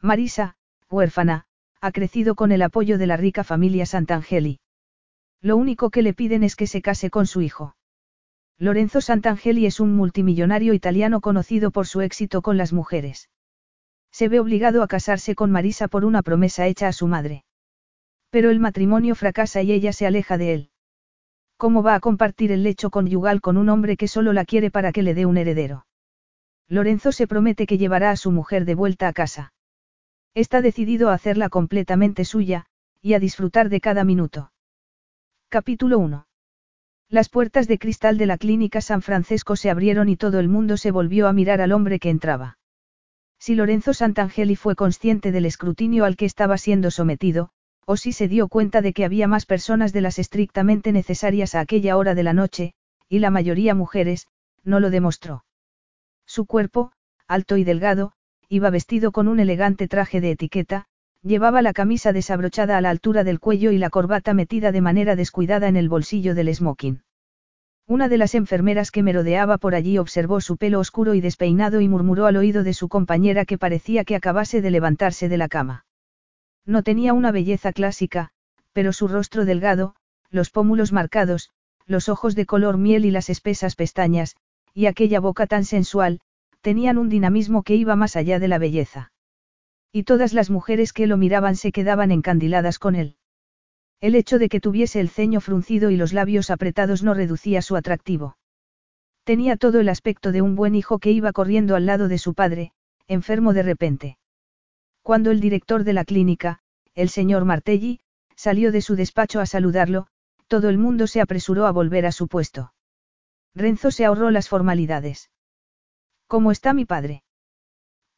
Marisa, huérfana, ha crecido con el apoyo de la rica familia Santangeli. Lo único que le piden es que se case con su hijo. Lorenzo Santangeli es un multimillonario italiano conocido por su éxito con las mujeres. Se ve obligado a casarse con Marisa por una promesa hecha a su madre. Pero el matrimonio fracasa y ella se aleja de él. ¿Cómo va a compartir el lecho conyugal con un hombre que solo la quiere para que le dé un heredero? Lorenzo se promete que llevará a su mujer de vuelta a casa. Está decidido a hacerla completamente suya, y a disfrutar de cada minuto. Capítulo 1. Las puertas de cristal de la clínica San Francisco se abrieron y todo el mundo se volvió a mirar al hombre que entraba. Si Lorenzo Santangeli fue consciente del escrutinio al que estaba siendo sometido, o si se dio cuenta de que había más personas de las estrictamente necesarias a aquella hora de la noche, y la mayoría mujeres, no lo demostró. Su cuerpo, alto y delgado, iba vestido con un elegante traje de etiqueta, llevaba la camisa desabrochada a la altura del cuello y la corbata metida de manera descuidada en el bolsillo del smoking. Una de las enfermeras que merodeaba por allí observó su pelo oscuro y despeinado y murmuró al oído de su compañera que parecía que acabase de levantarse de la cama. No tenía una belleza clásica, pero su rostro delgado, los pómulos marcados, los ojos de color miel y las espesas pestañas, y aquella boca tan sensual, tenían un dinamismo que iba más allá de la belleza. Y todas las mujeres que lo miraban se quedaban encandiladas con él. El hecho de que tuviese el ceño fruncido y los labios apretados no reducía su atractivo. Tenía todo el aspecto de un buen hijo que iba corriendo al lado de su padre, enfermo de repente. Cuando el director de la clínica, el señor Martelli, salió de su despacho a saludarlo, todo el mundo se apresuró a volver a su puesto. Renzo se ahorró las formalidades. ¿Cómo está mi padre?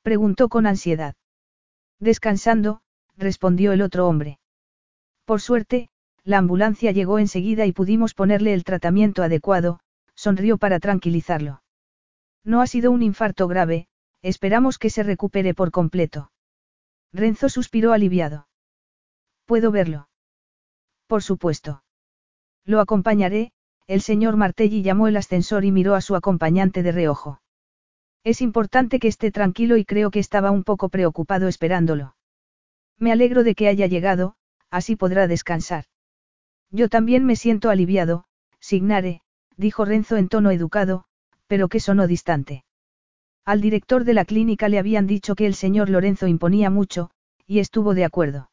Preguntó con ansiedad. Descansando, respondió el otro hombre. Por suerte, la ambulancia llegó enseguida y pudimos ponerle el tratamiento adecuado, sonrió para tranquilizarlo. No ha sido un infarto grave, esperamos que se recupere por completo. Renzo suspiró aliviado. ¿Puedo verlo? Por supuesto. Lo acompañaré, el señor Martelli llamó el ascensor y miró a su acompañante de reojo. Es importante que esté tranquilo y creo que estaba un poco preocupado esperándolo. Me alegro de que haya llegado, así podrá descansar. Yo también me siento aliviado, Signare, dijo Renzo en tono educado, pero que sonó distante. Al director de la clínica le habían dicho que el señor Lorenzo imponía mucho, y estuvo de acuerdo.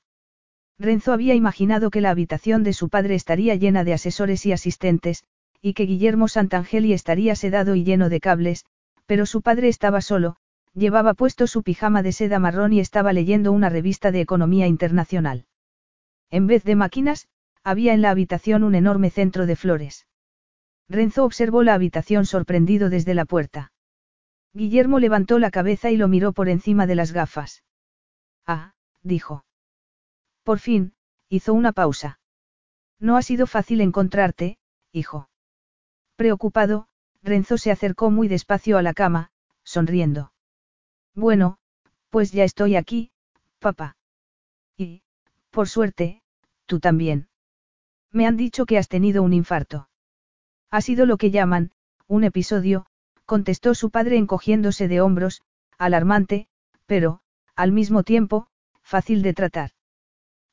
Renzo había imaginado que la habitación de su padre estaría llena de asesores y asistentes, y que Guillermo Santangeli estaría sedado y lleno de cables, pero su padre estaba solo, llevaba puesto su pijama de seda marrón y estaba leyendo una revista de economía internacional. En vez de máquinas, había en la habitación un enorme centro de flores. Renzo observó la habitación sorprendido desde la puerta. Guillermo levantó la cabeza y lo miró por encima de las gafas. Ah, dijo. Por fin, hizo una pausa. No ha sido fácil encontrarte, hijo. Preocupado, Renzo se acercó muy despacio a la cama, sonriendo. Bueno, pues ya estoy aquí, papá. Y, por suerte, tú también. Me han dicho que has tenido un infarto. Ha sido lo que llaman, un episodio, contestó su padre encogiéndose de hombros, alarmante, pero, al mismo tiempo, fácil de tratar.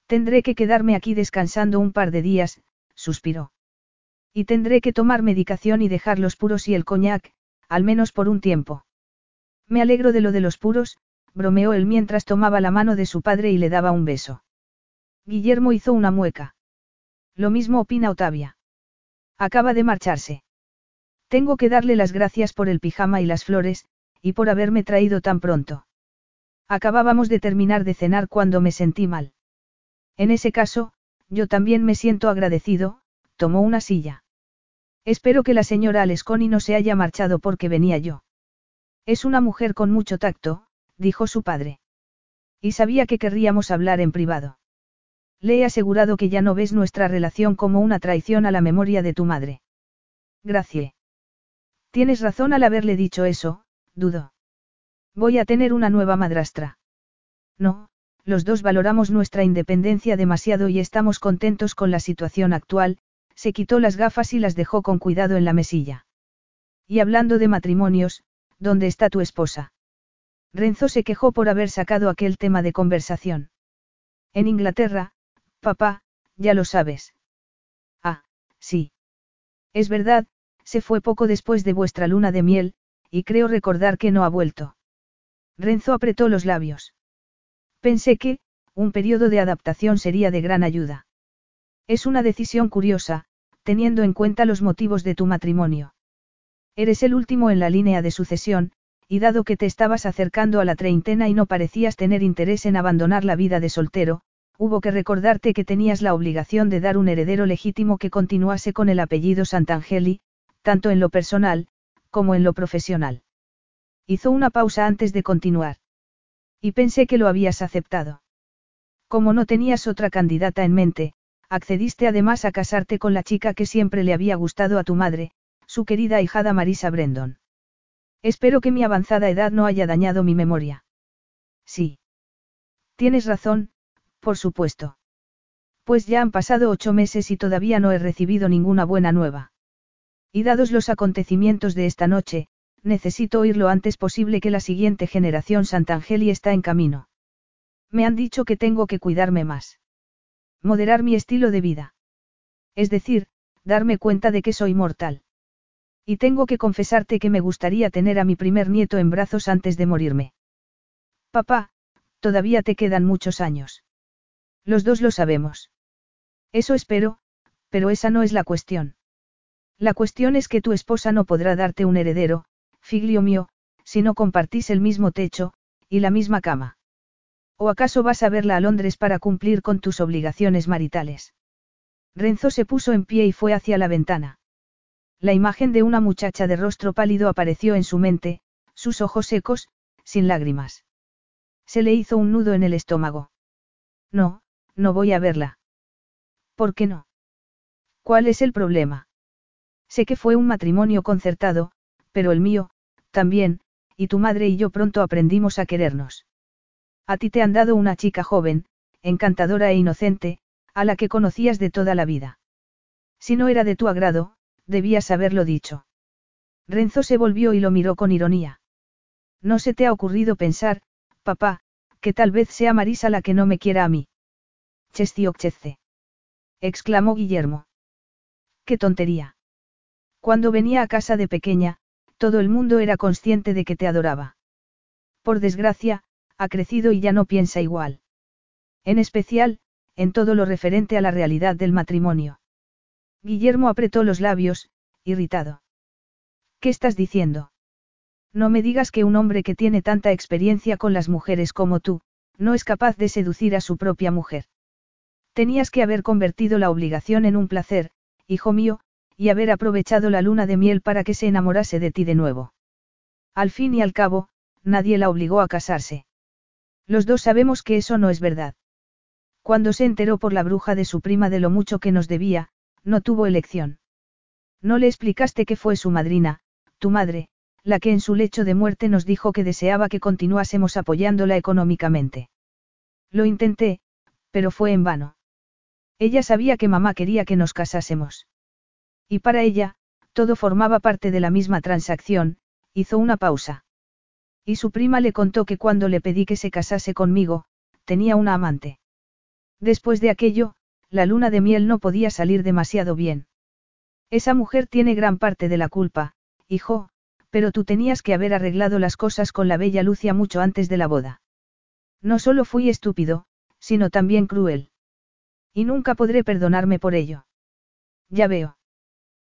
Tendré que quedarme aquí descansando un par de días, suspiró. Y tendré que tomar medicación y dejar los puros y el coñac, al menos por un tiempo. Me alegro de lo de los puros, bromeó él mientras tomaba la mano de su padre y le daba un beso. Guillermo hizo una mueca. Lo mismo opina Otavia. Acaba de marcharse. Tengo que darle las gracias por el pijama y las flores, y por haberme traído tan pronto. Acabábamos de terminar de cenar cuando me sentí mal. En ese caso, yo también me siento agradecido, tomó una silla. Espero que la señora Alesconi no se haya marchado porque venía yo. Es una mujer con mucho tacto, dijo su padre. Y sabía que querríamos hablar en privado. Le he asegurado que ya no ves nuestra relación como una traición a la memoria de tu madre. Gracias. Tienes razón al haberle dicho eso, dudo. Voy a tener una nueva madrastra. No, los dos valoramos nuestra independencia demasiado y estamos contentos con la situación actual, se quitó las gafas y las dejó con cuidado en la mesilla. Y hablando de matrimonios, ¿dónde está tu esposa? Renzo se quejó por haber sacado aquel tema de conversación. En Inglaterra, papá, ya lo sabes. Ah, sí. Es verdad, se fue poco después de vuestra luna de miel, y creo recordar que no ha vuelto. Renzo apretó los labios. Pensé que, un periodo de adaptación sería de gran ayuda. Es una decisión curiosa, teniendo en cuenta los motivos de tu matrimonio. Eres el último en la línea de sucesión, y dado que te estabas acercando a la treintena y no parecías tener interés en abandonar la vida de soltero, hubo que recordarte que tenías la obligación de dar un heredero legítimo que continuase con el apellido Santangeli, tanto en lo personal, como en lo profesional. Hizo una pausa antes de continuar. Y pensé que lo habías aceptado. Como no tenías otra candidata en mente, accediste además a casarte con la chica que siempre le había gustado a tu madre, su querida hijada Marisa Brendon. Espero que mi avanzada edad no haya dañado mi memoria. Sí. Tienes razón, por supuesto. Pues ya han pasado ocho meses y todavía no he recibido ninguna buena nueva. Y dados los acontecimientos de esta noche, necesito oír lo antes posible que la siguiente generación Santangeli está en camino. Me han dicho que tengo que cuidarme más. Moderar mi estilo de vida. Es decir, darme cuenta de que soy mortal. Y tengo que confesarte que me gustaría tener a mi primer nieto en brazos antes de morirme. Papá, todavía te quedan muchos años. Los dos lo sabemos. Eso espero, pero esa no es la cuestión. La cuestión es que tu esposa no podrá darte un heredero, figlio mío, si no compartís el mismo techo, y la misma cama. ¿O acaso vas a verla a Londres para cumplir con tus obligaciones maritales? Renzo se puso en pie y fue hacia la ventana. La imagen de una muchacha de rostro pálido apareció en su mente, sus ojos secos, sin lágrimas. Se le hizo un nudo en el estómago. No, no voy a verla. ¿Por qué no? ¿Cuál es el problema? Sé que fue un matrimonio concertado, pero el mío, también, y tu madre y yo pronto aprendimos a querernos. A ti te han dado una chica joven, encantadora e inocente, a la que conocías de toda la vida. Si no era de tu agrado, debías haberlo dicho. Renzo se volvió y lo miró con ironía. No se te ha ocurrido pensar, papá, que tal vez sea Marisa la que no me quiera a mí. Chestiochece. exclamó Guillermo. ¡Qué tontería! Cuando venía a casa de pequeña, todo el mundo era consciente de que te adoraba. Por desgracia, ha crecido y ya no piensa igual. En especial, en todo lo referente a la realidad del matrimonio. Guillermo apretó los labios, irritado. ¿Qué estás diciendo? No me digas que un hombre que tiene tanta experiencia con las mujeres como tú, no es capaz de seducir a su propia mujer. Tenías que haber convertido la obligación en un placer, hijo mío, y haber aprovechado la luna de miel para que se enamorase de ti de nuevo. Al fin y al cabo, nadie la obligó a casarse. Los dos sabemos que eso no es verdad. Cuando se enteró por la bruja de su prima de lo mucho que nos debía, no tuvo elección. No le explicaste que fue su madrina, tu madre, la que en su lecho de muerte nos dijo que deseaba que continuásemos apoyándola económicamente. Lo intenté, pero fue en vano. Ella sabía que mamá quería que nos casásemos. Y para ella, todo formaba parte de la misma transacción, hizo una pausa. Y su prima le contó que cuando le pedí que se casase conmigo, tenía una amante. Después de aquello, la luna de miel no podía salir demasiado bien. Esa mujer tiene gran parte de la culpa, hijo, pero tú tenías que haber arreglado las cosas con la bella Lucia mucho antes de la boda. No solo fui estúpido, sino también cruel. Y nunca podré perdonarme por ello. Ya veo.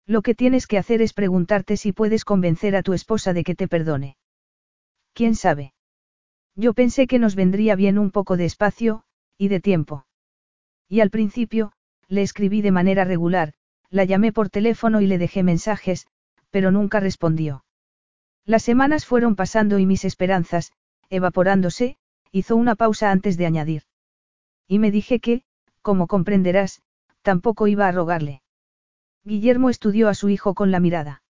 Lo que tienes que hacer es preguntarte si puedes convencer a tu esposa de que te perdone. ¿Quién sabe? Yo pensé que nos vendría bien un poco de espacio, y de tiempo. Y al principio, le escribí de manera regular, la llamé por teléfono y le dejé mensajes, pero nunca respondió. Las semanas fueron pasando y mis esperanzas, evaporándose, hizo una pausa antes de añadir. Y me dije que, como comprenderás, tampoco iba a rogarle. Guillermo estudió a su hijo con la mirada.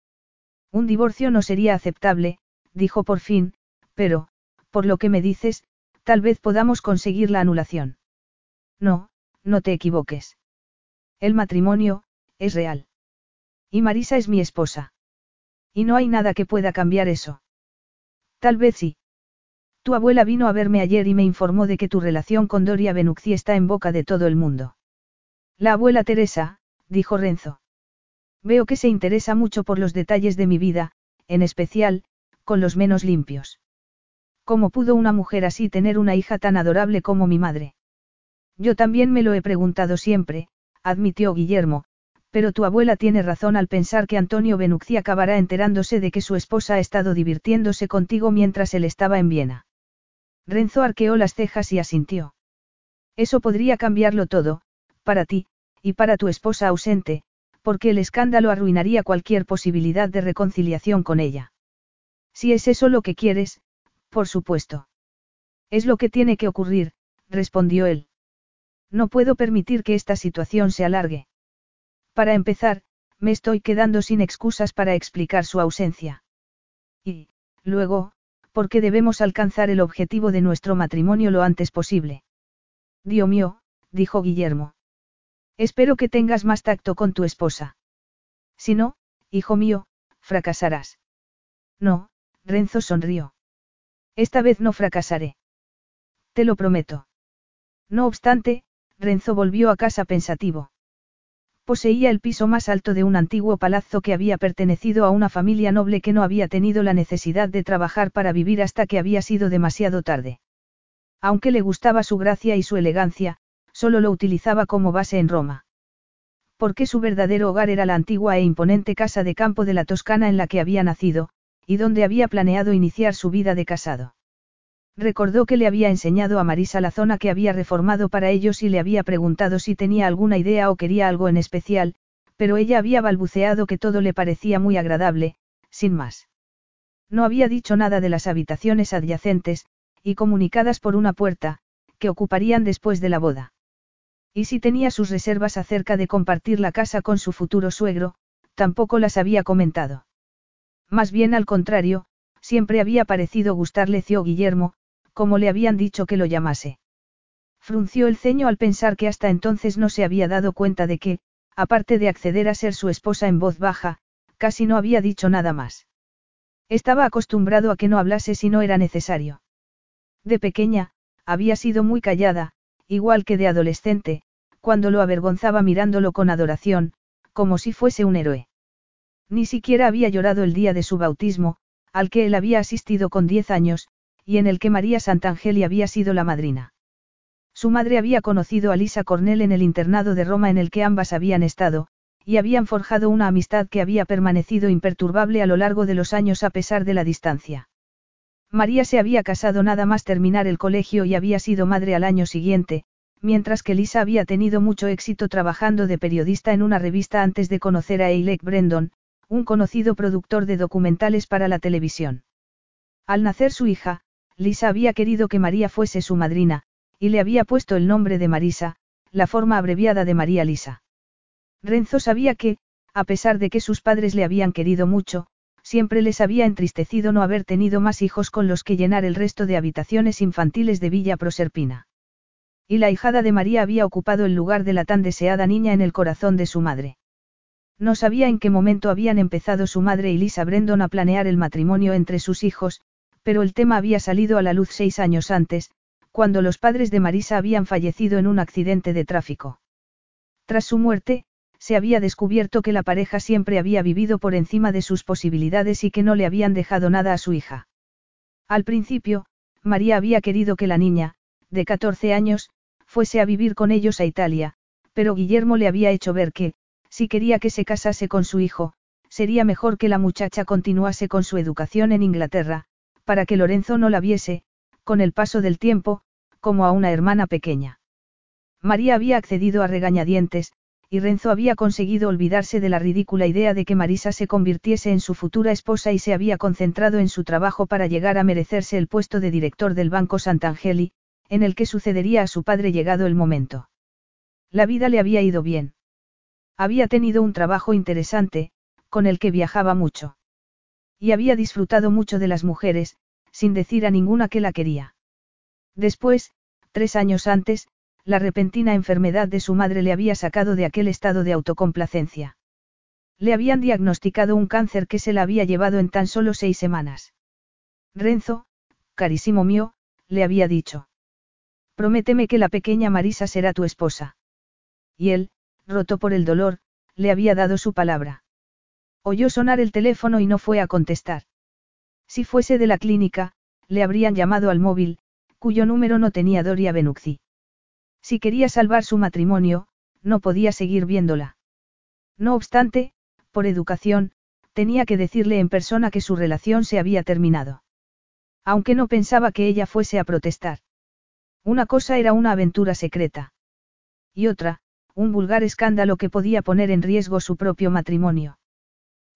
Un divorcio no sería aceptable, dijo por fin, pero, por lo que me dices, tal vez podamos conseguir la anulación. No, no te equivoques. El matrimonio, es real. Y Marisa es mi esposa. Y no hay nada que pueda cambiar eso. Tal vez sí. Tu abuela vino a verme ayer y me informó de que tu relación con Doria Benucci está en boca de todo el mundo. La abuela Teresa, dijo Renzo. Veo que se interesa mucho por los detalles de mi vida, en especial, con los menos limpios. ¿Cómo pudo una mujer así tener una hija tan adorable como mi madre? Yo también me lo he preguntado siempre, admitió Guillermo, pero tu abuela tiene razón al pensar que Antonio Benucci acabará enterándose de que su esposa ha estado divirtiéndose contigo mientras él estaba en Viena. Renzo arqueó las cejas y asintió. Eso podría cambiarlo todo, para ti, y para tu esposa ausente, porque el escándalo arruinaría cualquier posibilidad de reconciliación con ella. Si es eso lo que quieres, por supuesto. Es lo que tiene que ocurrir, respondió él. No puedo permitir que esta situación se alargue. Para empezar, me estoy quedando sin excusas para explicar su ausencia. Y, luego, porque debemos alcanzar el objetivo de nuestro matrimonio lo antes posible. Dios mío, dijo Guillermo. Espero que tengas más tacto con tu esposa. Si no, hijo mío, fracasarás. No, Renzo sonrió. Esta vez no fracasaré. Te lo prometo. No obstante, Renzo volvió a casa pensativo. Poseía el piso más alto de un antiguo palazzo que había pertenecido a una familia noble que no había tenido la necesidad de trabajar para vivir hasta que había sido demasiado tarde. Aunque le gustaba su gracia y su elegancia, solo lo utilizaba como base en Roma. Porque su verdadero hogar era la antigua e imponente casa de campo de la Toscana en la que había nacido, y donde había planeado iniciar su vida de casado. Recordó que le había enseñado a Marisa la zona que había reformado para ellos y le había preguntado si tenía alguna idea o quería algo en especial, pero ella había balbuceado que todo le parecía muy agradable, sin más. No había dicho nada de las habitaciones adyacentes, y comunicadas por una puerta, que ocuparían después de la boda. Y si tenía sus reservas acerca de compartir la casa con su futuro suegro, tampoco las había comentado. Más bien al contrario, siempre había parecido gustarle Cio Guillermo, como le habían dicho que lo llamase. Frunció el ceño al pensar que hasta entonces no se había dado cuenta de que, aparte de acceder a ser su esposa en voz baja, casi no había dicho nada más. Estaba acostumbrado a que no hablase si no era necesario. De pequeña, había sido muy callada, igual que de adolescente, cuando lo avergonzaba mirándolo con adoración, como si fuese un héroe. Ni siquiera había llorado el día de su bautismo, al que él había asistido con diez años, y en el que María Santangeli había sido la madrina. Su madre había conocido a Lisa Cornell en el internado de Roma en el que ambas habían estado, y habían forjado una amistad que había permanecido imperturbable a lo largo de los años a pesar de la distancia. María se había casado nada más terminar el colegio y había sido madre al año siguiente, mientras que Lisa había tenido mucho éxito trabajando de periodista en una revista antes de conocer a Eilek Brendon, un conocido productor de documentales para la televisión. Al nacer su hija, Lisa había querido que María fuese su madrina, y le había puesto el nombre de Marisa, la forma abreviada de María Lisa. Renzo sabía que, a pesar de que sus padres le habían querido mucho, siempre les había entristecido no haber tenido más hijos con los que llenar el resto de habitaciones infantiles de Villa Proserpina. Y la hijada de María había ocupado el lugar de la tan deseada niña en el corazón de su madre. No sabía en qué momento habían empezado su madre y Lisa Brendon a planear el matrimonio entre sus hijos, pero el tema había salido a la luz seis años antes, cuando los padres de Marisa habían fallecido en un accidente de tráfico. Tras su muerte, se había descubierto que la pareja siempre había vivido por encima de sus posibilidades y que no le habían dejado nada a su hija. Al principio, María había querido que la niña, de 14 años, fuese a vivir con ellos a Italia, pero Guillermo le había hecho ver que, si quería que se casase con su hijo, sería mejor que la muchacha continuase con su educación en Inglaterra, para que Lorenzo no la viese, con el paso del tiempo, como a una hermana pequeña. María había accedido a regañadientes, y Renzo había conseguido olvidarse de la ridícula idea de que Marisa se convirtiese en su futura esposa y se había concentrado en su trabajo para llegar a merecerse el puesto de director del Banco Sant'Angeli, en el que sucedería a su padre llegado el momento. La vida le había ido bien. Había tenido un trabajo interesante, con el que viajaba mucho. Y había disfrutado mucho de las mujeres, sin decir a ninguna que la quería. Después, tres años antes, la repentina enfermedad de su madre le había sacado de aquel estado de autocomplacencia. Le habían diagnosticado un cáncer que se la había llevado en tan solo seis semanas. Renzo, carísimo mío, le había dicho. Prométeme que la pequeña Marisa será tu esposa. Y él, roto por el dolor, le había dado su palabra. Oyó sonar el teléfono y no fue a contestar. Si fuese de la clínica, le habrían llamado al móvil, cuyo número no tenía Doria Benucci. Si quería salvar su matrimonio, no podía seguir viéndola. No obstante, por educación, tenía que decirle en persona que su relación se había terminado. Aunque no pensaba que ella fuese a protestar. Una cosa era una aventura secreta. Y otra, un vulgar escándalo que podía poner en riesgo su propio matrimonio.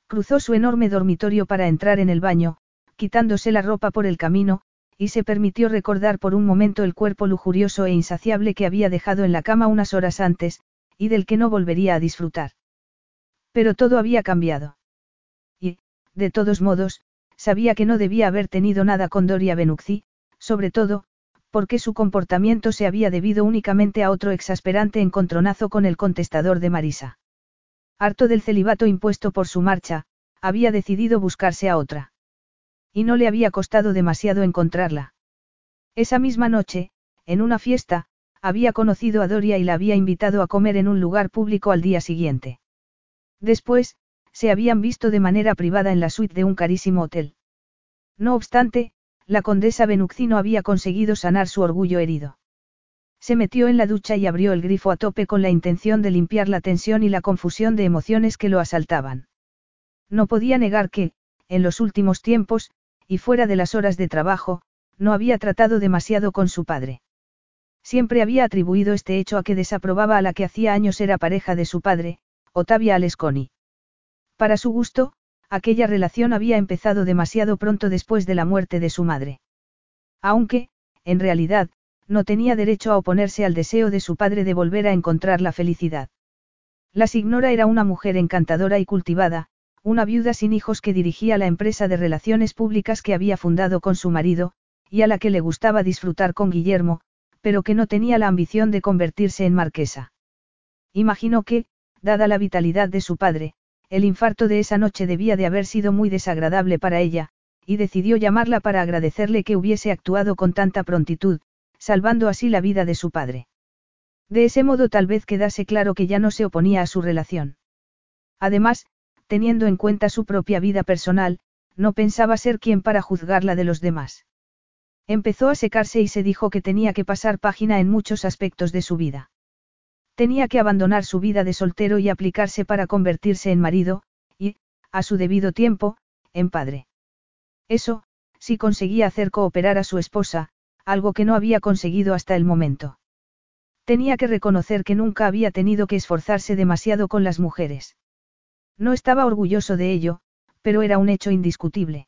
Cruzó su enorme dormitorio para entrar en el baño, quitándose la ropa por el camino, y se permitió recordar por un momento el cuerpo lujurioso e insaciable que había dejado en la cama unas horas antes, y del que no volvería a disfrutar. Pero todo había cambiado. Y, de todos modos, sabía que no debía haber tenido nada con Doria Benucci, sobre todo, porque su comportamiento se había debido únicamente a otro exasperante encontronazo con el contestador de Marisa. Harto del celibato impuesto por su marcha, había decidido buscarse a otra. Y no le había costado demasiado encontrarla. Esa misma noche, en una fiesta, había conocido a Doria y la había invitado a comer en un lugar público al día siguiente. Después, se habían visto de manera privada en la suite de un carísimo hotel. No obstante, la condesa Benucci había conseguido sanar su orgullo herido. Se metió en la ducha y abrió el grifo a tope con la intención de limpiar la tensión y la confusión de emociones que lo asaltaban. No podía negar que, en los últimos tiempos, y fuera de las horas de trabajo, no había tratado demasiado con su padre. Siempre había atribuido este hecho a que desaprobaba a la que hacía años era pareja de su padre, Otavia Alesconi. Para su gusto, aquella relación había empezado demasiado pronto después de la muerte de su madre. Aunque, en realidad, no tenía derecho a oponerse al deseo de su padre de volver a encontrar la felicidad. La Signora era una mujer encantadora y cultivada, una viuda sin hijos que dirigía la empresa de relaciones públicas que había fundado con su marido, y a la que le gustaba disfrutar con Guillermo, pero que no tenía la ambición de convertirse en marquesa. Imaginó que, dada la vitalidad de su padre, el infarto de esa noche debía de haber sido muy desagradable para ella, y decidió llamarla para agradecerle que hubiese actuado con tanta prontitud, salvando así la vida de su padre. De ese modo tal vez quedase claro que ya no se oponía a su relación. Además, teniendo en cuenta su propia vida personal, no pensaba ser quien para juzgarla de los demás. Empezó a secarse y se dijo que tenía que pasar página en muchos aspectos de su vida. Tenía que abandonar su vida de soltero y aplicarse para convertirse en marido, y, a su debido tiempo, en padre. Eso, si conseguía hacer cooperar a su esposa, algo que no había conseguido hasta el momento. Tenía que reconocer que nunca había tenido que esforzarse demasiado con las mujeres. No estaba orgulloso de ello, pero era un hecho indiscutible.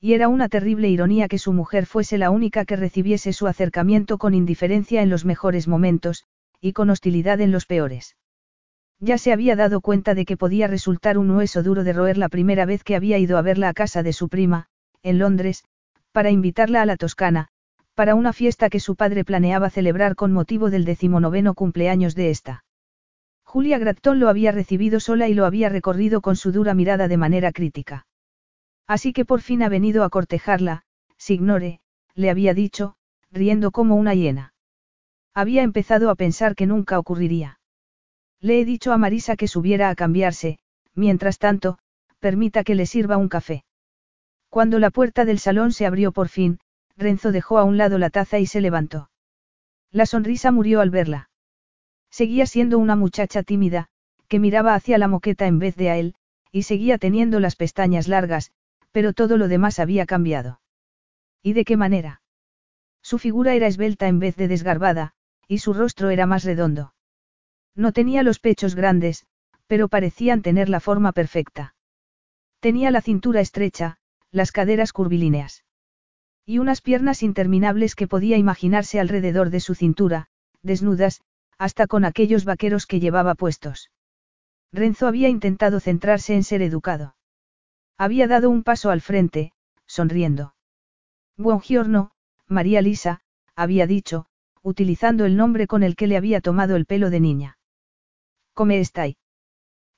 Y era una terrible ironía que su mujer fuese la única que recibiese su acercamiento con indiferencia en los mejores momentos, y con hostilidad en los peores. Ya se había dado cuenta de que podía resultar un hueso duro de roer la primera vez que había ido a verla a casa de su prima, en Londres, para invitarla a la Toscana, para una fiesta que su padre planeaba celebrar con motivo del decimonoveno cumpleaños de esta. Julia Gratton lo había recibido sola y lo había recorrido con su dura mirada de manera crítica. Así que por fin ha venido a cortejarla, Signore, le había dicho, riendo como una hiena. Había empezado a pensar que nunca ocurriría. Le he dicho a Marisa que subiera a cambiarse, mientras tanto, permita que le sirva un café. Cuando la puerta del salón se abrió por fin, Renzo dejó a un lado la taza y se levantó. La sonrisa murió al verla. Seguía siendo una muchacha tímida, que miraba hacia la moqueta en vez de a él, y seguía teniendo las pestañas largas, pero todo lo demás había cambiado. ¿Y de qué manera? Su figura era esbelta en vez de desgarbada, y su rostro era más redondo. No tenía los pechos grandes, pero parecían tener la forma perfecta. Tenía la cintura estrecha, las caderas curvilíneas. Y unas piernas interminables que podía imaginarse alrededor de su cintura, desnudas, hasta con aquellos vaqueros que llevaba puestos. Renzo había intentado centrarse en ser educado. Había dado un paso al frente, sonriendo. Buongiorno, María Lisa, había dicho, utilizando el nombre con el que le había tomado el pelo de niña. ¿Cómo estáis?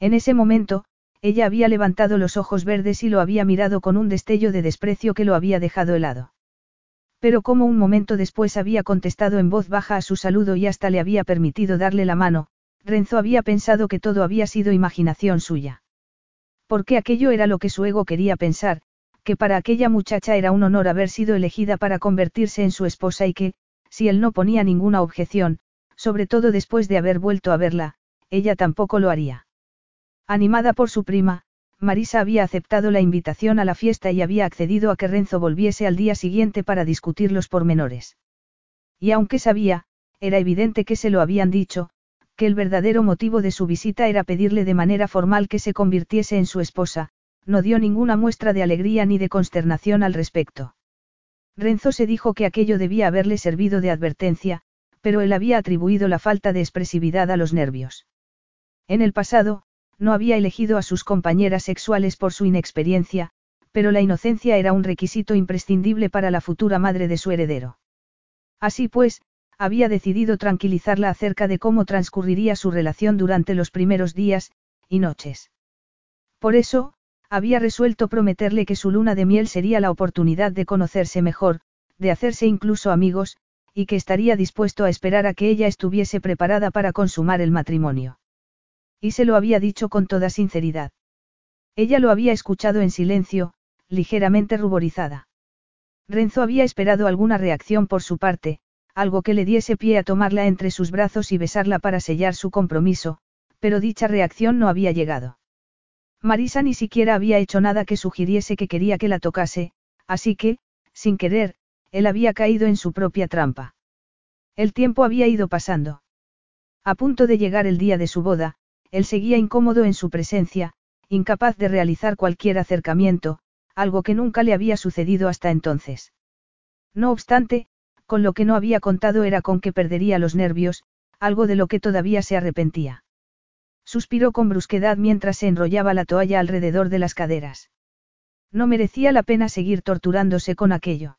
En ese momento, ella había levantado los ojos verdes y lo había mirado con un destello de desprecio que lo había dejado helado. Pero como un momento después había contestado en voz baja a su saludo y hasta le había permitido darle la mano, Renzo había pensado que todo había sido imaginación suya. Porque aquello era lo que su ego quería pensar, que para aquella muchacha era un honor haber sido elegida para convertirse en su esposa y que, si él no ponía ninguna objeción, sobre todo después de haber vuelto a verla, ella tampoco lo haría. Animada por su prima, Marisa había aceptado la invitación a la fiesta y había accedido a que Renzo volviese al día siguiente para discutir los pormenores. Y aunque sabía, era evidente que se lo habían dicho, que el verdadero motivo de su visita era pedirle de manera formal que se convirtiese en su esposa, no dio ninguna muestra de alegría ni de consternación al respecto. Renzo se dijo que aquello debía haberle servido de advertencia, pero él había atribuido la falta de expresividad a los nervios. En el pasado, no había elegido a sus compañeras sexuales por su inexperiencia, pero la inocencia era un requisito imprescindible para la futura madre de su heredero. Así pues, había decidido tranquilizarla acerca de cómo transcurriría su relación durante los primeros días, y noches. Por eso, había resuelto prometerle que su luna de miel sería la oportunidad de conocerse mejor, de hacerse incluso amigos, y que estaría dispuesto a esperar a que ella estuviese preparada para consumar el matrimonio. Y se lo había dicho con toda sinceridad. Ella lo había escuchado en silencio, ligeramente ruborizada. Renzo había esperado alguna reacción por su parte, algo que le diese pie a tomarla entre sus brazos y besarla para sellar su compromiso, pero dicha reacción no había llegado. Marisa ni siquiera había hecho nada que sugiriese que quería que la tocase, así que, sin querer, él había caído en su propia trampa. El tiempo había ido pasando. A punto de llegar el día de su boda, él seguía incómodo en su presencia, incapaz de realizar cualquier acercamiento, algo que nunca le había sucedido hasta entonces. No obstante, con lo que no había contado era con que perdería los nervios, algo de lo que todavía se arrepentía. Suspiró con brusquedad mientras se enrollaba la toalla alrededor de las caderas. No merecía la pena seguir torturándose con aquello.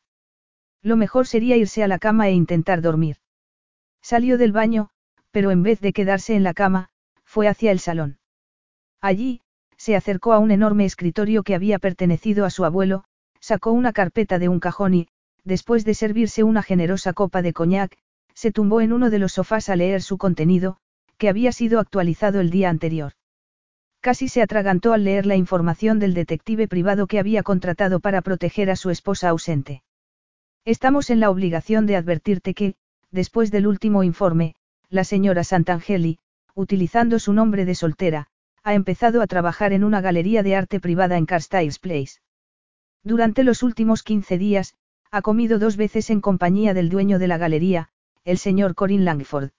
Lo mejor sería irse a la cama e intentar dormir. Salió del baño, pero en vez de quedarse en la cama, fue hacia el salón. Allí, se acercó a un enorme escritorio que había pertenecido a su abuelo, sacó una carpeta de un cajón y, después de servirse una generosa copa de coñac, se tumbó en uno de los sofás a leer su contenido, que había sido actualizado el día anterior. Casi se atragantó al leer la información del detective privado que había contratado para proteger a su esposa ausente. Estamos en la obligación de advertirte que, después del último informe, la señora Santangeli, utilizando su nombre de soltera, ha empezado a trabajar en una galería de arte privada en Carstyles Place. Durante los últimos 15 días, ha comido dos veces en compañía del dueño de la galería, el señor Corin Langford.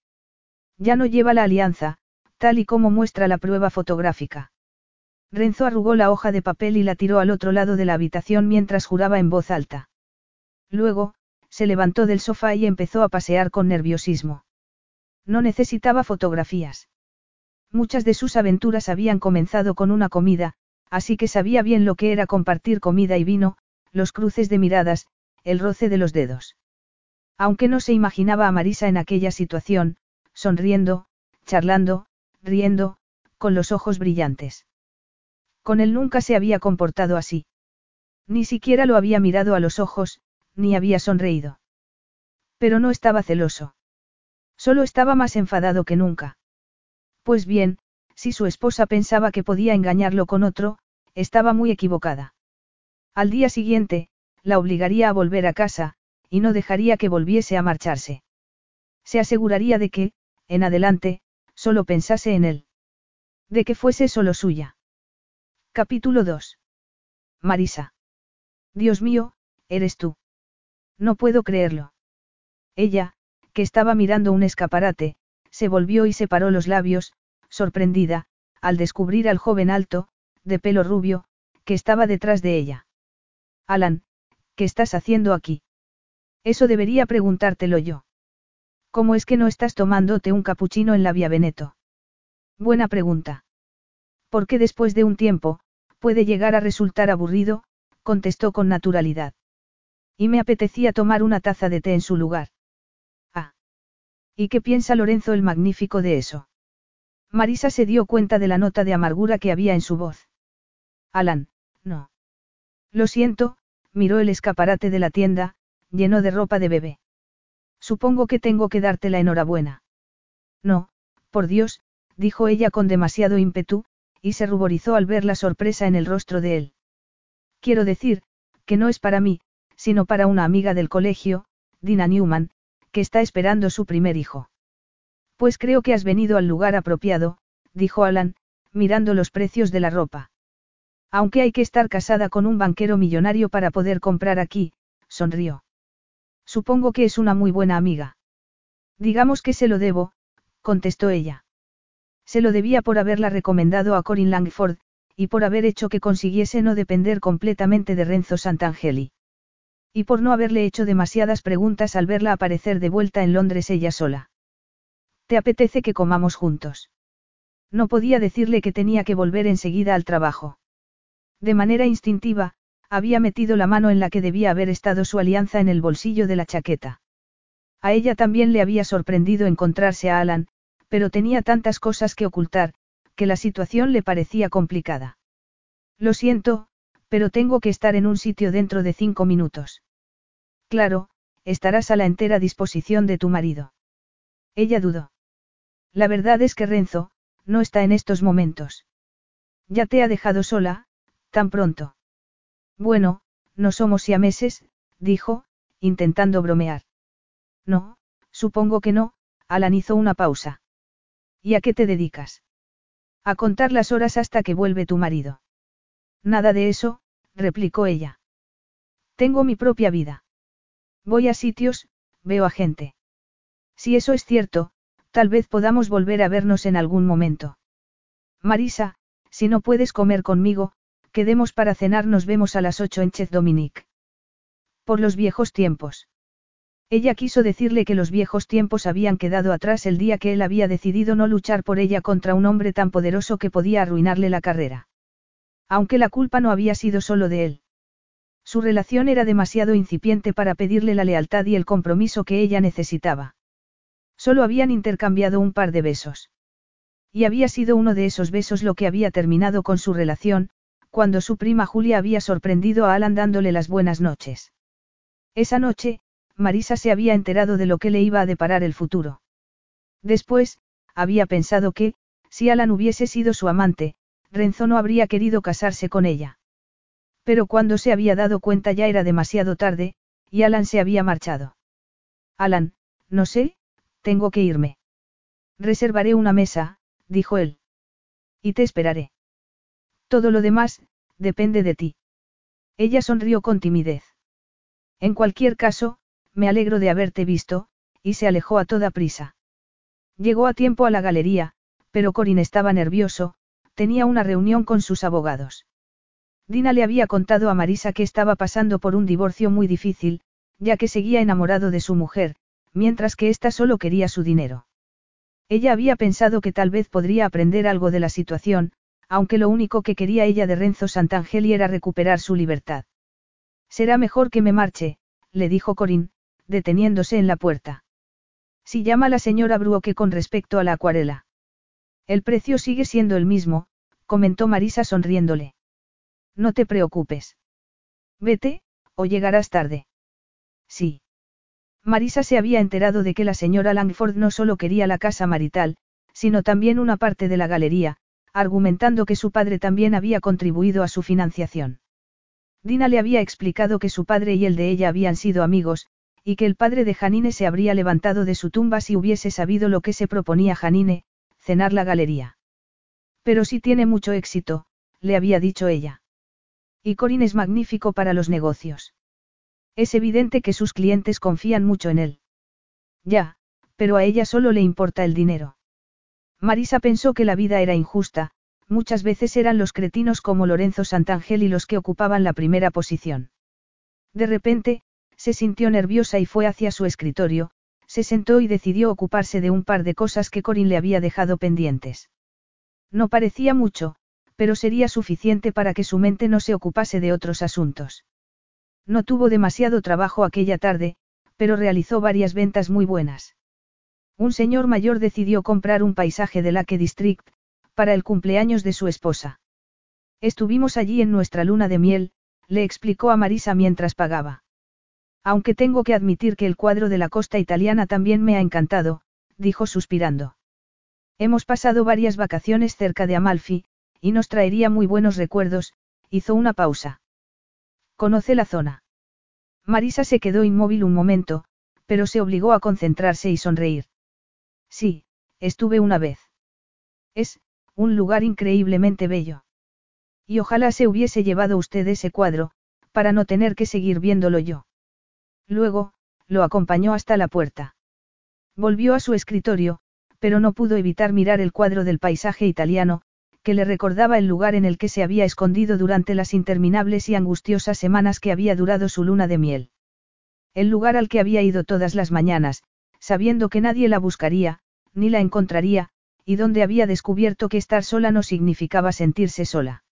Ya no lleva la alianza, tal y como muestra la prueba fotográfica. Renzo arrugó la hoja de papel y la tiró al otro lado de la habitación mientras juraba en voz alta. Luego, se levantó del sofá y empezó a pasear con nerviosismo. No necesitaba fotografías. Muchas de sus aventuras habían comenzado con una comida, así que sabía bien lo que era compartir comida y vino, los cruces de miradas, el roce de los dedos. Aunque no se imaginaba a Marisa en aquella situación, sonriendo, charlando, riendo, con los ojos brillantes. Con él nunca se había comportado así. Ni siquiera lo había mirado a los ojos, ni había sonreído. Pero no estaba celoso. Solo estaba más enfadado que nunca. Pues bien, si su esposa pensaba que podía engañarlo con otro, estaba muy equivocada. Al día siguiente, la obligaría a volver a casa, y no dejaría que volviese a marcharse. Se aseguraría de que, en adelante, solo pensase en él. De que fuese solo suya. Capítulo 2. Marisa. Dios mío, eres tú. No puedo creerlo. Ella, que estaba mirando un escaparate, se volvió y separó los labios, sorprendida, al descubrir al joven alto, de pelo rubio, que estaba detrás de ella. Alan, ¿qué estás haciendo aquí? Eso debería preguntártelo yo. ¿Cómo es que no estás tomándote un capuchino en la Vía Veneto? Buena pregunta. Porque después de un tiempo, puede llegar a resultar aburrido, contestó con naturalidad. Y me apetecía tomar una taza de té en su lugar. Ah. ¿Y qué piensa Lorenzo el Magnífico de eso? Marisa se dio cuenta de la nota de amargura que había en su voz. Alan, no. Lo siento, miró el escaparate de la tienda, lleno de ropa de bebé. Supongo que tengo que darte la enhorabuena. No, por Dios, dijo ella con demasiado ímpetu, y se ruborizó al ver la sorpresa en el rostro de él. Quiero decir, que no es para mí, sino para una amiga del colegio, Dina Newman, que está esperando su primer hijo. Pues creo que has venido al lugar apropiado, dijo Alan, mirando los precios de la ropa. Aunque hay que estar casada con un banquero millonario para poder comprar aquí, sonrió. Supongo que es una muy buena amiga. Digamos que se lo debo, contestó ella. Se lo debía por haberla recomendado a Corin Langford, y por haber hecho que consiguiese no depender completamente de Renzo Santangeli. Y por no haberle hecho demasiadas preguntas al verla aparecer de vuelta en Londres ella sola. ¿Te apetece que comamos juntos? No podía decirle que tenía que volver enseguida al trabajo. De manera instintiva, había metido la mano en la que debía haber estado su alianza en el bolsillo de la chaqueta. A ella también le había sorprendido encontrarse a Alan, pero tenía tantas cosas que ocultar, que la situación le parecía complicada. Lo siento, pero tengo que estar en un sitio dentro de cinco minutos. Claro, estarás a la entera disposición de tu marido. Ella dudó. La verdad es que Renzo, no está en estos momentos. Ya te ha dejado sola, tan pronto. Bueno, no somos siameses, dijo, intentando bromear. No, supongo que no, Alan hizo una pausa. ¿Y a qué te dedicas? A contar las horas hasta que vuelve tu marido. Nada de eso, replicó ella. Tengo mi propia vida. Voy a sitios, veo a gente. Si eso es cierto, tal vez podamos volver a vernos en algún momento. Marisa, si no puedes comer conmigo, quedemos para cenar, nos vemos a las ocho en Chez Dominique. Por los viejos tiempos. Ella quiso decirle que los viejos tiempos habían quedado atrás el día que él había decidido no luchar por ella contra un hombre tan poderoso que podía arruinarle la carrera. Aunque la culpa no había sido solo de él. Su relación era demasiado incipiente para pedirle la lealtad y el compromiso que ella necesitaba. Solo habían intercambiado un par de besos. Y había sido uno de esos besos lo que había terminado con su relación, cuando su prima Julia había sorprendido a Alan dándole las buenas noches. Esa noche, Marisa se había enterado de lo que le iba a deparar el futuro. Después, había pensado que, si Alan hubiese sido su amante, Renzo no habría querido casarse con ella. Pero cuando se había dado cuenta ya era demasiado tarde, y Alan se había marchado. Alan, no sé, tengo que irme. Reservaré una mesa, dijo él. Y te esperaré. Todo lo demás, depende de ti. Ella sonrió con timidez. En cualquier caso, me alegro de haberte visto, y se alejó a toda prisa. Llegó a tiempo a la galería, pero Corin estaba nervioso, tenía una reunión con sus abogados. Dina le había contado a Marisa que estaba pasando por un divorcio muy difícil, ya que seguía enamorado de su mujer, mientras que ésta solo quería su dinero. Ella había pensado que tal vez podría aprender algo de la situación, aunque lo único que quería ella de Renzo Santangeli era recuperar su libertad. Será mejor que me marche, le dijo Corín, deteniéndose en la puerta. Si llama la señora Bruoque con respecto a la acuarela. El precio sigue siendo el mismo, comentó Marisa sonriéndole. No te preocupes. Vete, o llegarás tarde. Sí. Marisa se había enterado de que la señora Langford no solo quería la casa marital, sino también una parte de la galería, argumentando que su padre también había contribuido a su financiación. Dina le había explicado que su padre y el de ella habían sido amigos, y que el padre de Janine se habría levantado de su tumba si hubiese sabido lo que se proponía Janine, cenar la galería. Pero si tiene mucho éxito, le había dicho ella. Y Corin es magnífico para los negocios. Es evidente que sus clientes confían mucho en él. Ya, pero a ella solo le importa el dinero. Marisa pensó que la vida era injusta, muchas veces eran los cretinos como Lorenzo Santangeli los que ocupaban la primera posición. De repente, se sintió nerviosa y fue hacia su escritorio, se sentó y decidió ocuparse de un par de cosas que Corin le había dejado pendientes. No parecía mucho, pero sería suficiente para que su mente no se ocupase de otros asuntos. No tuvo demasiado trabajo aquella tarde, pero realizó varias ventas muy buenas. Un señor mayor decidió comprar un paisaje de Lake District, para el cumpleaños de su esposa. Estuvimos allí en nuestra luna de miel, le explicó a Marisa mientras pagaba. Aunque tengo que admitir que el cuadro de la costa italiana también me ha encantado, dijo suspirando. Hemos pasado varias vacaciones cerca de Amalfi, y nos traería muy buenos recuerdos, hizo una pausa. ¿Conoce la zona? Marisa se quedó inmóvil un momento, pero se obligó a concentrarse y sonreír. Sí, estuve una vez. Es, un lugar increíblemente bello. Y ojalá se hubiese llevado usted ese cuadro, para no tener que seguir viéndolo yo. Luego, lo acompañó hasta la puerta. Volvió a su escritorio, pero no pudo evitar mirar el cuadro del paisaje italiano, que le recordaba el lugar en el que se había escondido durante las interminables y angustiosas semanas que había durado su luna de miel. El lugar al que había ido todas las mañanas, sabiendo que nadie la buscaría, ni la encontraría, y donde había descubierto que estar sola no significaba sentirse sola.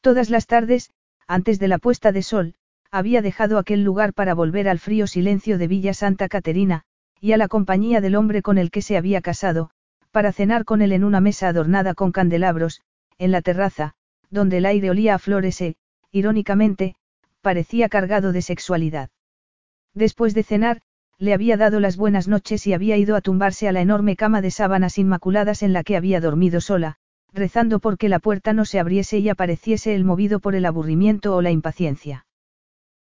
Todas las tardes, antes de la puesta de sol, había dejado aquel lugar para volver al frío silencio de Villa Santa Caterina, y a la compañía del hombre con el que se había casado, para cenar con él en una mesa adornada con candelabros, en la terraza, donde el aire olía a flores e, irónicamente, parecía cargado de sexualidad. Después de cenar, le había dado las buenas noches y había ido a tumbarse a la enorme cama de sábanas inmaculadas en la que había dormido sola, rezando porque la puerta no se abriese y apareciese el movido por el aburrimiento o la impaciencia.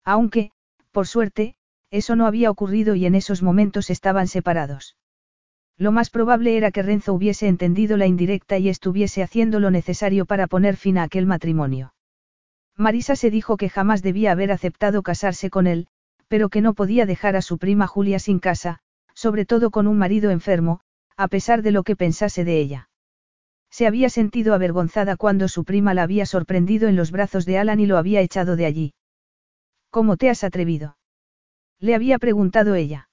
Aunque, por suerte, eso no había ocurrido y en esos momentos estaban separados. Lo más probable era que Renzo hubiese entendido la indirecta y estuviese haciendo lo necesario para poner fin a aquel matrimonio. Marisa se dijo que jamás debía haber aceptado casarse con él, pero que no podía dejar a su prima Julia sin casa, sobre todo con un marido enfermo, a pesar de lo que pensase de ella. Se había sentido avergonzada cuando su prima la había sorprendido en los brazos de Alan y lo había echado de allí. ¿Cómo te has atrevido? Le había preguntado ella.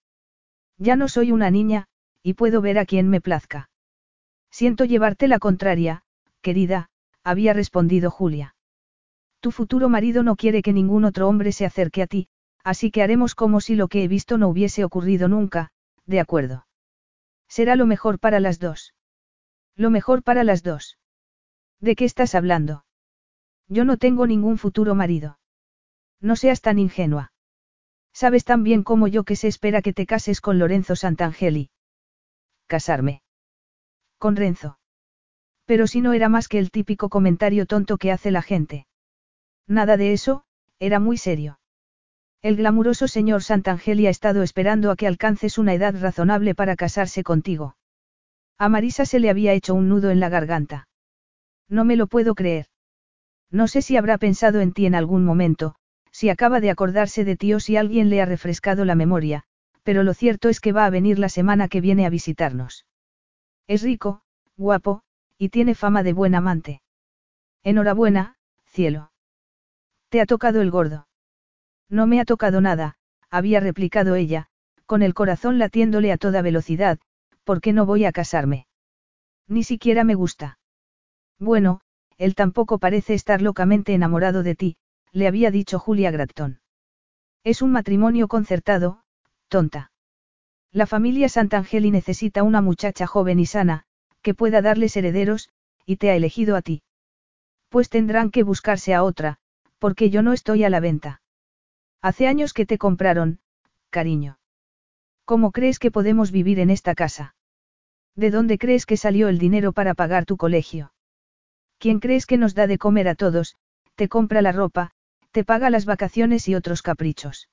Ya no soy una niña, y puedo ver a quien me plazca. Siento llevarte la contraria, querida, había respondido Julia. Tu futuro marido no quiere que ningún otro hombre se acerque a ti, así que haremos como si lo que he visto no hubiese ocurrido nunca, de acuerdo. Será lo mejor para las dos. Lo mejor para las dos. ¿De qué estás hablando? Yo no tengo ningún futuro marido. No seas tan ingenua. Sabes tan bien como yo que se espera que te cases con Lorenzo Santangeli. Casarme. Con Renzo. Pero si no era más que el típico comentario tonto que hace la gente. Nada de eso, era muy serio. El glamuroso señor Santangeli ha estado esperando a que alcances una edad razonable para casarse contigo. A Marisa se le había hecho un nudo en la garganta. No me lo puedo creer. No sé si habrá pensado en ti en algún momento, si acaba de acordarse de ti o si alguien le ha refrescado la memoria, pero lo cierto es que va a venir la semana que viene a visitarnos. Es rico, guapo, y tiene fama de buen amante. Enhorabuena, cielo. Te ha tocado el gordo. No me ha tocado nada, había replicado ella, con el corazón latiéndole a toda velocidad, ¿por qué no voy a casarme? Ni siquiera me gusta. Bueno, él tampoco parece estar locamente enamorado de ti, le había dicho Julia Gratton. Es un matrimonio concertado, tonta. La familia Santangeli necesita una muchacha joven y sana, que pueda darles herederos, y te ha elegido a ti. Pues tendrán que buscarse a otra, porque yo no estoy a la venta. Hace años que te compraron, cariño. ¿Cómo crees que podemos vivir en esta casa? ¿De dónde crees que salió el dinero para pagar tu colegio? ¿Quién crees que nos da de comer a todos, te compra la ropa, te paga las vacaciones y otros caprichos.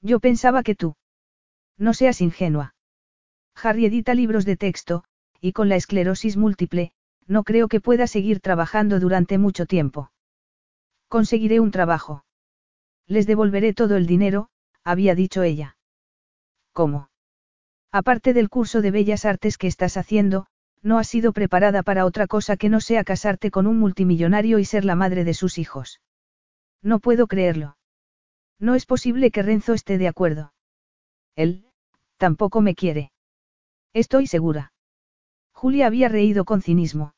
Yo pensaba que tú. No seas ingenua. Harry edita libros de texto, y con la esclerosis múltiple, no creo que pueda seguir trabajando durante mucho tiempo. Conseguiré un trabajo. Les devolveré todo el dinero, había dicho ella. ¿Cómo? Aparte del curso de bellas artes que estás haciendo, no has sido preparada para otra cosa que no sea casarte con un multimillonario y ser la madre de sus hijos. No puedo creerlo. No es posible que Renzo esté de acuerdo. Él, tampoco me quiere. Estoy segura. Julia había reído con cinismo.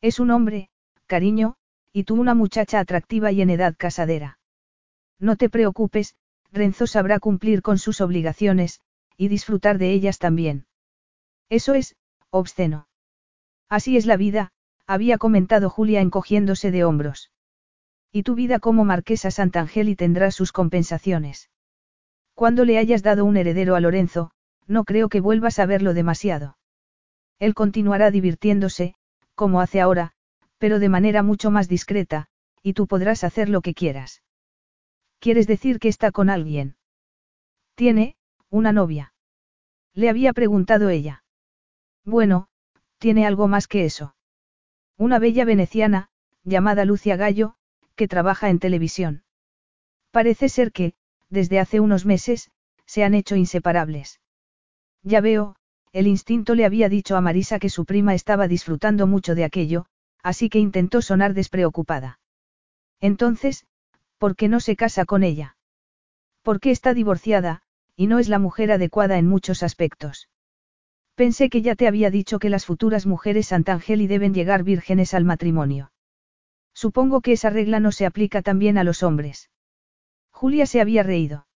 Es un hombre, cariño, y tú una muchacha atractiva y en edad casadera. No te preocupes, Renzo sabrá cumplir con sus obligaciones, y disfrutar de ellas también. Eso es, obsceno. Así es la vida, había comentado Julia encogiéndose de hombros. Y tu vida como marquesa Santangeli tendrá sus compensaciones. Cuando le hayas dado un heredero a Lorenzo, no creo que vuelvas a verlo demasiado. Él continuará divirtiéndose, como hace ahora, pero de manera mucho más discreta, y tú podrás hacer lo que quieras. ¿Quieres decir que está con alguien? Tiene, una novia. Le había preguntado ella. Bueno, tiene algo más que eso. Una bella veneciana, llamada Lucia Gallo, que trabaja en televisión. Parece ser que, desde hace unos meses, se han hecho inseparables. Ya veo, el instinto le había dicho a Marisa que su prima estaba disfrutando mucho de aquello, así que intentó sonar despreocupada. Entonces, ¿por qué no se casa con ella? Porque está divorciada, y no es la mujer adecuada en muchos aspectos. Pensé que ya te había dicho que las futuras mujeres Santangeli deben llegar vírgenes al matrimonio. Supongo que esa regla no se aplica también a los hombres. Julia se había reído.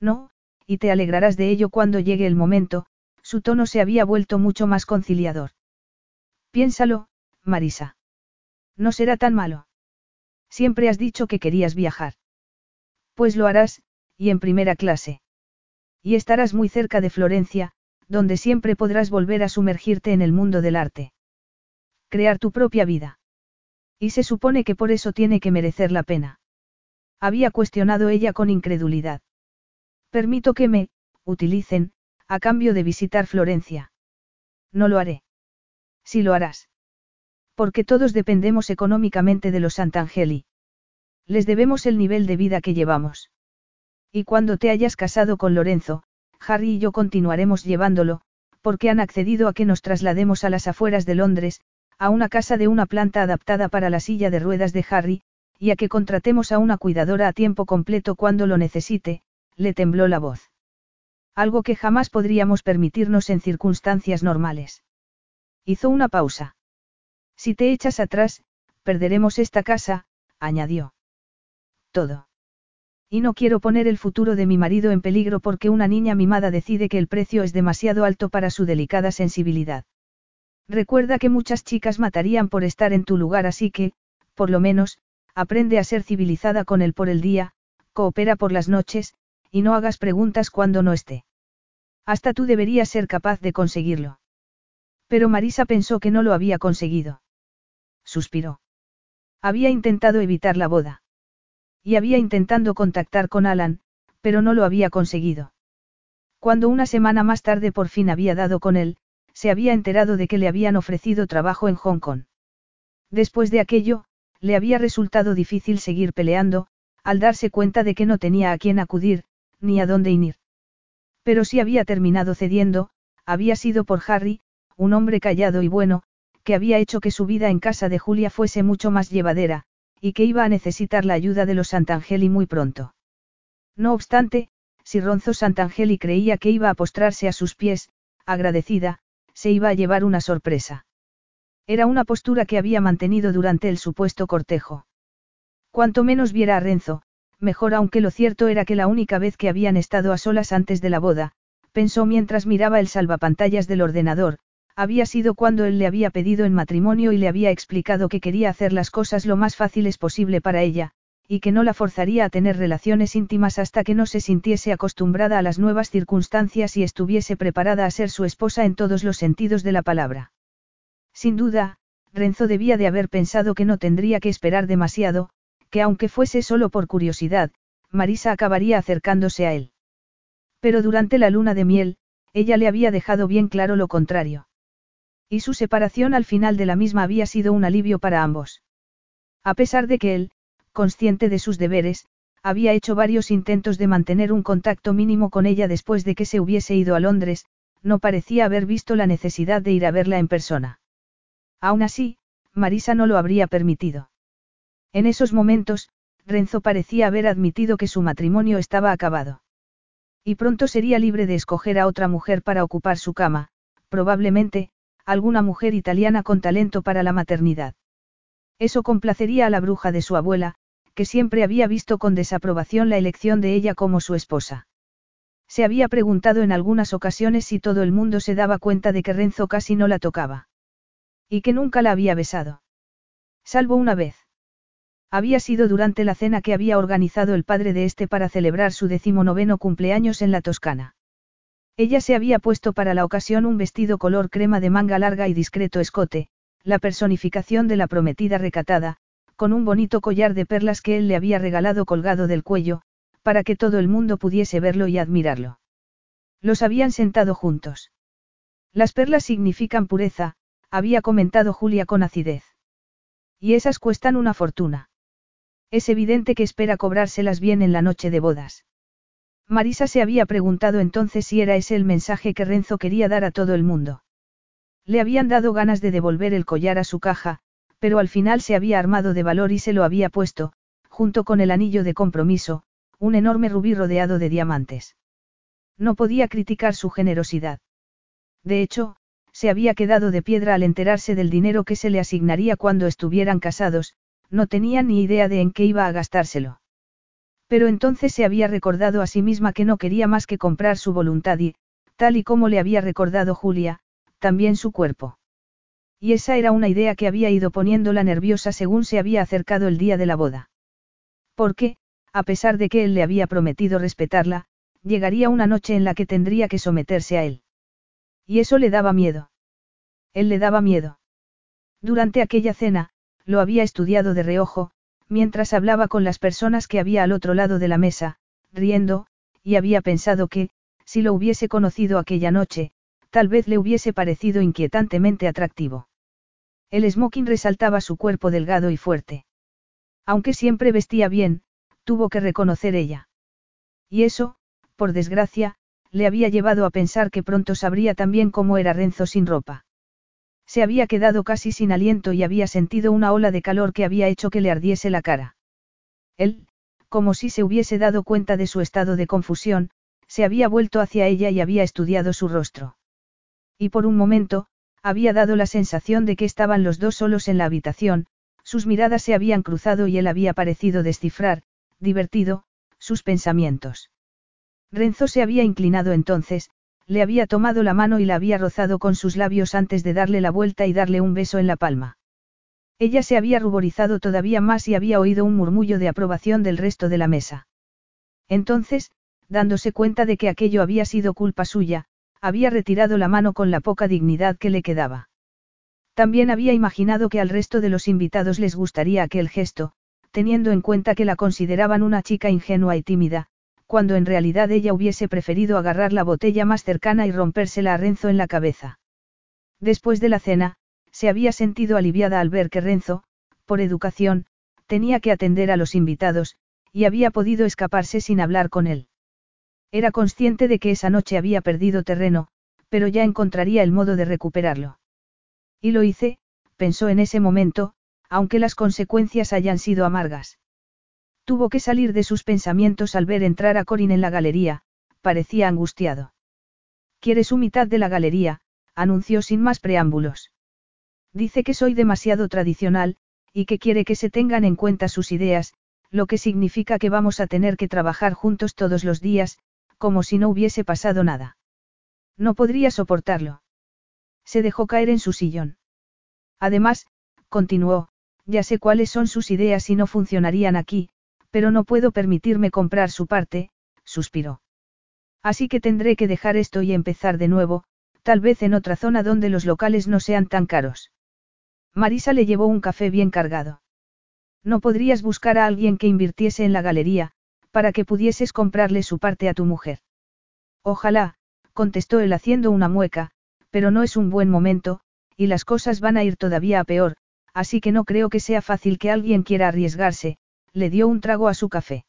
No, y te alegrarás de ello cuando llegue el momento, su tono se había vuelto mucho más conciliador. Piénsalo, Marisa. No será tan malo. Siempre has dicho que querías viajar. Pues lo harás, y en primera clase. Y estarás muy cerca de Florencia, donde siempre podrás volver a sumergirte en el mundo del arte. Crear tu propia vida. Y se supone que por eso tiene que merecer la pena. Había cuestionado ella con incredulidad. Permito que me, utilicen, a cambio de visitar Florencia. No lo haré. Sí lo harás. Porque todos dependemos económicamente de los Santangeli. Les debemos el nivel de vida que llevamos. Y cuando te hayas casado con Lorenzo, Harry y yo continuaremos llevándolo, porque han accedido a que nos traslademos a las afueras de Londres, a una casa de una planta adaptada para la silla de ruedas de Harry, y a que contratemos a una cuidadora a tiempo completo cuando lo necesite, le tembló la voz. Algo que jamás podríamos permitirnos en circunstancias normales. Hizo una pausa. Si te echas atrás, perderemos esta casa, añadió. Todo. Y no quiero poner el futuro de mi marido en peligro porque una niña mimada decide que el precio es demasiado alto para su delicada sensibilidad. Recuerda que muchas chicas matarían por estar en tu lugar así que, por lo menos, aprende a ser civilizada con él por el día, coopera por las noches, y no hagas preguntas cuando no esté. Hasta tú deberías ser capaz de conseguirlo. Pero Marisa pensó que no lo había conseguido. Suspiró. Había intentado evitar la boda. Y había intentando contactar con Alan, pero no lo había conseguido. Cuando una semana más tarde por fin había dado con él, se había enterado de que le habían ofrecido trabajo en Hong Kong. Después de aquello, le había resultado difícil seguir peleando, al darse cuenta de que no tenía a quién acudir, ni a dónde ir. Pero si había terminado cediendo, había sido por Harry, un hombre callado y bueno, había hecho que su vida en casa de Julia fuese mucho más llevadera, y que iba a necesitar la ayuda de los Santangeli muy pronto. No obstante, si Ronzo Santangeli creía que iba a postrarse a sus pies, agradecida, se iba a llevar una sorpresa. Era una postura que había mantenido durante el supuesto cortejo. Cuanto menos viera a Renzo, mejor aunque lo cierto era que la única vez que habían estado a solas antes de la boda, pensó mientras miraba el salvapantallas del ordenador, había sido cuando él le había pedido en matrimonio y le había explicado que quería hacer las cosas lo más fáciles posible para ella, y que no la forzaría a tener relaciones íntimas hasta que no se sintiese acostumbrada a las nuevas circunstancias y estuviese preparada a ser su esposa en todos los sentidos de la palabra. Sin duda, Renzo debía de haber pensado que no tendría que esperar demasiado, que aunque fuese solo por curiosidad, Marisa acabaría acercándose a él. Pero durante la luna de miel, ella le había dejado bien claro lo contrario. Y su separación al final de la misma había sido un alivio para ambos. A pesar de que él, consciente de sus deberes, había hecho varios intentos de mantener un contacto mínimo con ella después de que se hubiese ido a Londres, no parecía haber visto la necesidad de ir a verla en persona. Aún así, Marisa no lo habría permitido. En esos momentos, Renzo parecía haber admitido que su matrimonio estaba acabado. Y pronto sería libre de escoger a otra mujer para ocupar su cama, probablemente, alguna mujer italiana con talento para la maternidad. Eso complacería a la bruja de su abuela, que siempre había visto con desaprobación la elección de ella como su esposa. Se había preguntado en algunas ocasiones si todo el mundo se daba cuenta de que Renzo casi no la tocaba. Y que nunca la había besado. Salvo una vez. Había sido durante la cena que había organizado el padre de este para celebrar su decimonoveno cumpleaños en la Toscana. Ella se había puesto para la ocasión un vestido color crema de manga larga y discreto escote, la personificación de la prometida recatada, con un bonito collar de perlas que él le había regalado colgado del cuello, para que todo el mundo pudiese verlo y admirarlo. Los habían sentado juntos. Las perlas significan pureza, había comentado Julia con acidez. Y esas cuestan una fortuna. Es evidente que espera cobrárselas bien en la noche de bodas. Marisa se había preguntado entonces si era ese el mensaje que Renzo quería dar a todo el mundo. Le habían dado ganas de devolver el collar a su caja, pero al final se había armado de valor y se lo había puesto, junto con el anillo de compromiso, un enorme rubí rodeado de diamantes. No podía criticar su generosidad. De hecho, se había quedado de piedra al enterarse del dinero que se le asignaría cuando estuvieran casados, no tenía ni idea de en qué iba a gastárselo. Pero entonces se había recordado a sí misma que no quería más que comprar su voluntad y, tal y como le había recordado Julia, también su cuerpo. Y esa era una idea que había ido poniéndola nerviosa según se había acercado el día de la boda. Porque, a pesar de que él le había prometido respetarla, llegaría una noche en la que tendría que someterse a él. Y eso le daba miedo. Él le daba miedo. Durante aquella cena, lo había estudiado de reojo, mientras hablaba con las personas que había al otro lado de la mesa, riendo, y había pensado que, si lo hubiese conocido aquella noche, tal vez le hubiese parecido inquietantemente atractivo. El smoking resaltaba su cuerpo delgado y fuerte. Aunque siempre vestía bien, tuvo que reconocer ella. Y eso, por desgracia, le había llevado a pensar que pronto sabría también cómo era Renzo sin ropa. Se había quedado casi sin aliento y había sentido una ola de calor que había hecho que le ardiese la cara. Él, como si se hubiese dado cuenta de su estado de confusión, se había vuelto hacia ella y había estudiado su rostro. Y por un momento, había dado la sensación de que estaban los dos solos en la habitación, sus miradas se habían cruzado y él había parecido descifrar, divertido, sus pensamientos. Renzo se había inclinado entonces, le había tomado la mano y la había rozado con sus labios antes de darle la vuelta y darle un beso en la palma. Ella se había ruborizado todavía más y había oído un murmullo de aprobación del resto de la mesa. Entonces, dándose cuenta de que aquello había sido culpa suya, había retirado la mano con la poca dignidad que le quedaba. También había imaginado que al resto de los invitados les gustaría aquel gesto, teniendo en cuenta que la consideraban una chica ingenua y tímida, cuando en realidad ella hubiese preferido agarrar la botella más cercana y rompérsela a Renzo en la cabeza. Después de la cena, se había sentido aliviada al ver que Renzo, por educación, tenía que atender a los invitados, y había podido escaparse sin hablar con él. Era consciente de que esa noche había perdido terreno, pero ya encontraría el modo de recuperarlo. Y lo hice, pensó en ese momento, aunque las consecuencias hayan sido amargas. Tuvo que salir de sus pensamientos al ver entrar a Corin en la galería, parecía angustiado. Quiere su mitad de la galería, anunció sin más preámbulos. Dice que soy demasiado tradicional, y que quiere que se tengan en cuenta sus ideas, lo que significa que vamos a tener que trabajar juntos todos los días, como si no hubiese pasado nada. No podría soportarlo. Se dejó caer en su sillón. Además, continuó, ya sé cuáles son sus ideas y no funcionarían aquí, pero no puedo permitirme comprar su parte, suspiró. Así que tendré que dejar esto y empezar de nuevo, tal vez en otra zona donde los locales no sean tan caros. Marisa le llevó un café bien cargado. No podrías buscar a alguien que invirtiese en la galería, para que pudieses comprarle su parte a tu mujer. Ojalá, contestó él haciendo una mueca, pero no es un buen momento, y las cosas van a ir todavía a peor, así que no creo que sea fácil que alguien quiera arriesgarse, le dio un trago a su café.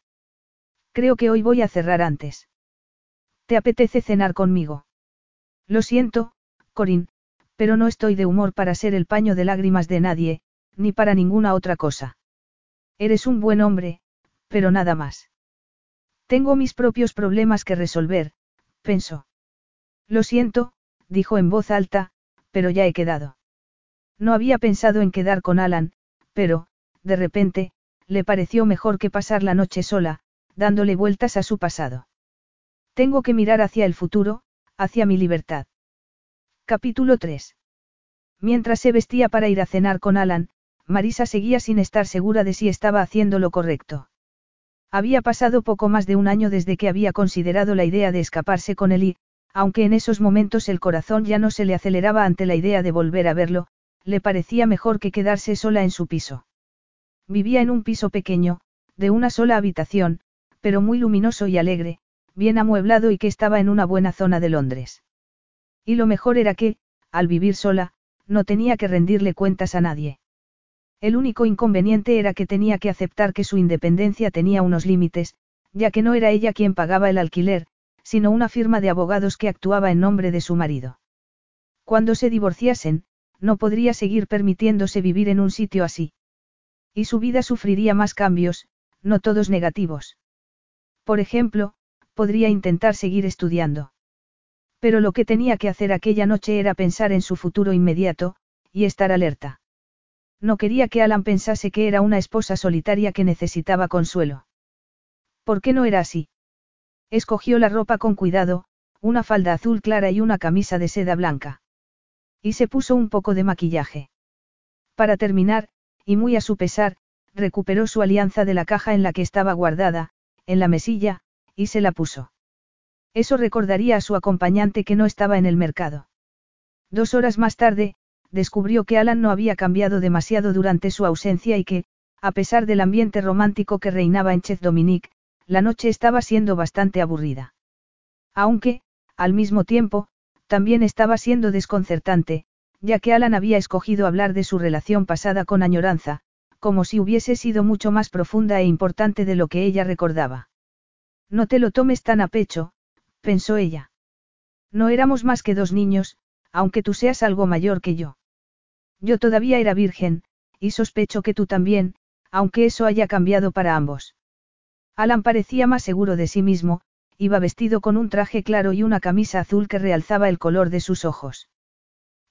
Creo que hoy voy a cerrar antes. ¿Te apetece cenar conmigo? Lo siento, Corín, pero no estoy de humor para ser el paño de lágrimas de nadie, ni para ninguna otra cosa. Eres un buen hombre, pero nada más. Tengo mis propios problemas que resolver, pensó. Lo siento, dijo en voz alta, pero ya he quedado. No había pensado en quedar con Alan, pero, de repente, le pareció mejor que pasar la noche sola, dándole vueltas a su pasado. Tengo que mirar hacia el futuro, hacia mi libertad. Capítulo 3. Mientras se vestía para ir a cenar con Alan, Marisa seguía sin estar segura de si estaba haciendo lo correcto. Había pasado poco más de un año desde que había considerado la idea de escaparse con él aunque en esos momentos el corazón ya no se le aceleraba ante la idea de volver a verlo, le parecía mejor que quedarse sola en su piso. Vivía en un piso pequeño, de una sola habitación, pero muy luminoso y alegre, bien amueblado y que estaba en una buena zona de Londres. Y lo mejor era que, al vivir sola, no tenía que rendirle cuentas a nadie. El único inconveniente era que tenía que aceptar que su independencia tenía unos límites, ya que no era ella quien pagaba el alquiler, sino una firma de abogados que actuaba en nombre de su marido. Cuando se divorciasen, no podría seguir permitiéndose vivir en un sitio así. Y su vida sufriría más cambios, no todos negativos. Por ejemplo, podría intentar seguir estudiando. Pero lo que tenía que hacer aquella noche era pensar en su futuro inmediato, y estar alerta. No quería que Alan pensase que era una esposa solitaria que necesitaba consuelo. ¿Por qué no era así? Escogió la ropa con cuidado, una falda azul clara y una camisa de seda blanca. Y se puso un poco de maquillaje. Para terminar, y muy a su pesar, recuperó su alianza de la caja en la que estaba guardada, en la mesilla, y se la puso. Eso recordaría a su acompañante que no estaba en el mercado. Dos horas más tarde, descubrió que Alan no había cambiado demasiado durante su ausencia y que, a pesar del ambiente romántico que reinaba en Chez Dominique, la noche estaba siendo bastante aburrida. Aunque, al mismo tiempo, también estaba siendo desconcertante, ya que Alan había escogido hablar de su relación pasada con añoranza, como si hubiese sido mucho más profunda e importante de lo que ella recordaba. No te lo tomes tan a pecho, pensó ella. No éramos más que dos niños, aunque tú seas algo mayor que yo. Yo todavía era virgen, y sospecho que tú también, aunque eso haya cambiado para ambos. Alan parecía más seguro de sí mismo, iba vestido con un traje claro y una camisa azul que realzaba el color de sus ojos.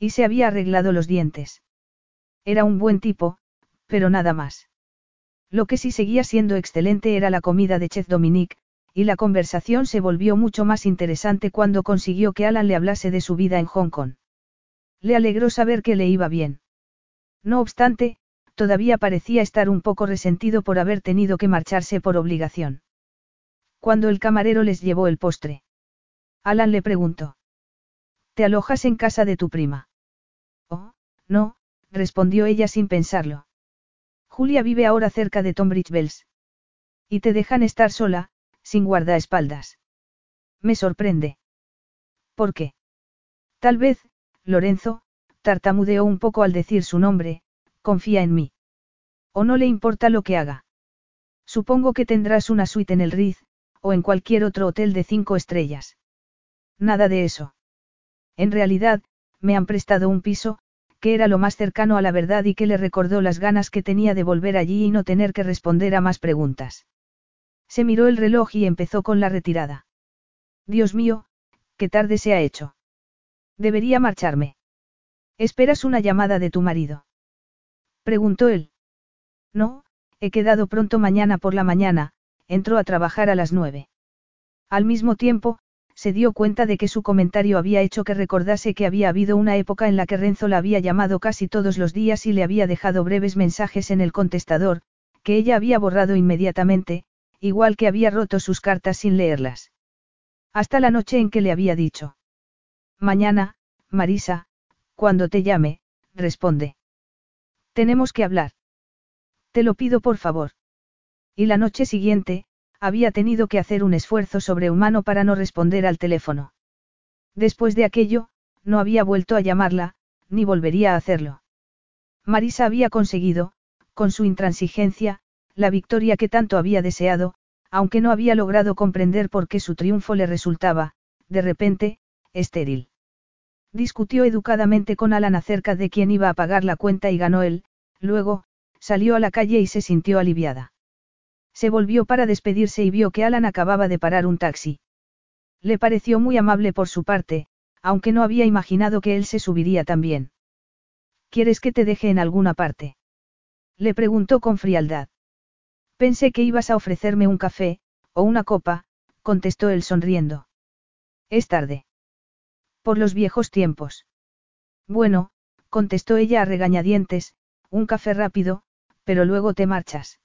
Y se había arreglado los dientes. Era un buen tipo, pero nada más. Lo que sí seguía siendo excelente era la comida de Chef Dominique, y la conversación se volvió mucho más interesante cuando consiguió que Alan le hablase de su vida en Hong Kong. Le alegró saber que le iba bien. No obstante, todavía parecía estar un poco resentido por haber tenido que marcharse por obligación. Cuando el camarero les llevó el postre. Alan le preguntó. ¿Te alojas en casa de tu prima? No, respondió ella sin pensarlo. Julia vive ahora cerca de Tonbridge Bells. Y te dejan estar sola, sin guardaespaldas. Me sorprende. ¿Por qué? Tal vez, Lorenzo, tartamudeó un poco al decir su nombre, confía en mí. O no le importa lo que haga. Supongo que tendrás una suite en el Riz, o en cualquier otro hotel de cinco estrellas. Nada de eso. En realidad, me han prestado un piso, que era lo más cercano a la verdad y que le recordó las ganas que tenía de volver allí y no tener que responder a más preguntas. Se miró el reloj y empezó con la retirada. Dios mío, qué tarde se ha hecho. Debería marcharme. ¿Esperas una llamada de tu marido? Preguntó él. No, he quedado pronto mañana por la mañana, entró a trabajar a las nueve. Al mismo tiempo, se dio cuenta de que su comentario había hecho que recordase que había habido una época en la que Renzo la había llamado casi todos los días y le había dejado breves mensajes en el contestador, que ella había borrado inmediatamente, igual que había roto sus cartas sin leerlas. Hasta la noche en que le había dicho. Mañana, Marisa, cuando te llame, responde. Tenemos que hablar. Te lo pido por favor. Y la noche siguiente, había tenido que hacer un esfuerzo sobrehumano para no responder al teléfono. Después de aquello, no había vuelto a llamarla, ni volvería a hacerlo. Marisa había conseguido, con su intransigencia, la victoria que tanto había deseado, aunque no había logrado comprender por qué su triunfo le resultaba, de repente, estéril. Discutió educadamente con Alan acerca de quién iba a pagar la cuenta y ganó él, luego, salió a la calle y se sintió aliviada. Se volvió para despedirse y vio que Alan acababa de parar un taxi. Le pareció muy amable por su parte, aunque no había imaginado que él se subiría también. ¿Quieres que te deje en alguna parte? Le preguntó con frialdad. Pensé que ibas a ofrecerme un café, o una copa, contestó él sonriendo. Es tarde. Por los viejos tiempos. Bueno, contestó ella a regañadientes, un café rápido, pero luego te marchas.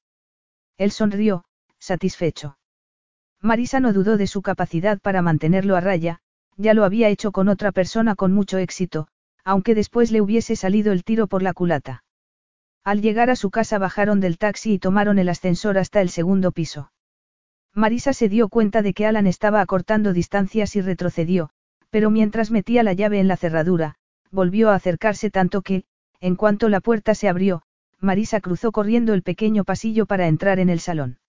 Él sonrió, satisfecho. Marisa no dudó de su capacidad para mantenerlo a raya, ya lo había hecho con otra persona con mucho éxito, aunque después le hubiese salido el tiro por la culata. Al llegar a su casa bajaron del taxi y tomaron el ascensor hasta el segundo piso. Marisa se dio cuenta de que Alan estaba acortando distancias y retrocedió, pero mientras metía la llave en la cerradura, volvió a acercarse tanto que, en cuanto la puerta se abrió, Marisa cruzó corriendo el pequeño pasillo para entrar en el salón.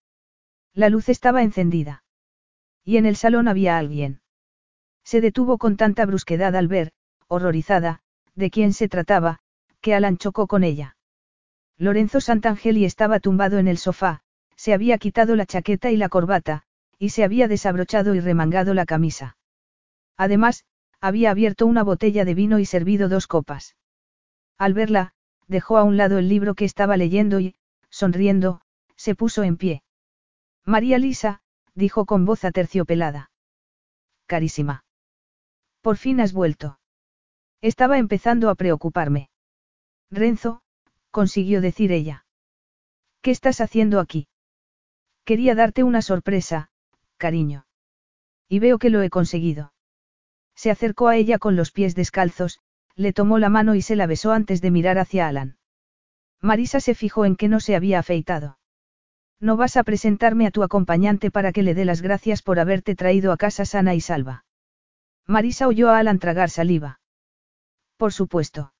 La luz estaba encendida. Y en el salón había alguien. Se detuvo con tanta brusquedad al ver, horrorizada, de quién se trataba, que Alan chocó con ella. Lorenzo Santangeli estaba tumbado en el sofá, se había quitado la chaqueta y la corbata, y se había desabrochado y remangado la camisa. Además, había abierto una botella de vino y servido dos copas. Al verla, dejó a un lado el libro que estaba leyendo y, sonriendo, se puso en pie. María Lisa, dijo con voz aterciopelada. Carísima. Por fin has vuelto. Estaba empezando a preocuparme. Renzo, consiguió decir ella. ¿Qué estás haciendo aquí? Quería darte una sorpresa, cariño. Y veo que lo he conseguido. Se acercó a ella con los pies descalzos, le tomó la mano y se la besó antes de mirar hacia Alan. Marisa se fijó en que no se había afeitado. No vas a presentarme a tu acompañante para que le dé las gracias por haberte traído a casa sana y salva. Marisa oyó a Alan tragar saliva. Por supuesto.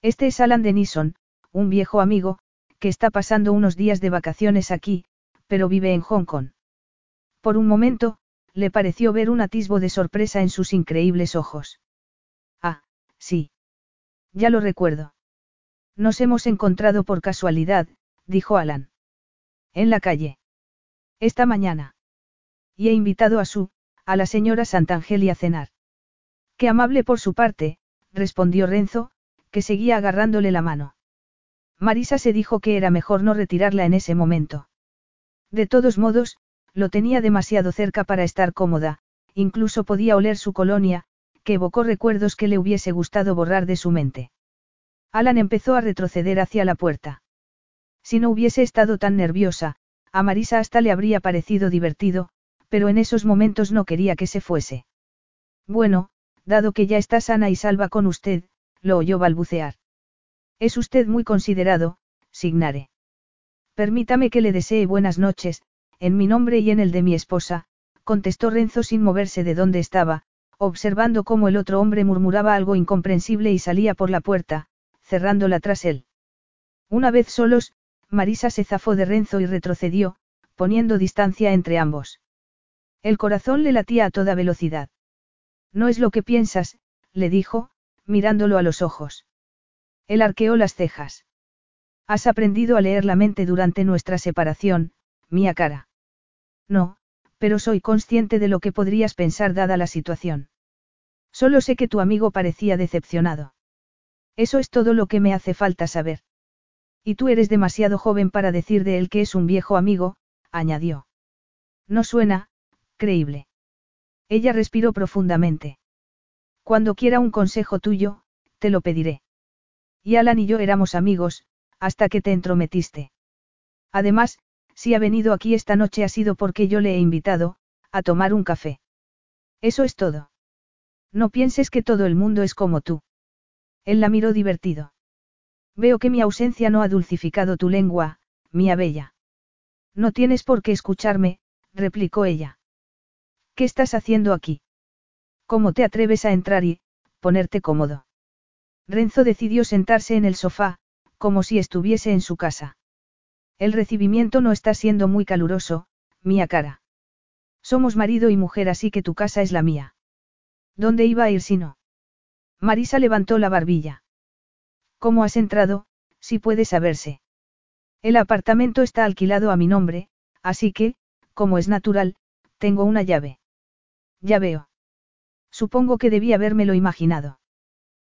Este es Alan Denison, un viejo amigo, que está pasando unos días de vacaciones aquí, pero vive en Hong Kong. Por un momento, le pareció ver un atisbo de sorpresa en sus increíbles ojos. Sí. Ya lo recuerdo. Nos hemos encontrado por casualidad, dijo Alan. En la calle. Esta mañana. Y he invitado a su, a la señora Santangeli a cenar. Qué amable por su parte, respondió Renzo, que seguía agarrándole la mano. Marisa se dijo que era mejor no retirarla en ese momento. De todos modos, lo tenía demasiado cerca para estar cómoda, incluso podía oler su colonia, que evocó recuerdos que le hubiese gustado borrar de su mente. Alan empezó a retroceder hacia la puerta. Si no hubiese estado tan nerviosa, a Marisa hasta le habría parecido divertido, pero en esos momentos no quería que se fuese. Bueno, dado que ya está sana y salva con usted, lo oyó balbucear. Es usted muy considerado, Signare. Permítame que le desee buenas noches, en mi nombre y en el de mi esposa, contestó Renzo sin moverse de donde estaba, observando cómo el otro hombre murmuraba algo incomprensible y salía por la puerta, cerrándola tras él. Una vez solos, Marisa se zafó de Renzo y retrocedió, poniendo distancia entre ambos. El corazón le latía a toda velocidad. No es lo que piensas, le dijo, mirándolo a los ojos. Él arqueó las cejas. Has aprendido a leer la mente durante nuestra separación, mía cara. No, pero soy consciente de lo que podrías pensar dada la situación. Solo sé que tu amigo parecía decepcionado. Eso es todo lo que me hace falta saber. Y tú eres demasiado joven para decir de él que es un viejo amigo, añadió. No suena, creíble. Ella respiró profundamente. Cuando quiera un consejo tuyo, te lo pediré. Y Alan y yo éramos amigos, hasta que te entrometiste. Además, si ha venido aquí esta noche ha sido porque yo le he invitado, a tomar un café. Eso es todo. No pienses que todo el mundo es como tú. Él la miró divertido. Veo que mi ausencia no ha dulcificado tu lengua, mía bella. No tienes por qué escucharme, replicó ella. ¿Qué estás haciendo aquí? ¿Cómo te atreves a entrar y, ponerte cómodo? Renzo decidió sentarse en el sofá, como si estuviese en su casa. El recibimiento no está siendo muy caluroso, mía cara. Somos marido y mujer así que tu casa es la mía. ¿Dónde iba a ir si no? Marisa levantó la barbilla. ¿Cómo has entrado, si puede saberse? El apartamento está alquilado a mi nombre, así que, como es natural, tengo una llave. Ya veo. Supongo que debí habérmelo imaginado.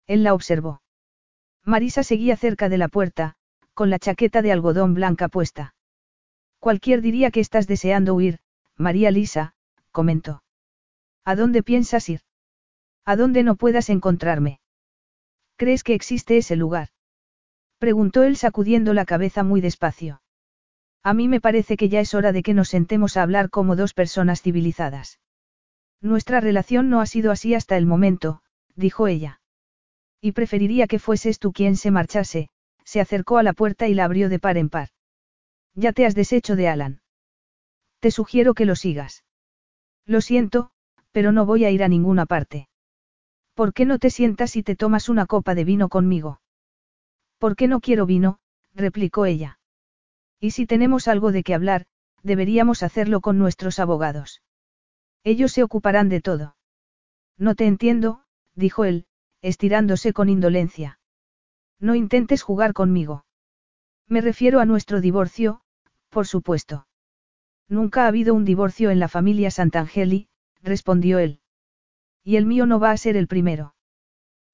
Él la observó. Marisa seguía cerca de la puerta, con la chaqueta de algodón blanca puesta. Cualquier diría que estás deseando huir, María Lisa, comentó. ¿A dónde piensas ir? ¿A dónde no puedas encontrarme? ¿Crees que existe ese lugar? Preguntó él sacudiendo la cabeza muy despacio. A mí me parece que ya es hora de que nos sentemos a hablar como dos personas civilizadas. Nuestra relación no ha sido así hasta el momento, dijo ella. Y preferiría que fueses tú quien se marchase, se acercó a la puerta y la abrió de par en par. Ya te has deshecho de Alan. Te sugiero que lo sigas. Lo siento, pero no voy a ir a ninguna parte. ¿Por qué no te sientas y te tomas una copa de vino conmigo? ¿Por qué no quiero vino? replicó ella. Y si tenemos algo de qué hablar, deberíamos hacerlo con nuestros abogados. Ellos se ocuparán de todo. No te entiendo, dijo él, estirándose con indolencia. No intentes jugar conmigo. Me refiero a nuestro divorcio, por supuesto. Nunca ha habido un divorcio en la familia Santangeli, respondió él. Y el mío no va a ser el primero.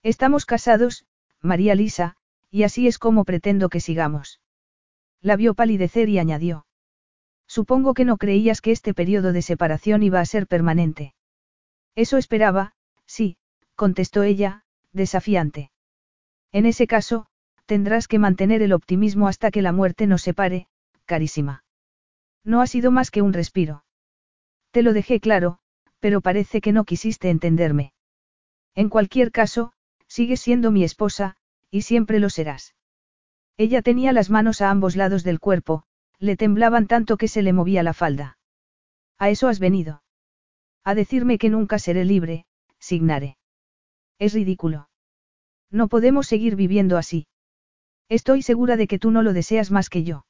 Estamos casados, María Lisa, y así es como pretendo que sigamos. La vio palidecer y añadió. Supongo que no creías que este periodo de separación iba a ser permanente. Eso esperaba, sí, contestó ella, desafiante. En ese caso, tendrás que mantener el optimismo hasta que la muerte nos separe, carísima. No ha sido más que un respiro. Te lo dejé claro, pero parece que no quisiste entenderme. En cualquier caso, sigues siendo mi esposa, y siempre lo serás. Ella tenía las manos a ambos lados del cuerpo, le temblaban tanto que se le movía la falda. A eso has venido. A decirme que nunca seré libre, Signare. Es ridículo. No podemos seguir viviendo así. Estoy segura de que tú no lo deseas más que yo.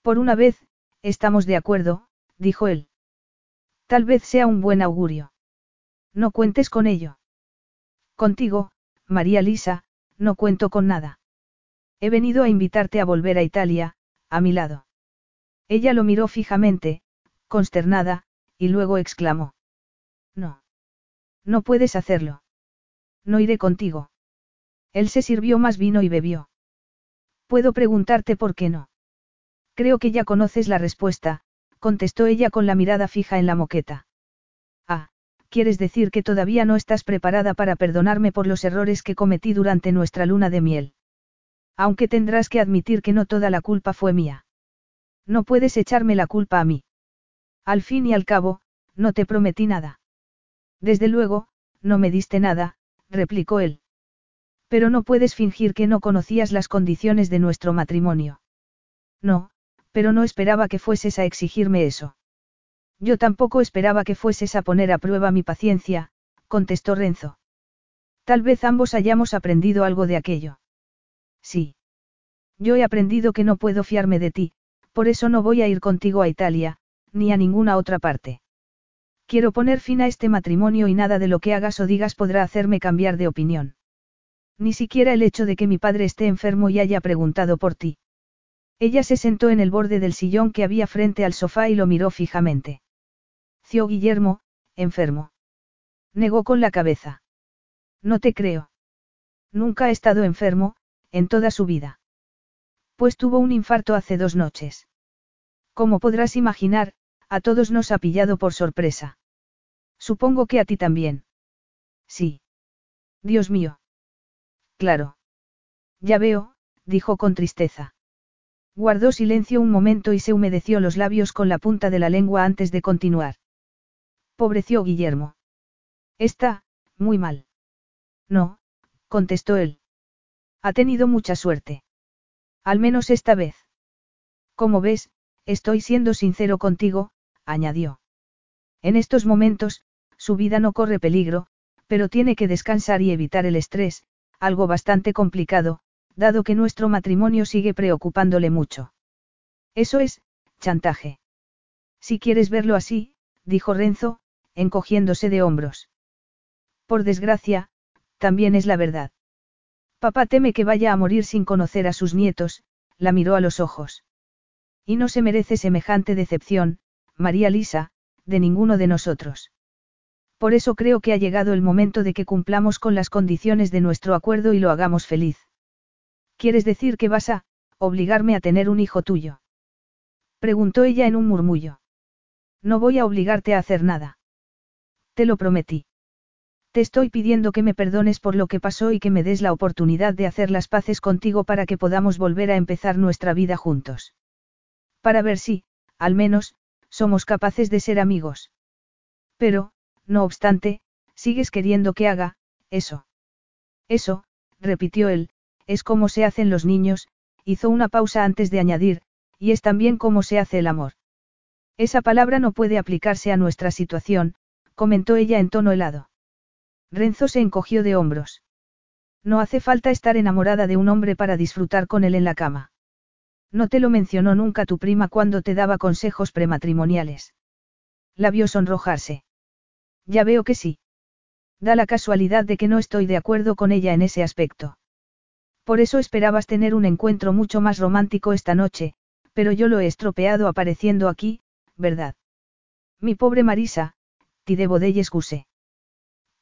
Por una vez, estamos de acuerdo, dijo él. Tal vez sea un buen augurio. No cuentes con ello. Contigo, María Lisa, no cuento con nada. He venido a invitarte a volver a Italia, a mi lado. Ella lo miró fijamente, consternada, y luego exclamó. No. No puedes hacerlo. No iré contigo. Él se sirvió más vino y bebió. Puedo preguntarte por qué no. Creo que ya conoces la respuesta, contestó ella con la mirada fija en la moqueta. Ah, quieres decir que todavía no estás preparada para perdonarme por los errores que cometí durante nuestra luna de miel. Aunque tendrás que admitir que no toda la culpa fue mía. No puedes echarme la culpa a mí. Al fin y al cabo, no te prometí nada. Desde luego, no me diste nada, replicó él. Pero no puedes fingir que no conocías las condiciones de nuestro matrimonio. No, pero no esperaba que fueses a exigirme eso. Yo tampoco esperaba que fueses a poner a prueba mi paciencia, contestó Renzo. Tal vez ambos hayamos aprendido algo de aquello. Sí. Yo he aprendido que no puedo fiarme de ti, por eso no voy a ir contigo a Italia, ni a ninguna otra parte. Quiero poner fin a este matrimonio y nada de lo que hagas o digas podrá hacerme cambiar de opinión. Ni siquiera el hecho de que mi padre esté enfermo y haya preguntado por ti. Ella se sentó en el borde del sillón que había frente al sofá y lo miró fijamente. Ció Guillermo, enfermo. Negó con la cabeza. No te creo. Nunca ha estado enfermo, en toda su vida. Pues tuvo un infarto hace dos noches. Como podrás imaginar, a todos nos ha pillado por sorpresa. Supongo que a ti también. Sí. Dios mío. Claro. Ya veo, dijo con tristeza. Guardó silencio un momento y se humedeció los labios con la punta de la lengua antes de continuar. Pobreció Guillermo. Está, muy mal. No, contestó él. Ha tenido mucha suerte. Al menos esta vez. Como ves, estoy siendo sincero contigo, añadió. En estos momentos, su vida no corre peligro, pero tiene que descansar y evitar el estrés, algo bastante complicado, dado que nuestro matrimonio sigue preocupándole mucho. Eso es, chantaje. Si quieres verlo así, dijo Renzo, encogiéndose de hombros. Por desgracia, también es la verdad. Papá teme que vaya a morir sin conocer a sus nietos, la miró a los ojos. Y no se merece semejante decepción, María Lisa, de ninguno de nosotros. Por eso creo que ha llegado el momento de que cumplamos con las condiciones de nuestro acuerdo y lo hagamos feliz. ¿Quieres decir que vas a obligarme a tener un hijo tuyo? Preguntó ella en un murmullo. No voy a obligarte a hacer nada. Te lo prometí. Te estoy pidiendo que me perdones por lo que pasó y que me des la oportunidad de hacer las paces contigo para que podamos volver a empezar nuestra vida juntos. Para ver si, al menos, somos capaces de ser amigos. Pero, no obstante, sigues queriendo que haga, eso. Eso, repitió él, es como se hacen los niños, hizo una pausa antes de añadir, y es también como se hace el amor. Esa palabra no puede aplicarse a nuestra situación, comentó ella en tono helado. Renzo se encogió de hombros. No hace falta estar enamorada de un hombre para disfrutar con él en la cama. No te lo mencionó nunca tu prima cuando te daba consejos prematrimoniales. La vio sonrojarse. Ya veo que sí. Da la casualidad de que no estoy de acuerdo con ella en ese aspecto. Por eso esperabas tener un encuentro mucho más romántico esta noche, pero yo lo he estropeado apareciendo aquí, ¿verdad? Mi pobre Marisa, ti debo de excuse.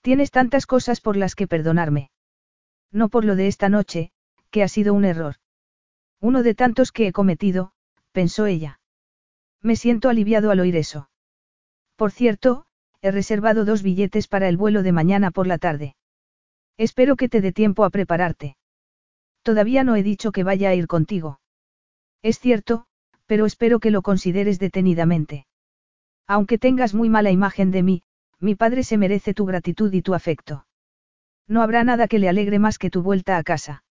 Tienes tantas cosas por las que perdonarme. No por lo de esta noche, que ha sido un error. Uno de tantos que he cometido, pensó ella. Me siento aliviado al oír eso. Por cierto, he reservado dos billetes para el vuelo de mañana por la tarde. Espero que te dé tiempo a prepararte. Todavía no he dicho que vaya a ir contigo. Es cierto, pero espero que lo consideres detenidamente. Aunque tengas muy mala imagen de mí, mi padre se merece tu gratitud y tu afecto. No habrá nada que le alegre más que tu vuelta a casa.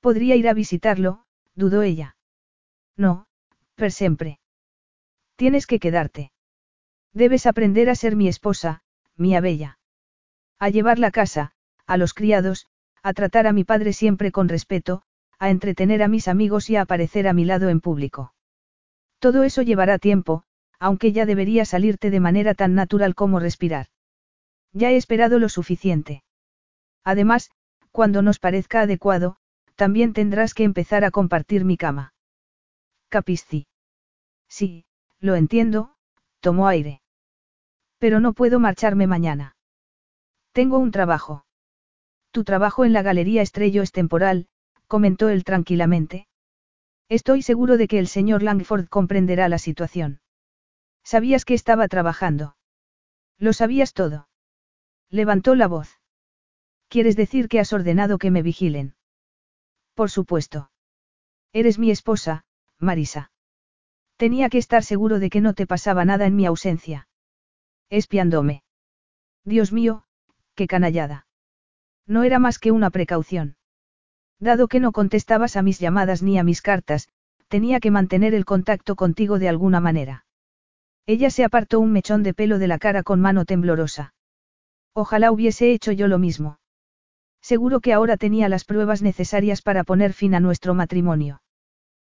Podría ir a visitarlo, dudó ella. No, per siempre. Tienes que quedarte. Debes aprender a ser mi esposa, mía bella. A llevar la casa, a los criados, a tratar a mi padre siempre con respeto, a entretener a mis amigos y a aparecer a mi lado en público. Todo eso llevará tiempo, aunque ya debería salirte de manera tan natural como respirar. Ya he esperado lo suficiente. Además, cuando nos parezca adecuado, también tendrás que empezar a compartir mi cama. Capisci. Sí, lo entiendo, tomó aire. Pero no puedo marcharme mañana. Tengo un trabajo. Tu trabajo en la Galería Estrello es temporal, comentó él tranquilamente. Estoy seguro de que el señor Langford comprenderá la situación. Sabías que estaba trabajando. Lo sabías todo. Levantó la voz. ¿Quieres decir que has ordenado que me vigilen? Por supuesto. Eres mi esposa, Marisa. Tenía que estar seguro de que no te pasaba nada en mi ausencia. Espiándome. Dios mío, qué canallada. No era más que una precaución. Dado que no contestabas a mis llamadas ni a mis cartas, tenía que mantener el contacto contigo de alguna manera. Ella se apartó un mechón de pelo de la cara con mano temblorosa. Ojalá hubiese hecho yo lo mismo. Seguro que ahora tenía las pruebas necesarias para poner fin a nuestro matrimonio.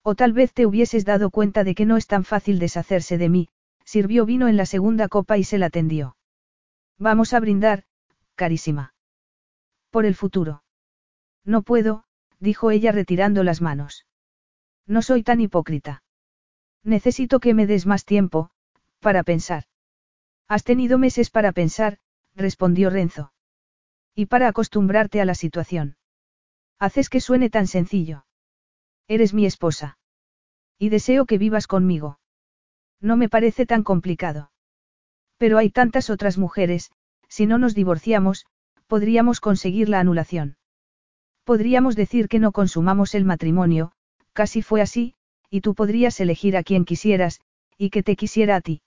O tal vez te hubieses dado cuenta de que no es tan fácil deshacerse de mí, sirvió vino en la segunda copa y se la tendió. Vamos a brindar, carísima. Por el futuro. No puedo, dijo ella retirando las manos. No soy tan hipócrita. Necesito que me des más tiempo, para pensar. Has tenido meses para pensar, respondió Renzo. Y para acostumbrarte a la situación. Haces que suene tan sencillo. Eres mi esposa. Y deseo que vivas conmigo. No me parece tan complicado. Pero hay tantas otras mujeres, si no nos divorciamos, podríamos conseguir la anulación. Podríamos decir que no consumamos el matrimonio, casi fue así, y tú podrías elegir a quien quisieras, y que te quisiera a ti.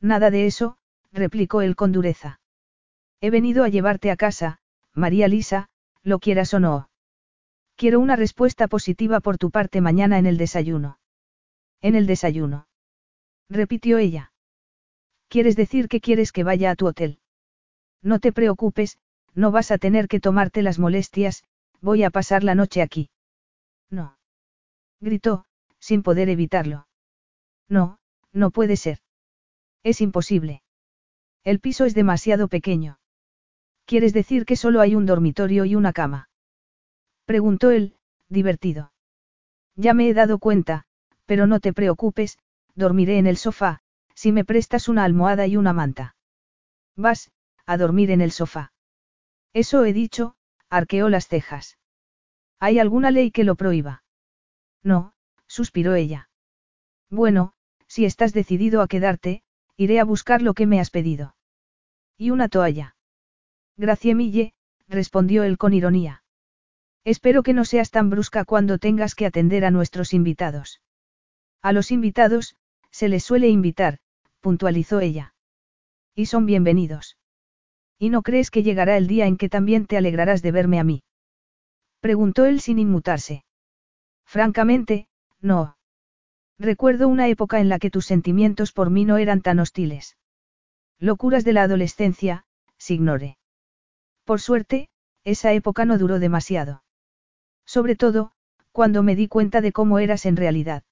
Nada de eso, replicó él con dureza. He venido a llevarte a casa, María Lisa, lo quieras o no. Quiero una respuesta positiva por tu parte mañana en el desayuno. En el desayuno. Repitió ella. ¿Quieres decir que quieres que vaya a tu hotel? No te preocupes, no vas a tener que tomarte las molestias, voy a pasar la noche aquí. No. Gritó, sin poder evitarlo. No, no puede ser. Es imposible. El piso es demasiado pequeño. ¿Quieres decir que solo hay un dormitorio y una cama? Preguntó él, divertido. Ya me he dado cuenta, pero no te preocupes, dormiré en el sofá, si me prestas una almohada y una manta. Vas, a dormir en el sofá. Eso he dicho, arqueó las cejas. ¿Hay alguna ley que lo prohíba? No, suspiró ella. Bueno, si estás decidido a quedarte, iré a buscar lo que me has pedido. ¿Y una toalla? Graciemille, respondió él con ironía. Espero que no seas tan brusca cuando tengas que atender a nuestros invitados. A los invitados, se les suele invitar, puntualizó ella. Y son bienvenidos. ¿Y no crees que llegará el día en que también te alegrarás de verme a mí? Preguntó él sin inmutarse. Francamente, no. Recuerdo una época en la que tus sentimientos por mí no eran tan hostiles. Locuras de la adolescencia, signore. Por suerte, esa época no duró demasiado. Sobre todo, cuando me di cuenta de cómo eras en realidad.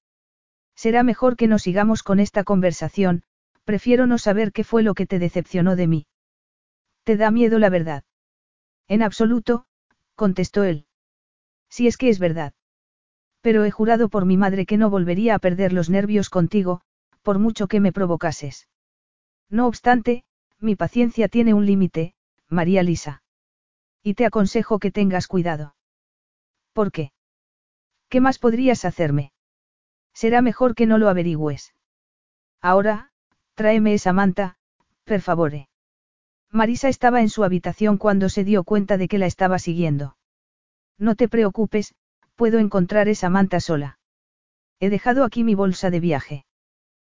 Será mejor que no sigamos con esta conversación, prefiero no saber qué fue lo que te decepcionó de mí. ¿Te da miedo la verdad? En absoluto, contestó él. Si es que es verdad. Pero he jurado por mi madre que no volvería a perder los nervios contigo, por mucho que me provocases. No obstante, mi paciencia tiene un límite, María Lisa. Y te aconsejo que tengas cuidado. ¿Por qué? ¿Qué más podrías hacerme? Será mejor que no lo averigües. Ahora, tráeme esa manta, per favore. Marisa estaba en su habitación cuando se dio cuenta de que la estaba siguiendo. No te preocupes, puedo encontrar esa manta sola. He dejado aquí mi bolsa de viaje.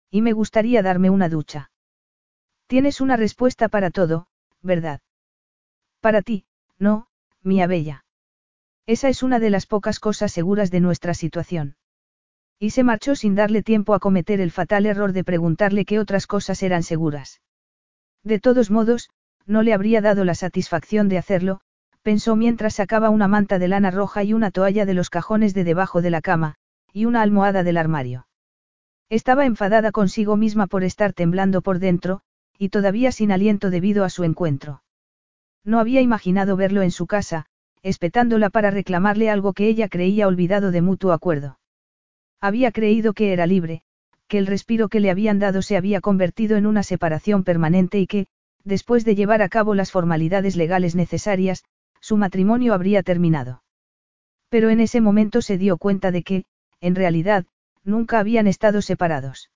Y me gustaría darme una ducha. Tienes una respuesta para todo, ¿verdad? Para ti, no, mía bella. Esa es una de las pocas cosas seguras de nuestra situación. Y se marchó sin darle tiempo a cometer el fatal error de preguntarle qué otras cosas eran seguras. De todos modos, no le habría dado la satisfacción de hacerlo, pensó mientras sacaba una manta de lana roja y una toalla de los cajones de debajo de la cama, y una almohada del armario. Estaba enfadada consigo misma por estar temblando por dentro, y todavía sin aliento debido a su encuentro. No había imaginado verlo en su casa, espetándola para reclamarle algo que ella creía olvidado de mutuo acuerdo. Había creído que era libre, que el respiro que le habían dado se había convertido en una separación permanente y que, después de llevar a cabo las formalidades legales necesarias, su matrimonio habría terminado. Pero en ese momento se dio cuenta de que, en realidad, nunca habían estado separados.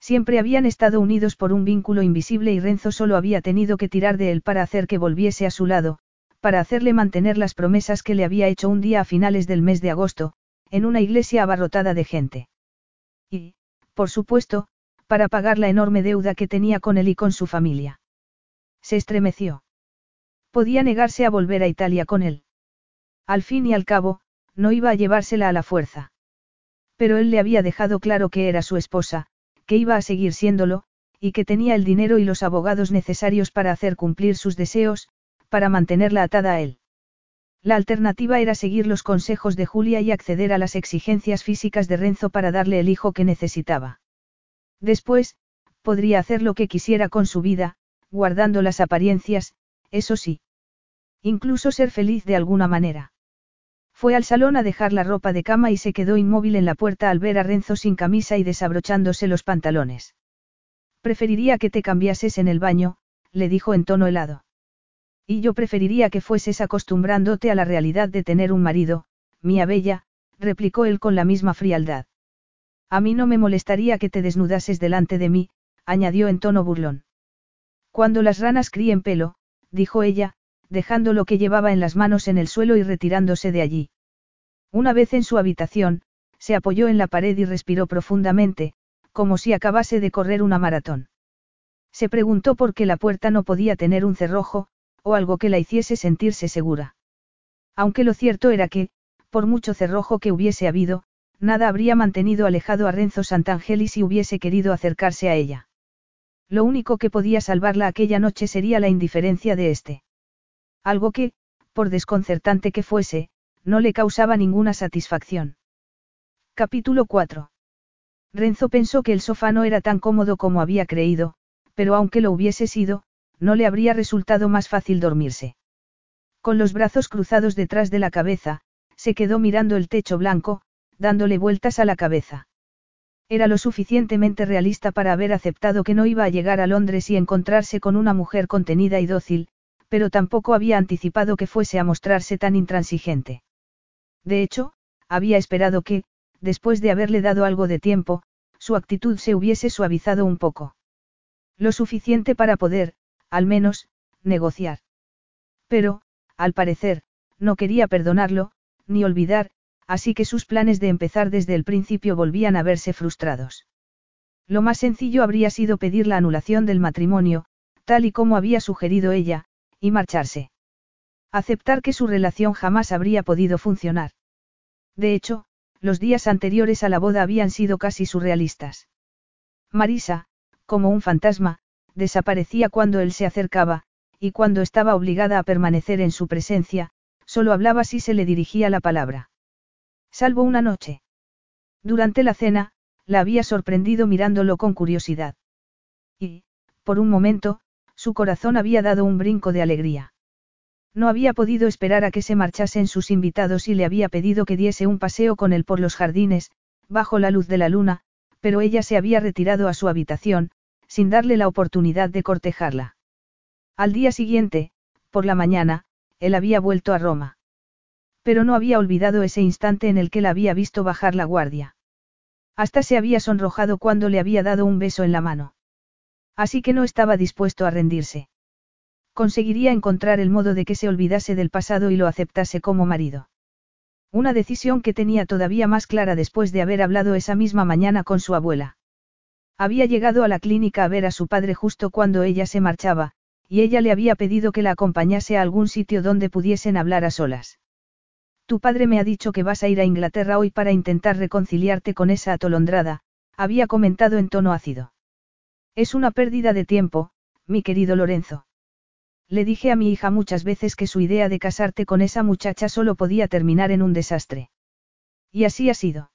Siempre habían estado unidos por un vínculo invisible y Renzo solo había tenido que tirar de él para hacer que volviese a su lado, para hacerle mantener las promesas que le había hecho un día a finales del mes de agosto, en una iglesia abarrotada de gente. Y, por supuesto, para pagar la enorme deuda que tenía con él y con su familia. Se estremeció. Podía negarse a volver a Italia con él. Al fin y al cabo, no iba a llevársela a la fuerza. Pero él le había dejado claro que era su esposa, que iba a seguir siéndolo, y que tenía el dinero y los abogados necesarios para hacer cumplir sus deseos, para mantenerla atada a él. La alternativa era seguir los consejos de Julia y acceder a las exigencias físicas de Renzo para darle el hijo que necesitaba. Después, podría hacer lo que quisiera con su vida, guardando las apariencias, eso sí. Incluso ser feliz de alguna manera. Fue al salón a dejar la ropa de cama y se quedó inmóvil en la puerta al ver a Renzo sin camisa y desabrochándose los pantalones. Preferiría que te cambiases en el baño, le dijo en tono helado. Y yo preferiría que fueses acostumbrándote a la realidad de tener un marido, mía bella, replicó él con la misma frialdad. A mí no me molestaría que te desnudases delante de mí, añadió en tono burlón. Cuando las ranas críen pelo, dijo ella, dejando lo que llevaba en las manos en el suelo y retirándose de allí. Una vez en su habitación, se apoyó en la pared y respiró profundamente, como si acabase de correr una maratón. Se preguntó por qué la puerta no podía tener un cerrojo, o algo que la hiciese sentirse segura. Aunque lo cierto era que, por mucho cerrojo que hubiese habido, nada habría mantenido alejado a Renzo Santangeli si hubiese querido acercarse a ella. Lo único que podía salvarla aquella noche sería la indiferencia de éste. Algo que, por desconcertante que fuese, no le causaba ninguna satisfacción. Capítulo 4. Renzo pensó que el sofá no era tan cómodo como había creído, pero aunque lo hubiese sido, no le habría resultado más fácil dormirse. Con los brazos cruzados detrás de la cabeza, se quedó mirando el techo blanco, dándole vueltas a la cabeza. Era lo suficientemente realista para haber aceptado que no iba a llegar a Londres y encontrarse con una mujer contenida y dócil, pero tampoco había anticipado que fuese a mostrarse tan intransigente. De hecho, había esperado que, después de haberle dado algo de tiempo, su actitud se hubiese suavizado un poco. Lo suficiente para poder, al menos, negociar. Pero, al parecer, no quería perdonarlo, ni olvidar, así que sus planes de empezar desde el principio volvían a verse frustrados. Lo más sencillo habría sido pedir la anulación del matrimonio, tal y como había sugerido ella, y marcharse. Aceptar que su relación jamás habría podido funcionar. De hecho, los días anteriores a la boda habían sido casi surrealistas. Marisa, como un fantasma, desaparecía cuando él se acercaba, y cuando estaba obligada a permanecer en su presencia, solo hablaba si se le dirigía la palabra. Salvo una noche. Durante la cena, la había sorprendido mirándolo con curiosidad. Y, por un momento, su corazón había dado un brinco de alegría. No había podido esperar a que se marchasen sus invitados y le había pedido que diese un paseo con él por los jardines, bajo la luz de la luna, pero ella se había retirado a su habitación, sin darle la oportunidad de cortejarla. Al día siguiente, por la mañana, él había vuelto a Roma. Pero no había olvidado ese instante en el que la había visto bajar la guardia. Hasta se había sonrojado cuando le había dado un beso en la mano. Así que no estaba dispuesto a rendirse. Conseguiría encontrar el modo de que se olvidase del pasado y lo aceptase como marido. Una decisión que tenía todavía más clara después de haber hablado esa misma mañana con su abuela. Había llegado a la clínica a ver a su padre justo cuando ella se marchaba, y ella le había pedido que la acompañase a algún sitio donde pudiesen hablar a solas. Tu padre me ha dicho que vas a ir a Inglaterra hoy para intentar reconciliarte con esa atolondrada, había comentado en tono ácido. Es una pérdida de tiempo, mi querido Lorenzo. Le dije a mi hija muchas veces que su idea de casarte con esa muchacha solo podía terminar en un desastre. Y así ha sido.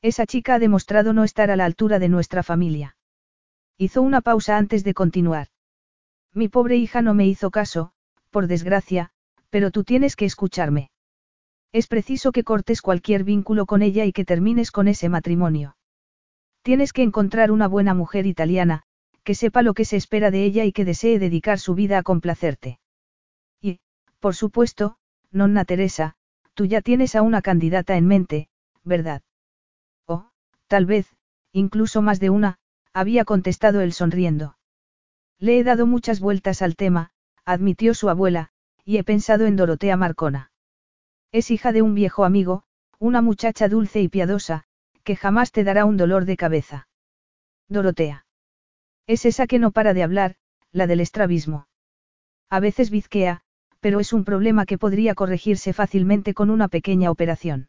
Esa chica ha demostrado no estar a la altura de nuestra familia. Hizo una pausa antes de continuar. Mi pobre hija no me hizo caso, por desgracia, pero tú tienes que escucharme. Es preciso que cortes cualquier vínculo con ella y que termines con ese matrimonio. Tienes que encontrar una buena mujer italiana, que sepa lo que se espera de ella y que desee dedicar su vida a complacerte. Y, por supuesto, nonna Teresa, tú ya tienes a una candidata en mente, ¿verdad? Tal vez, incluso más de una, había contestado él sonriendo. Le he dado muchas vueltas al tema, admitió su abuela, y he pensado en Dorotea Marcona. Es hija de un viejo amigo, una muchacha dulce y piadosa, que jamás te dará un dolor de cabeza. Dorotea. Es esa que no para de hablar, la del estrabismo. A veces bizquea, pero es un problema que podría corregirse fácilmente con una pequeña operación.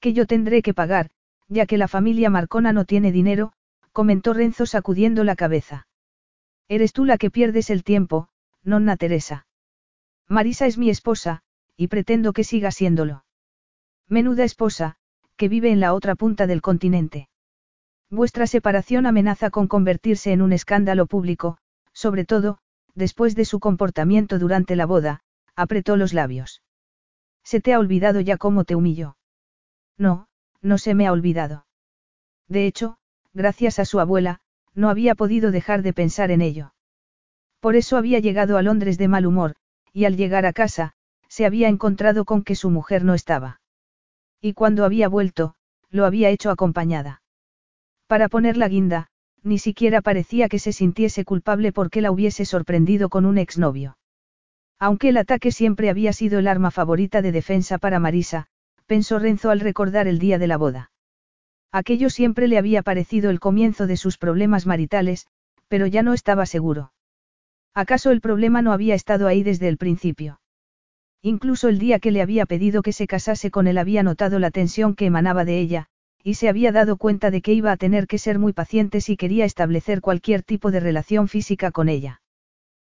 Que yo tendré que pagar, ya que la familia Marcona no tiene dinero, comentó Renzo sacudiendo la cabeza. Eres tú la que pierdes el tiempo, nonna Teresa. Marisa es mi esposa, y pretendo que siga siéndolo. Menuda esposa, que vive en la otra punta del continente. Vuestra separación amenaza con convertirse en un escándalo público, sobre todo, después de su comportamiento durante la boda, apretó los labios. ¿Se te ha olvidado ya cómo te humilló? No, no se me ha olvidado. De hecho, gracias a su abuela, no había podido dejar de pensar en ello. Por eso había llegado a Londres de mal humor, y al llegar a casa, se había encontrado con que su mujer no estaba. Y cuando había vuelto, lo había hecho acompañada. Para poner la guinda, ni siquiera parecía que se sintiese culpable porque la hubiese sorprendido con un exnovio. Aunque el ataque siempre había sido el arma favorita de defensa para Marisa, pensó Renzo al recordar el día de la boda. Aquello siempre le había parecido el comienzo de sus problemas maritales, pero ya no estaba seguro. ¿Acaso el problema no había estado ahí desde el principio? Incluso el día que le había pedido que se casase con él había notado la tensión que emanaba de ella, y se había dado cuenta de que iba a tener que ser muy paciente si quería establecer cualquier tipo de relación física con ella.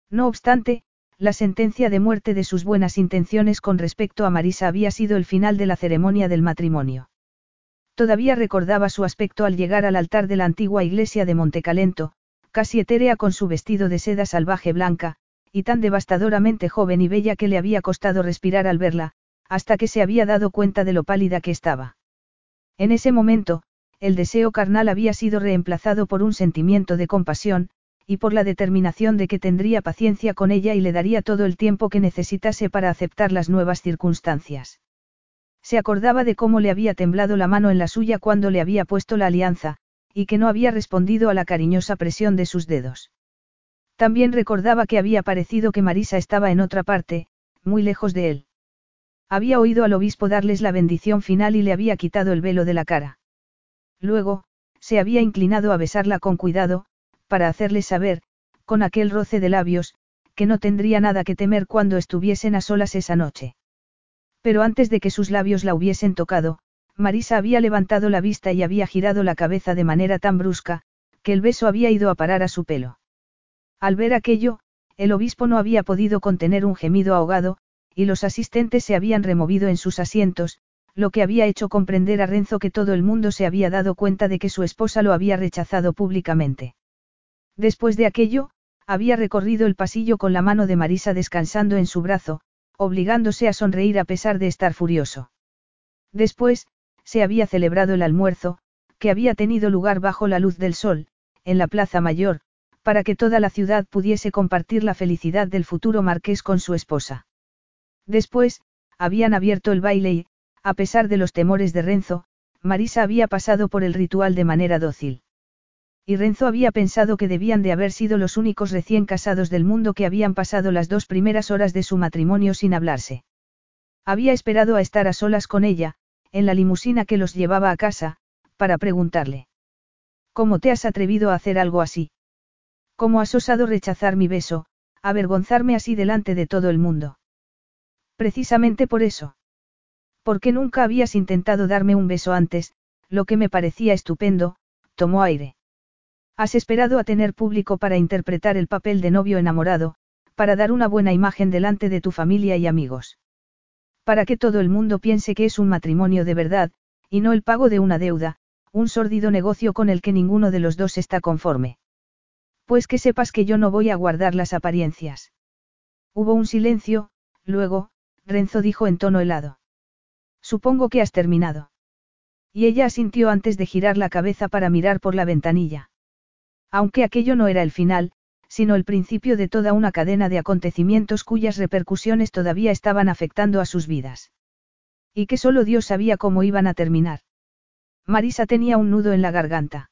No obstante, la sentencia de muerte de sus buenas intenciones con respecto a Marisa había sido el final de la ceremonia del matrimonio. Todavía recordaba su aspecto al llegar al altar de la antigua iglesia de Montecalento, casi etérea con su vestido de seda salvaje blanca, y tan devastadoramente joven y bella que le había costado respirar al verla, hasta que se había dado cuenta de lo pálida que estaba. En ese momento, el deseo carnal había sido reemplazado por un sentimiento de compasión, y por la determinación de que tendría paciencia con ella y le daría todo el tiempo que necesitase para aceptar las nuevas circunstancias. Se acordaba de cómo le había temblado la mano en la suya cuando le había puesto la alianza, y que no había respondido a la cariñosa presión de sus dedos. También recordaba que había parecido que Marisa estaba en otra parte, muy lejos de él. Había oído al obispo darles la bendición final y le había quitado el velo de la cara. Luego, se había inclinado a besarla con cuidado, para hacerle saber, con aquel roce de labios, que no tendría nada que temer cuando estuviesen a solas esa noche. Pero antes de que sus labios la hubiesen tocado, Marisa había levantado la vista y había girado la cabeza de manera tan brusca, que el beso había ido a parar a su pelo. Al ver aquello, el obispo no había podido contener un gemido ahogado, y los asistentes se habían removido en sus asientos, lo que había hecho comprender a Renzo que todo el mundo se había dado cuenta de que su esposa lo había rechazado públicamente. Después de aquello, había recorrido el pasillo con la mano de Marisa descansando en su brazo, obligándose a sonreír a pesar de estar furioso. Después, se había celebrado el almuerzo, que había tenido lugar bajo la luz del sol, en la Plaza Mayor, para que toda la ciudad pudiese compartir la felicidad del futuro marqués con su esposa. Después, habían abierto el baile y, a pesar de los temores de Renzo, Marisa había pasado por el ritual de manera dócil. Y Renzo había pensado que debían de haber sido los únicos recién casados del mundo que habían pasado las dos primeras horas de su matrimonio sin hablarse. Había esperado a estar a solas con ella, en la limusina que los llevaba a casa, para preguntarle. ¿Cómo te has atrevido a hacer algo así? ¿Cómo has osado rechazar mi beso, avergonzarme así delante de todo el mundo? Precisamente por eso. Porque nunca habías intentado darme un beso antes, lo que me parecía estupendo, tomó aire. Has esperado a tener público para interpretar el papel de novio enamorado, para dar una buena imagen delante de tu familia y amigos. Para que todo el mundo piense que es un matrimonio de verdad, y no el pago de una deuda, un sórdido negocio con el que ninguno de los dos está conforme. Pues que sepas que yo no voy a guardar las apariencias. Hubo un silencio, luego, Renzo dijo en tono helado. Supongo que has terminado. Y ella asintió antes de girar la cabeza para mirar por la ventanilla. Aunque aquello no era el final, sino el principio de toda una cadena de acontecimientos cuyas repercusiones todavía estaban afectando a sus vidas. Y que solo Dios sabía cómo iban a terminar. Marisa tenía un nudo en la garganta.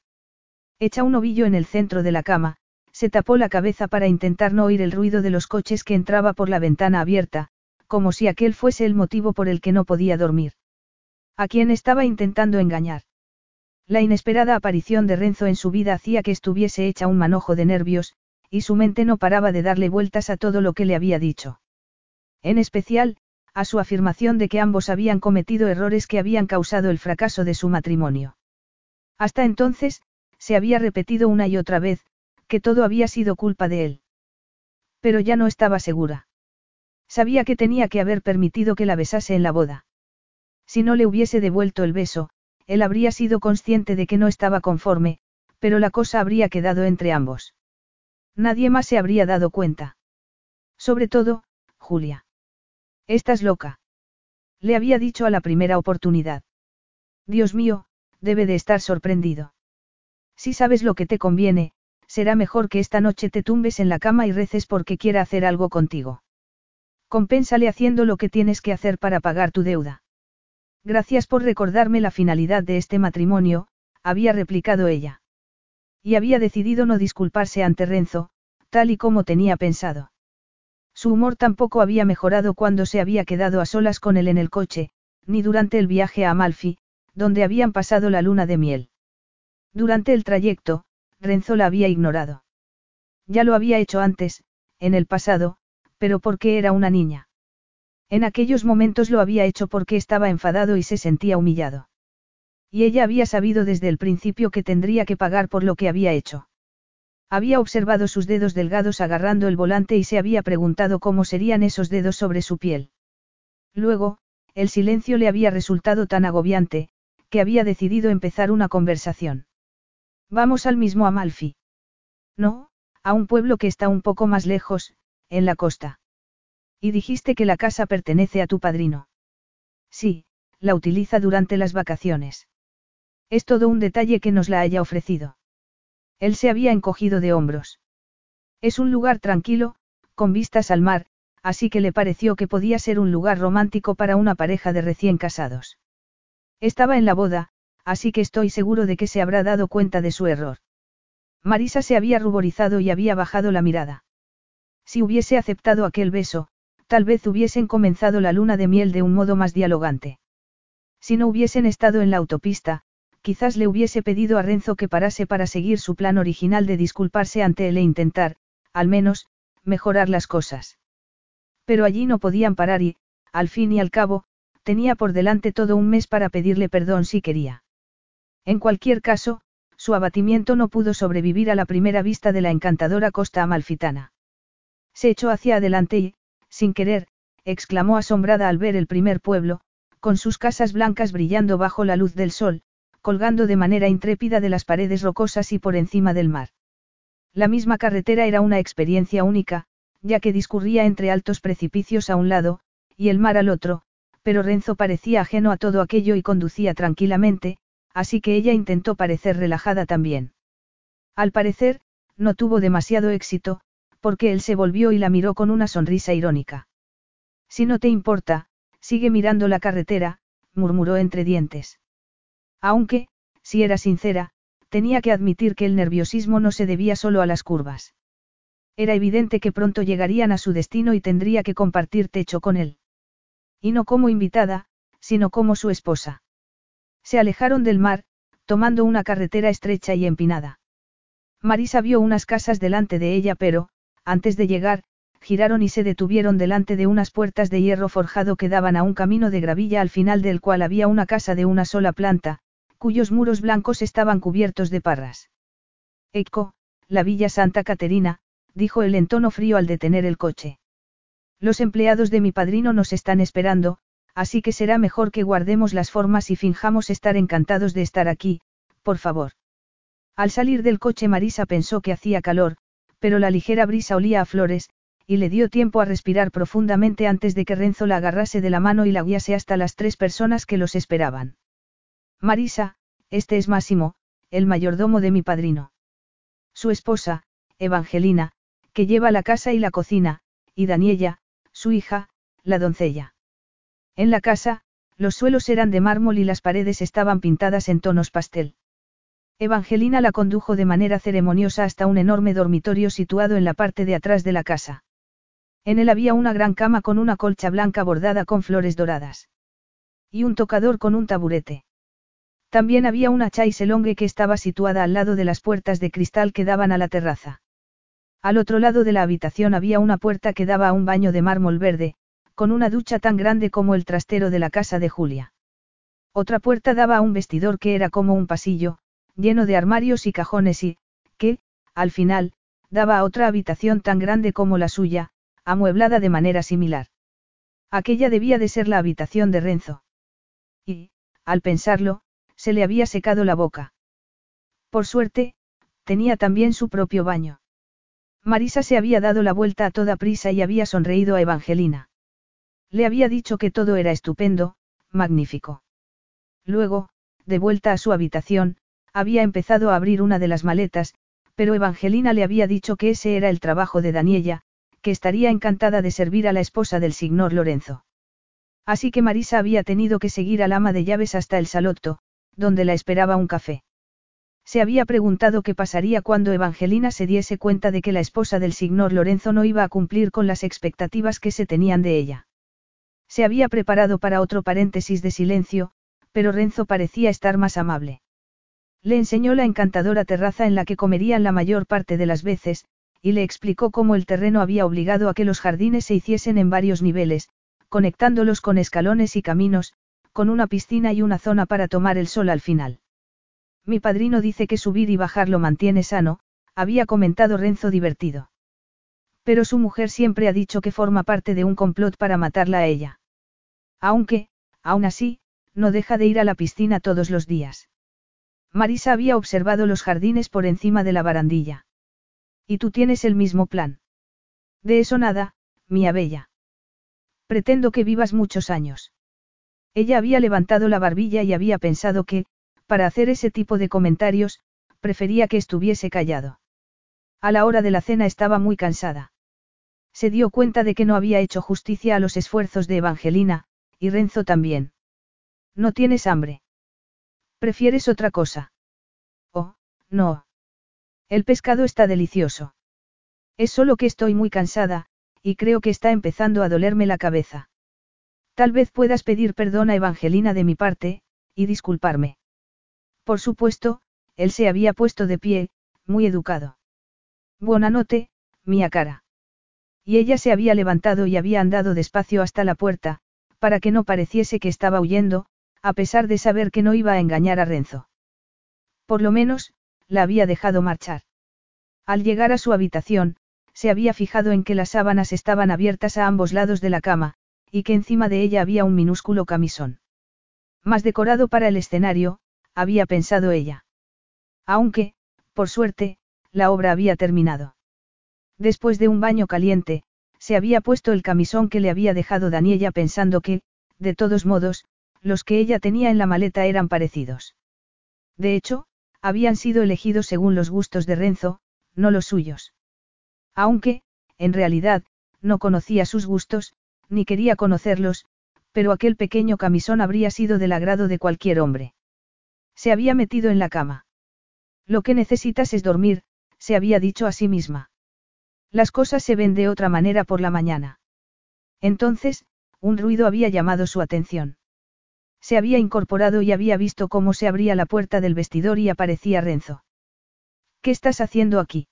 Hecha un ovillo en el centro de la cama, se tapó la cabeza para intentar no oír el ruido de los coches que entraba por la ventana abierta, como si aquel fuese el motivo por el que no podía dormir. ¿A quién estaba intentando engañar? La inesperada aparición de Renzo en su vida hacía que estuviese hecha un manojo de nervios, y su mente no paraba de darle vueltas a todo lo que le había dicho. En especial, a su afirmación de que ambos habían cometido errores que habían causado el fracaso de su matrimonio. Hasta entonces, se había repetido una y otra vez, que todo había sido culpa de él. Pero ya no estaba segura. Sabía que tenía que haber permitido que la besase en la boda. Si no le hubiese devuelto el beso, él habría sido consciente de que no estaba conforme, pero la cosa habría quedado entre ambos. Nadie más se habría dado cuenta. Sobre todo, Julia. Estás loca. Le había dicho a la primera oportunidad. Dios mío, debe de estar sorprendido. Si sabes lo que te conviene, será mejor que esta noche te tumbes en la cama y reces porque quiera hacer algo contigo. Compénsale haciendo lo que tienes que hacer para pagar tu deuda. Gracias por recordarme la finalidad de este matrimonio, había replicado ella. Y había decidido no disculparse ante Renzo, tal y como tenía pensado. Su humor tampoco había mejorado cuando se había quedado a solas con él en el coche, ni durante el viaje a Amalfi, donde habían pasado la luna de miel. Durante el trayecto, Renzo la había ignorado. Ya lo había hecho antes, en el pasado, pero porque era una niña. En aquellos momentos lo había hecho porque estaba enfadado y se sentía humillado. Y ella había sabido desde el principio que tendría que pagar por lo que había hecho. Había observado sus dedos delgados agarrando el volante y se había preguntado cómo serían esos dedos sobre su piel. Luego, el silencio le había resultado tan agobiante, que había decidido empezar una conversación. Vamos al mismo Amalfi. No, a un pueblo que está un poco más lejos, en la costa. Y dijiste que la casa pertenece a tu padrino. Sí, la utiliza durante las vacaciones. Es todo un detalle que nos la haya ofrecido. Él se había encogido de hombros. Es un lugar tranquilo, con vistas al mar, así que le pareció que podía ser un lugar romántico para una pareja de recién casados. Estaba en la boda, así que estoy seguro de que se habrá dado cuenta de su error. Marisa se había ruborizado y había bajado la mirada. Si hubiese aceptado aquel beso, tal vez hubiesen comenzado la luna de miel de un modo más dialogante. Si no hubiesen estado en la autopista, quizás le hubiese pedido a Renzo que parase para seguir su plan original de disculparse ante él e intentar, al menos, mejorar las cosas. Pero allí no podían parar y, al fin y al cabo, tenía por delante todo un mes para pedirle perdón si quería. En cualquier caso, su abatimiento no pudo sobrevivir a la primera vista de la encantadora costa amalfitana. Se echó hacia adelante y, sin querer, exclamó asombrada al ver el primer pueblo, con sus casas blancas brillando bajo la luz del sol, colgando de manera intrépida de las paredes rocosas y por encima del mar. La misma carretera era una experiencia única, ya que discurría entre altos precipicios a un lado, y el mar al otro, pero Renzo parecía ajeno a todo aquello y conducía tranquilamente, así que ella intentó parecer relajada también. Al parecer, no tuvo demasiado éxito, porque él se volvió y la miró con una sonrisa irónica. Si no te importa, sigue mirando la carretera, murmuró entre dientes. Aunque, si era sincera, tenía que admitir que el nerviosismo no se debía solo a las curvas. Era evidente que pronto llegarían a su destino y tendría que compartir techo con él. Y no como invitada, sino como su esposa. Se alejaron del mar, tomando una carretera estrecha y empinada. Marisa vio unas casas delante de ella pero, antes de llegar, giraron y se detuvieron delante de unas puertas de hierro forjado que daban a un camino de gravilla al final del cual había una casa de una sola planta, cuyos muros blancos estaban cubiertos de parras. Eco, la Villa Santa Caterina, dijo él en tono frío al detener el coche. Los empleados de mi padrino nos están esperando, así que será mejor que guardemos las formas y finjamos estar encantados de estar aquí, por favor. Al salir del coche Marisa pensó que hacía calor, pero la ligera brisa olía a flores, y le dio tiempo a respirar profundamente antes de que Renzo la agarrase de la mano y la guiase hasta las tres personas que los esperaban. Marisa, este es Máximo, el mayordomo de mi padrino. Su esposa, Evangelina, que lleva la casa y la cocina, y Daniela, su hija, la doncella. En la casa, los suelos eran de mármol y las paredes estaban pintadas en tonos pastel. Evangelina la condujo de manera ceremoniosa hasta un enorme dormitorio situado en la parte de atrás de la casa. En él había una gran cama con una colcha blanca bordada con flores doradas. Y un tocador con un taburete. También había una chaiselongue que estaba situada al lado de las puertas de cristal que daban a la terraza. Al otro lado de la habitación había una puerta que daba a un baño de mármol verde, con una ducha tan grande como el trastero de la casa de Julia. Otra puerta daba a un vestidor que era como un pasillo, lleno de armarios y cajones y, que, al final, daba a otra habitación tan grande como la suya, amueblada de manera similar. Aquella debía de ser la habitación de Renzo. Y, al pensarlo, se le había secado la boca. Por suerte, tenía también su propio baño. Marisa se había dado la vuelta a toda prisa y había sonreído a Evangelina. Le había dicho que todo era estupendo, magnífico. Luego, de vuelta a su habitación, había empezado a abrir una de las maletas, pero Evangelina le había dicho que ese era el trabajo de Daniela, que estaría encantada de servir a la esposa del señor Lorenzo. Así que Marisa había tenido que seguir al ama de llaves hasta el salotto, donde la esperaba un café. Se había preguntado qué pasaría cuando Evangelina se diese cuenta de que la esposa del señor Lorenzo no iba a cumplir con las expectativas que se tenían de ella. Se había preparado para otro paréntesis de silencio, pero Renzo parecía estar más amable. Le enseñó la encantadora terraza en la que comerían la mayor parte de las veces, y le explicó cómo el terreno había obligado a que los jardines se hiciesen en varios niveles, conectándolos con escalones y caminos, con una piscina y una zona para tomar el sol al final. Mi padrino dice que subir y bajar lo mantiene sano, había comentado Renzo divertido. Pero su mujer siempre ha dicho que forma parte de un complot para matarla a ella. Aunque, aún así, no deja de ir a la piscina todos los días. Marisa había observado los jardines por encima de la barandilla. Y tú tienes el mismo plan. De eso nada, mía bella. Pretendo que vivas muchos años. Ella había levantado la barbilla y había pensado que, para hacer ese tipo de comentarios, prefería que estuviese callado. A la hora de la cena estaba muy cansada. Se dio cuenta de que no había hecho justicia a los esfuerzos de Evangelina, y Renzo también. ¿No tienes hambre? ¿Prefieres otra cosa? Oh, no. El pescado está delicioso. Es solo que estoy muy cansada, y creo que está empezando a dolerme la cabeza. Tal vez puedas pedir perdón a Evangelina de mi parte, y disculparme. Por supuesto, él se había puesto de pie, muy educado. Buena noche, mía cara. Y ella se había levantado y había andado despacio hasta la puerta, para que no pareciese que estaba huyendo, a pesar de saber que no iba a engañar a Renzo. Por lo menos, la había dejado marchar. Al llegar a su habitación, se había fijado en que las sábanas estaban abiertas a ambos lados de la cama, y que encima de ella había un minúsculo camisón. Más decorado para el escenario, había pensado ella. Aunque, por suerte, la obra había terminado. Después de un baño caliente, se había puesto el camisón que le había dejado Daniela pensando que, de todos modos, los que ella tenía en la maleta eran parecidos. De hecho, habían sido elegidos según los gustos de Renzo, no los suyos. Aunque, en realidad, no conocía sus gustos, ni quería conocerlos, pero aquel pequeño camisón habría sido del agrado de cualquier hombre. Se había metido en la cama. Lo que necesitas es dormir, se había dicho a sí misma. Las cosas se ven de otra manera por la mañana. Entonces, un ruido había llamado su atención. Se había incorporado y había visto cómo se abría la puerta del vestidor y aparecía Renzo. ¿Qué estás haciendo aquí?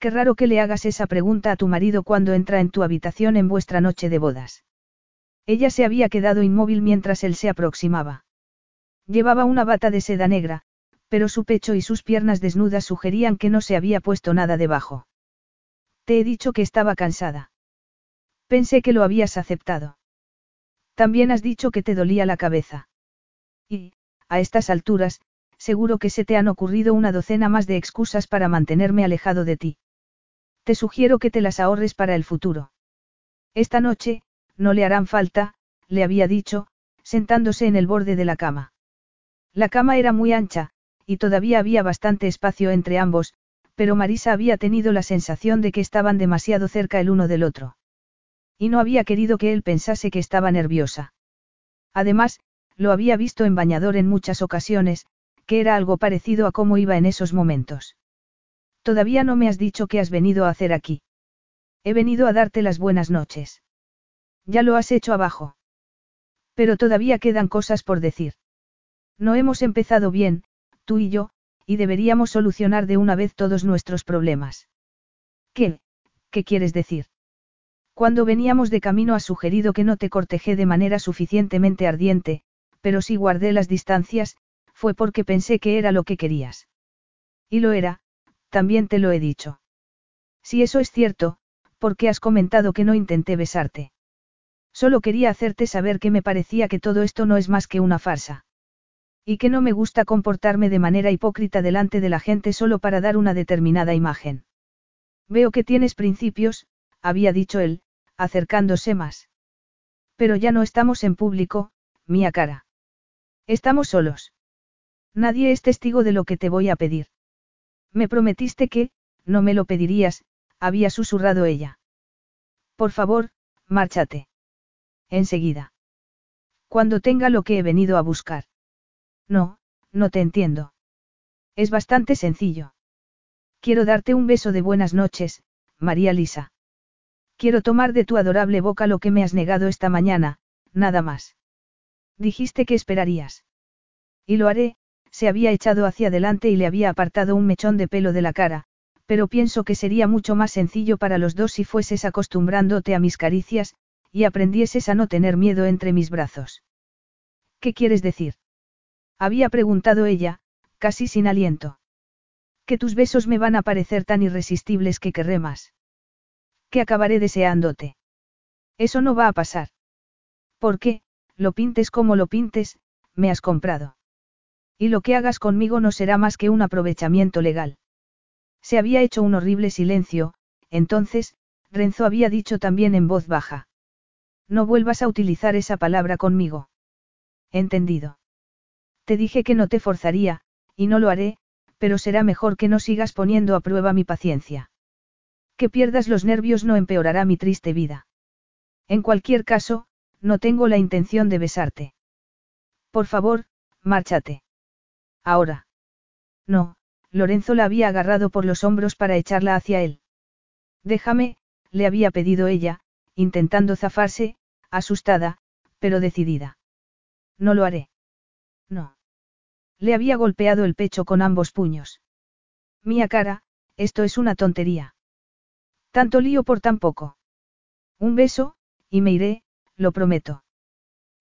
Qué raro que le hagas esa pregunta a tu marido cuando entra en tu habitación en vuestra noche de bodas. Ella se había quedado inmóvil mientras él se aproximaba. Llevaba una bata de seda negra, pero su pecho y sus piernas desnudas sugerían que no se había puesto nada debajo. Te he dicho que estaba cansada. Pensé que lo habías aceptado. También has dicho que te dolía la cabeza. Y, a estas alturas, seguro que se te han ocurrido una docena más de excusas para mantenerme alejado de ti. Te sugiero que te las ahorres para el futuro. Esta noche, no le harán falta, le había dicho, sentándose en el borde de la cama. La cama era muy ancha, y todavía había bastante espacio entre ambos, pero Marisa había tenido la sensación de que estaban demasiado cerca el uno del otro. Y no había querido que él pensase que estaba nerviosa. Además, lo había visto en bañador en muchas ocasiones, que era algo parecido a cómo iba en esos momentos. Todavía no me has dicho qué has venido a hacer aquí. He venido a darte las buenas noches. Ya lo has hecho abajo. Pero todavía quedan cosas por decir. No hemos empezado bien, tú y yo, y deberíamos solucionar de una vez todos nuestros problemas. ¿Qué? ¿Qué quieres decir? Cuando veníamos de camino has sugerido que no te cortejé de manera suficientemente ardiente, pero si guardé las distancias, fue porque pensé que era lo que querías. Y lo era, también te lo he dicho. Si eso es cierto, ¿por qué has comentado que no intenté besarte? Solo quería hacerte saber que me parecía que todo esto no es más que una farsa. Y que no me gusta comportarme de manera hipócrita delante de la gente solo para dar una determinada imagen. Veo que tienes principios, había dicho él, acercándose más. Pero ya no estamos en público, mía cara. Estamos solos. Nadie es testigo de lo que te voy a pedir. Me prometiste que, no me lo pedirías, había susurrado ella. Por favor, márchate. Enseguida. Cuando tenga lo que he venido a buscar. No, no te entiendo. Es bastante sencillo. Quiero darte un beso de buenas noches, María Lisa. Quiero tomar de tu adorable boca lo que me has negado esta mañana, nada más. Dijiste que esperarías. Y lo haré, se había echado hacia adelante y le había apartado un mechón de pelo de la cara, pero pienso que sería mucho más sencillo para los dos si fueses acostumbrándote a mis caricias, y aprendieses a no tener miedo entre mis brazos. ¿Qué quieres decir? Había preguntado ella, casi sin aliento. Que tus besos me van a parecer tan irresistibles que querré más que acabaré deseándote. Eso no va a pasar. Porque, lo pintes como lo pintes, me has comprado. Y lo que hagas conmigo no será más que un aprovechamiento legal. Se había hecho un horrible silencio, entonces, Renzo había dicho también en voz baja. No vuelvas a utilizar esa palabra conmigo. Entendido. Te dije que no te forzaría, y no lo haré, pero será mejor que no sigas poniendo a prueba mi paciencia. Que pierdas los nervios no empeorará mi triste vida. En cualquier caso, no tengo la intención de besarte. Por favor, márchate. Ahora. No, Lorenzo la había agarrado por los hombros para echarla hacia él. Déjame, le había pedido ella, intentando zafarse, asustada, pero decidida. No lo haré. No. Le había golpeado el pecho con ambos puños. Mía cara, esto es una tontería. Tanto lío por tan poco. Un beso, y me iré, lo prometo.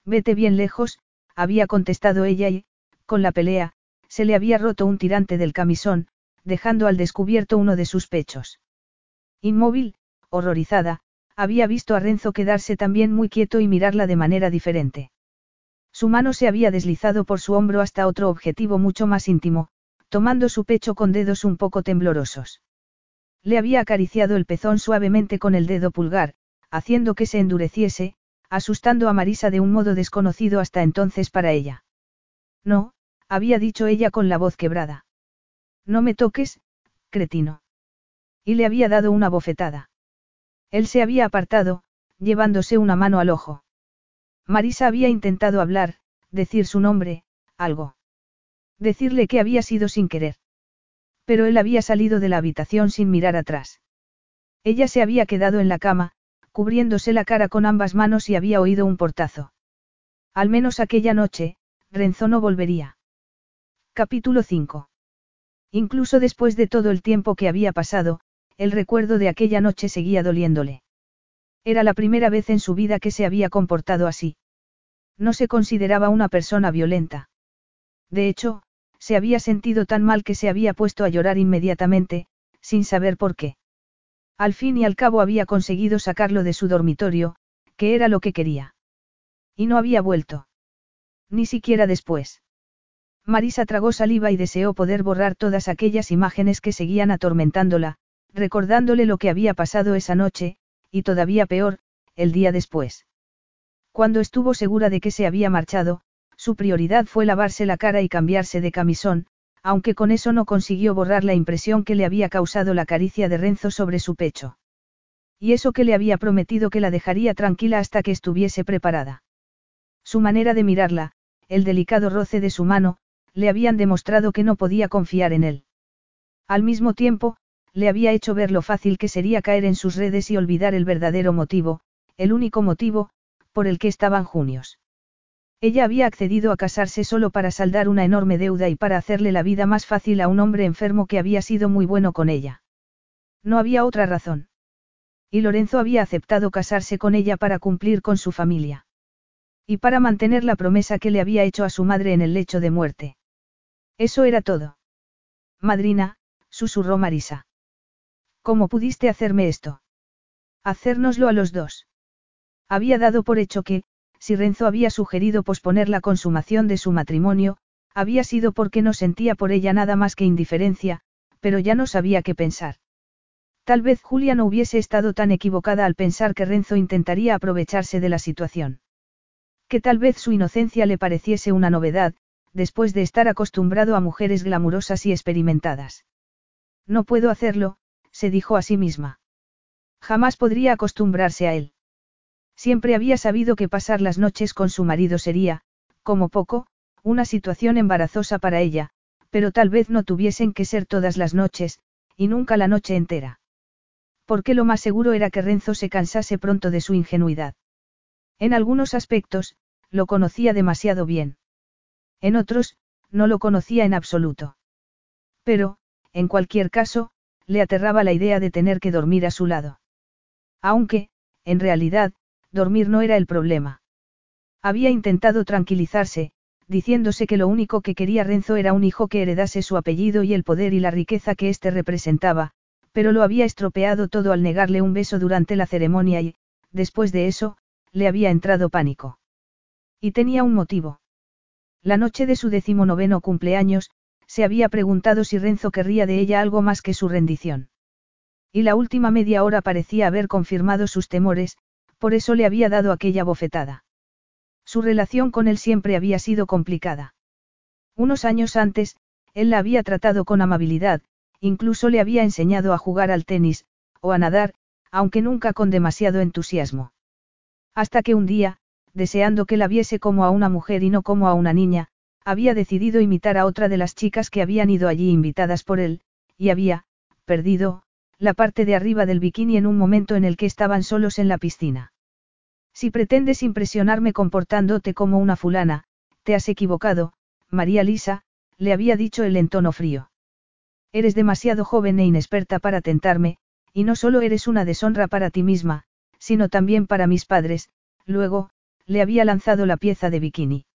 Vete bien lejos, había contestado ella y, con la pelea, se le había roto un tirante del camisón, dejando al descubierto uno de sus pechos. Inmóvil, horrorizada, había visto a Renzo quedarse también muy quieto y mirarla de manera diferente. Su mano se había deslizado por su hombro hasta otro objetivo mucho más íntimo, tomando su pecho con dedos un poco temblorosos. Le había acariciado el pezón suavemente con el dedo pulgar, haciendo que se endureciese, asustando a Marisa de un modo desconocido hasta entonces para ella. No, había dicho ella con la voz quebrada. No me toques, cretino. Y le había dado una bofetada. Él se había apartado, llevándose una mano al ojo. Marisa había intentado hablar, decir su nombre, algo. Decirle que había sido sin querer. Pero él había salido de la habitación sin mirar atrás. Ella se había quedado en la cama, cubriéndose la cara con ambas manos y había oído un portazo. Al menos aquella noche, Renzo no volvería. Capítulo 5. Incluso después de todo el tiempo que había pasado, el recuerdo de aquella noche seguía doliéndole. Era la primera vez en su vida que se había comportado así. No se consideraba una persona violenta. De hecho, se había sentido tan mal que se había puesto a llorar inmediatamente, sin saber por qué. Al fin y al cabo había conseguido sacarlo de su dormitorio, que era lo que quería. Y no había vuelto. Ni siquiera después. Marisa tragó saliva y deseó poder borrar todas aquellas imágenes que seguían atormentándola, recordándole lo que había pasado esa noche, y todavía peor, el día después. Cuando estuvo segura de que se había marchado, su prioridad fue lavarse la cara y cambiarse de camisón, aunque con eso no consiguió borrar la impresión que le había causado la caricia de Renzo sobre su pecho. Y eso que le había prometido que la dejaría tranquila hasta que estuviese preparada. Su manera de mirarla, el delicado roce de su mano, le habían demostrado que no podía confiar en él. Al mismo tiempo, le había hecho ver lo fácil que sería caer en sus redes y olvidar el verdadero motivo, el único motivo, por el que estaban junios. Ella había accedido a casarse solo para saldar una enorme deuda y para hacerle la vida más fácil a un hombre enfermo que había sido muy bueno con ella. No había otra razón. Y Lorenzo había aceptado casarse con ella para cumplir con su familia. Y para mantener la promesa que le había hecho a su madre en el lecho de muerte. Eso era todo. Madrina, susurró Marisa. ¿Cómo pudiste hacerme esto? Hacérnoslo a los dos. Había dado por hecho que, si Renzo había sugerido posponer la consumación de su matrimonio, había sido porque no sentía por ella nada más que indiferencia, pero ya no sabía qué pensar. Tal vez Julia no hubiese estado tan equivocada al pensar que Renzo intentaría aprovecharse de la situación. Que tal vez su inocencia le pareciese una novedad, después de estar acostumbrado a mujeres glamurosas y experimentadas. No puedo hacerlo, se dijo a sí misma. Jamás podría acostumbrarse a él. Siempre había sabido que pasar las noches con su marido sería, como poco, una situación embarazosa para ella, pero tal vez no tuviesen que ser todas las noches, y nunca la noche entera. Porque lo más seguro era que Renzo se cansase pronto de su ingenuidad. En algunos aspectos, lo conocía demasiado bien. En otros, no lo conocía en absoluto. Pero, en cualquier caso, le aterraba la idea de tener que dormir a su lado. Aunque, en realidad, dormir no era el problema. Había intentado tranquilizarse, diciéndose que lo único que quería Renzo era un hijo que heredase su apellido y el poder y la riqueza que éste representaba, pero lo había estropeado todo al negarle un beso durante la ceremonia y, después de eso, le había entrado pánico. Y tenía un motivo. La noche de su decimonoveno cumpleaños, se había preguntado si Renzo querría de ella algo más que su rendición. Y la última media hora parecía haber confirmado sus temores, por eso le había dado aquella bofetada. Su relación con él siempre había sido complicada. Unos años antes, él la había tratado con amabilidad, incluso le había enseñado a jugar al tenis, o a nadar, aunque nunca con demasiado entusiasmo. Hasta que un día, deseando que la viese como a una mujer y no como a una niña, había decidido imitar a otra de las chicas que habían ido allí invitadas por él, y había, perdido, la parte de arriba del bikini en un momento en el que estaban solos en la piscina. Si pretendes impresionarme comportándote como una fulana, te has equivocado, María Lisa, le había dicho él en tono frío. Eres demasiado joven e inexperta para tentarme, y no solo eres una deshonra para ti misma, sino también para mis padres, luego, le había lanzado la pieza de bikini.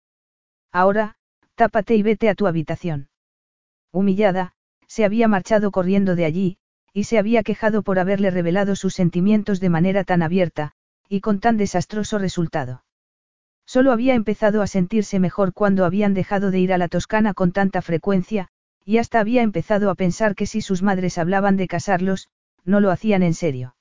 Ahora, tápate y vete a tu habitación. Humillada, se había marchado corriendo de allí, y se había quejado por haberle revelado sus sentimientos de manera tan abierta, y con tan desastroso resultado. Solo había empezado a sentirse mejor cuando habían dejado de ir a la Toscana con tanta frecuencia, y hasta había empezado a pensar que si sus madres hablaban de casarlos, no lo hacían en serio.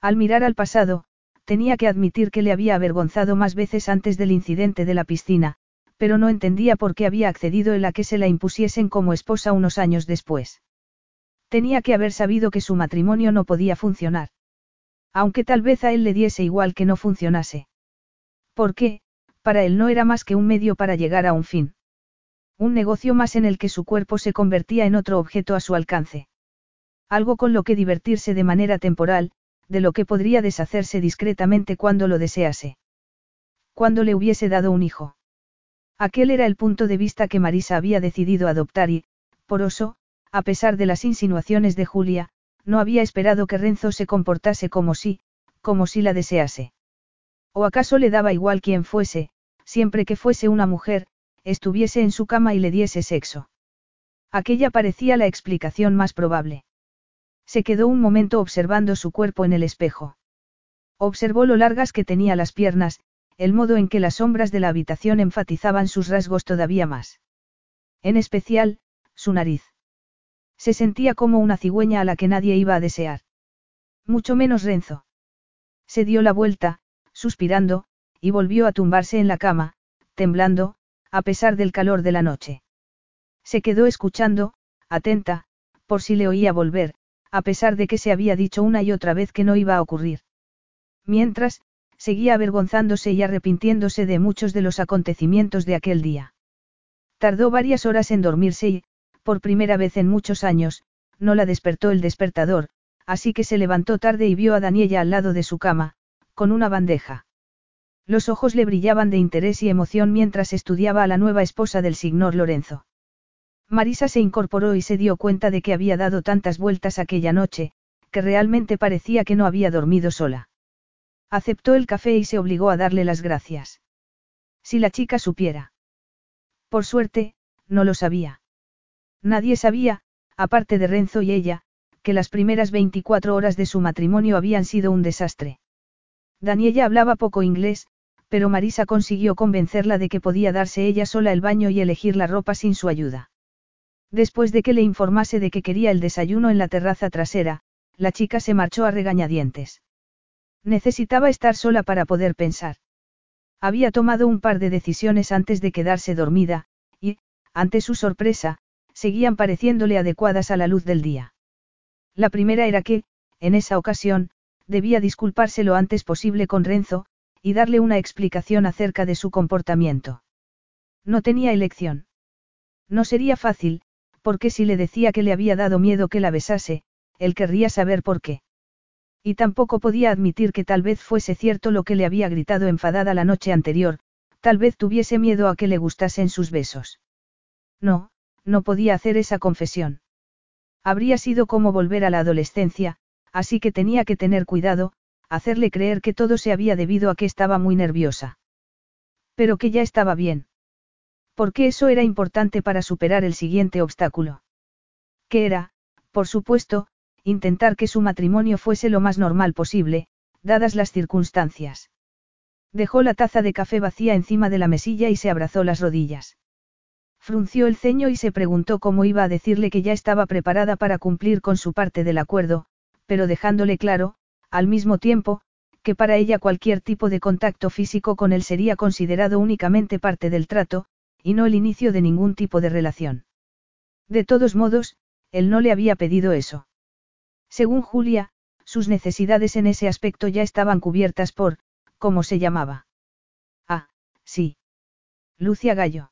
Al mirar al pasado, tenía que admitir que le había avergonzado más veces antes del incidente de la piscina, pero no entendía por qué había accedido él a que se la impusiesen como esposa unos años después. Tenía que haber sabido que su matrimonio no podía funcionar. Aunque tal vez a él le diese igual que no funcionase. Porque, para él no era más que un medio para llegar a un fin. Un negocio más en el que su cuerpo se convertía en otro objeto a su alcance. Algo con lo que divertirse de manera temporal, de lo que podría deshacerse discretamente cuando lo desease. Cuando le hubiese dado un hijo. Aquel era el punto de vista que Marisa había decidido adoptar y, por oso, a pesar de las insinuaciones de Julia, no había esperado que Renzo se comportase como si, como si la desease. ¿O acaso le daba igual quién fuese, siempre que fuese una mujer, estuviese en su cama y le diese sexo? Aquella parecía la explicación más probable. Se quedó un momento observando su cuerpo en el espejo. Observó lo largas que tenía las piernas, el modo en que las sombras de la habitación enfatizaban sus rasgos todavía más. En especial, su nariz. Se sentía como una cigüeña a la que nadie iba a desear. Mucho menos Renzo. Se dio la vuelta, suspirando, y volvió a tumbarse en la cama, temblando, a pesar del calor de la noche. Se quedó escuchando, atenta, por si le oía volver, a pesar de que se había dicho una y otra vez que no iba a ocurrir. Mientras, seguía avergonzándose y arrepintiéndose de muchos de los acontecimientos de aquel día. Tardó varias horas en dormirse y, por primera vez en muchos años, no la despertó el despertador, así que se levantó tarde y vio a Daniela al lado de su cama, con una bandeja. Los ojos le brillaban de interés y emoción mientras estudiaba a la nueva esposa del señor Lorenzo. Marisa se incorporó y se dio cuenta de que había dado tantas vueltas aquella noche, que realmente parecía que no había dormido sola. Aceptó el café y se obligó a darle las gracias. Si la chica supiera. Por suerte, no lo sabía. Nadie sabía, aparte de Renzo y ella, que las primeras 24 horas de su matrimonio habían sido un desastre. Daniela hablaba poco inglés, pero Marisa consiguió convencerla de que podía darse ella sola el baño y elegir la ropa sin su ayuda. Después de que le informase de que quería el desayuno en la terraza trasera, la chica se marchó a regañadientes. Necesitaba estar sola para poder pensar. Había tomado un par de decisiones antes de quedarse dormida, y, ante su sorpresa, seguían pareciéndole adecuadas a la luz del día. La primera era que, en esa ocasión, debía disculparse lo antes posible con Renzo, y darle una explicación acerca de su comportamiento. No tenía elección. No sería fácil, porque si le decía que le había dado miedo que la besase, él querría saber por qué. Y tampoco podía admitir que tal vez fuese cierto lo que le había gritado enfadada la noche anterior, tal vez tuviese miedo a que le gustasen sus besos. No, no podía hacer esa confesión. Habría sido como volver a la adolescencia, así que tenía que tener cuidado, hacerle creer que todo se había debido a que estaba muy nerviosa. Pero que ya estaba bien. Porque eso era importante para superar el siguiente obstáculo. Que era, por supuesto, intentar que su matrimonio fuese lo más normal posible, dadas las circunstancias. Dejó la taza de café vacía encima de la mesilla y se abrazó las rodillas. Frunció el ceño y se preguntó cómo iba a decirle que ya estaba preparada para cumplir con su parte del acuerdo, pero dejándole claro, al mismo tiempo, que para ella cualquier tipo de contacto físico con él sería considerado únicamente parte del trato, y no el inicio de ningún tipo de relación. De todos modos, él no le había pedido eso. Según Julia, sus necesidades en ese aspecto ya estaban cubiertas por, ¿cómo se llamaba? Ah, sí. Lucia Gallo.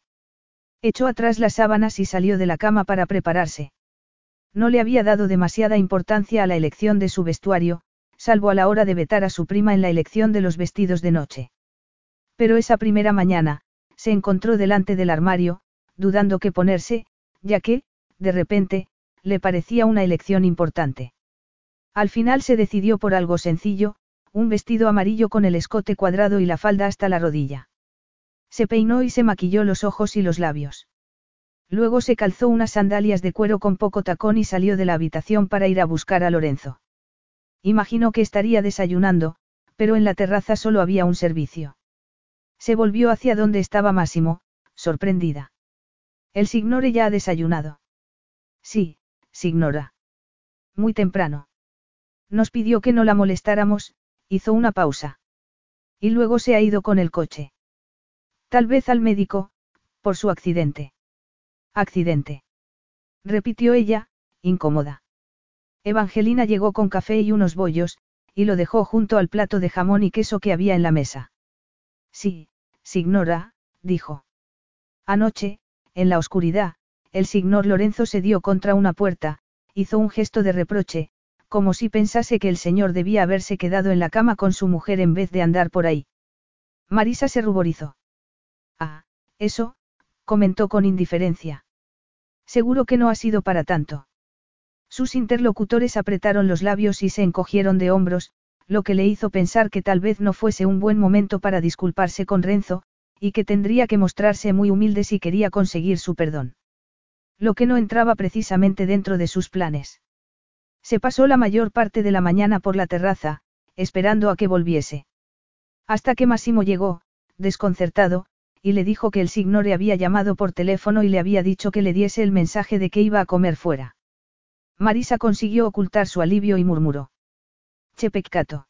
Echó atrás las sábanas y salió de la cama para prepararse. No le había dado demasiada importancia a la elección de su vestuario, salvo a la hora de vetar a su prima en la elección de los vestidos de noche. Pero esa primera mañana, se encontró delante del armario, dudando qué ponerse, ya que, de repente, le parecía una elección importante. Al final se decidió por algo sencillo, un vestido amarillo con el escote cuadrado y la falda hasta la rodilla. Se peinó y se maquilló los ojos y los labios. Luego se calzó unas sandalias de cuero con poco tacón y salió de la habitación para ir a buscar a Lorenzo. Imaginó que estaría desayunando, pero en la terraza solo había un servicio. Se volvió hacia donde estaba Máximo, sorprendida. El signore ya ha desayunado. Sí, signora. Muy temprano. Nos pidió que no la molestáramos, hizo una pausa. Y luego se ha ido con el coche. Tal vez al médico, por su accidente. Accidente. Repitió ella, incómoda. Evangelina llegó con café y unos bollos, y lo dejó junto al plato de jamón y queso que había en la mesa. Sí, signora, dijo. Anoche, en la oscuridad, el signor Lorenzo se dio contra una puerta, hizo un gesto de reproche, como si pensase que el señor debía haberse quedado en la cama con su mujer en vez de andar por ahí. Marisa se ruborizó. Ah, eso, comentó con indiferencia. Seguro que no ha sido para tanto. Sus interlocutores apretaron los labios y se encogieron de hombros, lo que le hizo pensar que tal vez no fuese un buen momento para disculparse con Renzo, y que tendría que mostrarse muy humilde si quería conseguir su perdón. Lo que no entraba precisamente dentro de sus planes. Se pasó la mayor parte de la mañana por la terraza, esperando a que volviese. Hasta que Massimo llegó, desconcertado, y le dijo que el signore había llamado por teléfono y le había dicho que le diese el mensaje de que iba a comer fuera. Marisa consiguió ocultar su alivio y murmuró. Che peccato.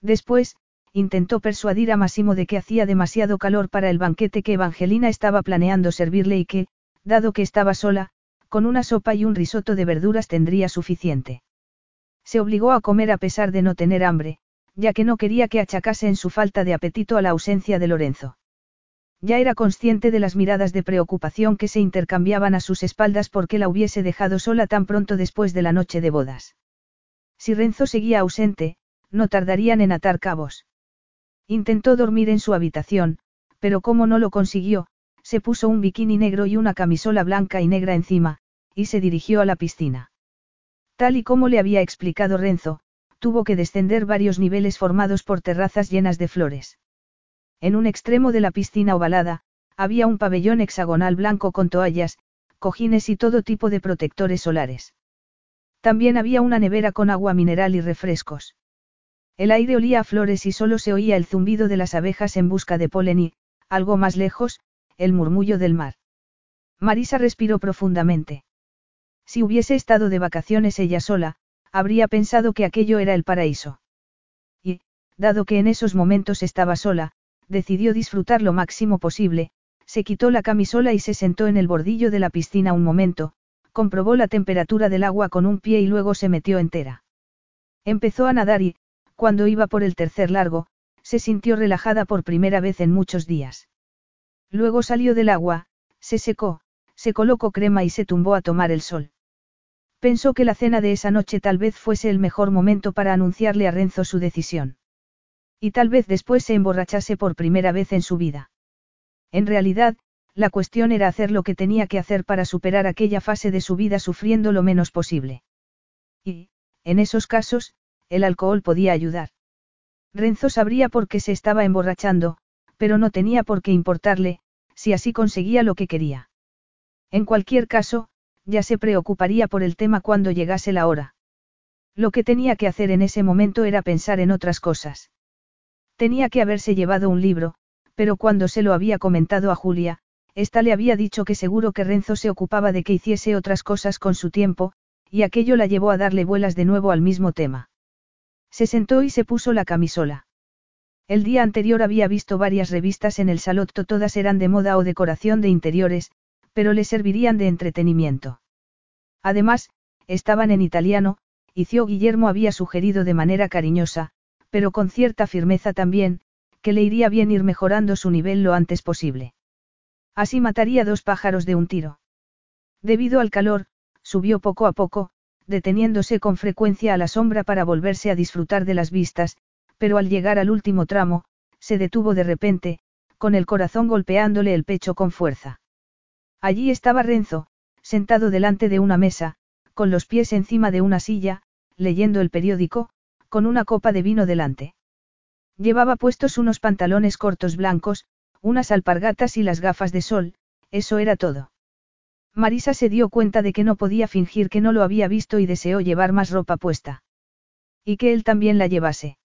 Después, intentó persuadir a Massimo de que hacía demasiado calor para el banquete que Evangelina estaba planeando servirle y que, dado que estaba sola, con una sopa y un risotto de verduras tendría suficiente. Se obligó a comer a pesar de no tener hambre, ya que no quería que achacase en su falta de apetito a la ausencia de Lorenzo. Ya era consciente de las miradas de preocupación que se intercambiaban a sus espaldas porque la hubiese dejado sola tan pronto después de la noche de bodas. Si Renzo seguía ausente, no tardarían en atar cabos. Intentó dormir en su habitación, pero como no lo consiguió, se puso un bikini negro y una camisola blanca y negra encima, y se dirigió a la piscina. Tal y como le había explicado Renzo, tuvo que descender varios niveles formados por terrazas llenas de flores. En un extremo de la piscina ovalada, había un pabellón hexagonal blanco con toallas, cojines y todo tipo de protectores solares. También había una nevera con agua mineral y refrescos. El aire olía a flores y solo se oía el zumbido de las abejas en busca de polen y, algo más lejos, el murmullo del mar. Marisa respiró profundamente. Si hubiese estado de vacaciones ella sola, habría pensado que aquello era el paraíso. Y, dado que en esos momentos estaba sola, decidió disfrutar lo máximo posible, se quitó la camisola y se sentó en el bordillo de la piscina un momento, comprobó la temperatura del agua con un pie y luego se metió entera. Empezó a nadar y, cuando iba por el tercer largo, se sintió relajada por primera vez en muchos días. Luego salió del agua, se secó, se colocó crema y se tumbó a tomar el sol. Pensó que la cena de esa noche tal vez fuese el mejor momento para anunciarle a Renzo su decisión. Y tal vez después se emborrachase por primera vez en su vida. En realidad, la cuestión era hacer lo que tenía que hacer para superar aquella fase de su vida sufriendo lo menos posible. Y, en esos casos, el alcohol podía ayudar. Renzo sabría por qué se estaba emborrachando, pero no tenía por qué importarle, si así conseguía lo que quería. En cualquier caso, ya se preocuparía por el tema cuando llegase la hora. Lo que tenía que hacer en ese momento era pensar en otras cosas. Tenía que haberse llevado un libro, pero cuando se lo había comentado a Julia, ésta le había dicho que seguro que Renzo se ocupaba de que hiciese otras cosas con su tiempo, y aquello la llevó a darle vuelas de nuevo al mismo tema. Se sentó y se puso la camisola. El día anterior había visto varias revistas en el salotto, todas eran de moda o decoración de interiores, pero le servirían de entretenimiento. Además, estaban en italiano, y Cio Guillermo había sugerido de manera cariñosa, pero con cierta firmeza también, que le iría bien ir mejorando su nivel lo antes posible. Así mataría dos pájaros de un tiro. Debido al calor, subió poco a poco, deteniéndose con frecuencia a la sombra para volverse a disfrutar de las vistas, pero al llegar al último tramo, se detuvo de repente, con el corazón golpeándole el pecho con fuerza. Allí estaba Renzo, sentado delante de una mesa, con los pies encima de una silla, leyendo el periódico, con una copa de vino delante. Llevaba puestos unos pantalones cortos blancos, unas alpargatas y las gafas de sol, eso era todo. Marisa se dio cuenta de que no podía fingir que no lo había visto y deseó llevar más ropa puesta. Y que él también la llevase.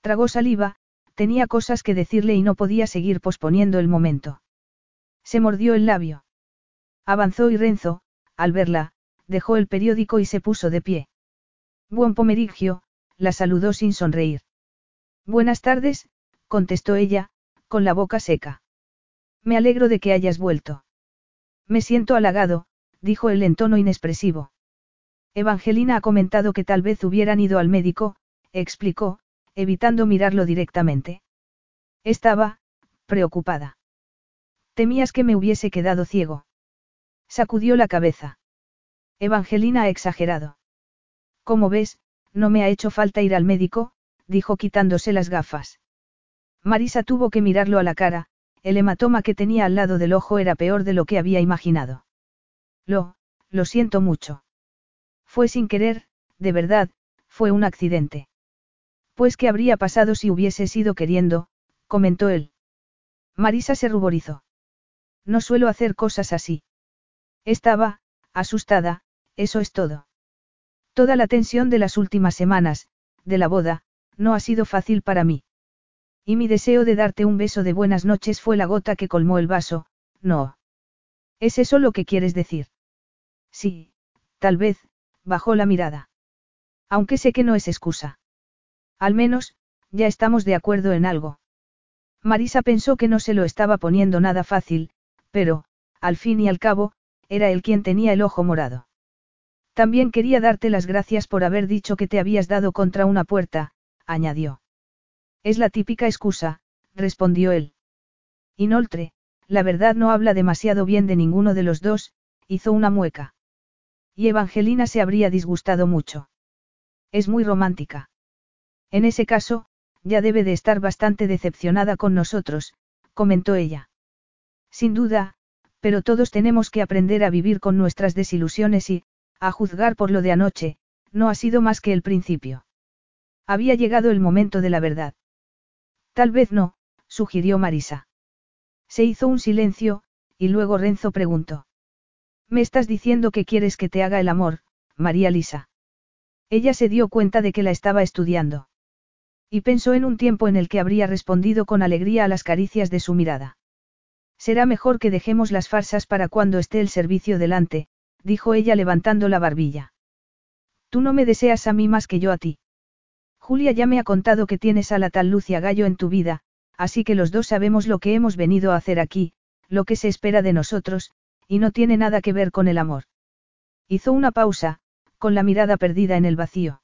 Tragó saliva, tenía cosas que decirle y no podía seguir posponiendo el momento. Se mordió el labio. Avanzó y Renzo, al verla, dejó el periódico y se puso de pie. Buen pomerigio, la saludó sin sonreír. Buenas tardes, contestó ella, con la boca seca. Me alegro de que hayas vuelto. Me siento halagado, dijo él en tono inexpresivo. Evangelina ha comentado que tal vez hubieran ido al médico, explicó, evitando mirarlo directamente. Estaba, preocupada. Temías que me hubiese quedado ciego. Sacudió la cabeza. Evangelina ha exagerado. Como ves, no me ha hecho falta ir al médico, dijo quitándose las gafas. Marisa tuvo que mirarlo a la cara, el hematoma que tenía al lado del ojo era peor de lo que había imaginado. Lo, lo siento mucho. Fue sin querer, de verdad, fue un accidente. Pues qué habría pasado si hubiese sido queriendo, comentó él. Marisa se ruborizó. No suelo hacer cosas así. Estaba, asustada, eso es todo. Toda la tensión de las últimas semanas, de la boda, no ha sido fácil para mí. Y mi deseo de darte un beso de buenas noches fue la gota que colmó el vaso, no. ¿Es eso lo que quieres decir? Sí, tal vez, bajó la mirada. Aunque sé que no es excusa. Al menos, ya estamos de acuerdo en algo. Marisa pensó que no se lo estaba poniendo nada fácil, pero, al fin y al cabo, era él quien tenía el ojo morado. También quería darte las gracias por haber dicho que te habías dado contra una puerta, añadió. Es la típica excusa, respondió él. Inoltre, la verdad no habla demasiado bien de ninguno de los dos, hizo una mueca. Y Evangelina se habría disgustado mucho. Es muy romántica. En ese caso, ya debe de estar bastante decepcionada con nosotros, comentó ella. Sin duda, pero todos tenemos que aprender a vivir con nuestras desilusiones y, a juzgar por lo de anoche, no ha sido más que el principio. Había llegado el momento de la verdad. Tal vez no, sugirió Marisa. Se hizo un silencio, y luego Renzo preguntó. ¿Me estás diciendo que quieres que te haga el amor, María Lisa? Ella se dio cuenta de que la estaba estudiando. Y pensó en un tiempo en el que habría respondido con alegría a las caricias de su mirada. Será mejor que dejemos las farsas para cuando esté el servicio delante, dijo ella levantando la barbilla. Tú no me deseas a mí más que yo a ti. Julia ya me ha contado que tienes a la tal Lucia Gallo en tu vida, así que los dos sabemos lo que hemos venido a hacer aquí, lo que se espera de nosotros, y no tiene nada que ver con el amor. Hizo una pausa, con la mirada perdida en el vacío.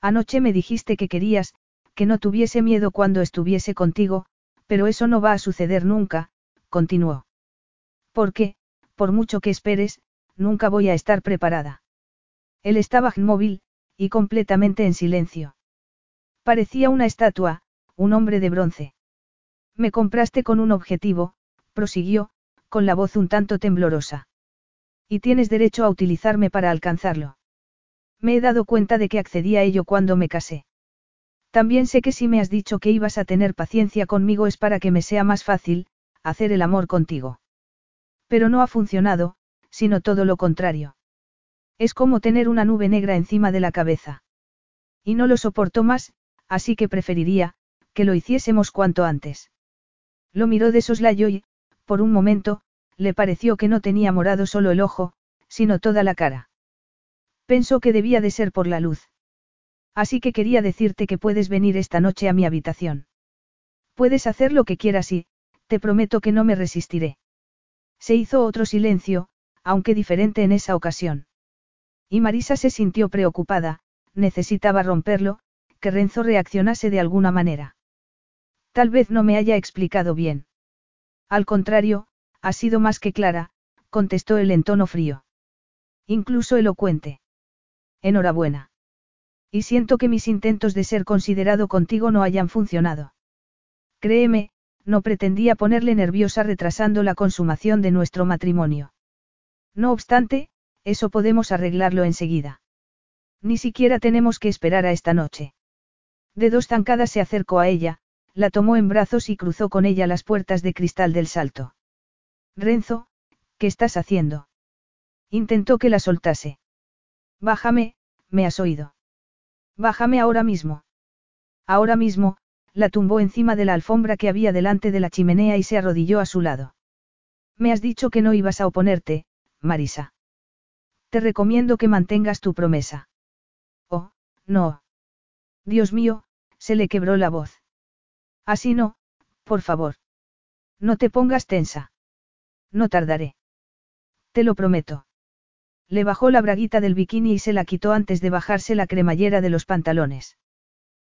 Anoche me dijiste que querías, que no tuviese miedo cuando estuviese contigo, pero eso no va a suceder nunca, continuó. Porque, por mucho que esperes, nunca voy a estar preparada. Él estaba inmóvil, y completamente en silencio. Parecía una estatua, un hombre de bronce. Me compraste con un objetivo, prosiguió, con la voz un tanto temblorosa. Y tienes derecho a utilizarme para alcanzarlo. Me he dado cuenta de que accedí a ello cuando me casé. También sé que si me has dicho que ibas a tener paciencia conmigo es para que me sea más fácil, hacer el amor contigo. Pero no ha funcionado, sino todo lo contrario. Es como tener una nube negra encima de la cabeza. Y no lo soporto más, así que preferiría, que lo hiciésemos cuanto antes. Lo miró de soslayo y, por un momento, le pareció que no tenía morado solo el ojo, sino toda la cara. Pensó que debía de ser por la luz. Así que quería decirte que puedes venir esta noche a mi habitación. Puedes hacer lo que quieras y, te prometo que no me resistiré. Se hizo otro silencio, aunque diferente en esa ocasión. Y Marisa se sintió preocupada, necesitaba romperlo, que Renzo reaccionase de alguna manera. Tal vez no me haya explicado bien. Al contrario, ha sido más que clara, contestó él en tono frío. Incluso elocuente. Enhorabuena. Y siento que mis intentos de ser considerado contigo no hayan funcionado. Créeme, no pretendía ponerle nerviosa retrasando la consumación de nuestro matrimonio. No obstante, eso podemos arreglarlo enseguida. Ni siquiera tenemos que esperar a esta noche. De dos zancadas se acercó a ella, la tomó en brazos y cruzó con ella las puertas de cristal del salto. Renzo, ¿qué estás haciendo? Intentó que la soltase. Bájame, me has oído. Bájame ahora mismo. Ahora mismo, la tumbó encima de la alfombra que había delante de la chimenea y se arrodilló a su lado. Me has dicho que no ibas a oponerte, Marisa. Te recomiendo que mantengas tu promesa. Oh, no. Dios mío, se le quebró la voz. Así no, por favor. No te pongas tensa. No tardaré. Te lo prometo. Le bajó la braguita del bikini y se la quitó antes de bajarse la cremallera de los pantalones.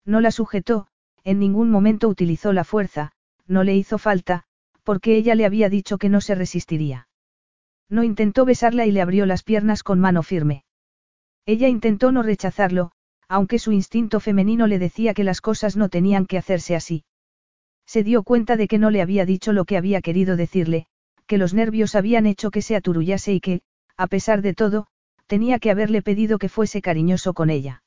No la sujetó, en ningún momento utilizó la fuerza, no le hizo falta, porque ella le había dicho que no se resistiría. No intentó besarla y le abrió las piernas con mano firme. Ella intentó no rechazarlo, aunque su instinto femenino le decía que las cosas no tenían que hacerse así. Se dio cuenta de que no le había dicho lo que había querido decirle, que los nervios habían hecho que se aturullase y que, a pesar de todo, tenía que haberle pedido que fuese cariñoso con ella.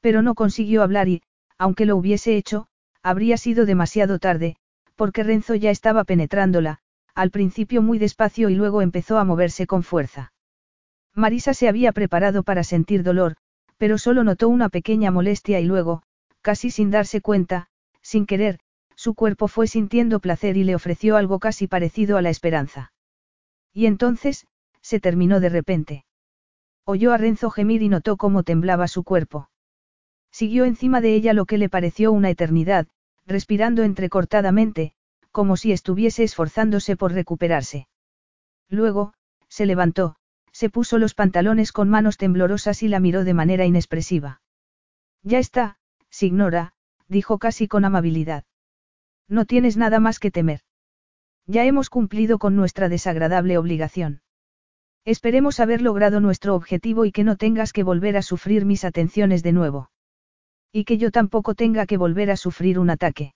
Pero no consiguió hablar y, aunque lo hubiese hecho, habría sido demasiado tarde, porque Renzo ya estaba penetrándola, al principio muy despacio y luego empezó a moverse con fuerza. Marisa se había preparado para sentir dolor, pero solo notó una pequeña molestia y luego, casi sin darse cuenta, sin querer, su cuerpo fue sintiendo placer y le ofreció algo casi parecido a la esperanza. Y entonces, se terminó de repente. Oyó a Renzo gemir y notó cómo temblaba su cuerpo. Siguió encima de ella lo que le pareció una eternidad, respirando entrecortadamente, como si estuviese esforzándose por recuperarse. Luego, se levantó, se puso los pantalones con manos temblorosas y la miró de manera inexpresiva. Ya está, Signora, dijo casi con amabilidad. No tienes nada más que temer. Ya hemos cumplido con nuestra desagradable obligación. Esperemos haber logrado nuestro objetivo y que no tengas que volver a sufrir mis atenciones de nuevo. Y que yo tampoco tenga que volver a sufrir un ataque.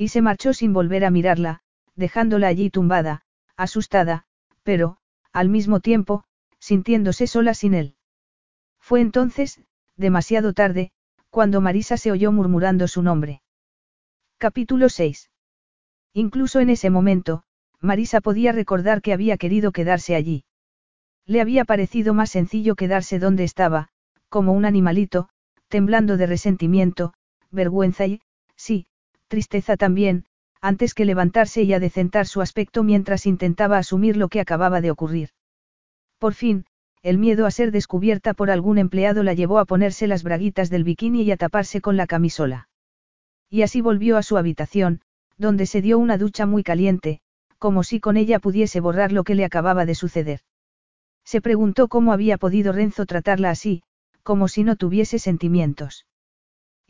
Y se marchó sin volver a mirarla, dejándola allí tumbada, asustada, pero, al mismo tiempo, sintiéndose sola sin él. Fue entonces, demasiado tarde, cuando Marisa se oyó murmurando su nombre. Capítulo 6. Incluso en ese momento, Marisa podía recordar que había querido quedarse allí. Le había parecido más sencillo quedarse donde estaba, como un animalito, temblando de resentimiento, vergüenza y, sí, tristeza también, antes que levantarse y adecentar su aspecto mientras intentaba asumir lo que acababa de ocurrir. Por fin, el miedo a ser descubierta por algún empleado la llevó a ponerse las braguitas del bikini y a taparse con la camisola. Y así volvió a su habitación, donde se dio una ducha muy caliente, como si con ella pudiese borrar lo que le acababa de suceder. Se preguntó cómo había podido Renzo tratarla así, como si no tuviese sentimientos.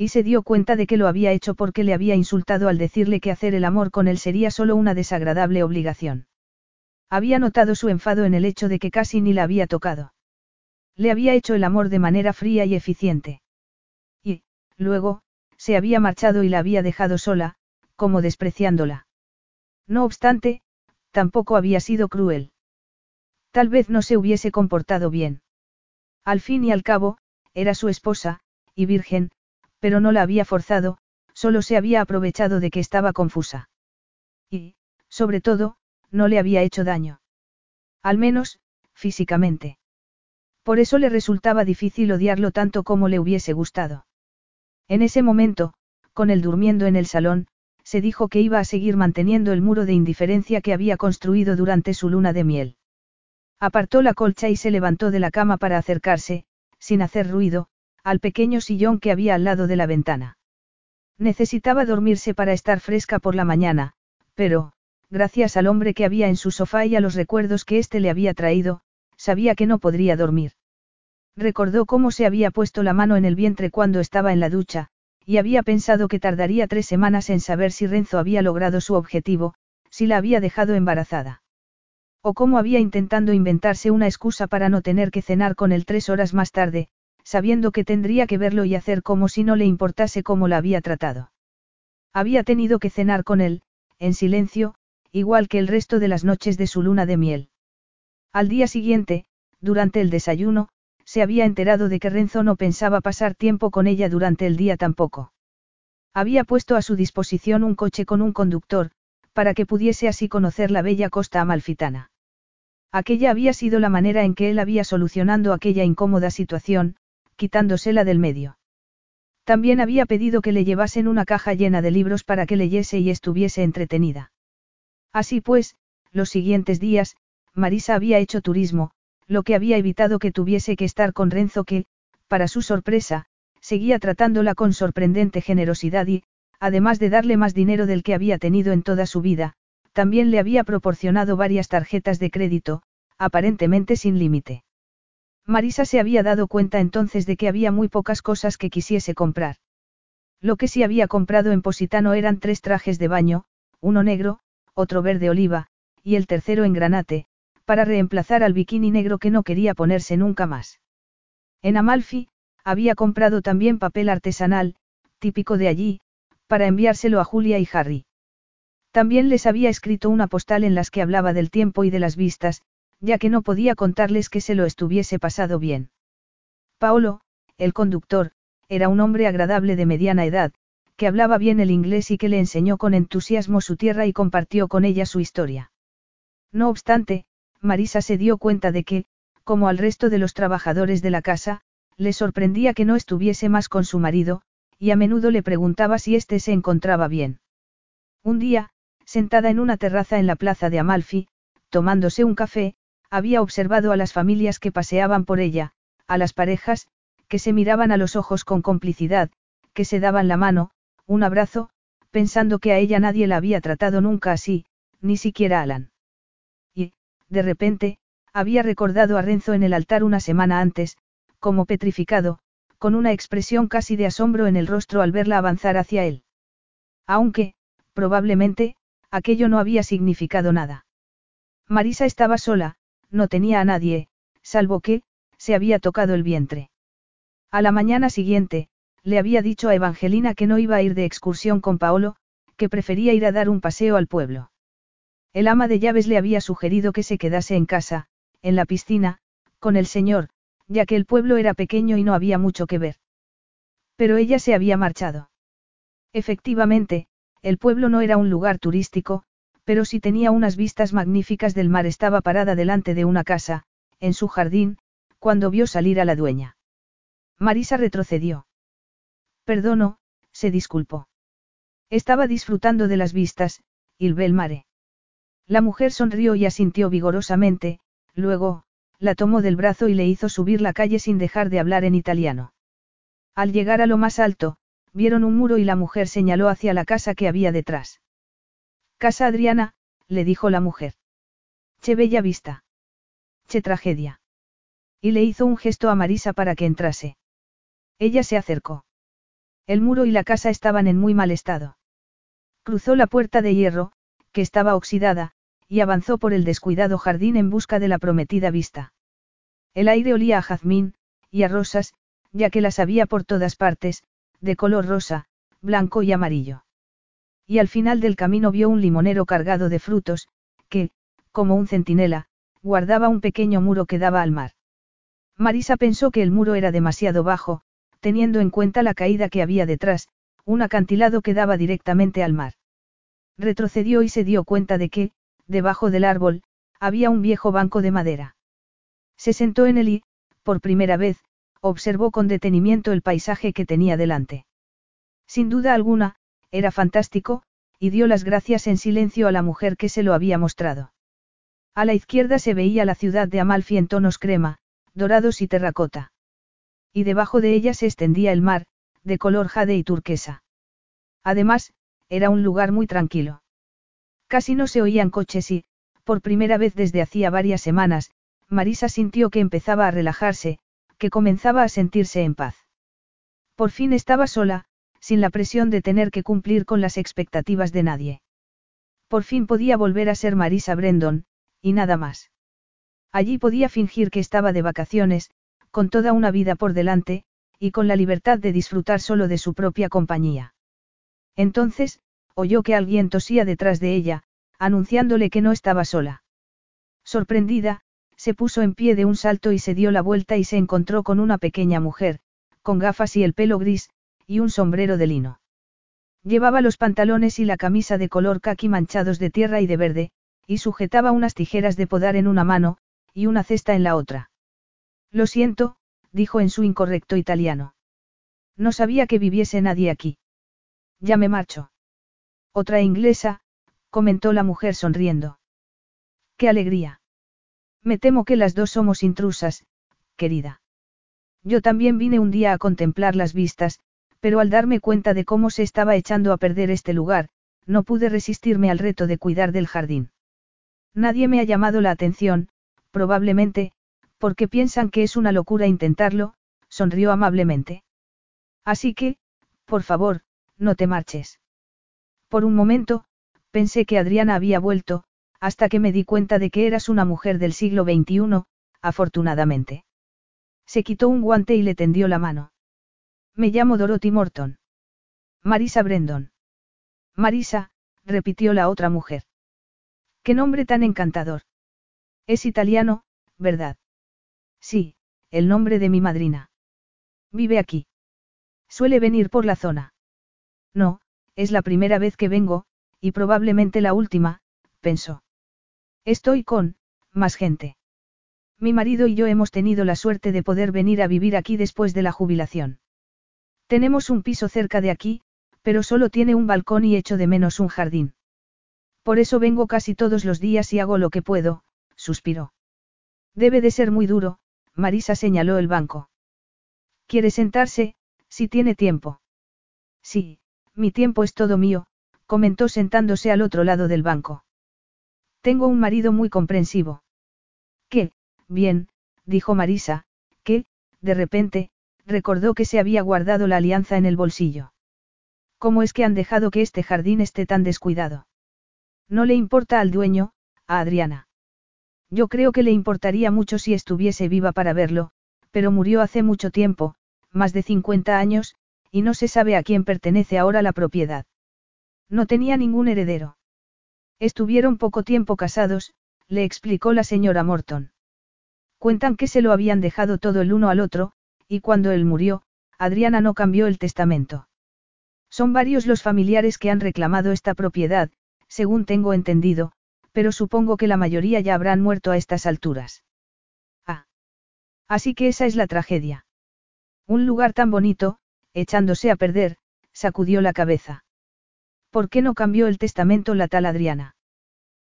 Y se dio cuenta de que lo había hecho porque le había insultado al decirle que hacer el amor con él sería solo una desagradable obligación. Había notado su enfado en el hecho de que casi ni la había tocado. Le había hecho el amor de manera fría y eficiente. Y, luego, se había marchado y la había dejado sola, como despreciándola. No obstante, tampoco había sido cruel. Tal vez no se hubiese comportado bien. Al fin y al cabo, era su esposa, y virgen, pero no la había forzado, solo se había aprovechado de que estaba confusa. Y, sobre todo, no le había hecho daño. Al menos, físicamente. Por eso le resultaba difícil odiarlo tanto como le hubiese gustado. En ese momento, con él durmiendo en el salón, se dijo que iba a seguir manteniendo el muro de indiferencia que había construido durante su luna de miel. Apartó la colcha y se levantó de la cama para acercarse, sin hacer ruido, al pequeño sillón que había al lado de la ventana. Necesitaba dormirse para estar fresca por la mañana, pero, gracias al hombre que había en su sofá y a los recuerdos que éste le había traído, sabía que no podría dormir. Recordó cómo se había puesto la mano en el vientre cuando estaba en la ducha, y había pensado que tardaría tres semanas en saber si Renzo había logrado su objetivo, si la había dejado embarazada. O cómo había intentando inventarse una excusa para no tener que cenar con él tres horas más tarde, sabiendo que tendría que verlo y hacer como si no le importase cómo la había tratado. Había tenido que cenar con él, en silencio, igual que el resto de las noches de su luna de miel. Al día siguiente, durante el desayuno, se había enterado de que Renzo no pensaba pasar tiempo con ella durante el día tampoco. Había puesto a su disposición un coche con un conductor, para que pudiese así conocer la bella costa amalfitana. Aquella había sido la manera en que él había solucionando aquella incómoda situación, quitándosela del medio. También había pedido que le llevasen una caja llena de libros para que leyese y estuviese entretenida. Así pues, los siguientes días, Marisa había hecho turismo, lo que había evitado que tuviese que estar con Renzo que, para su sorpresa, seguía tratándola con sorprendente generosidad y, además de darle más dinero del que había tenido en toda su vida, también le había proporcionado varias tarjetas de crédito, aparentemente sin límite. Marisa se había dado cuenta entonces de que había muy pocas cosas que quisiese comprar. Lo que sí había comprado en Positano eran tres trajes de baño, uno negro, otro verde oliva, y el tercero en granate, para reemplazar al bikini negro que no quería ponerse nunca más. En Amalfi, había comprado también papel artesanal, típico de allí, para enviárselo a Julia y Harry. También les había escrito una postal en las que hablaba del tiempo y de las vistas, ya que no podía contarles que se lo estuviese pasado bien. Paolo, el conductor, era un hombre agradable de mediana edad, que hablaba bien el inglés y que le enseñó con entusiasmo su tierra y compartió con ella su historia. No obstante, Marisa se dio cuenta de que, como al resto de los trabajadores de la casa, le sorprendía que no estuviese más con su marido, y a menudo le preguntaba si éste se encontraba bien. Un día, sentada en una terraza en la plaza de Amalfi, tomándose un café, había observado a las familias que paseaban por ella, a las parejas, que se miraban a los ojos con complicidad, que se daban la mano, un abrazo, pensando que a ella nadie la había tratado nunca así, ni siquiera Alan. Y, de repente, había recordado a Renzo en el altar una semana antes, como petrificado, con una expresión casi de asombro en el rostro al verla avanzar hacia él. Aunque, probablemente, aquello no había significado nada. Marisa estaba sola, no tenía a nadie, salvo que, se había tocado el vientre. A la mañana siguiente, le había dicho a Evangelina que no iba a ir de excursión con Paolo, que prefería ir a dar un paseo al pueblo. El ama de llaves le había sugerido que se quedase en casa, en la piscina, con el señor, ya que el pueblo era pequeño y no había mucho que ver. Pero ella se había marchado. Efectivamente, el pueblo no era un lugar turístico, pero si tenía unas vistas magníficas del mar estaba parada delante de una casa, en su jardín, cuando vio salir a la dueña. Marisa retrocedió. Perdono, se disculpó. Estaba disfrutando de las vistas, il bel mare. La mujer sonrió y asintió vigorosamente, luego, la tomó del brazo y le hizo subir la calle sin dejar de hablar en italiano. Al llegar a lo más alto, vieron un muro y la mujer señaló hacia la casa que había detrás. Casa Adriana, le dijo la mujer. Che bella vista. Che tragedia. Y le hizo un gesto a Marisa para que entrase. Ella se acercó. El muro y la casa estaban en muy mal estado. Cruzó la puerta de hierro, que estaba oxidada, y avanzó por el descuidado jardín en busca de la prometida vista. El aire olía a jazmín, y a rosas, ya que las había por todas partes, de color rosa, blanco y amarillo y al final del camino vio un limonero cargado de frutos, que, como un centinela, guardaba un pequeño muro que daba al mar. Marisa pensó que el muro era demasiado bajo, teniendo en cuenta la caída que había detrás, un acantilado que daba directamente al mar. Retrocedió y se dio cuenta de que, debajo del árbol, había un viejo banco de madera. Se sentó en él y, por primera vez, observó con detenimiento el paisaje que tenía delante. Sin duda alguna, era fantástico, y dio las gracias en silencio a la mujer que se lo había mostrado. A la izquierda se veía la ciudad de Amalfi en tonos crema, dorados y terracota. Y debajo de ella se extendía el mar, de color jade y turquesa. Además, era un lugar muy tranquilo. Casi no se oían coches y, por primera vez desde hacía varias semanas, Marisa sintió que empezaba a relajarse, que comenzaba a sentirse en paz. Por fin estaba sola, sin la presión de tener que cumplir con las expectativas de nadie. Por fin podía volver a ser Marisa Brendon, y nada más. Allí podía fingir que estaba de vacaciones, con toda una vida por delante, y con la libertad de disfrutar solo de su propia compañía. Entonces, oyó que alguien tosía detrás de ella, anunciándole que no estaba sola. Sorprendida, se puso en pie de un salto y se dio la vuelta y se encontró con una pequeña mujer, con gafas y el pelo gris, y un sombrero de lino. Llevaba los pantalones y la camisa de color caqui manchados de tierra y de verde, y sujetaba unas tijeras de podar en una mano, y una cesta en la otra. Lo siento, dijo en su incorrecto italiano. No sabía que viviese nadie aquí. Ya me marcho. Otra inglesa, comentó la mujer sonriendo. ¡Qué alegría! Me temo que las dos somos intrusas, querida. Yo también vine un día a contemplar las vistas, pero al darme cuenta de cómo se estaba echando a perder este lugar, no pude resistirme al reto de cuidar del jardín. Nadie me ha llamado la atención, probablemente, porque piensan que es una locura intentarlo, sonrió amablemente. Así que, por favor, no te marches. Por un momento, pensé que Adriana había vuelto, hasta que me di cuenta de que eras una mujer del siglo XXI, afortunadamente. Se quitó un guante y le tendió la mano. Me llamo Dorothy Morton. Marisa Brendon. Marisa, repitió la otra mujer. Qué nombre tan encantador. Es italiano, ¿verdad? Sí, el nombre de mi madrina. Vive aquí. Suele venir por la zona. No, es la primera vez que vengo, y probablemente la última, pensó. Estoy con, más gente. Mi marido y yo hemos tenido la suerte de poder venir a vivir aquí después de la jubilación. Tenemos un piso cerca de aquí, pero solo tiene un balcón y echo de menos un jardín. Por eso vengo casi todos los días y hago lo que puedo, suspiró. Debe de ser muy duro, Marisa señaló el banco. ¿Quiere sentarse, si tiene tiempo? Sí, mi tiempo es todo mío, comentó sentándose al otro lado del banco. Tengo un marido muy comprensivo. ¿Qué? Bien, dijo Marisa, que, de repente, recordó que se había guardado la alianza en el bolsillo. ¿Cómo es que han dejado que este jardín esté tan descuidado? No le importa al dueño, a Adriana. Yo creo que le importaría mucho si estuviese viva para verlo, pero murió hace mucho tiempo, más de 50 años, y no se sabe a quién pertenece ahora la propiedad. No tenía ningún heredero. Estuvieron poco tiempo casados, le explicó la señora Morton. Cuentan que se lo habían dejado todo el uno al otro, y cuando él murió, Adriana no cambió el testamento. Son varios los familiares que han reclamado esta propiedad, según tengo entendido, pero supongo que la mayoría ya habrán muerto a estas alturas. Ah. Así que esa es la tragedia. Un lugar tan bonito, echándose a perder, sacudió la cabeza. ¿Por qué no cambió el testamento la tal Adriana?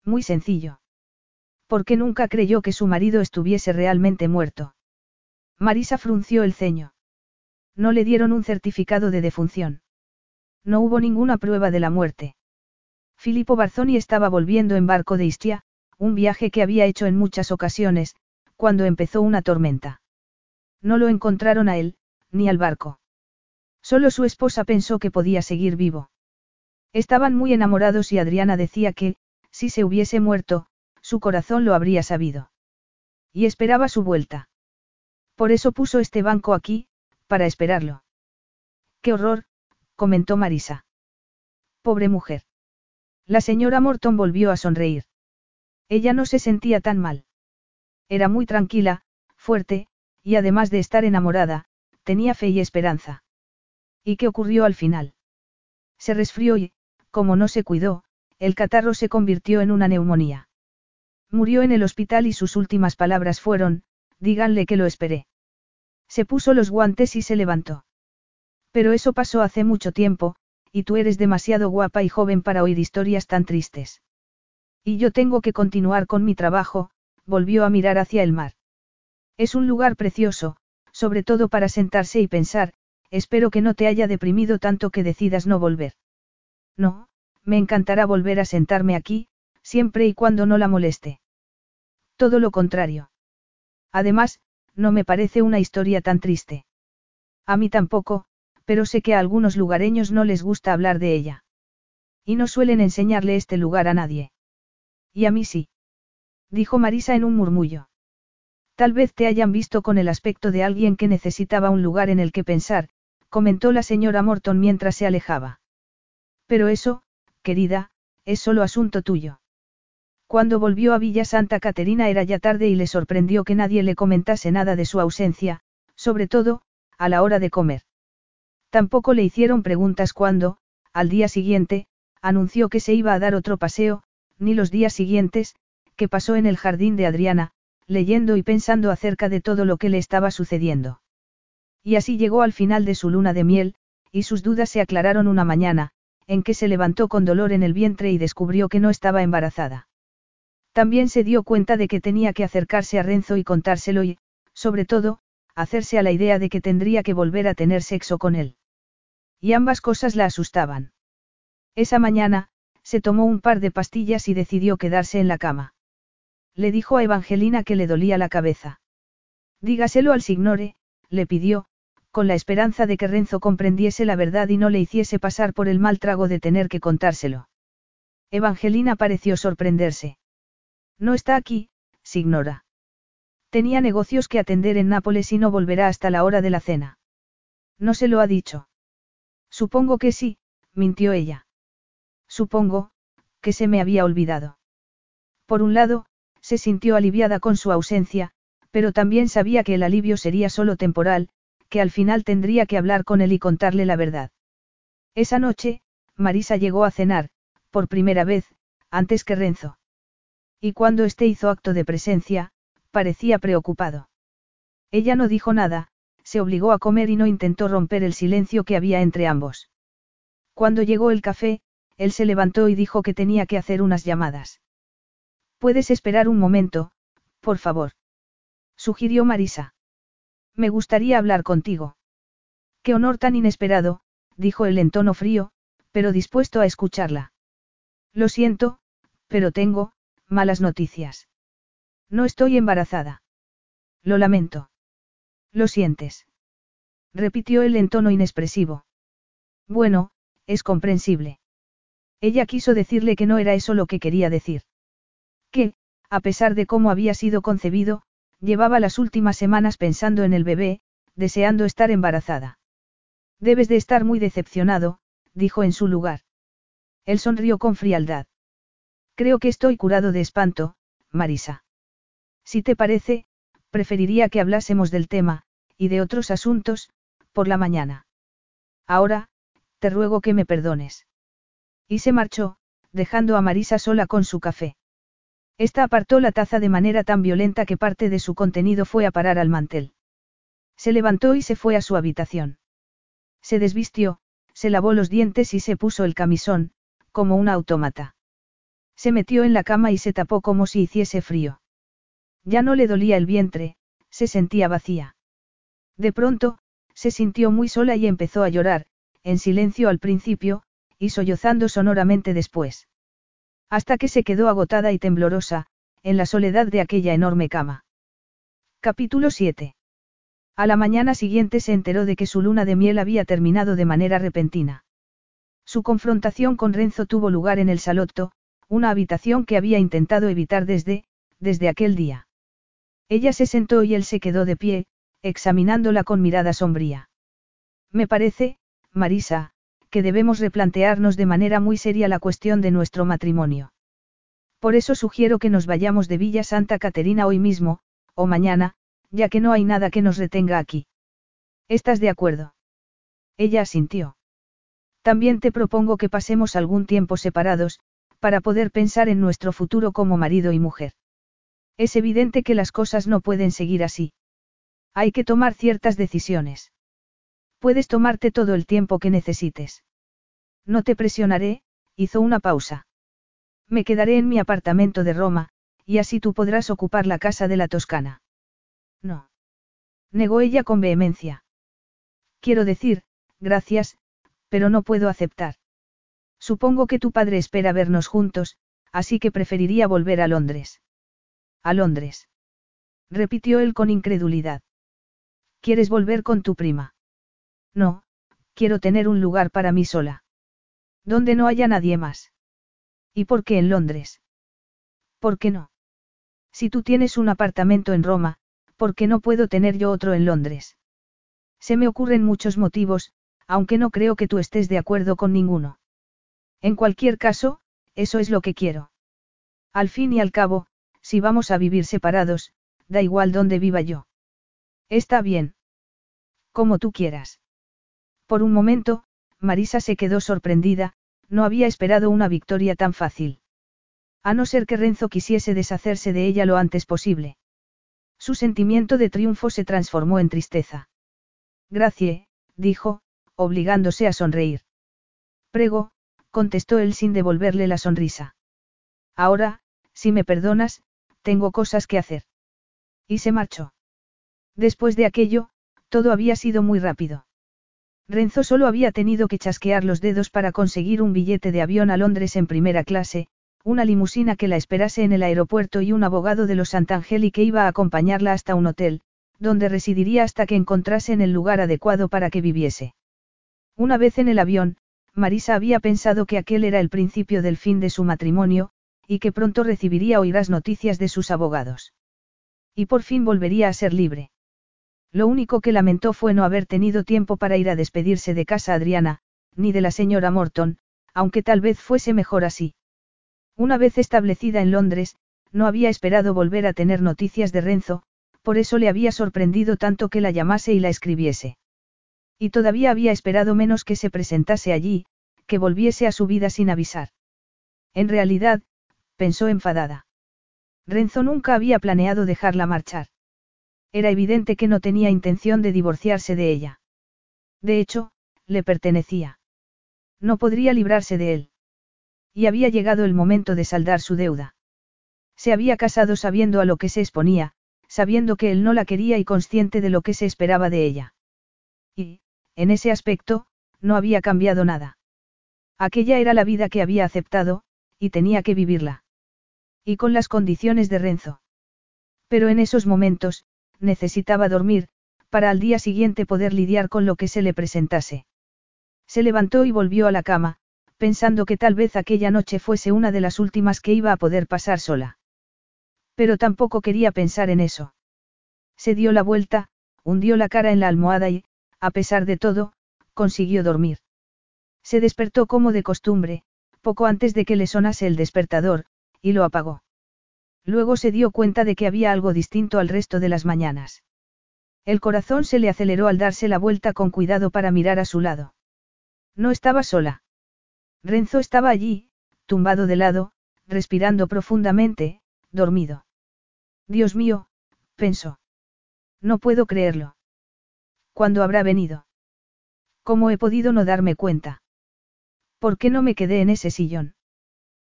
Muy sencillo. Porque nunca creyó que su marido estuviese realmente muerto. Marisa frunció el ceño. No le dieron un certificado de defunción. No hubo ninguna prueba de la muerte. Filippo Barzoni estaba volviendo en barco de Istia, un viaje que había hecho en muchas ocasiones, cuando empezó una tormenta. No lo encontraron a él, ni al barco. Solo su esposa pensó que podía seguir vivo. Estaban muy enamorados y Adriana decía que, si se hubiese muerto, su corazón lo habría sabido. Y esperaba su vuelta. Por eso puso este banco aquí, para esperarlo. ¡Qué horror! comentó Marisa. Pobre mujer. La señora Morton volvió a sonreír. Ella no se sentía tan mal. Era muy tranquila, fuerte, y además de estar enamorada, tenía fe y esperanza. ¿Y qué ocurrió al final? Se resfrió y, como no se cuidó, el catarro se convirtió en una neumonía. Murió en el hospital y sus últimas palabras fueron, díganle que lo esperé. Se puso los guantes y se levantó. Pero eso pasó hace mucho tiempo, y tú eres demasiado guapa y joven para oír historias tan tristes. Y yo tengo que continuar con mi trabajo, volvió a mirar hacia el mar. Es un lugar precioso, sobre todo para sentarse y pensar, espero que no te haya deprimido tanto que decidas no volver. No, me encantará volver a sentarme aquí, siempre y cuando no la moleste. Todo lo contrario. Además, no me parece una historia tan triste. A mí tampoco, pero sé que a algunos lugareños no les gusta hablar de ella. Y no suelen enseñarle este lugar a nadie. Y a mí sí. Dijo Marisa en un murmullo. Tal vez te hayan visto con el aspecto de alguien que necesitaba un lugar en el que pensar, comentó la señora Morton mientras se alejaba. Pero eso, querida, es solo asunto tuyo. Cuando volvió a Villa Santa Caterina era ya tarde y le sorprendió que nadie le comentase nada de su ausencia, sobre todo, a la hora de comer. Tampoco le hicieron preguntas cuando, al día siguiente, anunció que se iba a dar otro paseo, ni los días siguientes, que pasó en el jardín de Adriana, leyendo y pensando acerca de todo lo que le estaba sucediendo. Y así llegó al final de su luna de miel, y sus dudas se aclararon una mañana, en que se levantó con dolor en el vientre y descubrió que no estaba embarazada. También se dio cuenta de que tenía que acercarse a Renzo y contárselo y, sobre todo, hacerse a la idea de que tendría que volver a tener sexo con él. Y ambas cosas la asustaban. Esa mañana, se tomó un par de pastillas y decidió quedarse en la cama. Le dijo a Evangelina que le dolía la cabeza. Dígaselo al signore, le pidió, con la esperanza de que Renzo comprendiese la verdad y no le hiciese pasar por el mal trago de tener que contárselo. Evangelina pareció sorprenderse. No está aquí, signora. Tenía negocios que atender en Nápoles y no volverá hasta la hora de la cena. No se lo ha dicho. Supongo que sí, mintió ella. Supongo, que se me había olvidado. Por un lado, se sintió aliviada con su ausencia, pero también sabía que el alivio sería solo temporal, que al final tendría que hablar con él y contarle la verdad. Esa noche, Marisa llegó a cenar, por primera vez, antes que Renzo. Y cuando éste hizo acto de presencia, parecía preocupado. Ella no dijo nada, se obligó a comer y no intentó romper el silencio que había entre ambos. Cuando llegó el café, él se levantó y dijo que tenía que hacer unas llamadas. Puedes esperar un momento, por favor. Sugirió Marisa. Me gustaría hablar contigo. Qué honor tan inesperado, dijo él en tono frío, pero dispuesto a escucharla. Lo siento, pero tengo, malas noticias. No estoy embarazada. Lo lamento. Lo sientes. Repitió él en tono inexpresivo. Bueno, es comprensible. Ella quiso decirle que no era eso lo que quería decir. Que, a pesar de cómo había sido concebido, llevaba las últimas semanas pensando en el bebé, deseando estar embarazada. Debes de estar muy decepcionado, dijo en su lugar. Él sonrió con frialdad. Creo que estoy curado de espanto, Marisa. Si te parece, preferiría que hablásemos del tema, y de otros asuntos, por la mañana. Ahora, te ruego que me perdones. Y se marchó, dejando a Marisa sola con su café. Esta apartó la taza de manera tan violenta que parte de su contenido fue a parar al mantel. Se levantó y se fue a su habitación. Se desvistió, se lavó los dientes y se puso el camisón, como un autómata. Se metió en la cama y se tapó como si hiciese frío. Ya no le dolía el vientre, se sentía vacía. De pronto, se sintió muy sola y empezó a llorar, en silencio al principio, y sollozando sonoramente después. Hasta que se quedó agotada y temblorosa, en la soledad de aquella enorme cama. Capítulo 7. A la mañana siguiente se enteró de que su luna de miel había terminado de manera repentina. Su confrontación con Renzo tuvo lugar en el salotto, una habitación que había intentado evitar desde, desde aquel día. Ella se sentó y él se quedó de pie, examinándola con mirada sombría. Me parece, Marisa, que debemos replantearnos de manera muy seria la cuestión de nuestro matrimonio. Por eso sugiero que nos vayamos de Villa Santa Caterina hoy mismo, o mañana, ya que no hay nada que nos retenga aquí. ¿Estás de acuerdo? Ella asintió. También te propongo que pasemos algún tiempo separados, para poder pensar en nuestro futuro como marido y mujer. Es evidente que las cosas no pueden seguir así. Hay que tomar ciertas decisiones. Puedes tomarte todo el tiempo que necesites. No te presionaré, hizo una pausa. Me quedaré en mi apartamento de Roma, y así tú podrás ocupar la casa de la Toscana. No. Negó ella con vehemencia. Quiero decir, gracias, pero no puedo aceptar. Supongo que tu padre espera vernos juntos, así que preferiría volver a Londres. A Londres. Repitió él con incredulidad. ¿Quieres volver con tu prima? No, quiero tener un lugar para mí sola. Donde no haya nadie más. ¿Y por qué en Londres? ¿Por qué no? Si tú tienes un apartamento en Roma, ¿por qué no puedo tener yo otro en Londres? Se me ocurren muchos motivos, aunque no creo que tú estés de acuerdo con ninguno. En cualquier caso, eso es lo que quiero. Al fin y al cabo, si vamos a vivir separados, da igual dónde viva yo. Está bien. Como tú quieras. Por un momento, Marisa se quedó sorprendida, no había esperado una victoria tan fácil. A no ser que Renzo quisiese deshacerse de ella lo antes posible. Su sentimiento de triunfo se transformó en tristeza. Gracie, dijo, obligándose a sonreír. Prego, contestó él sin devolverle la sonrisa. Ahora, si me perdonas, tengo cosas que hacer. Y se marchó. Después de aquello, todo había sido muy rápido. Renzo solo había tenido que chasquear los dedos para conseguir un billete de avión a Londres en primera clase, una limusina que la esperase en el aeropuerto y un abogado de los Sant'Angeli que iba a acompañarla hasta un hotel, donde residiría hasta que encontrasen el lugar adecuado para que viviese. Una vez en el avión, Marisa había pensado que aquel era el principio del fin de su matrimonio, y que pronto recibiría oirás noticias de sus abogados. Y por fin volvería a ser libre. Lo único que lamentó fue no haber tenido tiempo para ir a despedirse de casa Adriana, ni de la señora Morton, aunque tal vez fuese mejor así. Una vez establecida en Londres, no había esperado volver a tener noticias de Renzo, por eso le había sorprendido tanto que la llamase y la escribiese. Y todavía había esperado menos que se presentase allí, que volviese a su vida sin avisar. En realidad, pensó enfadada. Renzo nunca había planeado dejarla marchar. Era evidente que no tenía intención de divorciarse de ella. De hecho, le pertenecía. No podría librarse de él. Y había llegado el momento de saldar su deuda. Se había casado sabiendo a lo que se exponía, sabiendo que él no la quería y consciente de lo que se esperaba de ella. Y, en ese aspecto, no había cambiado nada. Aquella era la vida que había aceptado, y tenía que vivirla. Y con las condiciones de Renzo. Pero en esos momentos, necesitaba dormir, para al día siguiente poder lidiar con lo que se le presentase. Se levantó y volvió a la cama, pensando que tal vez aquella noche fuese una de las últimas que iba a poder pasar sola. Pero tampoco quería pensar en eso. Se dio la vuelta, hundió la cara en la almohada y, a pesar de todo, consiguió dormir. Se despertó como de costumbre, poco antes de que le sonase el despertador, y lo apagó. Luego se dio cuenta de que había algo distinto al resto de las mañanas. El corazón se le aceleró al darse la vuelta con cuidado para mirar a su lado. No estaba sola. Renzo estaba allí, tumbado de lado, respirando profundamente, dormido. Dios mío, pensó. No puedo creerlo. ¿Cuándo habrá venido? ¿Cómo he podido no darme cuenta? ¿Por qué no me quedé en ese sillón?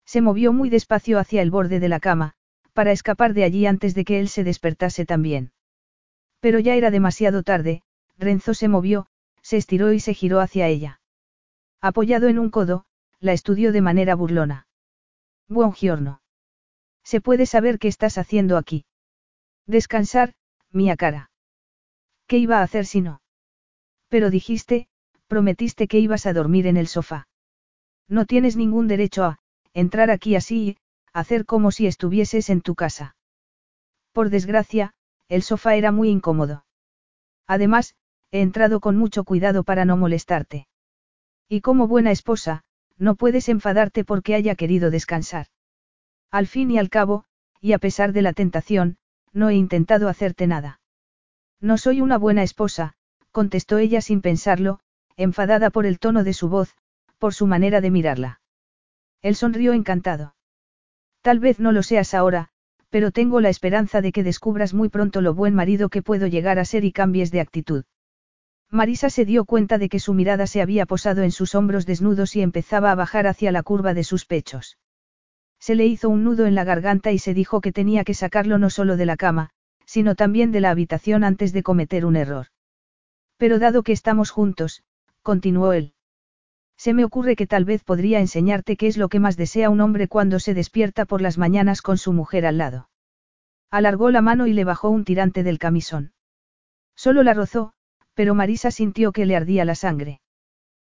Se movió muy despacio hacia el borde de la cama, para escapar de allí antes de que él se despertase también. Pero ya era demasiado tarde, Renzo se movió, se estiró y se giró hacia ella. Apoyado en un codo, la estudió de manera burlona. giorno. ¿Se puede saber qué estás haciendo aquí? Descansar, mía cara. ¿Qué iba a hacer si no? Pero dijiste, prometiste que ibas a dormir en el sofá. No tienes ningún derecho a, entrar aquí así y, hacer como si estuvieses en tu casa. Por desgracia, el sofá era muy incómodo. Además, he entrado con mucho cuidado para no molestarte. Y como buena esposa, no puedes enfadarte porque haya querido descansar. Al fin y al cabo, y a pesar de la tentación, no he intentado hacerte nada. No soy una buena esposa, contestó ella sin pensarlo, enfadada por el tono de su voz, por su manera de mirarla. Él sonrió encantado. Tal vez no lo seas ahora, pero tengo la esperanza de que descubras muy pronto lo buen marido que puedo llegar a ser y cambies de actitud. Marisa se dio cuenta de que su mirada se había posado en sus hombros desnudos y empezaba a bajar hacia la curva de sus pechos. Se le hizo un nudo en la garganta y se dijo que tenía que sacarlo no solo de la cama, sino también de la habitación antes de cometer un error. Pero dado que estamos juntos, continuó él. Se me ocurre que tal vez podría enseñarte qué es lo que más desea un hombre cuando se despierta por las mañanas con su mujer al lado. Alargó la mano y le bajó un tirante del camisón. Solo la rozó, pero Marisa sintió que le ardía la sangre.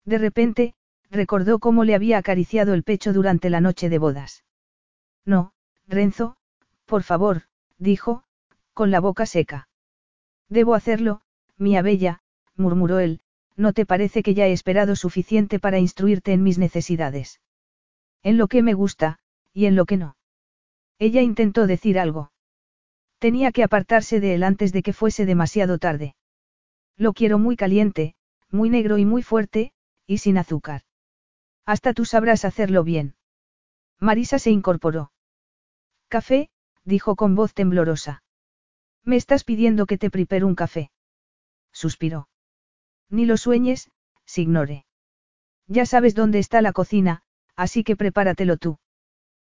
De repente, recordó cómo le había acariciado el pecho durante la noche de bodas. No, Renzo, por favor, dijo, con la boca seca. Debo hacerlo, mía bella, murmuró él, ¿no te parece que ya he esperado suficiente para instruirte en mis necesidades? En lo que me gusta, y en lo que no. Ella intentó decir algo. Tenía que apartarse de él antes de que fuese demasiado tarde. Lo quiero muy caliente, muy negro y muy fuerte, y sin azúcar. Hasta tú sabrás hacerlo bien. Marisa se incorporó. Café, dijo con voz temblorosa. Me estás pidiendo que te prepare un café. Suspiró. Ni lo sueñes, Signore. Ya sabes dónde está la cocina, así que prepáratelo tú.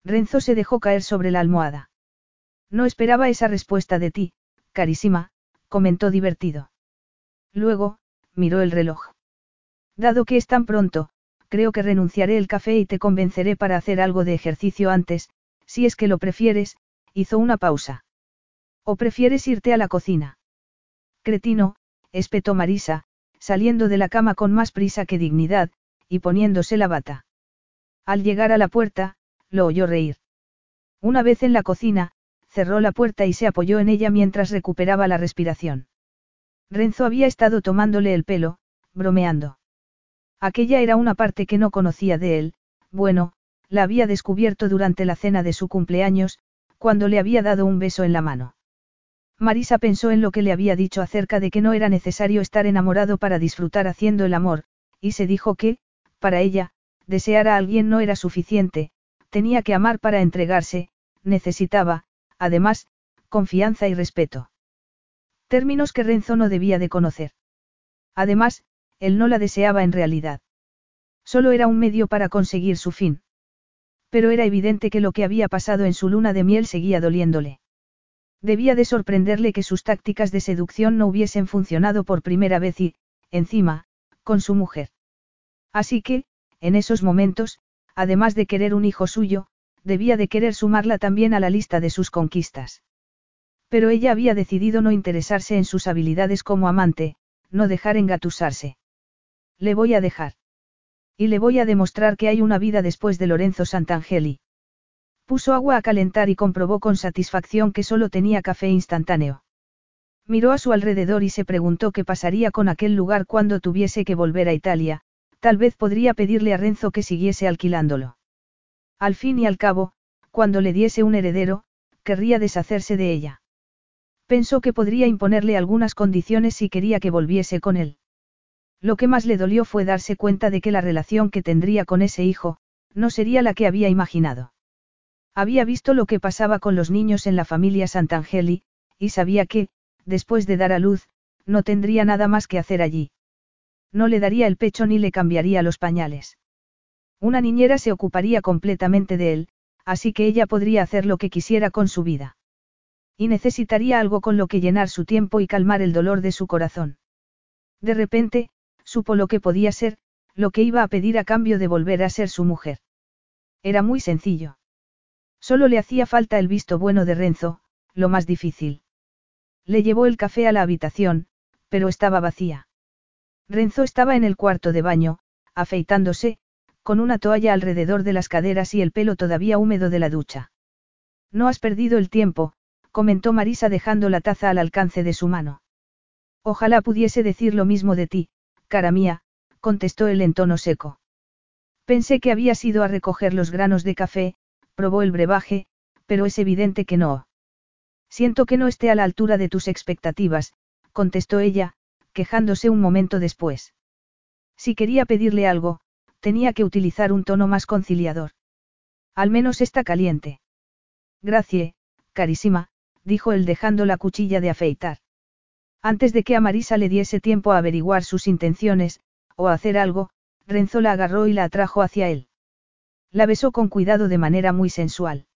Renzo se dejó caer sobre la almohada. No esperaba esa respuesta de ti, carísima, comentó divertido. Luego, miró el reloj. Dado que es tan pronto, creo que renunciaré el café y te convenceré para hacer algo de ejercicio antes, si es que lo prefieres, hizo una pausa. ¿O prefieres irte a la cocina? Cretino, espetó Marisa, saliendo de la cama con más prisa que dignidad, y poniéndose la bata. Al llegar a la puerta, lo oyó reír. Una vez en la cocina, cerró la puerta y se apoyó en ella mientras recuperaba la respiración. Renzo había estado tomándole el pelo, bromeando. Aquella era una parte que no conocía de él, bueno, la había descubierto durante la cena de su cumpleaños, cuando le había dado un beso en la mano. Marisa pensó en lo que le había dicho acerca de que no era necesario estar enamorado para disfrutar haciendo el amor, y se dijo que, para ella, desear a alguien no era suficiente, tenía que amar para entregarse, necesitaba, además, confianza y respeto. Términos que Renzo no debía de conocer. Además, él no la deseaba en realidad. Solo era un medio para conseguir su fin. Pero era evidente que lo que había pasado en su luna de miel seguía doliéndole. Debía de sorprenderle que sus tácticas de seducción no hubiesen funcionado por primera vez y, encima, con su mujer. Así que, en esos momentos, además de querer un hijo suyo, debía de querer sumarla también a la lista de sus conquistas. Pero ella había decidido no interesarse en sus habilidades como amante, no dejar engatusarse. Le voy a dejar. Y le voy a demostrar que hay una vida después de Lorenzo Santangeli. Puso agua a calentar y comprobó con satisfacción que solo tenía café instantáneo. Miró a su alrededor y se preguntó qué pasaría con aquel lugar cuando tuviese que volver a Italia, tal vez podría pedirle a Renzo que siguiese alquilándolo. Al fin y al cabo, cuando le diese un heredero, querría deshacerse de ella. Pensó que podría imponerle algunas condiciones si quería que volviese con él. Lo que más le dolió fue darse cuenta de que la relación que tendría con ese hijo, no sería la que había imaginado. Había visto lo que pasaba con los niños en la familia Santangeli, y sabía que, después de dar a luz, no tendría nada más que hacer allí. No le daría el pecho ni le cambiaría los pañales. Una niñera se ocuparía completamente de él, así que ella podría hacer lo que quisiera con su vida. Y necesitaría algo con lo que llenar su tiempo y calmar el dolor de su corazón. De repente, supo lo que podía ser, lo que iba a pedir a cambio de volver a ser su mujer. Era muy sencillo. Solo le hacía falta el visto bueno de Renzo, lo más difícil. Le llevó el café a la habitación, pero estaba vacía. Renzo estaba en el cuarto de baño, afeitándose, con una toalla alrededor de las caderas y el pelo todavía húmedo de la ducha. No has perdido el tiempo, comentó Marisa dejando la taza al alcance de su mano. Ojalá pudiese decir lo mismo de ti, cara mía, contestó él en tono seco. Pensé que habías ido a recoger los granos de café, probó el brebaje, pero es evidente que no. Siento que no esté a la altura de tus expectativas, contestó ella, quejándose un momento después. Si quería pedirle algo, tenía que utilizar un tono más conciliador. Al menos está caliente. Gracie, carísima, dijo él dejando la cuchilla de afeitar. Antes de que a Marisa le diese tiempo a averiguar sus intenciones, o a hacer algo, Renzo la agarró y la atrajo hacia él. La besó con cuidado de manera muy sensual.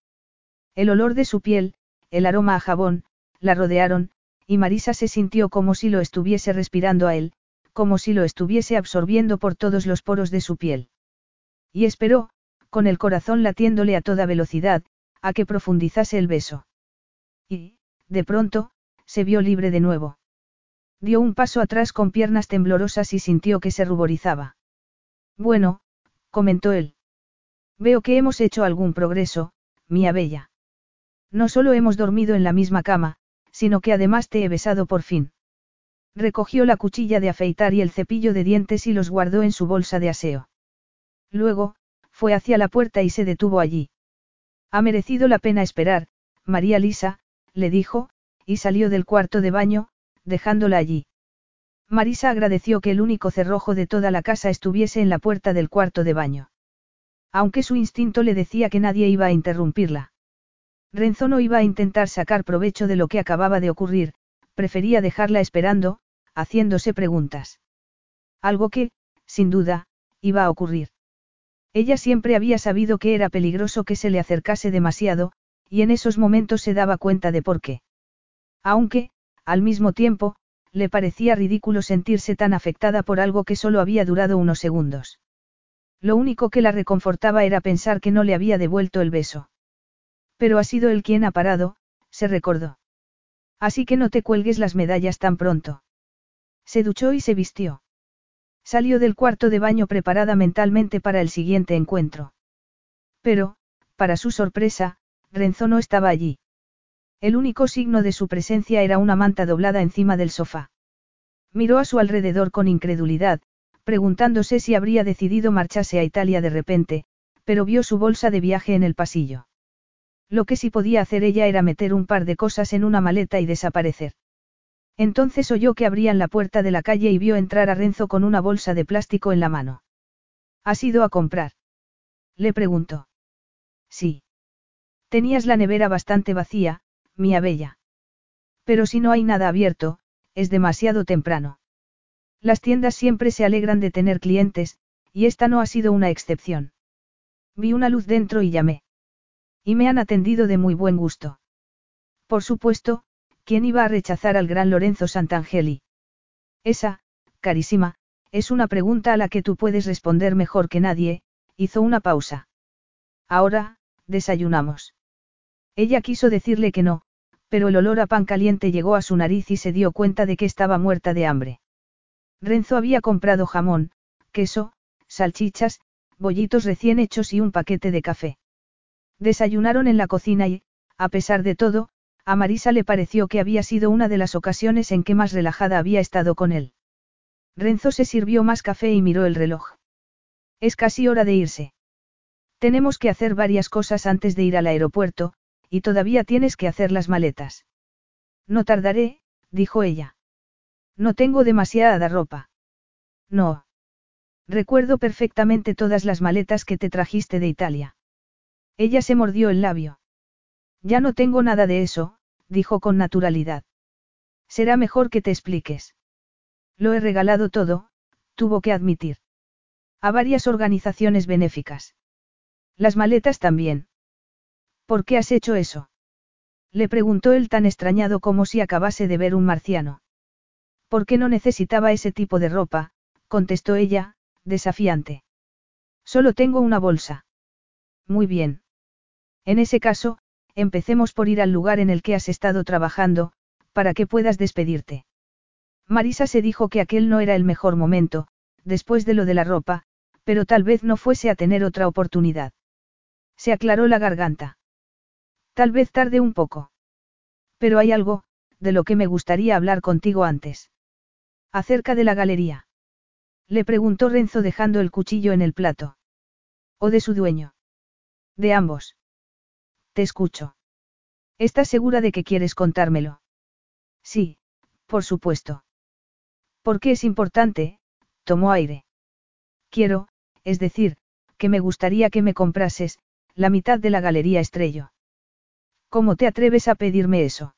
El olor de su piel, el aroma a jabón, la rodearon, y Marisa se sintió como si lo estuviese respirando a él, como si lo estuviese absorbiendo por todos los poros de su piel. Y esperó, con el corazón latiéndole a toda velocidad, a que profundizase el beso. Y, de pronto, se vio libre de nuevo. Dio un paso atrás con piernas temblorosas y sintió que se ruborizaba. Bueno, comentó él. Veo que hemos hecho algún progreso, mía bella. No solo hemos dormido en la misma cama, sino que además te he besado por fin. Recogió la cuchilla de afeitar y el cepillo de dientes y los guardó en su bolsa de aseo. Luego, fue hacia la puerta y se detuvo allí. Ha merecido la pena esperar, María Lisa, le dijo, y salió del cuarto de baño, dejándola allí. Marisa agradeció que el único cerrojo de toda la casa estuviese en la puerta del cuarto de baño. Aunque su instinto le decía que nadie iba a interrumpirla. Renzo no iba a intentar sacar provecho de lo que acababa de ocurrir, prefería dejarla esperando, haciéndose preguntas. Algo que, sin duda, iba a ocurrir. Ella siempre había sabido que era peligroso que se le acercase demasiado, y en esos momentos se daba cuenta de por qué. Aunque, al mismo tiempo, le parecía ridículo sentirse tan afectada por algo que solo había durado unos segundos. Lo único que la reconfortaba era pensar que no le había devuelto el beso. Pero ha sido él quien ha parado, se recordó. Así que no te cuelgues las medallas tan pronto. Se duchó y se vistió. Salió del cuarto de baño preparada mentalmente para el siguiente encuentro. Pero, para su sorpresa, Renzo no estaba allí. El único signo de su presencia era una manta doblada encima del sofá. Miró a su alrededor con incredulidad, preguntándose si habría decidido marcharse a Italia de repente, pero vio su bolsa de viaje en el pasillo. Lo que sí podía hacer ella era meter un par de cosas en una maleta y desaparecer. Entonces oyó que abrían la puerta de la calle y vio entrar a Renzo con una bolsa de plástico en la mano. ¿Has ido a comprar? Le preguntó. Sí. Tenías la nevera bastante vacía, mía bella. Pero si no hay nada abierto, es demasiado temprano. Las tiendas siempre se alegran de tener clientes, y esta no ha sido una excepción. Vi una luz dentro y llamé. Y me han atendido de muy buen gusto. Por supuesto, ¿quién iba a rechazar al gran Lorenzo Santangeli? Esa, carísima, es una pregunta a la que tú puedes responder mejor que nadie, hizo una pausa. Ahora, desayunamos. Ella quiso decirle que no, pero el olor a pan caliente llegó a su nariz y se dio cuenta de que estaba muerta de hambre. Renzo había comprado jamón, queso, salchichas, bollitos recién hechos y un paquete de café. Desayunaron en la cocina y, a pesar de todo, a Marisa le pareció que había sido una de las ocasiones en que más relajada había estado con él. Renzo se sirvió más café y miró el reloj. Es casi hora de irse. Tenemos que hacer varias cosas antes de ir al aeropuerto, y todavía tienes que hacer las maletas. No tardaré, dijo ella. No tengo demasiada ropa. No. Recuerdo perfectamente todas las maletas que te trajiste de Italia. Ella se mordió el labio. Ya no tengo nada de eso, dijo con naturalidad. Será mejor que te expliques. Lo he regalado todo, tuvo que admitir. A varias organizaciones benéficas. Las maletas también. ¿Por qué has hecho eso? Le preguntó él tan extrañado como si acabase de ver un marciano. ¿Por qué no necesitaba ese tipo de ropa? contestó ella, desafiante. Solo tengo una bolsa. Muy bien. En ese caso, empecemos por ir al lugar en el que has estado trabajando, para que puedas despedirte. Marisa se dijo que aquel no era el mejor momento, después de lo de la ropa, pero tal vez no fuese a tener otra oportunidad. Se aclaró la garganta. Tal vez tarde un poco. Pero hay algo, de lo que me gustaría hablar contigo antes. Acerca de la galería. Le preguntó Renzo dejando el cuchillo en el plato. ¿O de su dueño? De ambos. Te escucho. ¿Estás segura de que quieres contármelo? Sí, por supuesto. ¿Por qué es importante? Tomó aire. Quiero, es decir, que me gustaría que me comprases, la mitad de la galería Estrello. ¿Cómo te atreves a pedirme eso?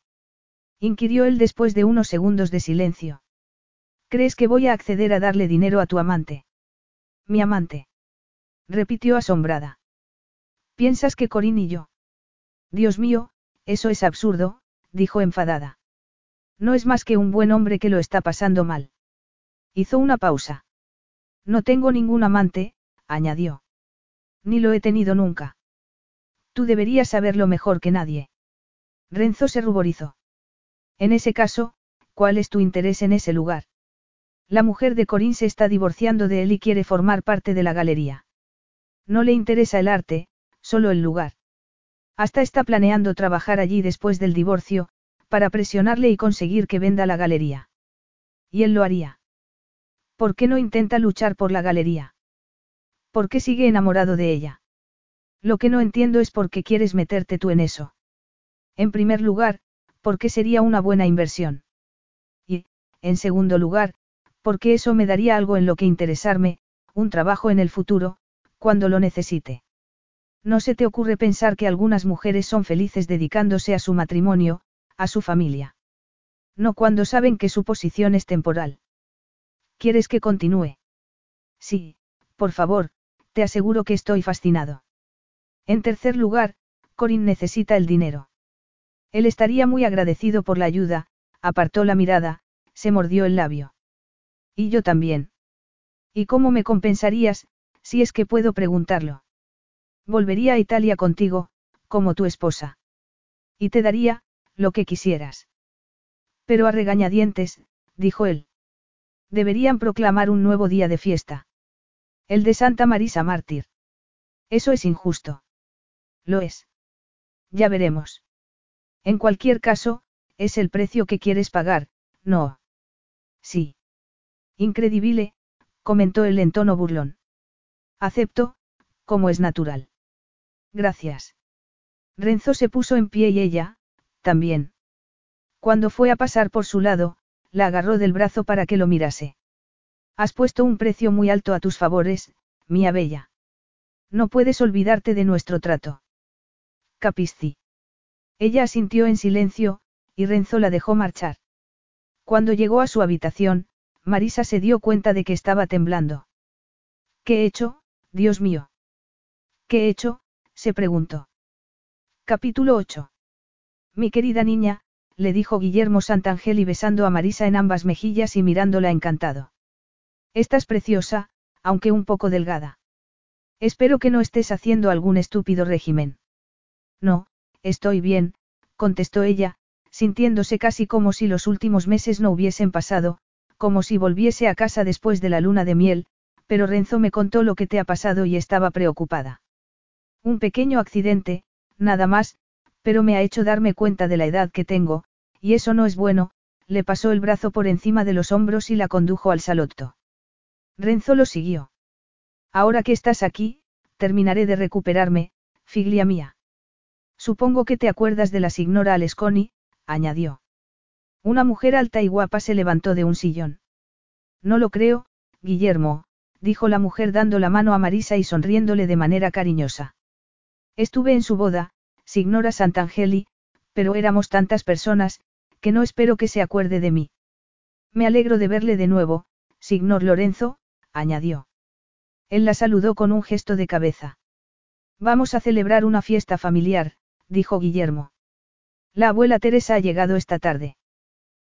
Inquirió él después de unos segundos de silencio. ¿Crees que voy a acceder a darle dinero a tu amante? Mi amante. Repitió asombrada. ¿Piensas que Corín y yo? Dios mío, eso es absurdo, dijo enfadada. No es más que un buen hombre que lo está pasando mal. Hizo una pausa. No tengo ningún amante, añadió. Ni lo he tenido nunca. Tú deberías saberlo mejor que nadie. Renzo se ruborizó. En ese caso, ¿cuál es tu interés en ese lugar? La mujer de Corín se está divorciando de él y quiere formar parte de la galería. No le interesa el arte, solo el lugar. Hasta está planeando trabajar allí después del divorcio, para presionarle y conseguir que venda la galería. Y él lo haría. ¿Por qué no intenta luchar por la galería? ¿Por qué sigue enamorado de ella? Lo que no entiendo es por qué quieres meterte tú en eso. En primer lugar, porque sería una buena inversión. Y, en segundo lugar, porque eso me daría algo en lo que interesarme, un trabajo en el futuro, cuando lo necesite. No se te ocurre pensar que algunas mujeres son felices dedicándose a su matrimonio, a su familia. No cuando saben que su posición es temporal. ¿Quieres que continúe? Sí, por favor, te aseguro que estoy fascinado. En tercer lugar, Corin necesita el dinero. Él estaría muy agradecido por la ayuda, apartó la mirada, se mordió el labio. Y yo también. ¿Y cómo me compensarías, si es que puedo preguntarlo? Volvería a Italia contigo, como tu esposa. Y te daría, lo que quisieras. Pero a regañadientes, dijo él. Deberían proclamar un nuevo día de fiesta. El de Santa Marisa Mártir. Eso es injusto. Lo es. Ya veremos. En cualquier caso, es el precio que quieres pagar, no. Sí. Incredibile, comentó él en tono burlón. Acepto, como es natural. Gracias. Renzo se puso en pie y ella, también. Cuando fue a pasar por su lado, la agarró del brazo para que lo mirase. Has puesto un precio muy alto a tus favores, mía bella. No puedes olvidarte de nuestro trato. Capisci. Ella asintió en silencio, y Renzo la dejó marchar. Cuando llegó a su habitación, Marisa se dio cuenta de que estaba temblando. ¿Qué he hecho, Dios mío? ¿Qué he hecho? se preguntó. Capítulo 8. Mi querida niña, le dijo Guillermo Santangeli besando a Marisa en ambas mejillas y mirándola encantado. Estás preciosa, aunque un poco delgada. Espero que no estés haciendo algún estúpido régimen. No, estoy bien, contestó ella, sintiéndose casi como si los últimos meses no hubiesen pasado, como si volviese a casa después de la luna de miel, pero Renzo me contó lo que te ha pasado y estaba preocupada. Un pequeño accidente, nada más, pero me ha hecho darme cuenta de la edad que tengo, y eso no es bueno, le pasó el brazo por encima de los hombros y la condujo al salotto. Renzo lo siguió. Ahora que estás aquí, terminaré de recuperarme, figlia mía. Supongo que te acuerdas de la signora Alesconi, añadió. Una mujer alta y guapa se levantó de un sillón. No lo creo, Guillermo, dijo la mujer dando la mano a Marisa y sonriéndole de manera cariñosa. Estuve en su boda, signora Santangeli, pero éramos tantas personas, que no espero que se acuerde de mí. Me alegro de verle de nuevo, signor Lorenzo, añadió. Él la saludó con un gesto de cabeza. Vamos a celebrar una fiesta familiar, dijo Guillermo. La abuela Teresa ha llegado esta tarde.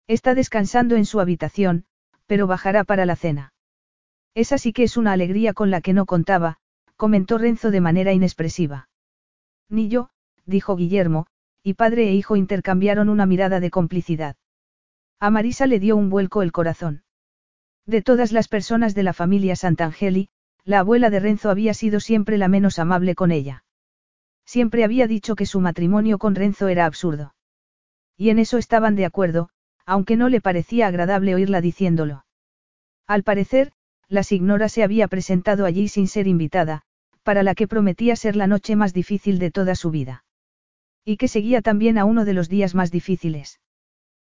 Está descansando en su habitación, pero bajará para la cena. Esa sí que es una alegría con la que no contaba, comentó Renzo de manera inexpresiva. Ni yo, dijo Guillermo, y padre e hijo intercambiaron una mirada de complicidad. A Marisa le dio un vuelco el corazón. De todas las personas de la familia Santangeli, la abuela de Renzo había sido siempre la menos amable con ella. Siempre había dicho que su matrimonio con Renzo era absurdo. Y en eso estaban de acuerdo, aunque no le parecía agradable oírla diciéndolo. Al parecer, la signora se había presentado allí sin ser invitada, para la que prometía ser la noche más difícil de toda su vida. Y que seguía también a uno de los días más difíciles.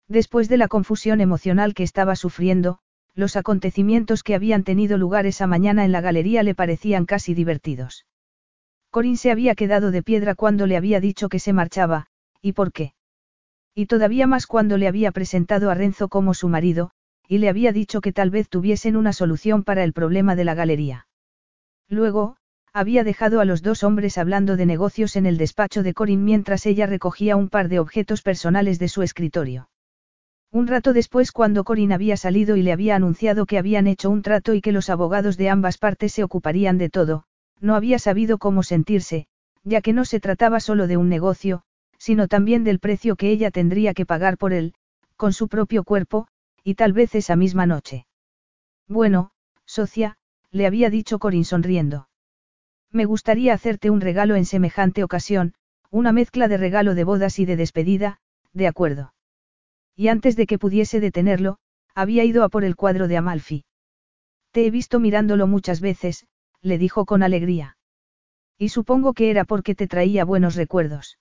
Después de la confusión emocional que estaba sufriendo, los acontecimientos que habían tenido lugar esa mañana en la galería le parecían casi divertidos. Corín se había quedado de piedra cuando le había dicho que se marchaba, ¿y por qué? Y todavía más cuando le había presentado a Renzo como su marido, y le había dicho que tal vez tuviesen una solución para el problema de la galería. Luego, había dejado a los dos hombres hablando de negocios en el despacho de Corin mientras ella recogía un par de objetos personales de su escritorio. Un rato después cuando Corin había salido y le había anunciado que habían hecho un trato y que los abogados de ambas partes se ocuparían de todo, no había sabido cómo sentirse, ya que no se trataba solo de un negocio, sino también del precio que ella tendría que pagar por él, con su propio cuerpo, y tal vez esa misma noche. Bueno, socia, le había dicho Corin sonriendo. Me gustaría hacerte un regalo en semejante ocasión, una mezcla de regalo de bodas y de despedida, de acuerdo. Y antes de que pudiese detenerlo, había ido a por el cuadro de Amalfi. Te he visto mirándolo muchas veces, le dijo con alegría. Y supongo que era porque te traía buenos recuerdos.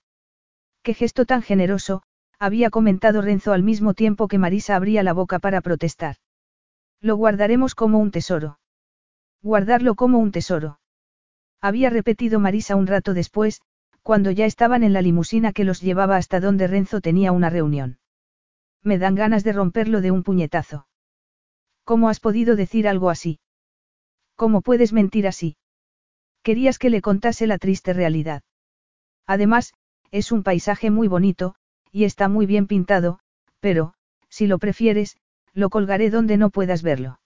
Qué gesto tan generoso, había comentado Renzo al mismo tiempo que Marisa abría la boca para protestar. Lo guardaremos como un tesoro. Guardarlo como un tesoro. Había repetido Marisa un rato después, cuando ya estaban en la limusina que los llevaba hasta donde Renzo tenía una reunión. Me dan ganas de romperlo de un puñetazo. ¿Cómo has podido decir algo así? ¿Cómo puedes mentir así? Querías que le contase la triste realidad. Además, es un paisaje muy bonito, y está muy bien pintado, pero, si lo prefieres, lo colgaré donde no puedas verlo.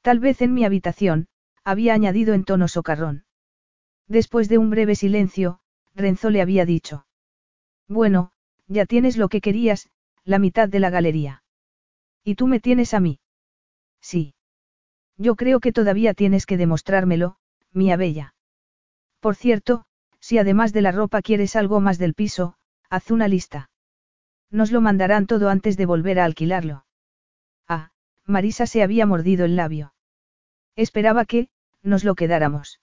Tal vez en mi habitación, había añadido en tono socarrón. Después de un breve silencio, Renzo le había dicho. Bueno, ya tienes lo que querías, la mitad de la galería. ¿Y tú me tienes a mí? Sí. Yo creo que todavía tienes que demostrármelo, mía bella. Por cierto, si además de la ropa quieres algo más del piso, haz una lista. Nos lo mandarán todo antes de volver a alquilarlo. Ah, Marisa se había mordido el labio. Esperaba que, nos lo quedáramos.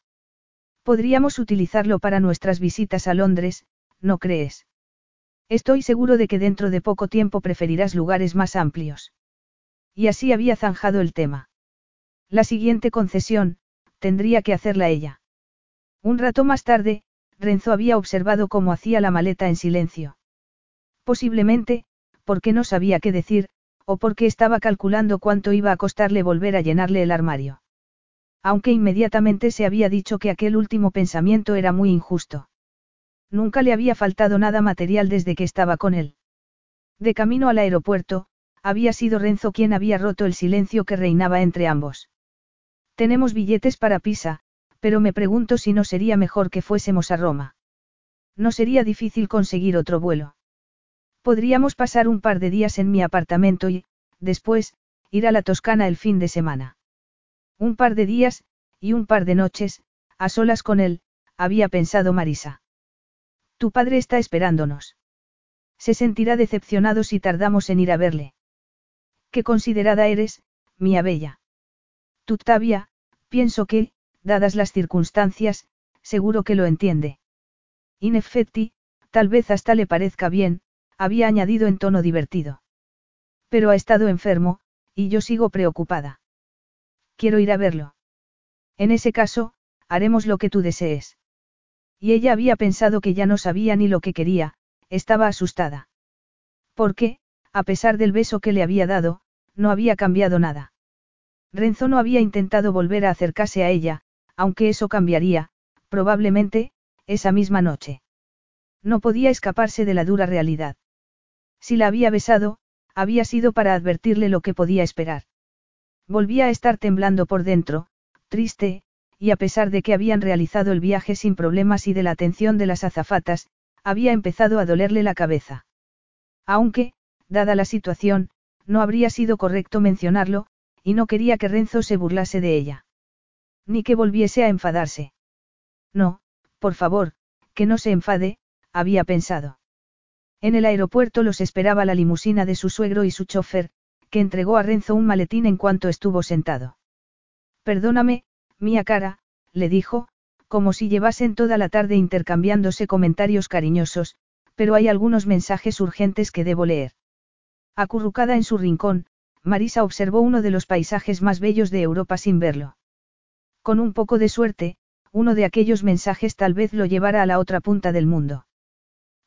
Podríamos utilizarlo para nuestras visitas a Londres, ¿no crees? Estoy seguro de que dentro de poco tiempo preferirás lugares más amplios. Y así había zanjado el tema. La siguiente concesión, tendría que hacerla ella. Un rato más tarde, Renzo había observado cómo hacía la maleta en silencio. Posiblemente, porque no sabía qué decir, o porque estaba calculando cuánto iba a costarle volver a llenarle el armario. Aunque inmediatamente se había dicho que aquel último pensamiento era muy injusto. Nunca le había faltado nada material desde que estaba con él. De camino al aeropuerto, había sido Renzo quien había roto el silencio que reinaba entre ambos. Tenemos billetes para Pisa, pero me pregunto si no sería mejor que fuésemos a Roma. No sería difícil conseguir otro vuelo. Podríamos pasar un par de días en mi apartamento y, después, ir a la Toscana el fin de semana. Un par de días, y un par de noches, a solas con él, había pensado Marisa. Tu padre está esperándonos. Se sentirá decepcionado si tardamos en ir a verle. Qué considerada eres, mía bella. Tuttavia, pienso que, dadas las circunstancias, seguro que lo entiende. In effetti, tal vez hasta le parezca bien, había añadido en tono divertido. Pero ha estado enfermo, y yo sigo preocupada. Quiero ir a verlo. En ese caso, haremos lo que tú desees. Y ella había pensado que ya no sabía ni lo que quería, estaba asustada. Porque, a pesar del beso que le había dado, no había cambiado nada. Renzo no había intentado volver a acercarse a ella, aunque eso cambiaría, probablemente, esa misma noche. No podía escaparse de la dura realidad. Si la había besado, había sido para advertirle lo que podía esperar. Volvía a estar temblando por dentro, triste, y a pesar de que habían realizado el viaje sin problemas y de la atención de las azafatas, había empezado a dolerle la cabeza. Aunque, dada la situación, no habría sido correcto mencionarlo, y no quería que Renzo se burlase de ella. Ni que volviese a enfadarse. No, por favor, que no se enfade, había pensado. En el aeropuerto los esperaba la limusina de su suegro y su chofer, que entregó a Renzo un maletín en cuanto estuvo sentado. Perdóname, mía cara, le dijo, como si llevasen toda la tarde intercambiándose comentarios cariñosos, pero hay algunos mensajes urgentes que debo leer. Acurrucada en su rincón, Marisa observó uno de los paisajes más bellos de Europa sin verlo. Con un poco de suerte, uno de aquellos mensajes tal vez lo llevara a la otra punta del mundo.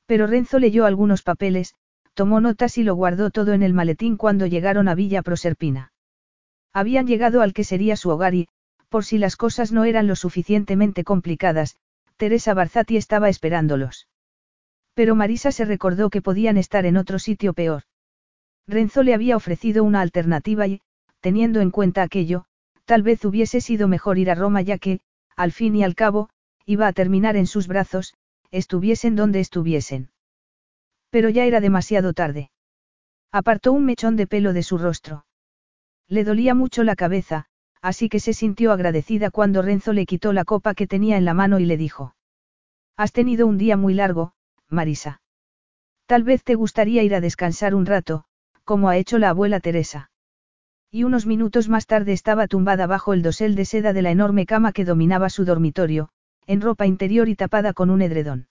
Pero Renzo leyó algunos papeles, tomó notas y lo guardó todo en el maletín cuando llegaron a Villa Proserpina. Habían llegado al que sería su hogar y, por si las cosas no eran lo suficientemente complicadas, Teresa Barzati estaba esperándolos. Pero Marisa se recordó que podían estar en otro sitio peor. Renzo le había ofrecido una alternativa y, teniendo en cuenta aquello, tal vez hubiese sido mejor ir a Roma ya que, al fin y al cabo, iba a terminar en sus brazos, estuviesen donde estuviesen. Pero ya era demasiado tarde. Apartó un mechón de pelo de su rostro. Le dolía mucho la cabeza, así que se sintió agradecida cuando Renzo le quitó la copa que tenía en la mano y le dijo. Has tenido un día muy largo, Marisa. Tal vez te gustaría ir a descansar un rato, como ha hecho la abuela Teresa. Y unos minutos más tarde estaba tumbada bajo el dosel de seda de la enorme cama que dominaba su dormitorio, en ropa interior y tapada con un edredón.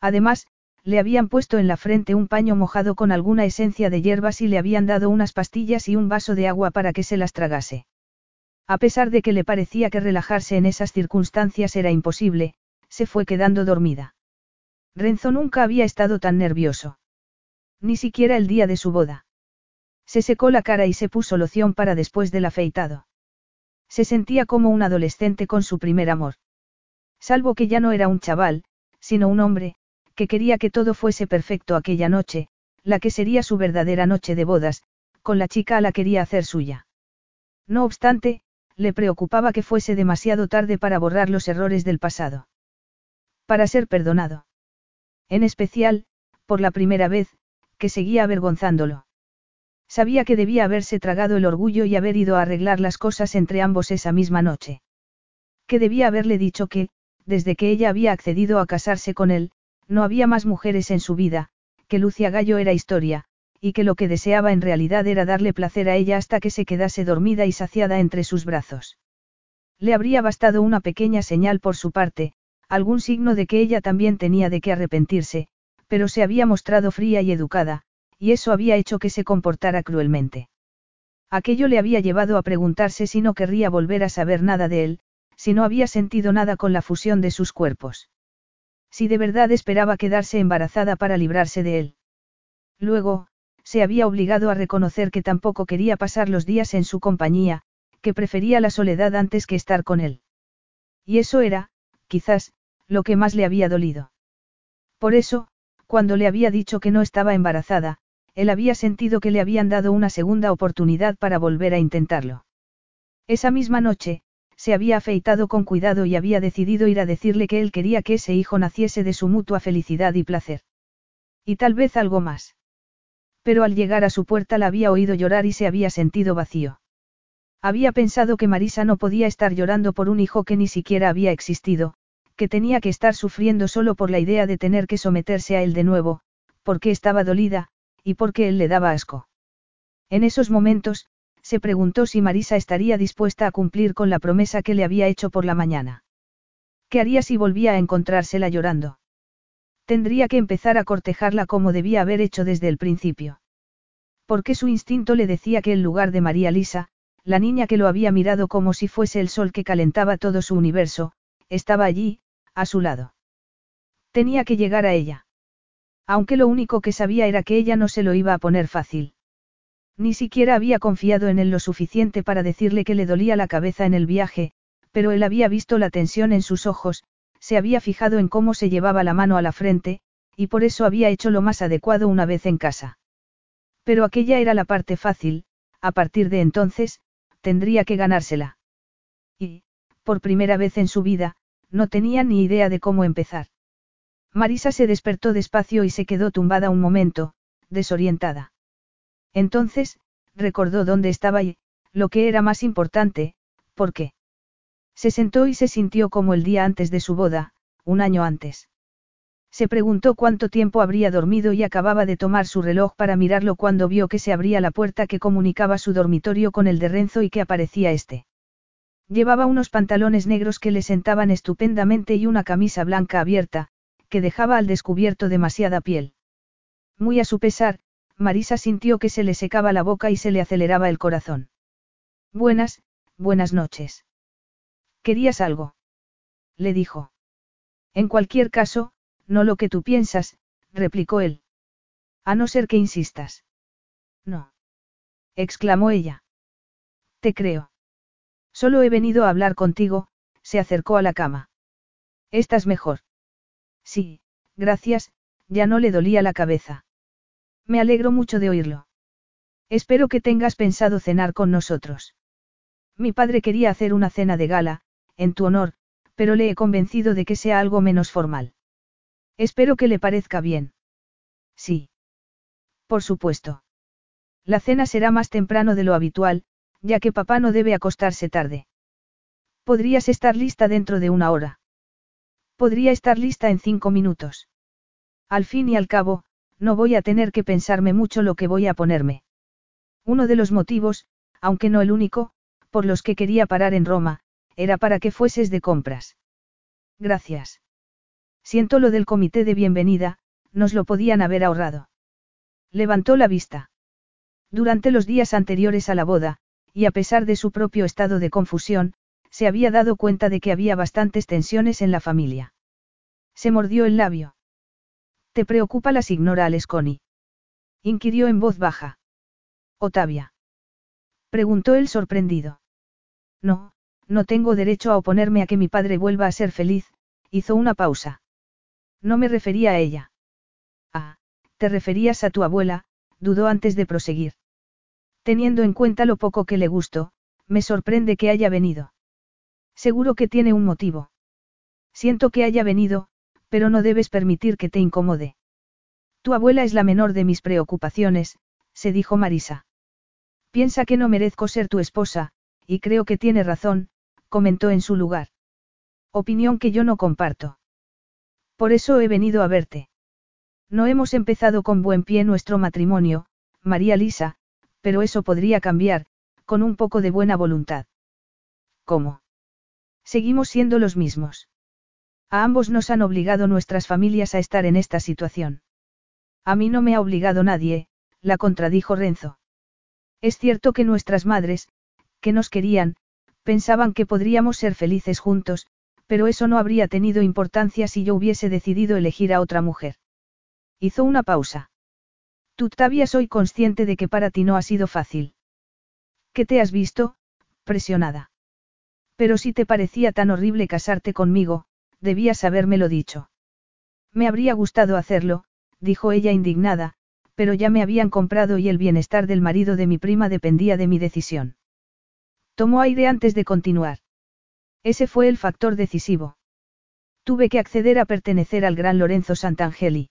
Además, le habían puesto en la frente un paño mojado con alguna esencia de hierbas y le habían dado unas pastillas y un vaso de agua para que se las tragase. A pesar de que le parecía que relajarse en esas circunstancias era imposible, se fue quedando dormida. Renzo nunca había estado tan nervioso. Ni siquiera el día de su boda. Se secó la cara y se puso loción para después del afeitado. Se sentía como un adolescente con su primer amor. Salvo que ya no era un chaval, sino un hombre, que quería que todo fuese perfecto aquella noche, la que sería su verdadera noche de bodas, con la chica a la quería hacer suya. No obstante, le preocupaba que fuese demasiado tarde para borrar los errores del pasado. Para ser perdonado. En especial, por la primera vez, que seguía avergonzándolo. Sabía que debía haberse tragado el orgullo y haber ido a arreglar las cosas entre ambos esa misma noche. Que debía haberle dicho que, desde que ella había accedido a casarse con él, no había más mujeres en su vida, que Lucia Gallo era historia, y que lo que deseaba en realidad era darle placer a ella hasta que se quedase dormida y saciada entre sus brazos. Le habría bastado una pequeña señal por su parte, algún signo de que ella también tenía de qué arrepentirse, pero se había mostrado fría y educada, y eso había hecho que se comportara cruelmente. Aquello le había llevado a preguntarse si no querría volver a saber nada de él, si no había sentido nada con la fusión de sus cuerpos. Si de verdad esperaba quedarse embarazada para librarse de él. Luego, se había obligado a reconocer que tampoco quería pasar los días en su compañía, que prefería la soledad antes que estar con él. Y eso era, quizás, lo que más le había dolido. Por eso, cuando le había dicho que no estaba embarazada, él había sentido que le habían dado una segunda oportunidad para volver a intentarlo. Esa misma noche, se había afeitado con cuidado y había decidido ir a decirle que él quería que ese hijo naciese de su mutua felicidad y placer. Y tal vez algo más. Pero al llegar a su puerta la había oído llorar y se había sentido vacío. Había pensado que Marisa no podía estar llorando por un hijo que ni siquiera había existido, que tenía que estar sufriendo solo por la idea de tener que someterse a él de nuevo, porque estaba dolida, y porque él le daba asco. En esos momentos, se preguntó si Marisa estaría dispuesta a cumplir con la promesa que le había hecho por la mañana. ¿Qué haría si volvía a encontrársela llorando? Tendría que empezar a cortejarla como debía haber hecho desde el principio. Porque su instinto le decía que en lugar de María Lisa, la niña que lo había mirado como si fuese el sol que calentaba todo su universo, estaba allí, a su lado. Tenía que llegar a ella. Aunque lo único que sabía era que ella no se lo iba a poner fácil. Ni siquiera había confiado en él lo suficiente para decirle que le dolía la cabeza en el viaje, pero él había visto la tensión en sus ojos, se había fijado en cómo se llevaba la mano a la frente, y por eso había hecho lo más adecuado una vez en casa. Pero aquella era la parte fácil, a partir de entonces, tendría que ganársela. Y, por primera vez en su vida, no tenía ni idea de cómo empezar. Marisa se despertó despacio y se quedó tumbada un momento, desorientada. Entonces, recordó dónde estaba y, lo que era más importante, ¿por qué? Se sentó y se sintió como el día antes de su boda, un año antes. Se preguntó cuánto tiempo habría dormido y acababa de tomar su reloj para mirarlo cuando vio que se abría la puerta que comunicaba su dormitorio con el de Renzo y que aparecía este. Llevaba unos pantalones negros que le sentaban estupendamente y una camisa blanca abierta, que dejaba al descubierto demasiada piel. Muy a su pesar, Marisa sintió que se le secaba la boca y se le aceleraba el corazón. Buenas, buenas noches. ¿Querías algo? Le dijo. En cualquier caso, no lo que tú piensas, replicó él. A no ser que insistas. No. exclamó ella. Te creo. Solo he venido a hablar contigo, se acercó a la cama. ¿Estás mejor? Sí, gracias, ya no le dolía la cabeza. Me alegro mucho de oírlo. Espero que tengas pensado cenar con nosotros. Mi padre quería hacer una cena de gala, en tu honor, pero le he convencido de que sea algo menos formal. Espero que le parezca bien. Sí. Por supuesto. La cena será más temprano de lo habitual, ya que papá no debe acostarse tarde. Podrías estar lista dentro de una hora. Podría estar lista en cinco minutos. Al fin y al cabo, no voy a tener que pensarme mucho lo que voy a ponerme. Uno de los motivos, aunque no el único, por los que quería parar en Roma, era para que fueses de compras. Gracias. Siento lo del comité de bienvenida, nos lo podían haber ahorrado. Levantó la vista. Durante los días anteriores a la boda, y a pesar de su propio estado de confusión, se había dado cuenta de que había bastantes tensiones en la familia. Se mordió el labio. ¿Te preocupa la ignora Alesconi? inquirió en voz baja. Otavia. Preguntó él sorprendido. No, no tengo derecho a oponerme a que mi padre vuelva a ser feliz, hizo una pausa. No me refería a ella. Ah, te referías a tu abuela, dudó antes de proseguir. Teniendo en cuenta lo poco que le gustó, me sorprende que haya venido. Seguro que tiene un motivo. Siento que haya venido, pero no debes permitir que te incomode. Tu abuela es la menor de mis preocupaciones, se dijo Marisa. Piensa que no merezco ser tu esposa, y creo que tiene razón, comentó en su lugar. Opinión que yo no comparto. Por eso he venido a verte. No hemos empezado con buen pie nuestro matrimonio, María Lisa, pero eso podría cambiar, con un poco de buena voluntad. ¿Cómo? Seguimos siendo los mismos. A ambos nos han obligado nuestras familias a estar en esta situación. A mí no me ha obligado nadie, la contradijo Renzo. Es cierto que nuestras madres, que nos querían, pensaban que podríamos ser felices juntos, pero eso no habría tenido importancia si yo hubiese decidido elegir a otra mujer. Hizo una pausa. Tú todavía soy consciente de que para ti no ha sido fácil. ¿Qué te has visto? presionada. Pero si te parecía tan horrible casarte conmigo, debías habérmelo dicho. Me habría gustado hacerlo, dijo ella indignada, pero ya me habían comprado y el bienestar del marido de mi prima dependía de mi decisión. Tomó aire antes de continuar. Ese fue el factor decisivo. Tuve que acceder a pertenecer al gran Lorenzo Santangeli.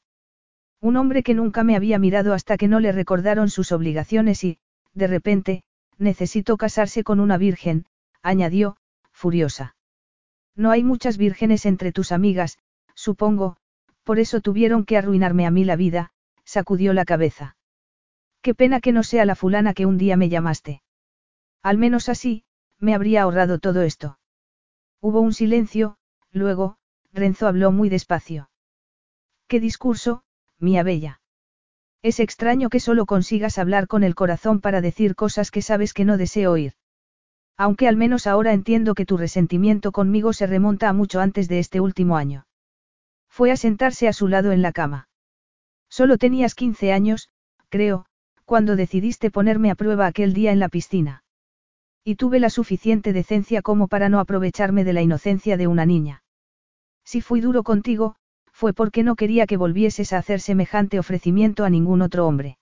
Un hombre que nunca me había mirado hasta que no le recordaron sus obligaciones y, de repente, necesitó casarse con una virgen, añadió, furiosa. No hay muchas vírgenes entre tus amigas, supongo, por eso tuvieron que arruinarme a mí la vida, sacudió la cabeza. Qué pena que no sea la fulana que un día me llamaste. Al menos así, me habría ahorrado todo esto. Hubo un silencio, luego, Renzo habló muy despacio. ¿Qué discurso, mía bella? Es extraño que solo consigas hablar con el corazón para decir cosas que sabes que no deseo oír. Aunque al menos ahora entiendo que tu resentimiento conmigo se remonta a mucho antes de este último año. Fue a sentarse a su lado en la cama. Solo tenías 15 años, creo, cuando decidiste ponerme a prueba aquel día en la piscina. Y tuve la suficiente decencia como para no aprovecharme de la inocencia de una niña. Si fui duro contigo, fue porque no quería que volvieses a hacer semejante ofrecimiento a ningún otro hombre.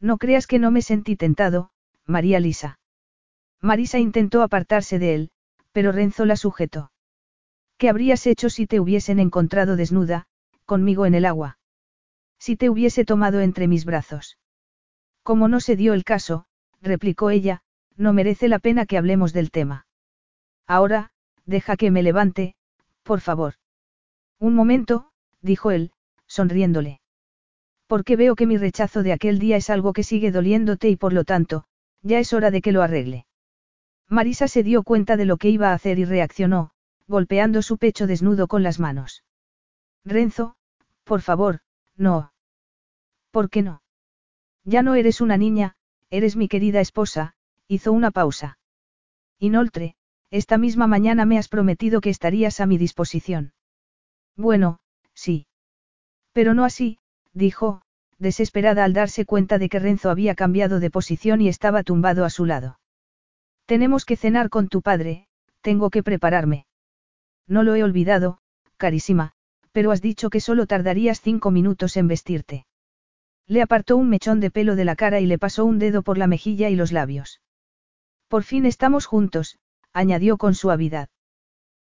No creas que no me sentí tentado, María Lisa. Marisa intentó apartarse de él, pero Renzo la sujetó. ¿Qué habrías hecho si te hubiesen encontrado desnuda, conmigo en el agua? Si te hubiese tomado entre mis brazos. Como no se dio el caso, replicó ella, no merece la pena que hablemos del tema. Ahora, deja que me levante, por favor. Un momento, dijo él, sonriéndole. Porque veo que mi rechazo de aquel día es algo que sigue doliéndote y por lo tanto, ya es hora de que lo arregle. Marisa se dio cuenta de lo que iba a hacer y reaccionó, golpeando su pecho desnudo con las manos. Renzo, por favor, no. ¿Por qué no? Ya no eres una niña, eres mi querida esposa, hizo una pausa. Inoltre, esta misma mañana me has prometido que estarías a mi disposición. Bueno, sí. Pero no así, dijo, desesperada al darse cuenta de que Renzo había cambiado de posición y estaba tumbado a su lado. Tenemos que cenar con tu padre, tengo que prepararme. No lo he olvidado, carísima, pero has dicho que solo tardarías cinco minutos en vestirte. Le apartó un mechón de pelo de la cara y le pasó un dedo por la mejilla y los labios. Por fin estamos juntos, añadió con suavidad.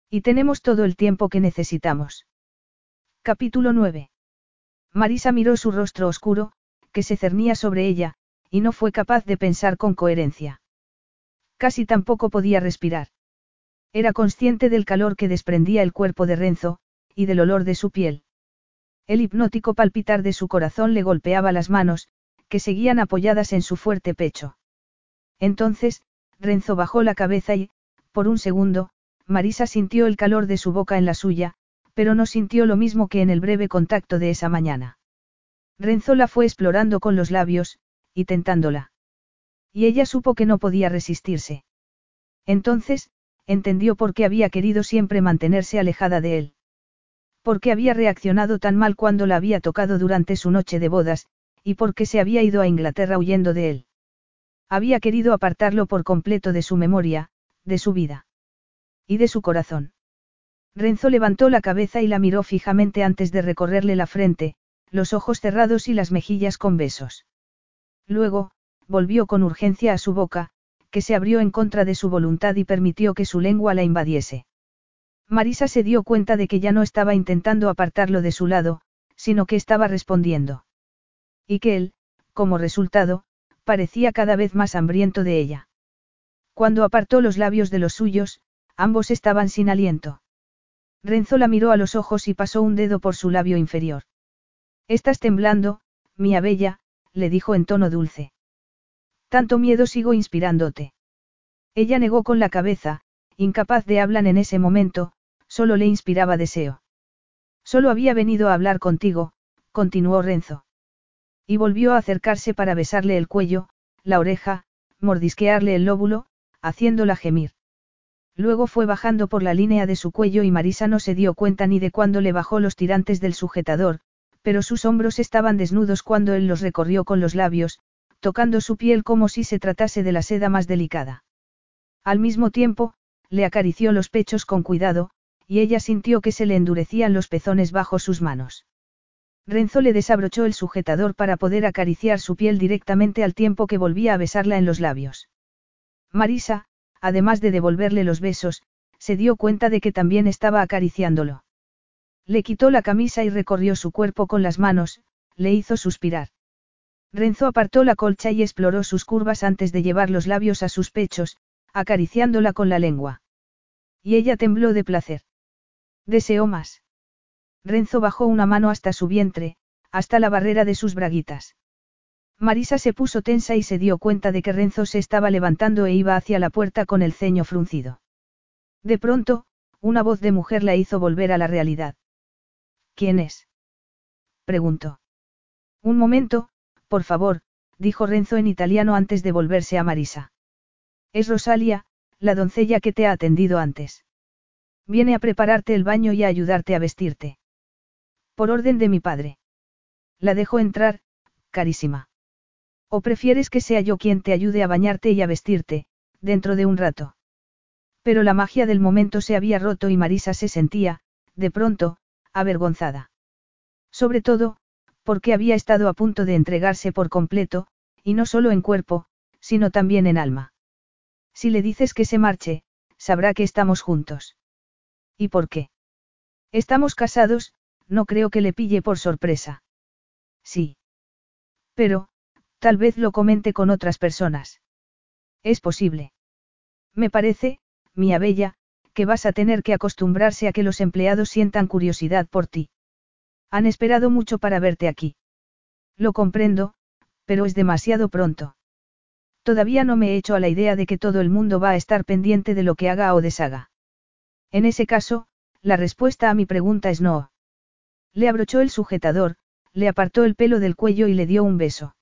Y tenemos todo el tiempo que necesitamos. Capítulo 9. Marisa miró su rostro oscuro, que se cernía sobre ella, y no fue capaz de pensar con coherencia. Casi tampoco podía respirar. Era consciente del calor que desprendía el cuerpo de Renzo, y del olor de su piel. El hipnótico palpitar de su corazón le golpeaba las manos, que seguían apoyadas en su fuerte pecho. Entonces, Renzo bajó la cabeza y, por un segundo, Marisa sintió el calor de su boca en la suya, pero no sintió lo mismo que en el breve contacto de esa mañana. Renzo la fue explorando con los labios, y tentándola. Y ella supo que no podía resistirse. Entonces, entendió por qué había querido siempre mantenerse alejada de él. Por qué había reaccionado tan mal cuando la había tocado durante su noche de bodas, y por qué se había ido a Inglaterra huyendo de él. Había querido apartarlo por completo de su memoria, de su vida. Y de su corazón. Renzo levantó la cabeza y la miró fijamente antes de recorrerle la frente, los ojos cerrados y las mejillas con besos. Luego, volvió con urgencia a su boca, que se abrió en contra de su voluntad y permitió que su lengua la invadiese. Marisa se dio cuenta de que ya no estaba intentando apartarlo de su lado, sino que estaba respondiendo. Y que él, como resultado, parecía cada vez más hambriento de ella. Cuando apartó los labios de los suyos, ambos estaban sin aliento. Renzo la miró a los ojos y pasó un dedo por su labio inferior. Estás temblando, mía bella, le dijo en tono dulce. Tanto miedo sigo inspirándote. Ella negó con la cabeza, incapaz de hablar en ese momento, solo le inspiraba deseo. Solo había venido a hablar contigo, continuó Renzo. Y volvió a acercarse para besarle el cuello, la oreja, mordisquearle el lóbulo, haciéndola gemir. Luego fue bajando por la línea de su cuello y Marisa no se dio cuenta ni de cuándo le bajó los tirantes del sujetador, pero sus hombros estaban desnudos cuando él los recorrió con los labios, tocando su piel como si se tratase de la seda más delicada. Al mismo tiempo, le acarició los pechos con cuidado, y ella sintió que se le endurecían los pezones bajo sus manos. Renzo le desabrochó el sujetador para poder acariciar su piel directamente al tiempo que volvía a besarla en los labios. Marisa, además de devolverle los besos, se dio cuenta de que también estaba acariciándolo. Le quitó la camisa y recorrió su cuerpo con las manos, le hizo suspirar. Renzo apartó la colcha y exploró sus curvas antes de llevar los labios a sus pechos, acariciándola con la lengua. Y ella tembló de placer. Deseó más. Renzo bajó una mano hasta su vientre, hasta la barrera de sus braguitas. Marisa se puso tensa y se dio cuenta de que Renzo se estaba levantando e iba hacia la puerta con el ceño fruncido. De pronto, una voz de mujer la hizo volver a la realidad. ¿Quién es? preguntó. Un momento, por favor, dijo Renzo en italiano antes de volverse a Marisa. Es Rosalia, la doncella que te ha atendido antes. Viene a prepararte el baño y a ayudarte a vestirte. Por orden de mi padre. La dejo entrar, carísima. ¿O prefieres que sea yo quien te ayude a bañarte y a vestirte, dentro de un rato? Pero la magia del momento se había roto y Marisa se sentía, de pronto, avergonzada. Sobre todo, porque había estado a punto de entregarse por completo, y no solo en cuerpo, sino también en alma. Si le dices que se marche, sabrá que estamos juntos. ¿Y por qué? Estamos casados, no creo que le pille por sorpresa. Sí. Pero, Tal vez lo comente con otras personas. Es posible. Me parece, mía bella, que vas a tener que acostumbrarse a que los empleados sientan curiosidad por ti. Han esperado mucho para verte aquí. Lo comprendo, pero es demasiado pronto. Todavía no me he hecho a la idea de que todo el mundo va a estar pendiente de lo que haga o deshaga. En ese caso, la respuesta a mi pregunta es no. Le abrochó el sujetador, le apartó el pelo del cuello y le dio un beso.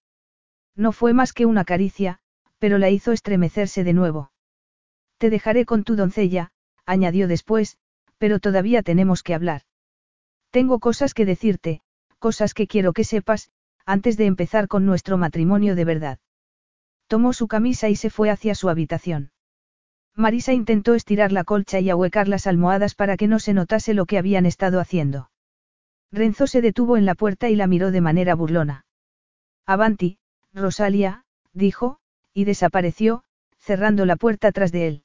No fue más que una caricia, pero la hizo estremecerse de nuevo. Te dejaré con tu doncella, añadió después, pero todavía tenemos que hablar. Tengo cosas que decirte, cosas que quiero que sepas, antes de empezar con nuestro matrimonio de verdad. Tomó su camisa y se fue hacia su habitación. Marisa intentó estirar la colcha y ahuecar las almohadas para que no se notase lo que habían estado haciendo. Renzo se detuvo en la puerta y la miró de manera burlona. Avanti, Rosalia, dijo, y desapareció, cerrando la puerta tras de él.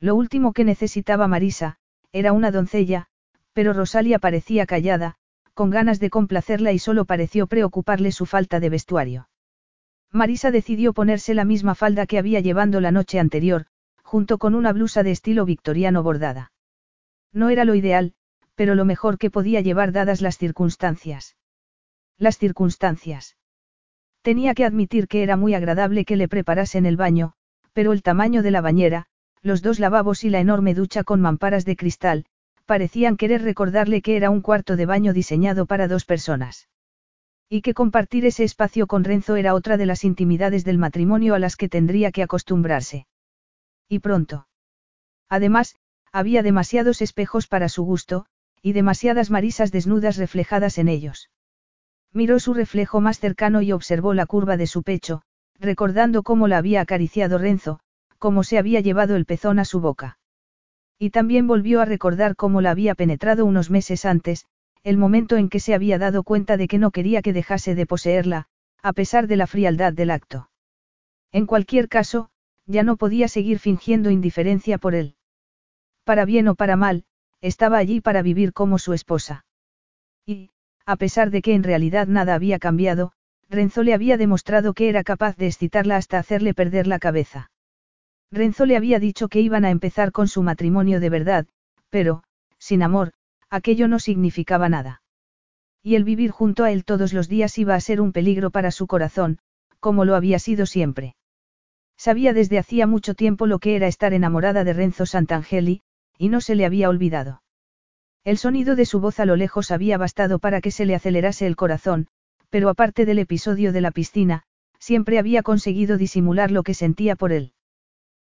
Lo último que necesitaba Marisa, era una doncella, pero Rosalia parecía callada, con ganas de complacerla y solo pareció preocuparle su falta de vestuario. Marisa decidió ponerse la misma falda que había llevando la noche anterior, junto con una blusa de estilo victoriano bordada. No era lo ideal, pero lo mejor que podía llevar dadas las circunstancias. Las circunstancias. Tenía que admitir que era muy agradable que le preparasen el baño, pero el tamaño de la bañera, los dos lavabos y la enorme ducha con mamparas de cristal, parecían querer recordarle que era un cuarto de baño diseñado para dos personas. Y que compartir ese espacio con Renzo era otra de las intimidades del matrimonio a las que tendría que acostumbrarse. Y pronto. Además, había demasiados espejos para su gusto, y demasiadas marisas desnudas reflejadas en ellos. Miró su reflejo más cercano y observó la curva de su pecho, recordando cómo la había acariciado Renzo, cómo se había llevado el pezón a su boca. Y también volvió a recordar cómo la había penetrado unos meses antes, el momento en que se había dado cuenta de que no quería que dejase de poseerla, a pesar de la frialdad del acto. En cualquier caso, ya no podía seguir fingiendo indiferencia por él. Para bien o para mal, estaba allí para vivir como su esposa. Y, a pesar de que en realidad nada había cambiado, Renzo le había demostrado que era capaz de excitarla hasta hacerle perder la cabeza. Renzo le había dicho que iban a empezar con su matrimonio de verdad, pero, sin amor, aquello no significaba nada. Y el vivir junto a él todos los días iba a ser un peligro para su corazón, como lo había sido siempre. Sabía desde hacía mucho tiempo lo que era estar enamorada de Renzo Santangeli, y no se le había olvidado. El sonido de su voz a lo lejos había bastado para que se le acelerase el corazón, pero aparte del episodio de la piscina, siempre había conseguido disimular lo que sentía por él.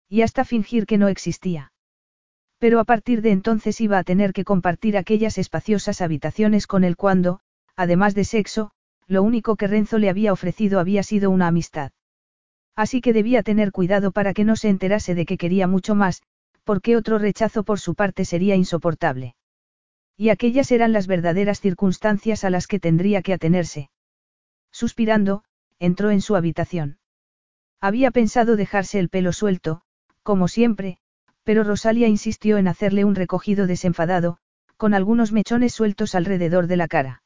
Y hasta fingir que no existía. Pero a partir de entonces iba a tener que compartir aquellas espaciosas habitaciones con él cuando, además de sexo, lo único que Renzo le había ofrecido había sido una amistad. Así que debía tener cuidado para que no se enterase de que quería mucho más, porque otro rechazo por su parte sería insoportable. Y aquellas eran las verdaderas circunstancias a las que tendría que atenerse. Suspirando, entró en su habitación. Había pensado dejarse el pelo suelto, como siempre, pero Rosalia insistió en hacerle un recogido desenfadado, con algunos mechones sueltos alrededor de la cara.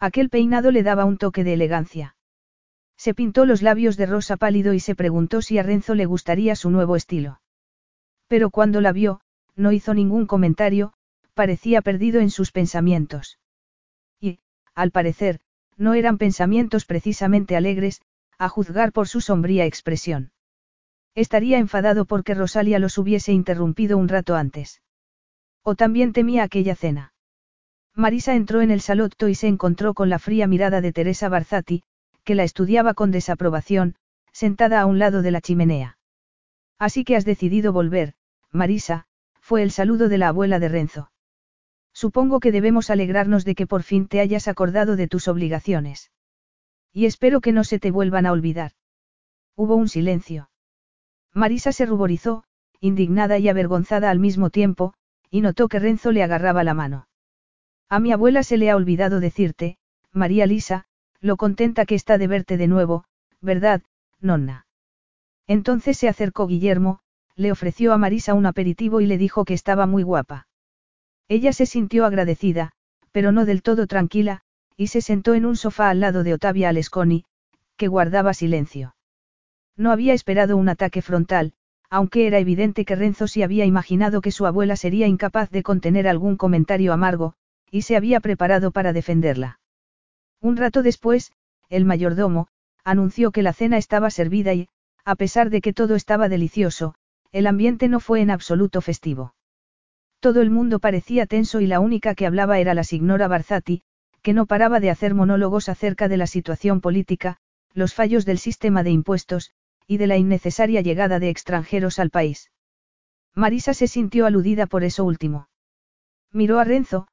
Aquel peinado le daba un toque de elegancia. Se pintó los labios de rosa pálido y se preguntó si a Renzo le gustaría su nuevo estilo. Pero cuando la vio, no hizo ningún comentario, parecía perdido en sus pensamientos. Y, al parecer, no eran pensamientos precisamente alegres, a juzgar por su sombría expresión. Estaría enfadado porque Rosalia los hubiese interrumpido un rato antes. O también temía aquella cena. Marisa entró en el salotto y se encontró con la fría mirada de Teresa Barzati, que la estudiaba con desaprobación, sentada a un lado de la chimenea. Así que has decidido volver, Marisa, fue el saludo de la abuela de Renzo. Supongo que debemos alegrarnos de que por fin te hayas acordado de tus obligaciones. Y espero que no se te vuelvan a olvidar. Hubo un silencio. Marisa se ruborizó, indignada y avergonzada al mismo tiempo, y notó que Renzo le agarraba la mano. A mi abuela se le ha olvidado decirte, María Lisa, lo contenta que está de verte de nuevo, ¿verdad, nonna? Entonces se acercó Guillermo, le ofreció a Marisa un aperitivo y le dijo que estaba muy guapa. Ella se sintió agradecida, pero no del todo tranquila, y se sentó en un sofá al lado de Otavia Alesconi, que guardaba silencio. No había esperado un ataque frontal, aunque era evidente que Renzo sí había imaginado que su abuela sería incapaz de contener algún comentario amargo, y se había preparado para defenderla. Un rato después, el mayordomo, anunció que la cena estaba servida y, a pesar de que todo estaba delicioso, el ambiente no fue en absoluto festivo. Todo el mundo parecía tenso y la única que hablaba era la signora Barzati, que no paraba de hacer monólogos acerca de la situación política, los fallos del sistema de impuestos, y de la innecesaria llegada de extranjeros al país. Marisa se sintió aludida por eso último. Miró a Renzo,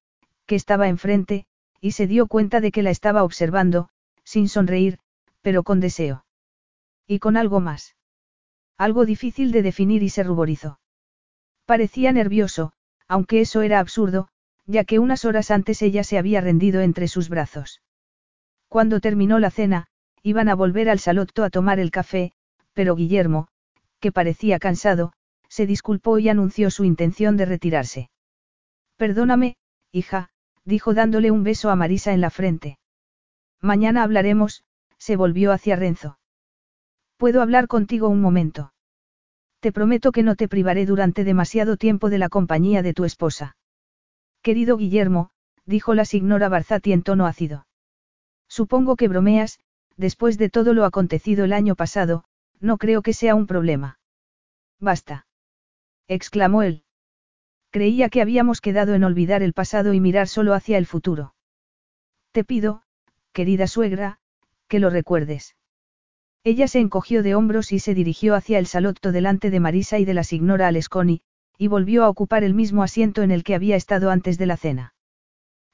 que estaba enfrente, y se dio cuenta de que la estaba observando, sin sonreír, pero con deseo. Y con algo más. Algo difícil de definir y se ruborizó. Parecía nervioso, aunque eso era absurdo, ya que unas horas antes ella se había rendido entre sus brazos. Cuando terminó la cena, iban a volver al salotto a tomar el café, pero Guillermo, que parecía cansado, se disculpó y anunció su intención de retirarse. Perdóname, hija, dijo dándole un beso a Marisa en la frente. Mañana hablaremos, se volvió hacia Renzo. ¿Puedo hablar contigo un momento? Te prometo que no te privaré durante demasiado tiempo de la compañía de tu esposa. Querido Guillermo, dijo la signora Barzati en tono ácido. Supongo que bromeas, después de todo lo acontecido el año pasado, no creo que sea un problema. Basta. exclamó él. Creía que habíamos quedado en olvidar el pasado y mirar solo hacia el futuro. Te pido, querida suegra, que lo recuerdes. Ella se encogió de hombros y se dirigió hacia el salotto delante de Marisa y de la signora Alesconi, y volvió a ocupar el mismo asiento en el que había estado antes de la cena.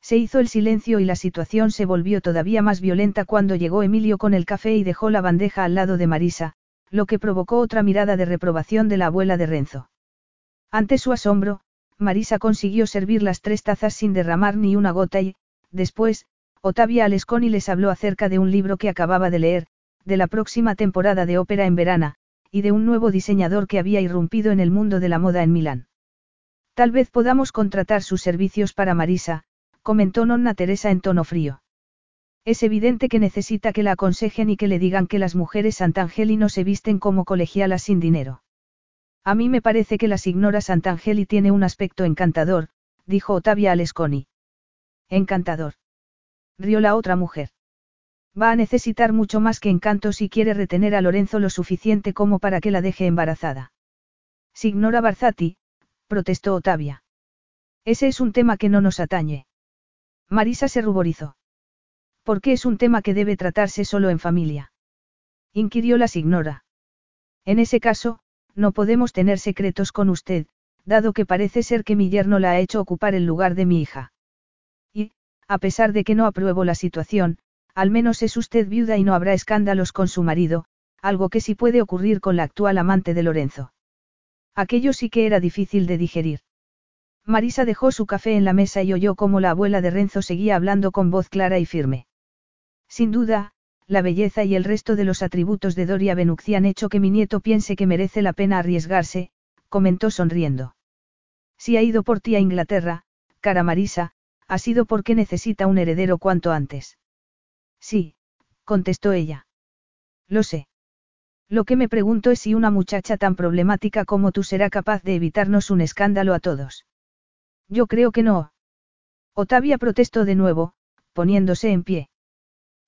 Se hizo el silencio y la situación se volvió todavía más violenta cuando llegó Emilio con el café y dejó la bandeja al lado de Marisa, lo que provocó otra mirada de reprobación de la abuela de Renzo. Ante su asombro, Marisa consiguió servir las tres tazas sin derramar ni una gota y, después, Otavia Alesconi les habló acerca de un libro que acababa de leer, de la próxima temporada de ópera en verana, y de un nuevo diseñador que había irrumpido en el mundo de la moda en Milán. Tal vez podamos contratar sus servicios para Marisa, comentó Nonna Teresa en tono frío. Es evidente que necesita que la aconsejen y que le digan que las mujeres Sant'Angeli no se visten como colegialas sin dinero. A mí me parece que la signora Sant'Angeli tiene un aspecto encantador, dijo Otavia Alesconi. Encantador. Rió la otra mujer. Va a necesitar mucho más que encanto si quiere retener a Lorenzo lo suficiente como para que la deje embarazada. Signora Barzati, protestó Otavia. Ese es un tema que no nos atañe. Marisa se ruborizó. ¿Por qué es un tema que debe tratarse solo en familia? inquirió la signora. En ese caso, no podemos tener secretos con usted, dado que parece ser que mi yerno la ha hecho ocupar el lugar de mi hija. Y, a pesar de que no apruebo la situación, al menos es usted viuda y no habrá escándalos con su marido, algo que sí puede ocurrir con la actual amante de Lorenzo. Aquello sí que era difícil de digerir. Marisa dejó su café en la mesa y oyó cómo la abuela de Renzo seguía hablando con voz clara y firme. Sin duda, la belleza y el resto de los atributos de Doria Benucci han hecho que mi nieto piense que merece la pena arriesgarse, comentó sonriendo. Si ha ido por ti a Inglaterra, cara Marisa, ha sido porque necesita un heredero cuanto antes. Sí, contestó ella. Lo sé. Lo que me pregunto es si una muchacha tan problemática como tú será capaz de evitarnos un escándalo a todos. Yo creo que no. Otavia protestó de nuevo, poniéndose en pie.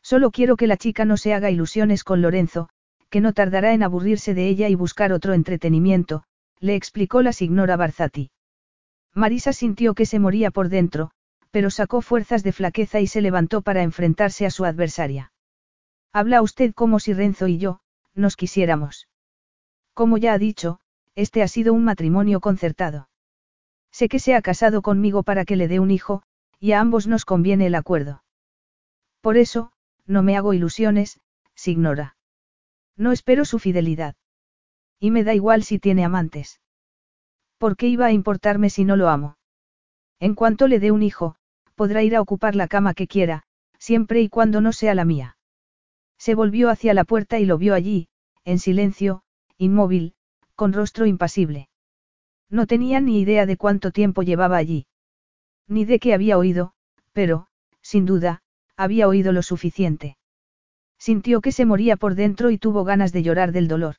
Solo quiero que la chica no se haga ilusiones con Lorenzo, que no tardará en aburrirse de ella y buscar otro entretenimiento, le explicó la signora Barzati. Marisa sintió que se moría por dentro, pero sacó fuerzas de flaqueza y se levantó para enfrentarse a su adversaria. Habla usted como si Renzo y yo, nos quisiéramos. Como ya ha dicho, este ha sido un matrimonio concertado. Sé que se ha casado conmigo para que le dé un hijo, y a ambos nos conviene el acuerdo. Por eso, no me hago ilusiones, signora. No espero su fidelidad. Y me da igual si tiene amantes. ¿Por qué iba a importarme si no lo amo? En cuanto le dé un hijo, podrá ir a ocupar la cama que quiera, siempre y cuando no sea la mía. Se volvió hacia la puerta y lo vio allí, en silencio, inmóvil, con rostro impasible. No tenía ni idea de cuánto tiempo llevaba allí. Ni de qué había oído, pero, sin duda, había oído lo suficiente. Sintió que se moría por dentro y tuvo ganas de llorar del dolor.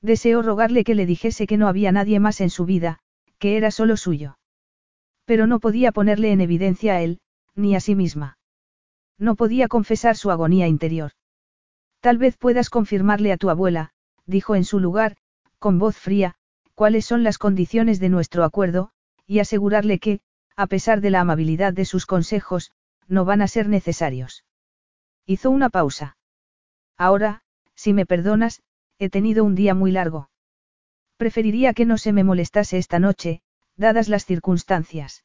Deseó rogarle que le dijese que no había nadie más en su vida, que era solo suyo. Pero no podía ponerle en evidencia a él, ni a sí misma. No podía confesar su agonía interior. Tal vez puedas confirmarle a tu abuela, dijo en su lugar, con voz fría, cuáles son las condiciones de nuestro acuerdo, y asegurarle que, a pesar de la amabilidad de sus consejos, no van a ser necesarios. Hizo una pausa. Ahora, si me perdonas, he tenido un día muy largo. Preferiría que no se me molestase esta noche, dadas las circunstancias.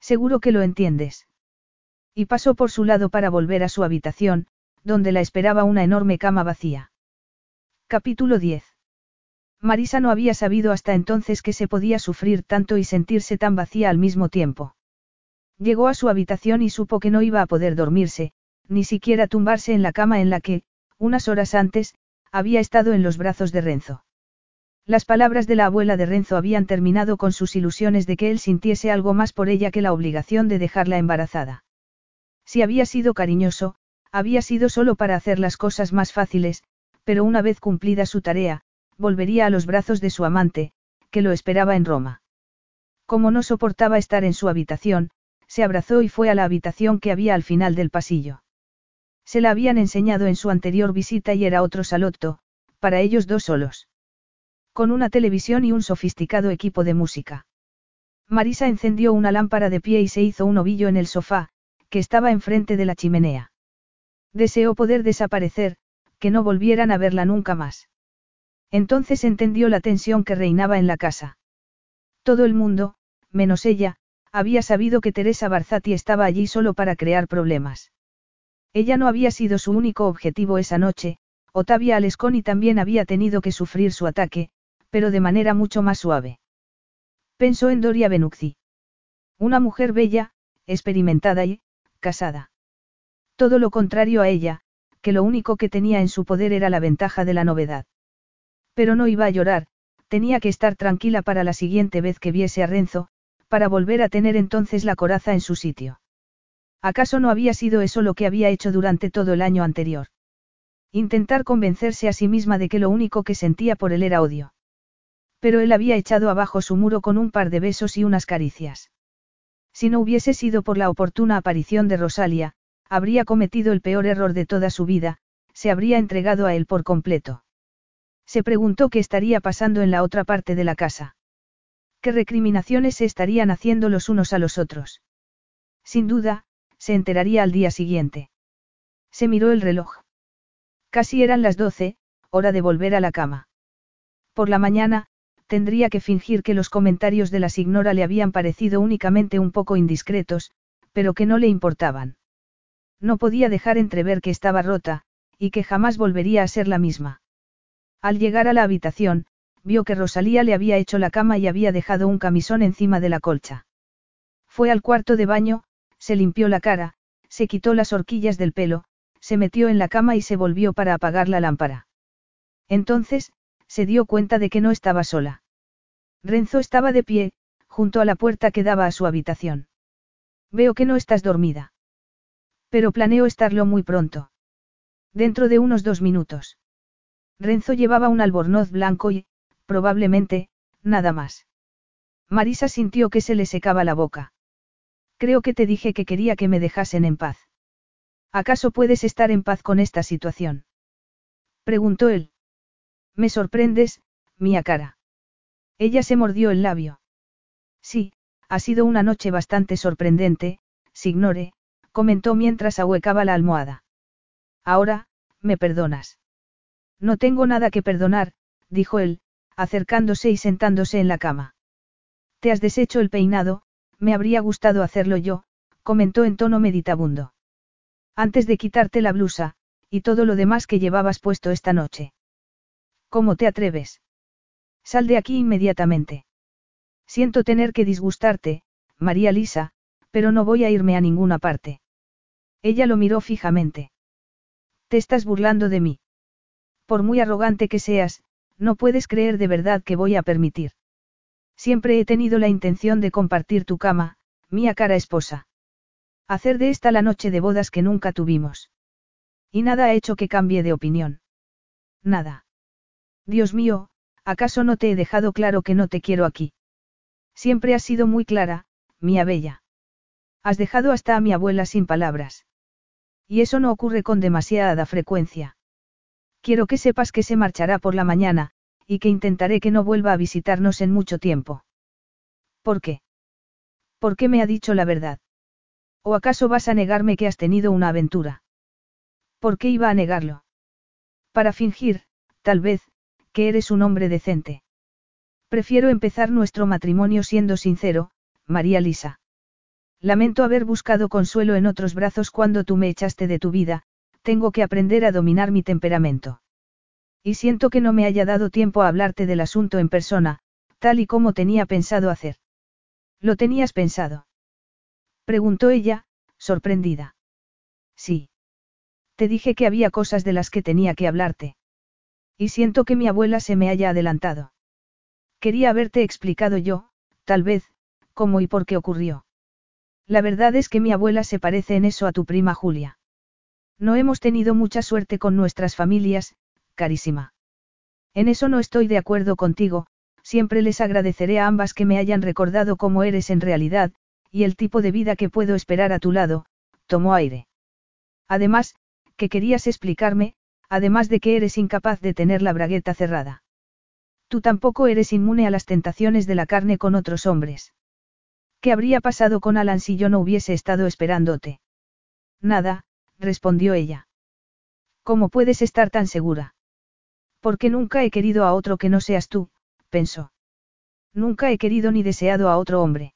Seguro que lo entiendes. Y pasó por su lado para volver a su habitación, donde la esperaba una enorme cama vacía. Capítulo 10. Marisa no había sabido hasta entonces que se podía sufrir tanto y sentirse tan vacía al mismo tiempo. Llegó a su habitación y supo que no iba a poder dormirse, ni siquiera tumbarse en la cama en la que, unas horas antes, había estado en los brazos de Renzo. Las palabras de la abuela de Renzo habían terminado con sus ilusiones de que él sintiese algo más por ella que la obligación de dejarla embarazada. Si había sido cariñoso, había sido solo para hacer las cosas más fáciles, pero una vez cumplida su tarea, volvería a los brazos de su amante, que lo esperaba en Roma. Como no soportaba estar en su habitación, se abrazó y fue a la habitación que había al final del pasillo. Se la habían enseñado en su anterior visita y era otro salotto, para ellos dos solos. Con una televisión y un sofisticado equipo de música. Marisa encendió una lámpara de pie y se hizo un ovillo en el sofá, que estaba enfrente de la chimenea. Deseó poder desaparecer, que no volvieran a verla nunca más. Entonces entendió la tensión que reinaba en la casa. Todo el mundo, menos ella, había sabido que Teresa Barzati estaba allí solo para crear problemas. Ella no había sido su único objetivo esa noche, Otavia Alesconi también había tenido que sufrir su ataque, pero de manera mucho más suave. Pensó en Doria Benucci. Una mujer bella, experimentada y, casada. Todo lo contrario a ella, que lo único que tenía en su poder era la ventaja de la novedad. Pero no iba a llorar, tenía que estar tranquila para la siguiente vez que viese a Renzo, para volver a tener entonces la coraza en su sitio. ¿Acaso no había sido eso lo que había hecho durante todo el año anterior? Intentar convencerse a sí misma de que lo único que sentía por él era odio. Pero él había echado abajo su muro con un par de besos y unas caricias. Si no hubiese sido por la oportuna aparición de Rosalia, habría cometido el peor error de toda su vida, se habría entregado a él por completo. Se preguntó qué estaría pasando en la otra parte de la casa. ¿Qué recriminaciones se estarían haciendo los unos a los otros? Sin duda, se enteraría al día siguiente. Se miró el reloj. Casi eran las doce, hora de volver a la cama. Por la mañana, tendría que fingir que los comentarios de la signora le habían parecido únicamente un poco indiscretos, pero que no le importaban. No podía dejar entrever que estaba rota, y que jamás volvería a ser la misma. Al llegar a la habitación, vio que Rosalía le había hecho la cama y había dejado un camisón encima de la colcha. Fue al cuarto de baño, se limpió la cara, se quitó las horquillas del pelo, se metió en la cama y se volvió para apagar la lámpara. Entonces, se dio cuenta de que no estaba sola. Renzo estaba de pie, junto a la puerta que daba a su habitación. Veo que no estás dormida. Pero planeo estarlo muy pronto. Dentro de unos dos minutos. Renzo llevaba un albornoz blanco y, probablemente, nada más. Marisa sintió que se le secaba la boca. Creo que te dije que quería que me dejasen en paz. ¿Acaso puedes estar en paz con esta situación? Preguntó él. Me sorprendes, mía cara. Ella se mordió el labio. Sí, ha sido una noche bastante sorprendente, Signore, comentó mientras ahuecaba la almohada. Ahora, me perdonas. No tengo nada que perdonar, dijo él, acercándose y sentándose en la cama. Te has deshecho el peinado, me habría gustado hacerlo yo, comentó en tono meditabundo. Antes de quitarte la blusa, y todo lo demás que llevabas puesto esta noche. ¿Cómo te atreves? Sal de aquí inmediatamente. Siento tener que disgustarte, María Lisa, pero no voy a irme a ninguna parte. Ella lo miró fijamente. Te estás burlando de mí. Por muy arrogante que seas, no puedes creer de verdad que voy a permitir. Siempre he tenido la intención de compartir tu cama, mía cara esposa. Hacer de esta la noche de bodas que nunca tuvimos. Y nada ha hecho que cambie de opinión. Nada. Dios mío, ¿acaso no te he dejado claro que no te quiero aquí? Siempre has sido muy clara, mía bella. Has dejado hasta a mi abuela sin palabras. Y eso no ocurre con demasiada frecuencia. Quiero que sepas que se marchará por la mañana, y que intentaré que no vuelva a visitarnos en mucho tiempo. ¿Por qué? ¿Por qué me ha dicho la verdad? ¿O acaso vas a negarme que has tenido una aventura? ¿Por qué iba a negarlo? Para fingir, tal vez, que eres un hombre decente. Prefiero empezar nuestro matrimonio siendo sincero, María Lisa. Lamento haber buscado consuelo en otros brazos cuando tú me echaste de tu vida, tengo que aprender a dominar mi temperamento. Y siento que no me haya dado tiempo a hablarte del asunto en persona, tal y como tenía pensado hacer. ¿Lo tenías pensado? Preguntó ella, sorprendida. Sí. Te dije que había cosas de las que tenía que hablarte. Y siento que mi abuela se me haya adelantado. Quería haberte explicado yo, tal vez, cómo y por qué ocurrió. La verdad es que mi abuela se parece en eso a tu prima Julia. No hemos tenido mucha suerte con nuestras familias, carísima. En eso no estoy de acuerdo contigo, siempre les agradeceré a ambas que me hayan recordado cómo eres en realidad, y el tipo de vida que puedo esperar a tu lado, tomó aire. Además, que querías explicarme, además de que eres incapaz de tener la bragueta cerrada. Tú tampoco eres inmune a las tentaciones de la carne con otros hombres. ¿Qué habría pasado con Alan si yo no hubiese estado esperándote? Nada, respondió ella. ¿Cómo puedes estar tan segura? Porque nunca he querido a otro que no seas tú, pensó. Nunca he querido ni deseado a otro hombre.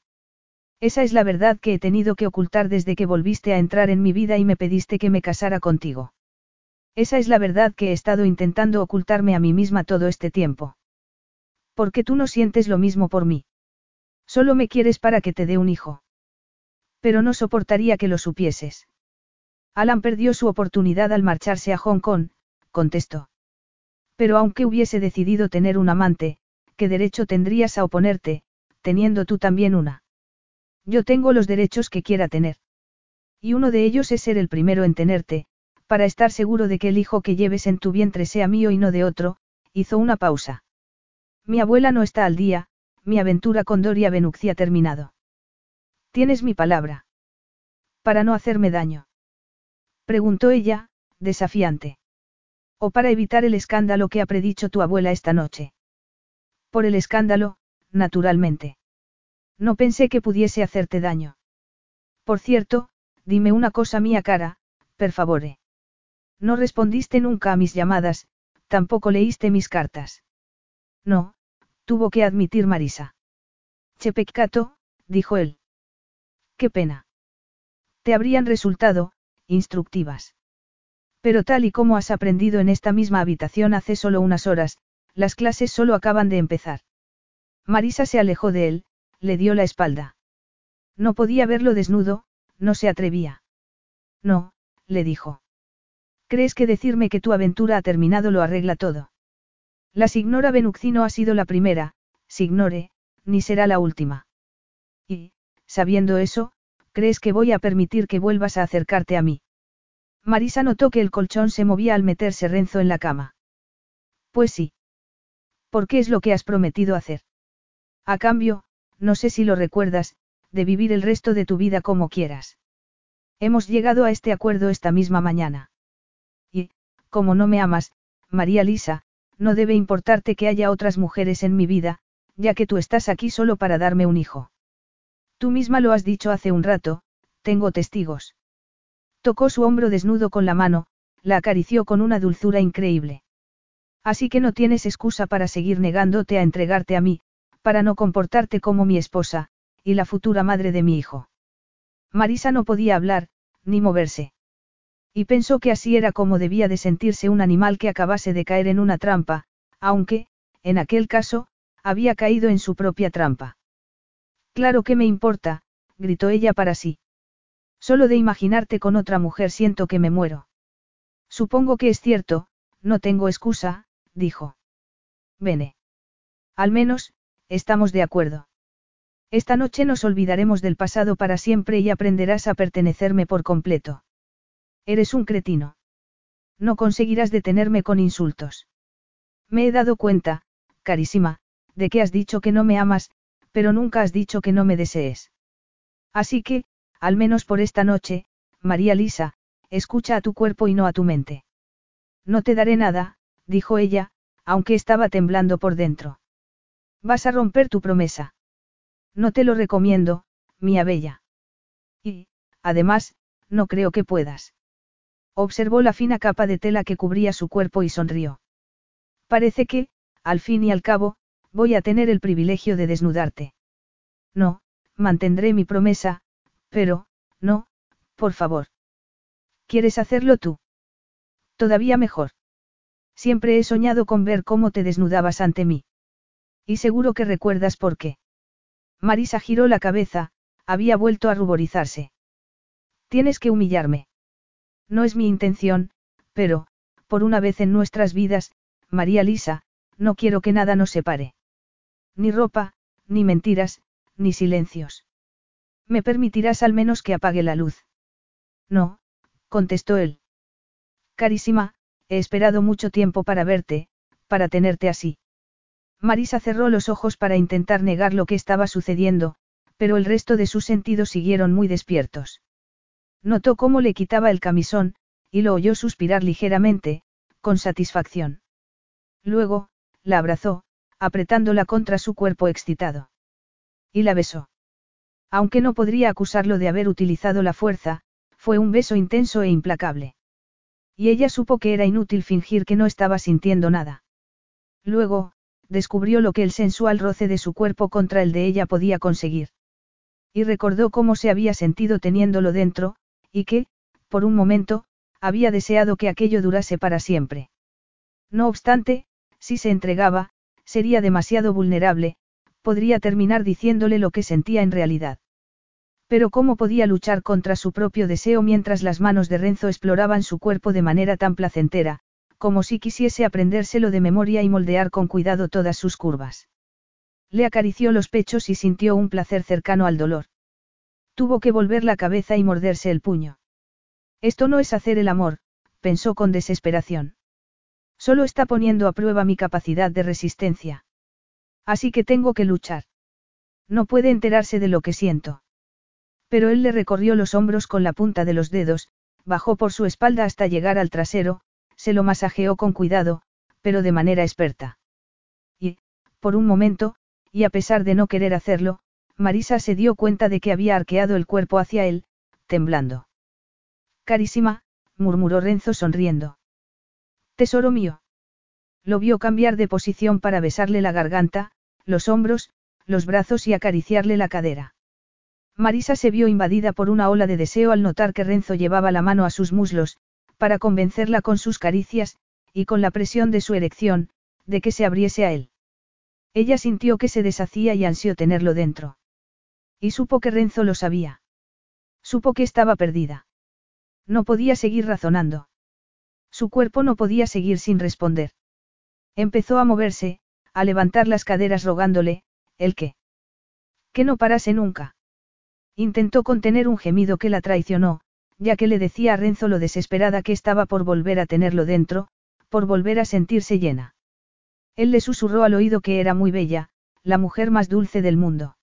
Esa es la verdad que he tenido que ocultar desde que volviste a entrar en mi vida y me pediste que me casara contigo. Esa es la verdad que he estado intentando ocultarme a mí misma todo este tiempo. Porque tú no sientes lo mismo por mí. Solo me quieres para que te dé un hijo. Pero no soportaría que lo supieses. Alan perdió su oportunidad al marcharse a Hong Kong, contestó. Pero aunque hubiese decidido tener un amante, ¿qué derecho tendrías a oponerte, teniendo tú también una? Yo tengo los derechos que quiera tener. Y uno de ellos es ser el primero en tenerte, para estar seguro de que el hijo que lleves en tu vientre sea mío y no de otro, hizo una pausa. Mi abuela no está al día, mi aventura con Doria Benuxi ha terminado. ¿Tienes mi palabra? Para no hacerme daño. Preguntó ella, desafiante. O para evitar el escándalo que ha predicho tu abuela esta noche. Por el escándalo, naturalmente. No pensé que pudiese hacerte daño. Por cierto, dime una cosa mía cara, per favore. No respondiste nunca a mis llamadas, tampoco leíste mis cartas. No, tuvo que admitir Marisa. Che peccato, dijo él. Qué pena. Te habrían resultado, instructivas. Pero tal y como has aprendido en esta misma habitación hace solo unas horas, las clases solo acaban de empezar. Marisa se alejó de él, le dio la espalda. No podía verlo desnudo, no se atrevía. No, le dijo. ¿Crees que decirme que tu aventura ha terminado lo arregla todo? La signora Benuxino ha sido la primera, signore, ni será la última. Y, sabiendo eso, ¿crees que voy a permitir que vuelvas a acercarte a mí? Marisa notó que el colchón se movía al meterse Renzo en la cama. Pues sí. ¿Por qué es lo que has prometido hacer? A cambio, no sé si lo recuerdas, de vivir el resto de tu vida como quieras. Hemos llegado a este acuerdo esta misma mañana. Y, como no me amas, María Lisa, no debe importarte que haya otras mujeres en mi vida, ya que tú estás aquí solo para darme un hijo. Tú misma lo has dicho hace un rato, tengo testigos. Tocó su hombro desnudo con la mano, la acarició con una dulzura increíble. Así que no tienes excusa para seguir negándote a entregarte a mí, para no comportarte como mi esposa, y la futura madre de mi hijo. Marisa no podía hablar, ni moverse. Y pensó que así era como debía de sentirse un animal que acabase de caer en una trampa, aunque, en aquel caso, había caído en su propia trampa. Claro que me importa, gritó ella para sí. Solo de imaginarte con otra mujer siento que me muero. Supongo que es cierto, no tengo excusa, dijo. Vene. Al menos, estamos de acuerdo. Esta noche nos olvidaremos del pasado para siempre y aprenderás a pertenecerme por completo. Eres un cretino. No conseguirás detenerme con insultos. Me he dado cuenta, carísima, de que has dicho que no me amas, pero nunca has dicho que no me desees. Así que, al menos por esta noche, María Lisa, escucha a tu cuerpo y no a tu mente. No te daré nada, dijo ella, aunque estaba temblando por dentro. Vas a romper tu promesa. No te lo recomiendo, mía bella. Y, además, no creo que puedas. Observó la fina capa de tela que cubría su cuerpo y sonrió. Parece que, al fin y al cabo, voy a tener el privilegio de desnudarte. No, mantendré mi promesa, pero, no, por favor. ¿Quieres hacerlo tú? Todavía mejor. Siempre he soñado con ver cómo te desnudabas ante mí. Y seguro que recuerdas por qué. Marisa giró la cabeza, había vuelto a ruborizarse. Tienes que humillarme. No es mi intención, pero, por una vez en nuestras vidas, María Lisa, no quiero que nada nos separe. Ni ropa, ni mentiras, ni silencios. ¿Me permitirás al menos que apague la luz? No, contestó él. Carísima, he esperado mucho tiempo para verte, para tenerte así. Marisa cerró los ojos para intentar negar lo que estaba sucediendo, pero el resto de sus sentidos siguieron muy despiertos. Notó cómo le quitaba el camisón, y lo oyó suspirar ligeramente, con satisfacción. Luego, la abrazó, apretándola contra su cuerpo excitado. Y la besó. Aunque no podría acusarlo de haber utilizado la fuerza, fue un beso intenso e implacable. Y ella supo que era inútil fingir que no estaba sintiendo nada. Luego, descubrió lo que el sensual roce de su cuerpo contra el de ella podía conseguir. Y recordó cómo se había sentido teniéndolo dentro, y que, por un momento, había deseado que aquello durase para siempre. No obstante, si se entregaba, sería demasiado vulnerable, podría terminar diciéndole lo que sentía en realidad. Pero ¿cómo podía luchar contra su propio deseo mientras las manos de Renzo exploraban su cuerpo de manera tan placentera, como si quisiese aprendérselo de memoria y moldear con cuidado todas sus curvas? Le acarició los pechos y sintió un placer cercano al dolor. Tuvo que volver la cabeza y morderse el puño. Esto no es hacer el amor, pensó con desesperación. Solo está poniendo a prueba mi capacidad de resistencia. Así que tengo que luchar. No puede enterarse de lo que siento. Pero él le recorrió los hombros con la punta de los dedos, bajó por su espalda hasta llegar al trasero, se lo masajeó con cuidado, pero de manera experta. Y, por un momento, y a pesar de no querer hacerlo, Marisa se dio cuenta de que había arqueado el cuerpo hacia él, temblando. Carísima, murmuró Renzo sonriendo. Tesoro mío. Lo vio cambiar de posición para besarle la garganta, los hombros, los brazos y acariciarle la cadera. Marisa se vio invadida por una ola de deseo al notar que Renzo llevaba la mano a sus muslos, para convencerla con sus caricias, y con la presión de su erección, de que se abriese a él. Ella sintió que se deshacía y ansió tenerlo dentro. Y supo que Renzo lo sabía. Supo que estaba perdida. No podía seguir razonando. Su cuerpo no podía seguir sin responder. Empezó a moverse, a levantar las caderas rogándole, ¿el qué? Que no parase nunca. Intentó contener un gemido que la traicionó, ya que le decía a Renzo lo desesperada que estaba por volver a tenerlo dentro, por volver a sentirse llena. Él le susurró al oído que era muy bella, la mujer más dulce del mundo.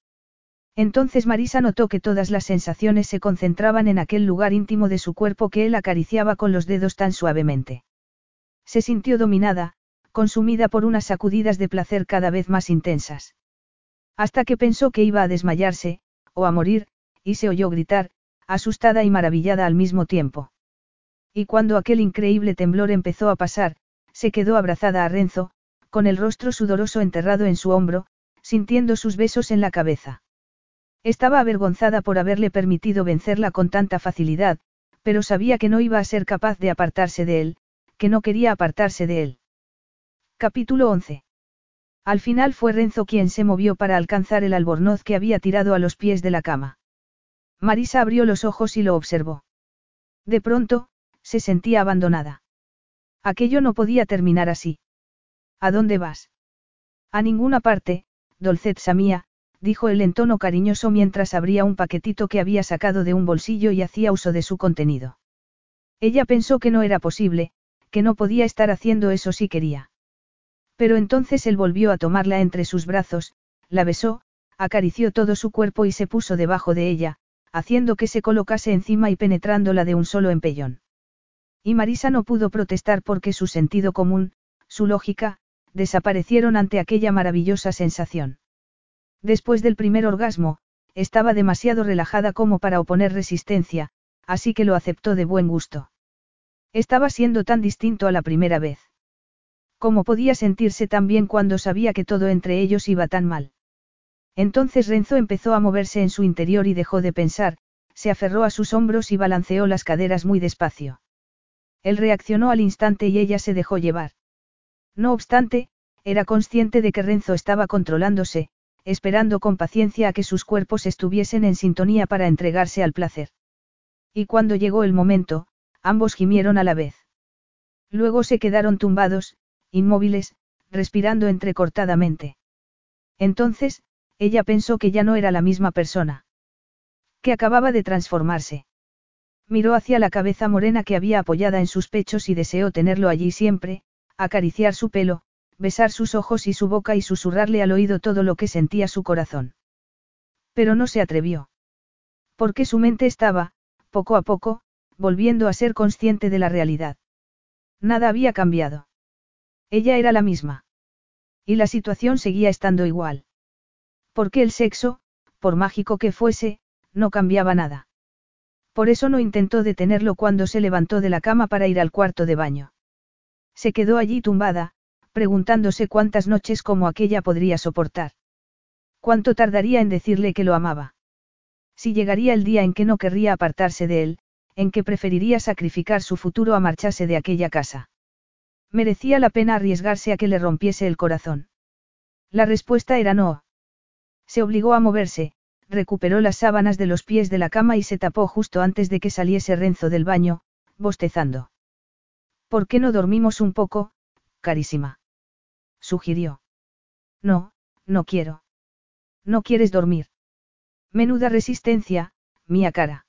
Entonces Marisa notó que todas las sensaciones se concentraban en aquel lugar íntimo de su cuerpo que él acariciaba con los dedos tan suavemente. Se sintió dominada, consumida por unas sacudidas de placer cada vez más intensas. Hasta que pensó que iba a desmayarse, o a morir, y se oyó gritar, asustada y maravillada al mismo tiempo. Y cuando aquel increíble temblor empezó a pasar, se quedó abrazada a Renzo, con el rostro sudoroso enterrado en su hombro, sintiendo sus besos en la cabeza. Estaba avergonzada por haberle permitido vencerla con tanta facilidad, pero sabía que no iba a ser capaz de apartarse de él, que no quería apartarse de él. Capítulo 11. Al final fue Renzo quien se movió para alcanzar el albornoz que había tirado a los pies de la cama. Marisa abrió los ojos y lo observó. De pronto, se sentía abandonada. Aquello no podía terminar así. ¿A dónde vas? A ninguna parte, Dolcetsa mía, dijo él en tono cariñoso mientras abría un paquetito que había sacado de un bolsillo y hacía uso de su contenido. Ella pensó que no era posible, que no podía estar haciendo eso si quería. Pero entonces él volvió a tomarla entre sus brazos, la besó, acarició todo su cuerpo y se puso debajo de ella, haciendo que se colocase encima y penetrándola de un solo empellón. Y Marisa no pudo protestar porque su sentido común, su lógica, desaparecieron ante aquella maravillosa sensación. Después del primer orgasmo, estaba demasiado relajada como para oponer resistencia, así que lo aceptó de buen gusto. Estaba siendo tan distinto a la primera vez. ¿Cómo podía sentirse tan bien cuando sabía que todo entre ellos iba tan mal? Entonces Renzo empezó a moverse en su interior y dejó de pensar, se aferró a sus hombros y balanceó las caderas muy despacio. Él reaccionó al instante y ella se dejó llevar. No obstante, era consciente de que Renzo estaba controlándose, esperando con paciencia a que sus cuerpos estuviesen en sintonía para entregarse al placer. Y cuando llegó el momento, ambos gimieron a la vez. Luego se quedaron tumbados, inmóviles, respirando entrecortadamente. Entonces, ella pensó que ya no era la misma persona. Que acababa de transformarse. Miró hacia la cabeza morena que había apoyada en sus pechos y deseó tenerlo allí siempre, acariciar su pelo, besar sus ojos y su boca y susurrarle al oído todo lo que sentía su corazón. Pero no se atrevió. Porque su mente estaba, poco a poco, volviendo a ser consciente de la realidad. Nada había cambiado. Ella era la misma. Y la situación seguía estando igual. Porque el sexo, por mágico que fuese, no cambiaba nada. Por eso no intentó detenerlo cuando se levantó de la cama para ir al cuarto de baño. Se quedó allí tumbada, preguntándose cuántas noches como aquella podría soportar. ¿Cuánto tardaría en decirle que lo amaba? Si llegaría el día en que no querría apartarse de él, en que preferiría sacrificar su futuro a marcharse de aquella casa. Merecía la pena arriesgarse a que le rompiese el corazón. La respuesta era no. Se obligó a moverse, recuperó las sábanas de los pies de la cama y se tapó justo antes de que saliese Renzo del baño, bostezando. ¿Por qué no dormimos un poco, carísima? Sugirió. No, no quiero. No quieres dormir. Menuda resistencia, mía cara.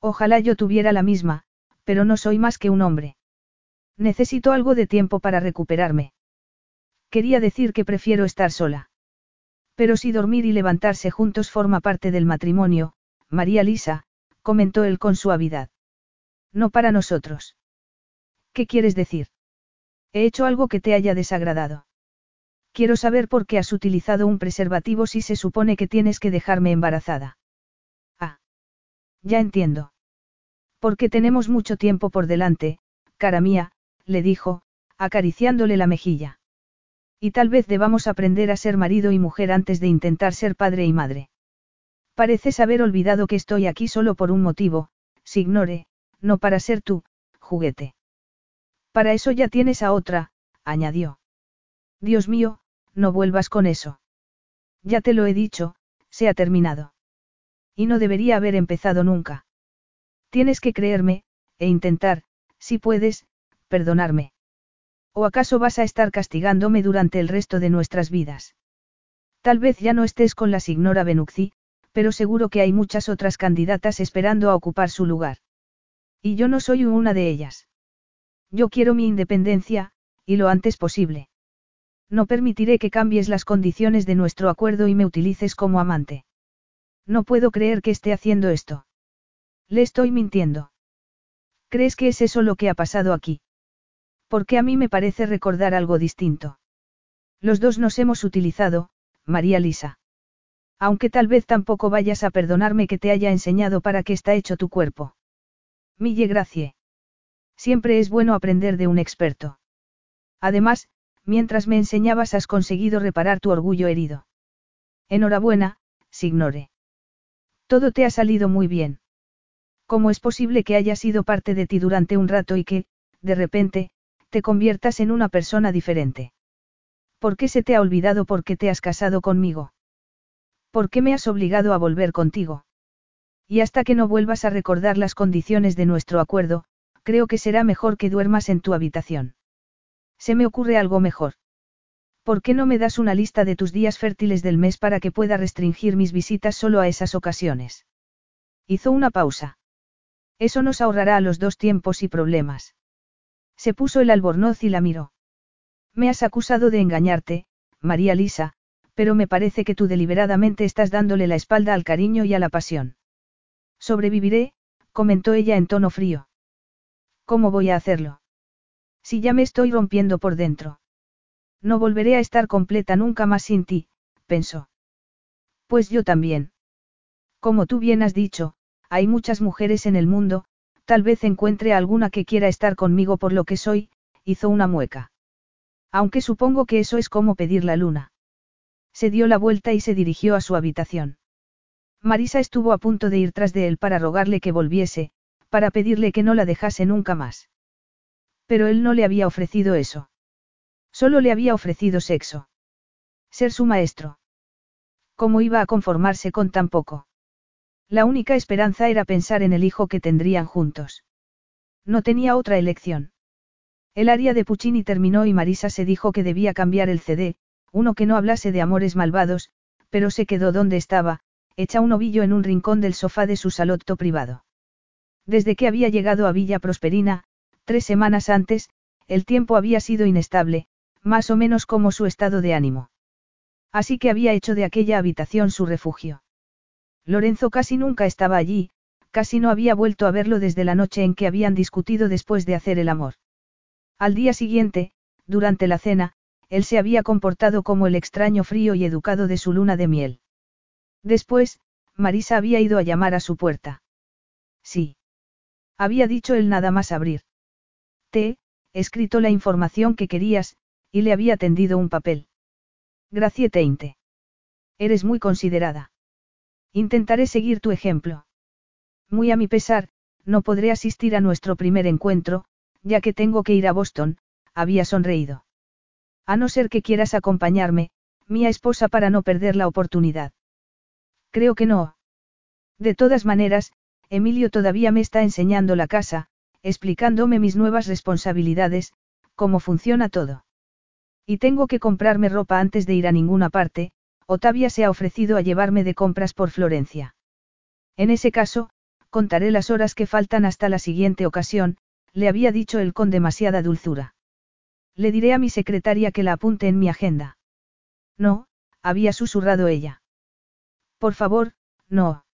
Ojalá yo tuviera la misma, pero no soy más que un hombre. Necesito algo de tiempo para recuperarme. Quería decir que prefiero estar sola. Pero si dormir y levantarse juntos forma parte del matrimonio, María Lisa, comentó él con suavidad. No para nosotros. ¿Qué quieres decir? He hecho algo que te haya desagradado. Quiero saber por qué has utilizado un preservativo si se supone que tienes que dejarme embarazada. Ah. Ya entiendo. Porque tenemos mucho tiempo por delante, cara mía, le dijo, acariciándole la mejilla. Y tal vez debamos aprender a ser marido y mujer antes de intentar ser padre y madre. Pareces haber olvidado que estoy aquí solo por un motivo, Signore, no para ser tú, juguete. Para eso ya tienes a otra, añadió. Dios mío, no vuelvas con eso. Ya te lo he dicho, se ha terminado. Y no debería haber empezado nunca. Tienes que creerme, e intentar, si puedes, perdonarme. ¿O acaso vas a estar castigándome durante el resto de nuestras vidas? Tal vez ya no estés con la signora Benuxi, pero seguro que hay muchas otras candidatas esperando a ocupar su lugar. Y yo no soy una de ellas. Yo quiero mi independencia, y lo antes posible. No permitiré que cambies las condiciones de nuestro acuerdo y me utilices como amante. No puedo creer que esté haciendo esto. Le estoy mintiendo. ¿Crees que es eso lo que ha pasado aquí? Porque a mí me parece recordar algo distinto. Los dos nos hemos utilizado, María Lisa. Aunque tal vez tampoco vayas a perdonarme que te haya enseñado para qué está hecho tu cuerpo. Mille gracie. Siempre es bueno aprender de un experto. Además, mientras me enseñabas has conseguido reparar tu orgullo herido. Enhorabuena, Signore. Todo te ha salido muy bien. ¿Cómo es posible que haya sido parte de ti durante un rato y que, de repente, te conviertas en una persona diferente? ¿Por qué se te ha olvidado por qué te has casado conmigo? ¿Por qué me has obligado a volver contigo? Y hasta que no vuelvas a recordar las condiciones de nuestro acuerdo, creo que será mejor que duermas en tu habitación. Se me ocurre algo mejor. ¿Por qué no me das una lista de tus días fértiles del mes para que pueda restringir mis visitas solo a esas ocasiones? Hizo una pausa. Eso nos ahorrará a los dos tiempos y problemas. Se puso el albornoz y la miró. Me has acusado de engañarte, María Lisa, pero me parece que tú deliberadamente estás dándole la espalda al cariño y a la pasión. Sobreviviré, comentó ella en tono frío. ¿Cómo voy a hacerlo? Si ya me estoy rompiendo por dentro. No volveré a estar completa nunca más sin ti, pensó. Pues yo también. Como tú bien has dicho, hay muchas mujeres en el mundo, tal vez encuentre alguna que quiera estar conmigo por lo que soy, hizo una mueca. Aunque supongo que eso es como pedir la luna. Se dio la vuelta y se dirigió a su habitación. Marisa estuvo a punto de ir tras de él para rogarle que volviese, para pedirle que no la dejase nunca más. Pero él no le había ofrecido eso. Solo le había ofrecido sexo. Ser su maestro. ¿Cómo iba a conformarse con tan poco? La única esperanza era pensar en el hijo que tendrían juntos. No tenía otra elección. El área de Puccini terminó y Marisa se dijo que debía cambiar el CD, uno que no hablase de amores malvados, pero se quedó donde estaba, hecha un ovillo en un rincón del sofá de su salotto privado. Desde que había llegado a Villa Prosperina, tres semanas antes, el tiempo había sido inestable, más o menos como su estado de ánimo. Así que había hecho de aquella habitación su refugio. Lorenzo casi nunca estaba allí, casi no había vuelto a verlo desde la noche en que habían discutido después de hacer el amor. Al día siguiente, durante la cena, él se había comportado como el extraño frío y educado de su luna de miel. Después, Marisa había ido a llamar a su puerta. Sí. Había dicho él nada más abrir. Te, escrito la información que querías, y le había tendido un papel. Gracieteinte. Eres muy considerada. Intentaré seguir tu ejemplo. Muy a mi pesar, no podré asistir a nuestro primer encuentro, ya que tengo que ir a Boston, había sonreído. A no ser que quieras acompañarme, mi esposa para no perder la oportunidad. Creo que no. De todas maneras, Emilio todavía me está enseñando la casa, explicándome mis nuevas responsabilidades, cómo funciona todo. Y tengo que comprarme ropa antes de ir a ninguna parte, Otavia se ha ofrecido a llevarme de compras por Florencia. En ese caso, contaré las horas que faltan hasta la siguiente ocasión, le había dicho él con demasiada dulzura. Le diré a mi secretaria que la apunte en mi agenda. No, había susurrado ella. Por favor, no.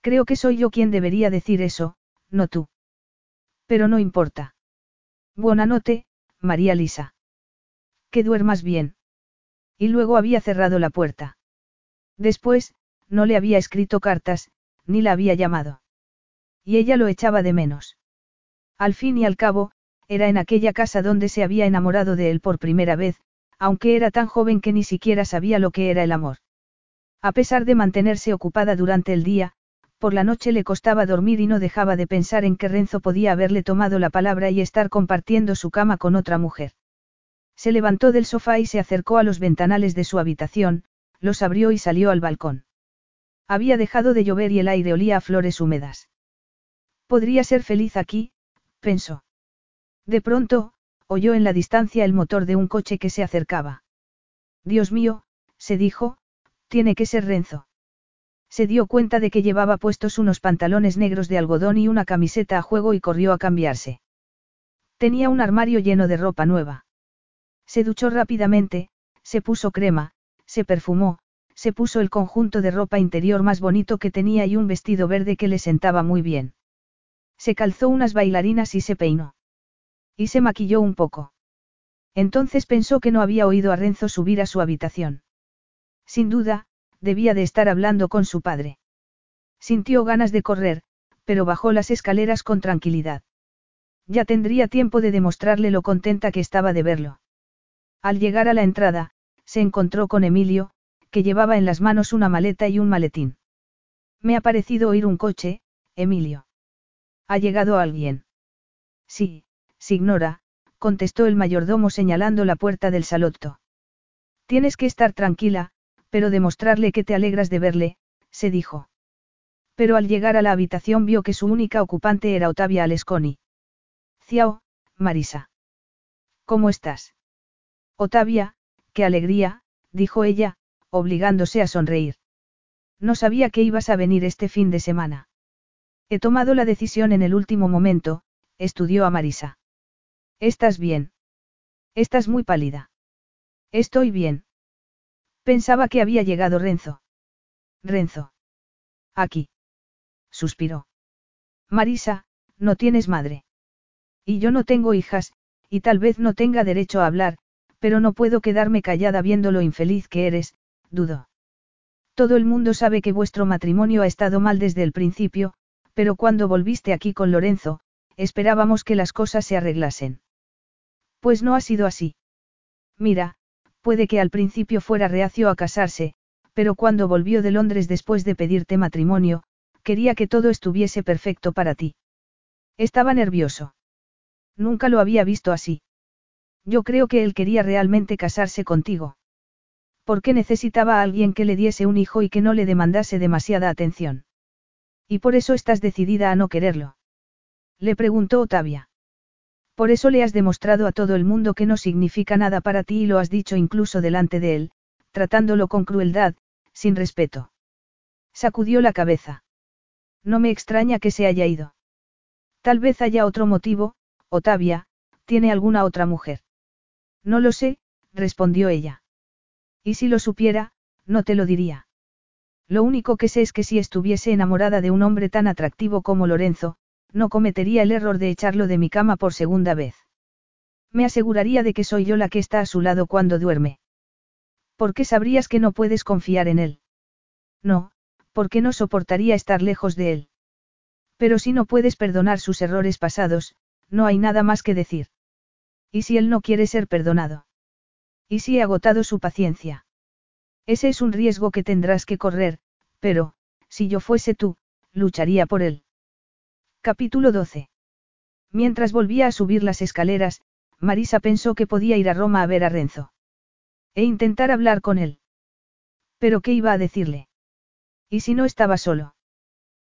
Creo que soy yo quien debería decir eso, no tú. Pero no importa. Buena noche, María Lisa. Que duermas bien. Y luego había cerrado la puerta. Después, no le había escrito cartas, ni la había llamado. Y ella lo echaba de menos. Al fin y al cabo, era en aquella casa donde se había enamorado de él por primera vez, aunque era tan joven que ni siquiera sabía lo que era el amor. A pesar de mantenerse ocupada durante el día, por la noche le costaba dormir y no dejaba de pensar en que Renzo podía haberle tomado la palabra y estar compartiendo su cama con otra mujer. Se levantó del sofá y se acercó a los ventanales de su habitación, los abrió y salió al balcón. Había dejado de llover y el aire olía a flores húmedas. Podría ser feliz aquí, pensó. De pronto, oyó en la distancia el motor de un coche que se acercaba. Dios mío, se dijo, tiene que ser Renzo. Se dio cuenta de que llevaba puestos unos pantalones negros de algodón y una camiseta a juego y corrió a cambiarse. Tenía un armario lleno de ropa nueva. Se duchó rápidamente, se puso crema, se perfumó, se puso el conjunto de ropa interior más bonito que tenía y un vestido verde que le sentaba muy bien. Se calzó unas bailarinas y se peinó. Y se maquilló un poco. Entonces pensó que no había oído a Renzo subir a su habitación. Sin duda, debía de estar hablando con su padre. Sintió ganas de correr, pero bajó las escaleras con tranquilidad. Ya tendría tiempo de demostrarle lo contenta que estaba de verlo. Al llegar a la entrada, se encontró con Emilio, que llevaba en las manos una maleta y un maletín. Me ha parecido oír un coche, Emilio. ¿Ha llegado alguien? Sí, Signora, contestó el mayordomo señalando la puerta del salotto. Tienes que estar tranquila, pero demostrarle que te alegras de verle, se dijo. Pero al llegar a la habitación vio que su única ocupante era Otavia Alesconi. Ciao, Marisa. ¿Cómo estás? Otavia, qué alegría, dijo ella, obligándose a sonreír. No sabía que ibas a venir este fin de semana. He tomado la decisión en el último momento, estudió a Marisa. ¿Estás bien? Estás muy pálida. Estoy bien. Pensaba que había llegado Renzo. Renzo. Aquí. Suspiró. Marisa, no tienes madre. Y yo no tengo hijas, y tal vez no tenga derecho a hablar, pero no puedo quedarme callada viendo lo infeliz que eres, dudo. Todo el mundo sabe que vuestro matrimonio ha estado mal desde el principio, pero cuando volviste aquí con Lorenzo, esperábamos que las cosas se arreglasen. Pues no ha sido así. Mira, puede que al principio fuera reacio a casarse, pero cuando volvió de Londres después de pedirte matrimonio, quería que todo estuviese perfecto para ti. Estaba nervioso. Nunca lo había visto así. Yo creo que él quería realmente casarse contigo. Porque necesitaba a alguien que le diese un hijo y que no le demandase demasiada atención. Y por eso estás decidida a no quererlo. Le preguntó Otavia. Por eso le has demostrado a todo el mundo que no significa nada para ti y lo has dicho incluso delante de él, tratándolo con crueldad, sin respeto. Sacudió la cabeza. No me extraña que se haya ido. Tal vez haya otro motivo, Otavia, ¿tiene alguna otra mujer? No lo sé, respondió ella. Y si lo supiera, no te lo diría. Lo único que sé es que si estuviese enamorada de un hombre tan atractivo como Lorenzo, no cometería el error de echarlo de mi cama por segunda vez. Me aseguraría de que soy yo la que está a su lado cuando duerme. ¿Por qué sabrías que no puedes confiar en él? No, porque no soportaría estar lejos de él. Pero si no puedes perdonar sus errores pasados, no hay nada más que decir. ¿Y si él no quiere ser perdonado? ¿Y si he agotado su paciencia? Ese es un riesgo que tendrás que correr, pero, si yo fuese tú, lucharía por él. Capítulo 12. Mientras volvía a subir las escaleras, Marisa pensó que podía ir a Roma a ver a Renzo. E intentar hablar con él. Pero ¿qué iba a decirle? ¿Y si no estaba solo?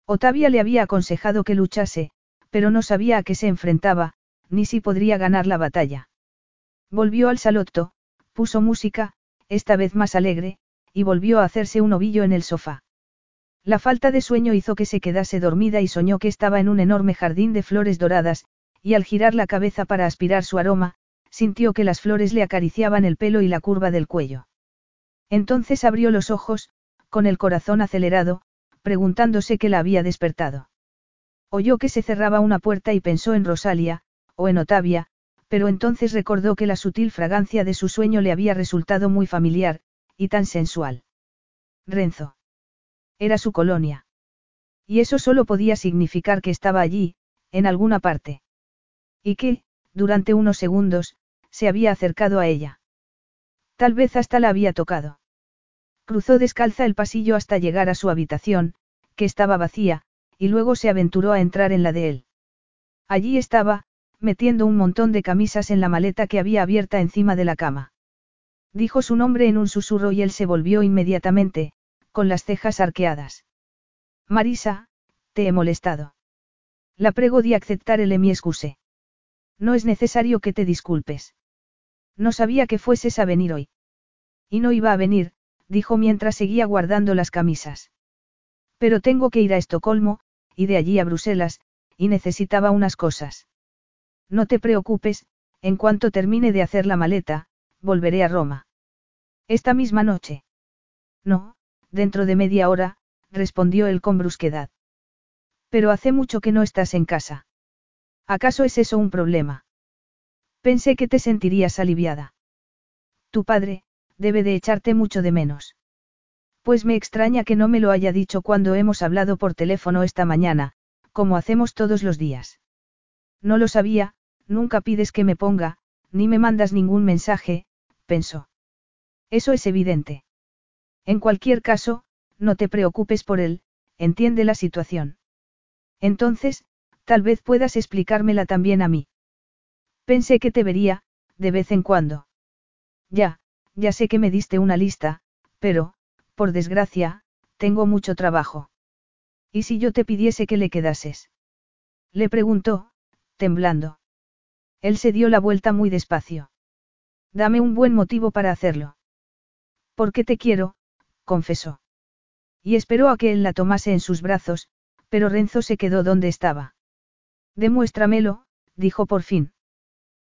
Otavia le había aconsejado que luchase, pero no sabía a qué se enfrentaba, ni si podría ganar la batalla. Volvió al salotto, puso música, esta vez más alegre, y volvió a hacerse un ovillo en el sofá. La falta de sueño hizo que se quedase dormida y soñó que estaba en un enorme jardín de flores doradas, y al girar la cabeza para aspirar su aroma, sintió que las flores le acariciaban el pelo y la curva del cuello. Entonces abrió los ojos, con el corazón acelerado, preguntándose qué la había despertado. Oyó que se cerraba una puerta y pensó en Rosalia, o en Otavia, pero entonces recordó que la sutil fragancia de su sueño le había resultado muy familiar, y tan sensual. Renzo. Era su colonia. Y eso solo podía significar que estaba allí, en alguna parte. Y que, durante unos segundos, se había acercado a ella. Tal vez hasta la había tocado. Cruzó descalza el pasillo hasta llegar a su habitación, que estaba vacía, y luego se aventuró a entrar en la de él. Allí estaba, metiendo un montón de camisas en la maleta que había abierta encima de la cama. Dijo su nombre en un susurro y él se volvió inmediatamente, con las cejas arqueadas. Marisa, te he molestado. La prego de aceptar el mi excuse. No es necesario que te disculpes. No sabía que fueses a venir hoy. Y no iba a venir, dijo mientras seguía guardando las camisas. Pero tengo que ir a Estocolmo, y de allí a Bruselas, y necesitaba unas cosas. No te preocupes, en cuanto termine de hacer la maleta, volveré a Roma. Esta misma noche. No, dentro de media hora, respondió él con brusquedad. Pero hace mucho que no estás en casa. ¿Acaso es eso un problema? Pensé que te sentirías aliviada. Tu padre, debe de echarte mucho de menos. Pues me extraña que no me lo haya dicho cuando hemos hablado por teléfono esta mañana, como hacemos todos los días. No lo sabía, nunca pides que me ponga, ni me mandas ningún mensaje, pensó. Eso es evidente. En cualquier caso, no te preocupes por él, entiende la situación. Entonces, Tal vez puedas explicármela también a mí. Pensé que te vería, de vez en cuando. Ya, ya sé que me diste una lista, pero, por desgracia, tengo mucho trabajo. ¿Y si yo te pidiese que le quedases? Le preguntó, temblando. Él se dio la vuelta muy despacio. Dame un buen motivo para hacerlo. Porque te quiero, confesó. Y esperó a que él la tomase en sus brazos, pero Renzo se quedó donde estaba. Demuéstramelo, dijo por fin.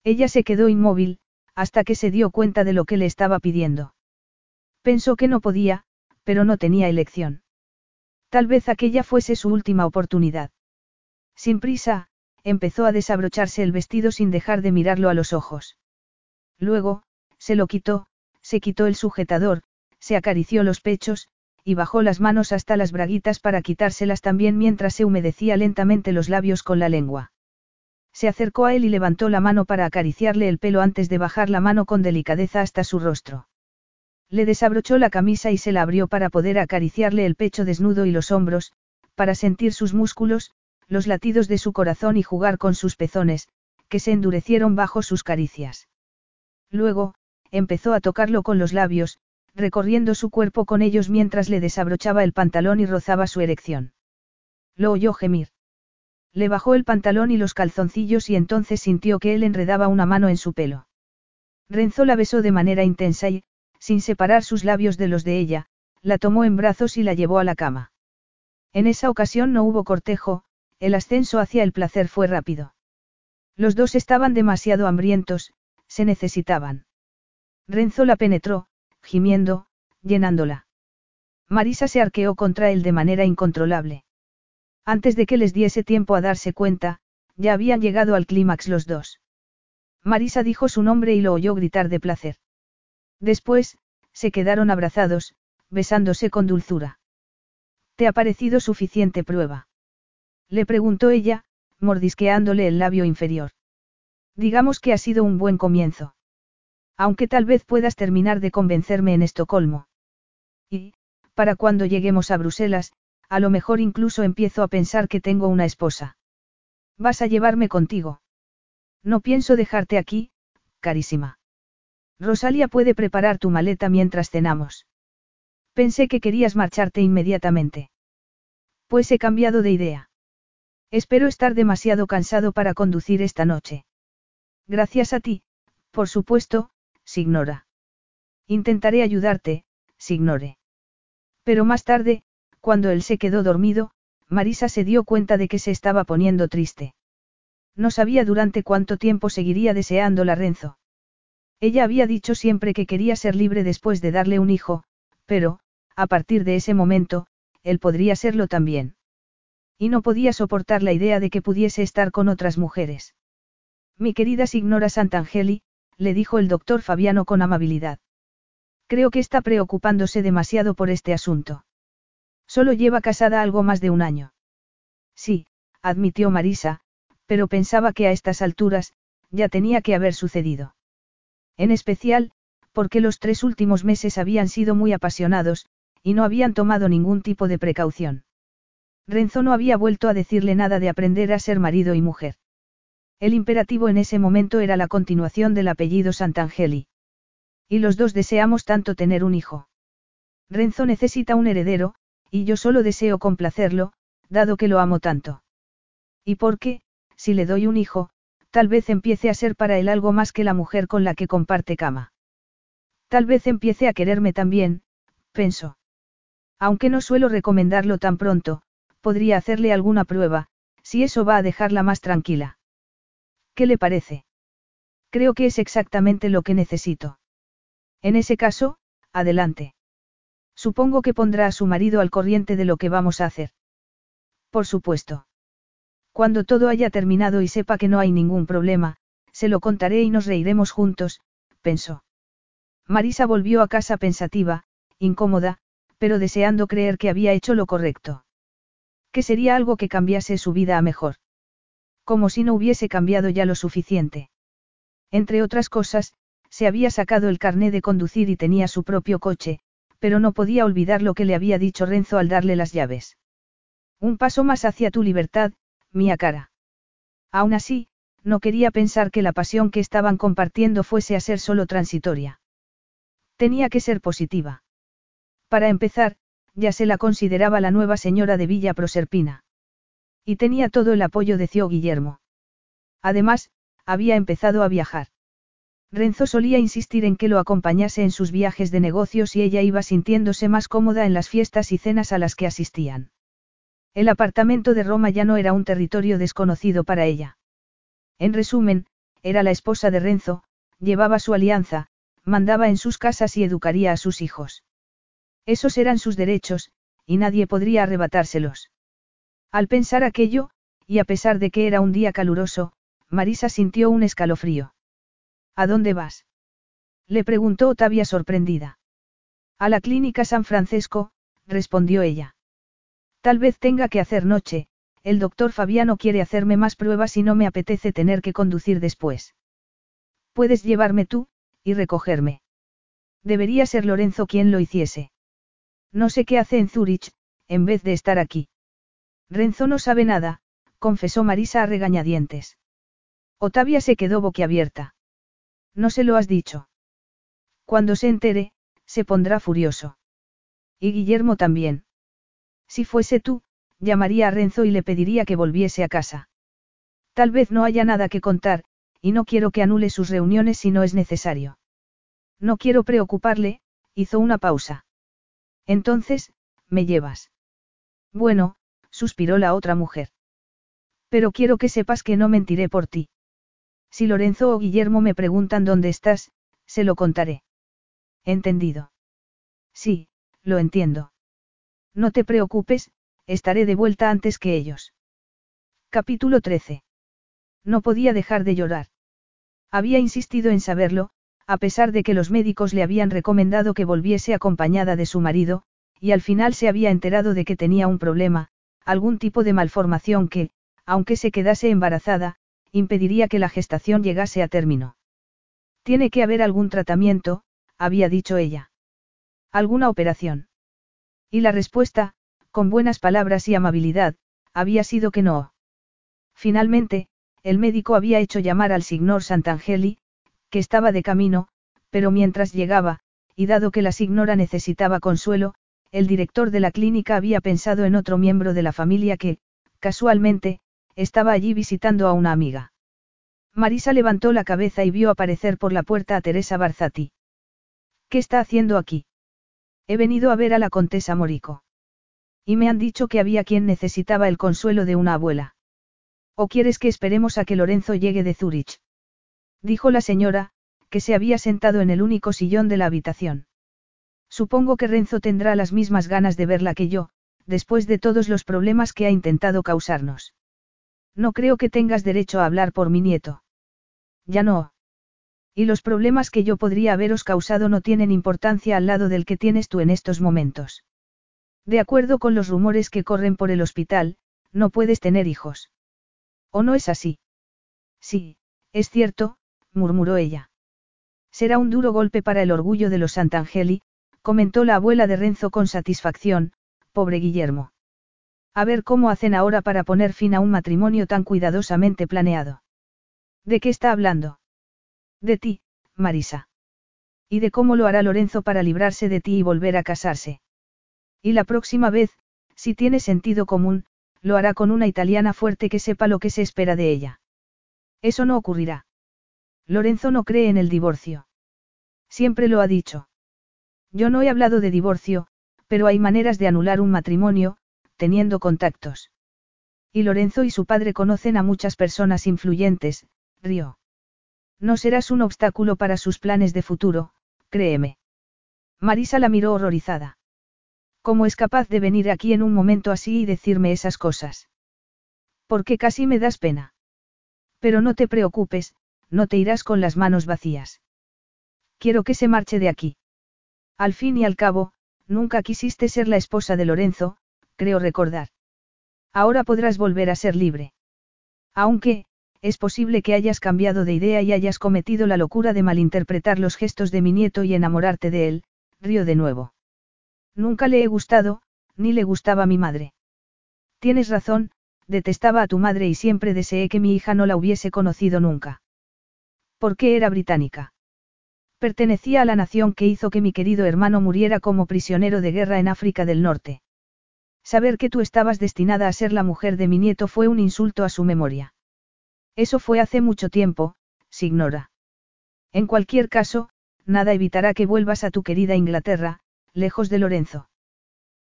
Ella se quedó inmóvil, hasta que se dio cuenta de lo que le estaba pidiendo. Pensó que no podía, pero no tenía elección. Tal vez aquella fuese su última oportunidad. Sin prisa, empezó a desabrocharse el vestido sin dejar de mirarlo a los ojos. Luego, se lo quitó, se quitó el sujetador, se acarició los pechos, y bajó las manos hasta las braguitas para quitárselas también mientras se humedecía lentamente los labios con la lengua. Se acercó a él y levantó la mano para acariciarle el pelo antes de bajar la mano con delicadeza hasta su rostro. Le desabrochó la camisa y se la abrió para poder acariciarle el pecho desnudo y los hombros, para sentir sus músculos, los latidos de su corazón y jugar con sus pezones, que se endurecieron bajo sus caricias. Luego, empezó a tocarlo con los labios, recorriendo su cuerpo con ellos mientras le desabrochaba el pantalón y rozaba su erección. Lo oyó gemir. Le bajó el pantalón y los calzoncillos y entonces sintió que él enredaba una mano en su pelo. Renzo la besó de manera intensa y, sin separar sus labios de los de ella, la tomó en brazos y la llevó a la cama. En esa ocasión no hubo cortejo, el ascenso hacia el placer fue rápido. Los dos estaban demasiado hambrientos, se necesitaban. Renzo la penetró, gimiendo, llenándola. Marisa se arqueó contra él de manera incontrolable. Antes de que les diese tiempo a darse cuenta, ya habían llegado al clímax los dos. Marisa dijo su nombre y lo oyó gritar de placer. Después, se quedaron abrazados, besándose con dulzura. ¿Te ha parecido suficiente prueba? Le preguntó ella, mordisqueándole el labio inferior. Digamos que ha sido un buen comienzo. Aunque tal vez puedas terminar de convencerme en Estocolmo. Y, para cuando lleguemos a Bruselas, a lo mejor incluso empiezo a pensar que tengo una esposa. ¿Vas a llevarme contigo? No pienso dejarte aquí, carísima. Rosalia puede preparar tu maleta mientras cenamos. Pensé que querías marcharte inmediatamente. Pues he cambiado de idea. Espero estar demasiado cansado para conducir esta noche. Gracias a ti, por supuesto, Signora. Intentaré ayudarte, Signore. Pero más tarde, cuando él se quedó dormido, Marisa se dio cuenta de que se estaba poniendo triste. No sabía durante cuánto tiempo seguiría deseando la Renzo. Ella había dicho siempre que quería ser libre después de darle un hijo, pero, a partir de ese momento, él podría serlo también. Y no podía soportar la idea de que pudiese estar con otras mujeres. Mi querida Signora Santangeli, le dijo el doctor Fabiano con amabilidad. Creo que está preocupándose demasiado por este asunto. Solo lleva casada algo más de un año. Sí, admitió Marisa, pero pensaba que a estas alturas, ya tenía que haber sucedido. En especial, porque los tres últimos meses habían sido muy apasionados, y no habían tomado ningún tipo de precaución. Renzo no había vuelto a decirle nada de aprender a ser marido y mujer. El imperativo en ese momento era la continuación del apellido Santangeli. Y los dos deseamos tanto tener un hijo. Renzo necesita un heredero, y yo solo deseo complacerlo, dado que lo amo tanto. ¿Y por qué, si le doy un hijo, tal vez empiece a ser para él algo más que la mujer con la que comparte cama? Tal vez empiece a quererme también, pensó. Aunque no suelo recomendarlo tan pronto, podría hacerle alguna prueba, si eso va a dejarla más tranquila. ¿Qué le parece? Creo que es exactamente lo que necesito. En ese caso, adelante. Supongo que pondrá a su marido al corriente de lo que vamos a hacer. Por supuesto. Cuando todo haya terminado y sepa que no hay ningún problema, se lo contaré y nos reiremos juntos, pensó. Marisa volvió a casa pensativa, incómoda, pero deseando creer que había hecho lo correcto. Que sería algo que cambiase su vida a mejor. Como si no hubiese cambiado ya lo suficiente. Entre otras cosas, se había sacado el carné de conducir y tenía su propio coche, pero no podía olvidar lo que le había dicho Renzo al darle las llaves. Un paso más hacia tu libertad, mía cara. Aún así, no quería pensar que la pasión que estaban compartiendo fuese a ser solo transitoria. Tenía que ser positiva. Para empezar, ya se la consideraba la nueva señora de Villa Proserpina. Y tenía todo el apoyo de Cio Guillermo. Además, había empezado a viajar. Renzo solía insistir en que lo acompañase en sus viajes de negocios y ella iba sintiéndose más cómoda en las fiestas y cenas a las que asistían. El apartamento de Roma ya no era un territorio desconocido para ella. En resumen, era la esposa de Renzo, llevaba su alianza, mandaba en sus casas y educaría a sus hijos. Esos eran sus derechos, y nadie podría arrebatárselos. Al pensar aquello, y a pesar de que era un día caluroso, Marisa sintió un escalofrío. ¿A dónde vas? Le preguntó Otavia sorprendida. A la clínica San Francisco, respondió ella. Tal vez tenga que hacer noche, el doctor Fabiano quiere hacerme más pruebas y no me apetece tener que conducir después. Puedes llevarme tú, y recogerme. Debería ser Lorenzo quien lo hiciese. No sé qué hace en Zurich, en vez de estar aquí. Renzo no sabe nada, confesó Marisa a regañadientes. Otavia se quedó boquiabierta. No se lo has dicho. Cuando se entere, se pondrá furioso. Y Guillermo también. Si fuese tú, llamaría a Renzo y le pediría que volviese a casa. Tal vez no haya nada que contar, y no quiero que anule sus reuniones si no es necesario. No quiero preocuparle, hizo una pausa. Entonces, me llevas. Bueno, suspiró la otra mujer. Pero quiero que sepas que no mentiré por ti. Si Lorenzo o Guillermo me preguntan dónde estás, se lo contaré. Entendido. Sí, lo entiendo. No te preocupes, estaré de vuelta antes que ellos. Capítulo 13. No podía dejar de llorar. Había insistido en saberlo, a pesar de que los médicos le habían recomendado que volviese acompañada de su marido, y al final se había enterado de que tenía un problema, algún tipo de malformación que, aunque se quedase embarazada, impediría que la gestación llegase a término. Tiene que haber algún tratamiento, había dicho ella. ¿Alguna operación? Y la respuesta, con buenas palabras y amabilidad, había sido que no. Finalmente, el médico había hecho llamar al signor Santangeli, que estaba de camino, pero mientras llegaba, y dado que la signora necesitaba consuelo, el director de la clínica había pensado en otro miembro de la familia que, casualmente, estaba allí visitando a una amiga. Marisa levantó la cabeza y vio aparecer por la puerta a Teresa Barzati. ¿Qué está haciendo aquí? He venido a ver a la contesa Morico. Y me han dicho que había quien necesitaba el consuelo de una abuela. ¿O quieres que esperemos a que Lorenzo llegue de Zurich? Dijo la señora, que se había sentado en el único sillón de la habitación. Supongo que Renzo tendrá las mismas ganas de verla que yo, después de todos los problemas que ha intentado causarnos. No creo que tengas derecho a hablar por mi nieto. Ya no. Y los problemas que yo podría haberos causado no tienen importancia al lado del que tienes tú en estos momentos. De acuerdo con los rumores que corren por el hospital, no puedes tener hijos. ¿O no es así? Sí, es cierto, murmuró ella. Será un duro golpe para el orgullo de los Santangeli, comentó la abuela de Renzo con satisfacción, pobre Guillermo. A ver cómo hacen ahora para poner fin a un matrimonio tan cuidadosamente planeado. ¿De qué está hablando? De ti, Marisa. Y de cómo lo hará Lorenzo para librarse de ti y volver a casarse. Y la próxima vez, si tiene sentido común, lo hará con una italiana fuerte que sepa lo que se espera de ella. Eso no ocurrirá. Lorenzo no cree en el divorcio. Siempre lo ha dicho. Yo no he hablado de divorcio, pero hay maneras de anular un matrimonio, teniendo contactos. Y Lorenzo y su padre conocen a muchas personas influyentes, Río. No serás un obstáculo para sus planes de futuro, créeme. Marisa la miró horrorizada. ¿Cómo es capaz de venir aquí en un momento así y decirme esas cosas? Porque casi me das pena. Pero no te preocupes, no te irás con las manos vacías. Quiero que se marche de aquí. Al fin y al cabo, nunca quisiste ser la esposa de Lorenzo, creo recordar. Ahora podrás volver a ser libre. Aunque, es posible que hayas cambiado de idea y hayas cometido la locura de malinterpretar los gestos de mi nieto y enamorarte de él, río de nuevo. Nunca le he gustado, ni le gustaba a mi madre. Tienes razón, detestaba a tu madre y siempre deseé que mi hija no la hubiese conocido nunca. ¿Por qué era británica? Pertenecía a la nación que hizo que mi querido hermano muriera como prisionero de guerra en África del Norte. Saber que tú estabas destinada a ser la mujer de mi nieto fue un insulto a su memoria. Eso fue hace mucho tiempo, Signora. En cualquier caso, nada evitará que vuelvas a tu querida Inglaterra, lejos de Lorenzo.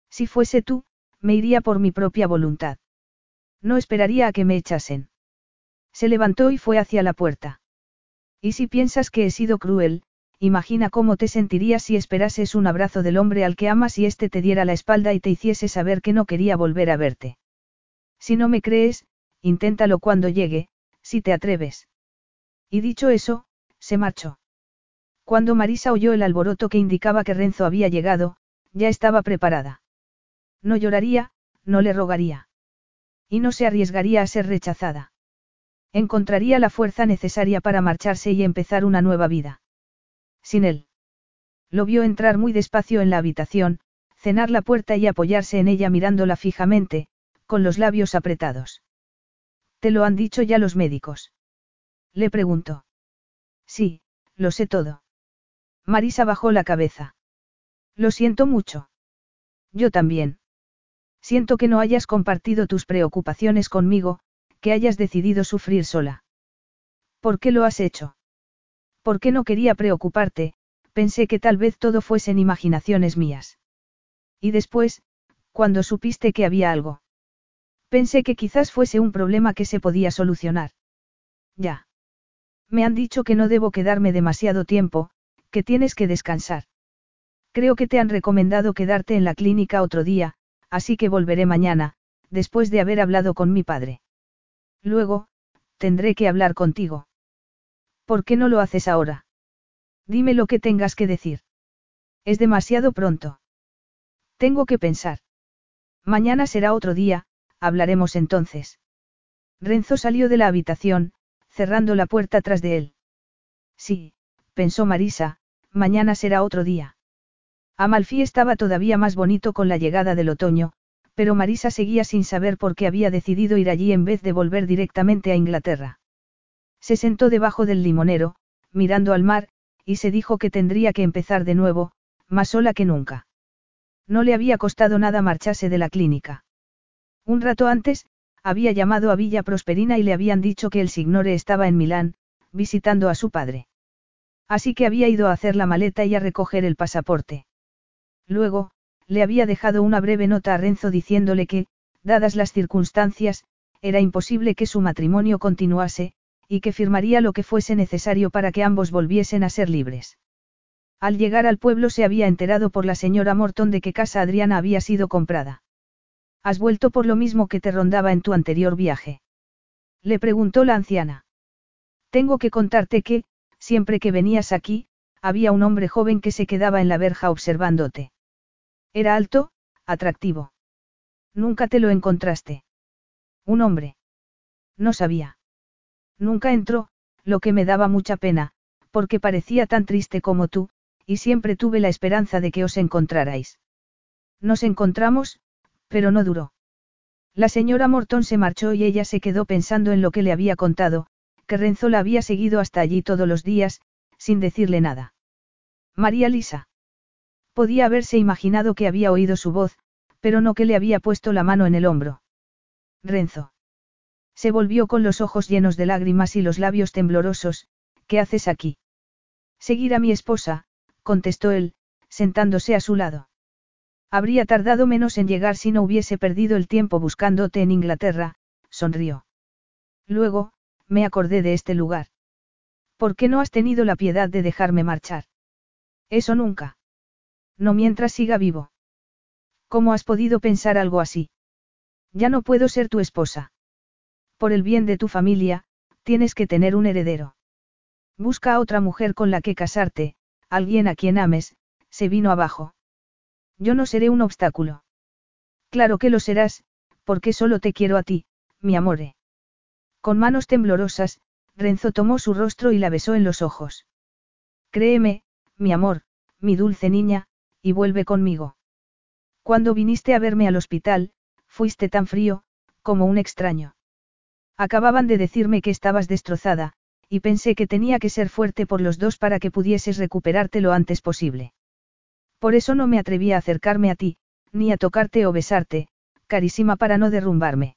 Si fuese tú, me iría por mi propia voluntad. No esperaría a que me echasen. Se levantó y fue hacia la puerta. Y si piensas que he sido cruel, imagina cómo te sentirías si esperases un abrazo del hombre al que amas y éste te diera la espalda y te hiciese saber que no quería volver a verte. Si no me crees, inténtalo cuando llegue, si te atreves. Y dicho eso, se marchó. Cuando Marisa oyó el alboroto que indicaba que Renzo había llegado, ya estaba preparada. No lloraría, no le rogaría. Y no se arriesgaría a ser rechazada. Encontraría la fuerza necesaria para marcharse y empezar una nueva vida. Sin él. Lo vio entrar muy despacio en la habitación, cenar la puerta y apoyarse en ella mirándola fijamente, con los labios apretados. Te lo han dicho ya los médicos. Le preguntó. Sí, lo sé todo. Marisa bajó la cabeza. Lo siento mucho. Yo también. Siento que no hayas compartido tus preocupaciones conmigo, que hayas decidido sufrir sola. ¿Por qué lo has hecho? ¿Por qué no quería preocuparte? Pensé que tal vez todo fuesen imaginaciones mías. Y después, cuando supiste que había algo. Pensé que quizás fuese un problema que se podía solucionar. Ya. Me han dicho que no debo quedarme demasiado tiempo, que tienes que descansar. Creo que te han recomendado quedarte en la clínica otro día, así que volveré mañana, después de haber hablado con mi padre. Luego, tendré que hablar contigo. ¿Por qué no lo haces ahora? Dime lo que tengas que decir. Es demasiado pronto. Tengo que pensar. Mañana será otro día, hablaremos entonces. Renzo salió de la habitación, cerrando la puerta tras de él. Sí, pensó Marisa, mañana será otro día. Amalfi estaba todavía más bonito con la llegada del otoño, pero Marisa seguía sin saber por qué había decidido ir allí en vez de volver directamente a Inglaterra. Se sentó debajo del limonero, mirando al mar, y se dijo que tendría que empezar de nuevo, más sola que nunca. No le había costado nada marcharse de la clínica. Un rato antes, había llamado a Villa Prosperina y le habían dicho que el signore estaba en Milán, visitando a su padre. Así que había ido a hacer la maleta y a recoger el pasaporte. Luego, le había dejado una breve nota a Renzo diciéndole que, dadas las circunstancias, era imposible que su matrimonio continuase, y que firmaría lo que fuese necesario para que ambos volviesen a ser libres. Al llegar al pueblo se había enterado por la señora Morton de que casa Adriana había sido comprada. ¿Has vuelto por lo mismo que te rondaba en tu anterior viaje? Le preguntó la anciana. Tengo que contarte que, siempre que venías aquí, había un hombre joven que se quedaba en la verja observándote. Era alto, atractivo. Nunca te lo encontraste. Un hombre. No sabía. Nunca entró, lo que me daba mucha pena, porque parecía tan triste como tú, y siempre tuve la esperanza de que os encontrarais. Nos encontramos, pero no duró. La señora Morton se marchó y ella se quedó pensando en lo que le había contado, que Renzo la había seguido hasta allí todos los días, sin decirle nada. María Lisa. Podía haberse imaginado que había oído su voz, pero no que le había puesto la mano en el hombro. Renzo. Se volvió con los ojos llenos de lágrimas y los labios temblorosos, ¿qué haces aquí? Seguir a mi esposa, contestó él, sentándose a su lado. Habría tardado menos en llegar si no hubiese perdido el tiempo buscándote en Inglaterra, sonrió. Luego, me acordé de este lugar. ¿Por qué no has tenido la piedad de dejarme marchar? Eso nunca. No mientras siga vivo. ¿Cómo has podido pensar algo así? Ya no puedo ser tu esposa. Por el bien de tu familia, tienes que tener un heredero. Busca a otra mujer con la que casarte, alguien a quien ames, se vino abajo. Yo no seré un obstáculo. Claro que lo serás, porque solo te quiero a ti, mi amore. Con manos temblorosas, Renzo tomó su rostro y la besó en los ojos. Créeme, mi amor, mi dulce niña, y vuelve conmigo. Cuando viniste a verme al hospital, fuiste tan frío, como un extraño. Acababan de decirme que estabas destrozada, y pensé que tenía que ser fuerte por los dos para que pudieses recuperarte lo antes posible. Por eso no me atreví a acercarme a ti, ni a tocarte o besarte, carísima para no derrumbarme.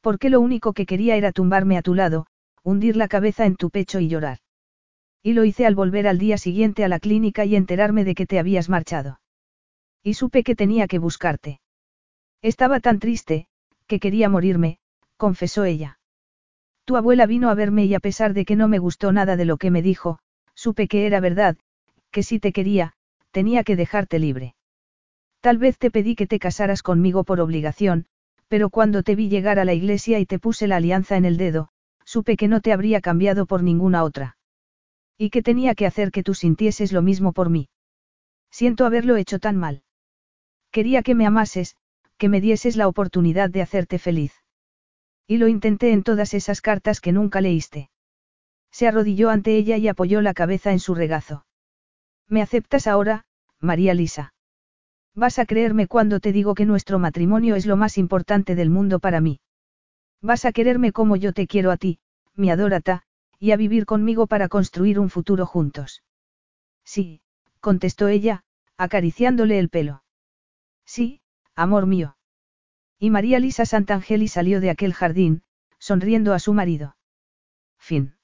Porque lo único que quería era tumbarme a tu lado, hundir la cabeza en tu pecho y llorar. Y lo hice al volver al día siguiente a la clínica y enterarme de que te habías marchado. Y supe que tenía que buscarte. Estaba tan triste, que quería morirme, confesó ella. Tu abuela vino a verme y a pesar de que no me gustó nada de lo que me dijo, supe que era verdad, que si te quería, tenía que dejarte libre. Tal vez te pedí que te casaras conmigo por obligación, pero cuando te vi llegar a la iglesia y te puse la alianza en el dedo, supe que no te habría cambiado por ninguna otra. Y que tenía que hacer que tú sintieses lo mismo por mí. Siento haberlo hecho tan mal. Quería que me amases, que me dieses la oportunidad de hacerte feliz. Y lo intenté en todas esas cartas que nunca leíste. Se arrodilló ante ella y apoyó la cabeza en su regazo. ¿Me aceptas ahora, María Lisa? Vas a creerme cuando te digo que nuestro matrimonio es lo más importante del mundo para mí. Vas a quererme como yo te quiero a ti, mi adorata, y a vivir conmigo para construir un futuro juntos. Sí, contestó ella, acariciándole el pelo. Sí, amor mío. Y María Lisa Santangeli salió de aquel jardín, sonriendo a su marido. Fin.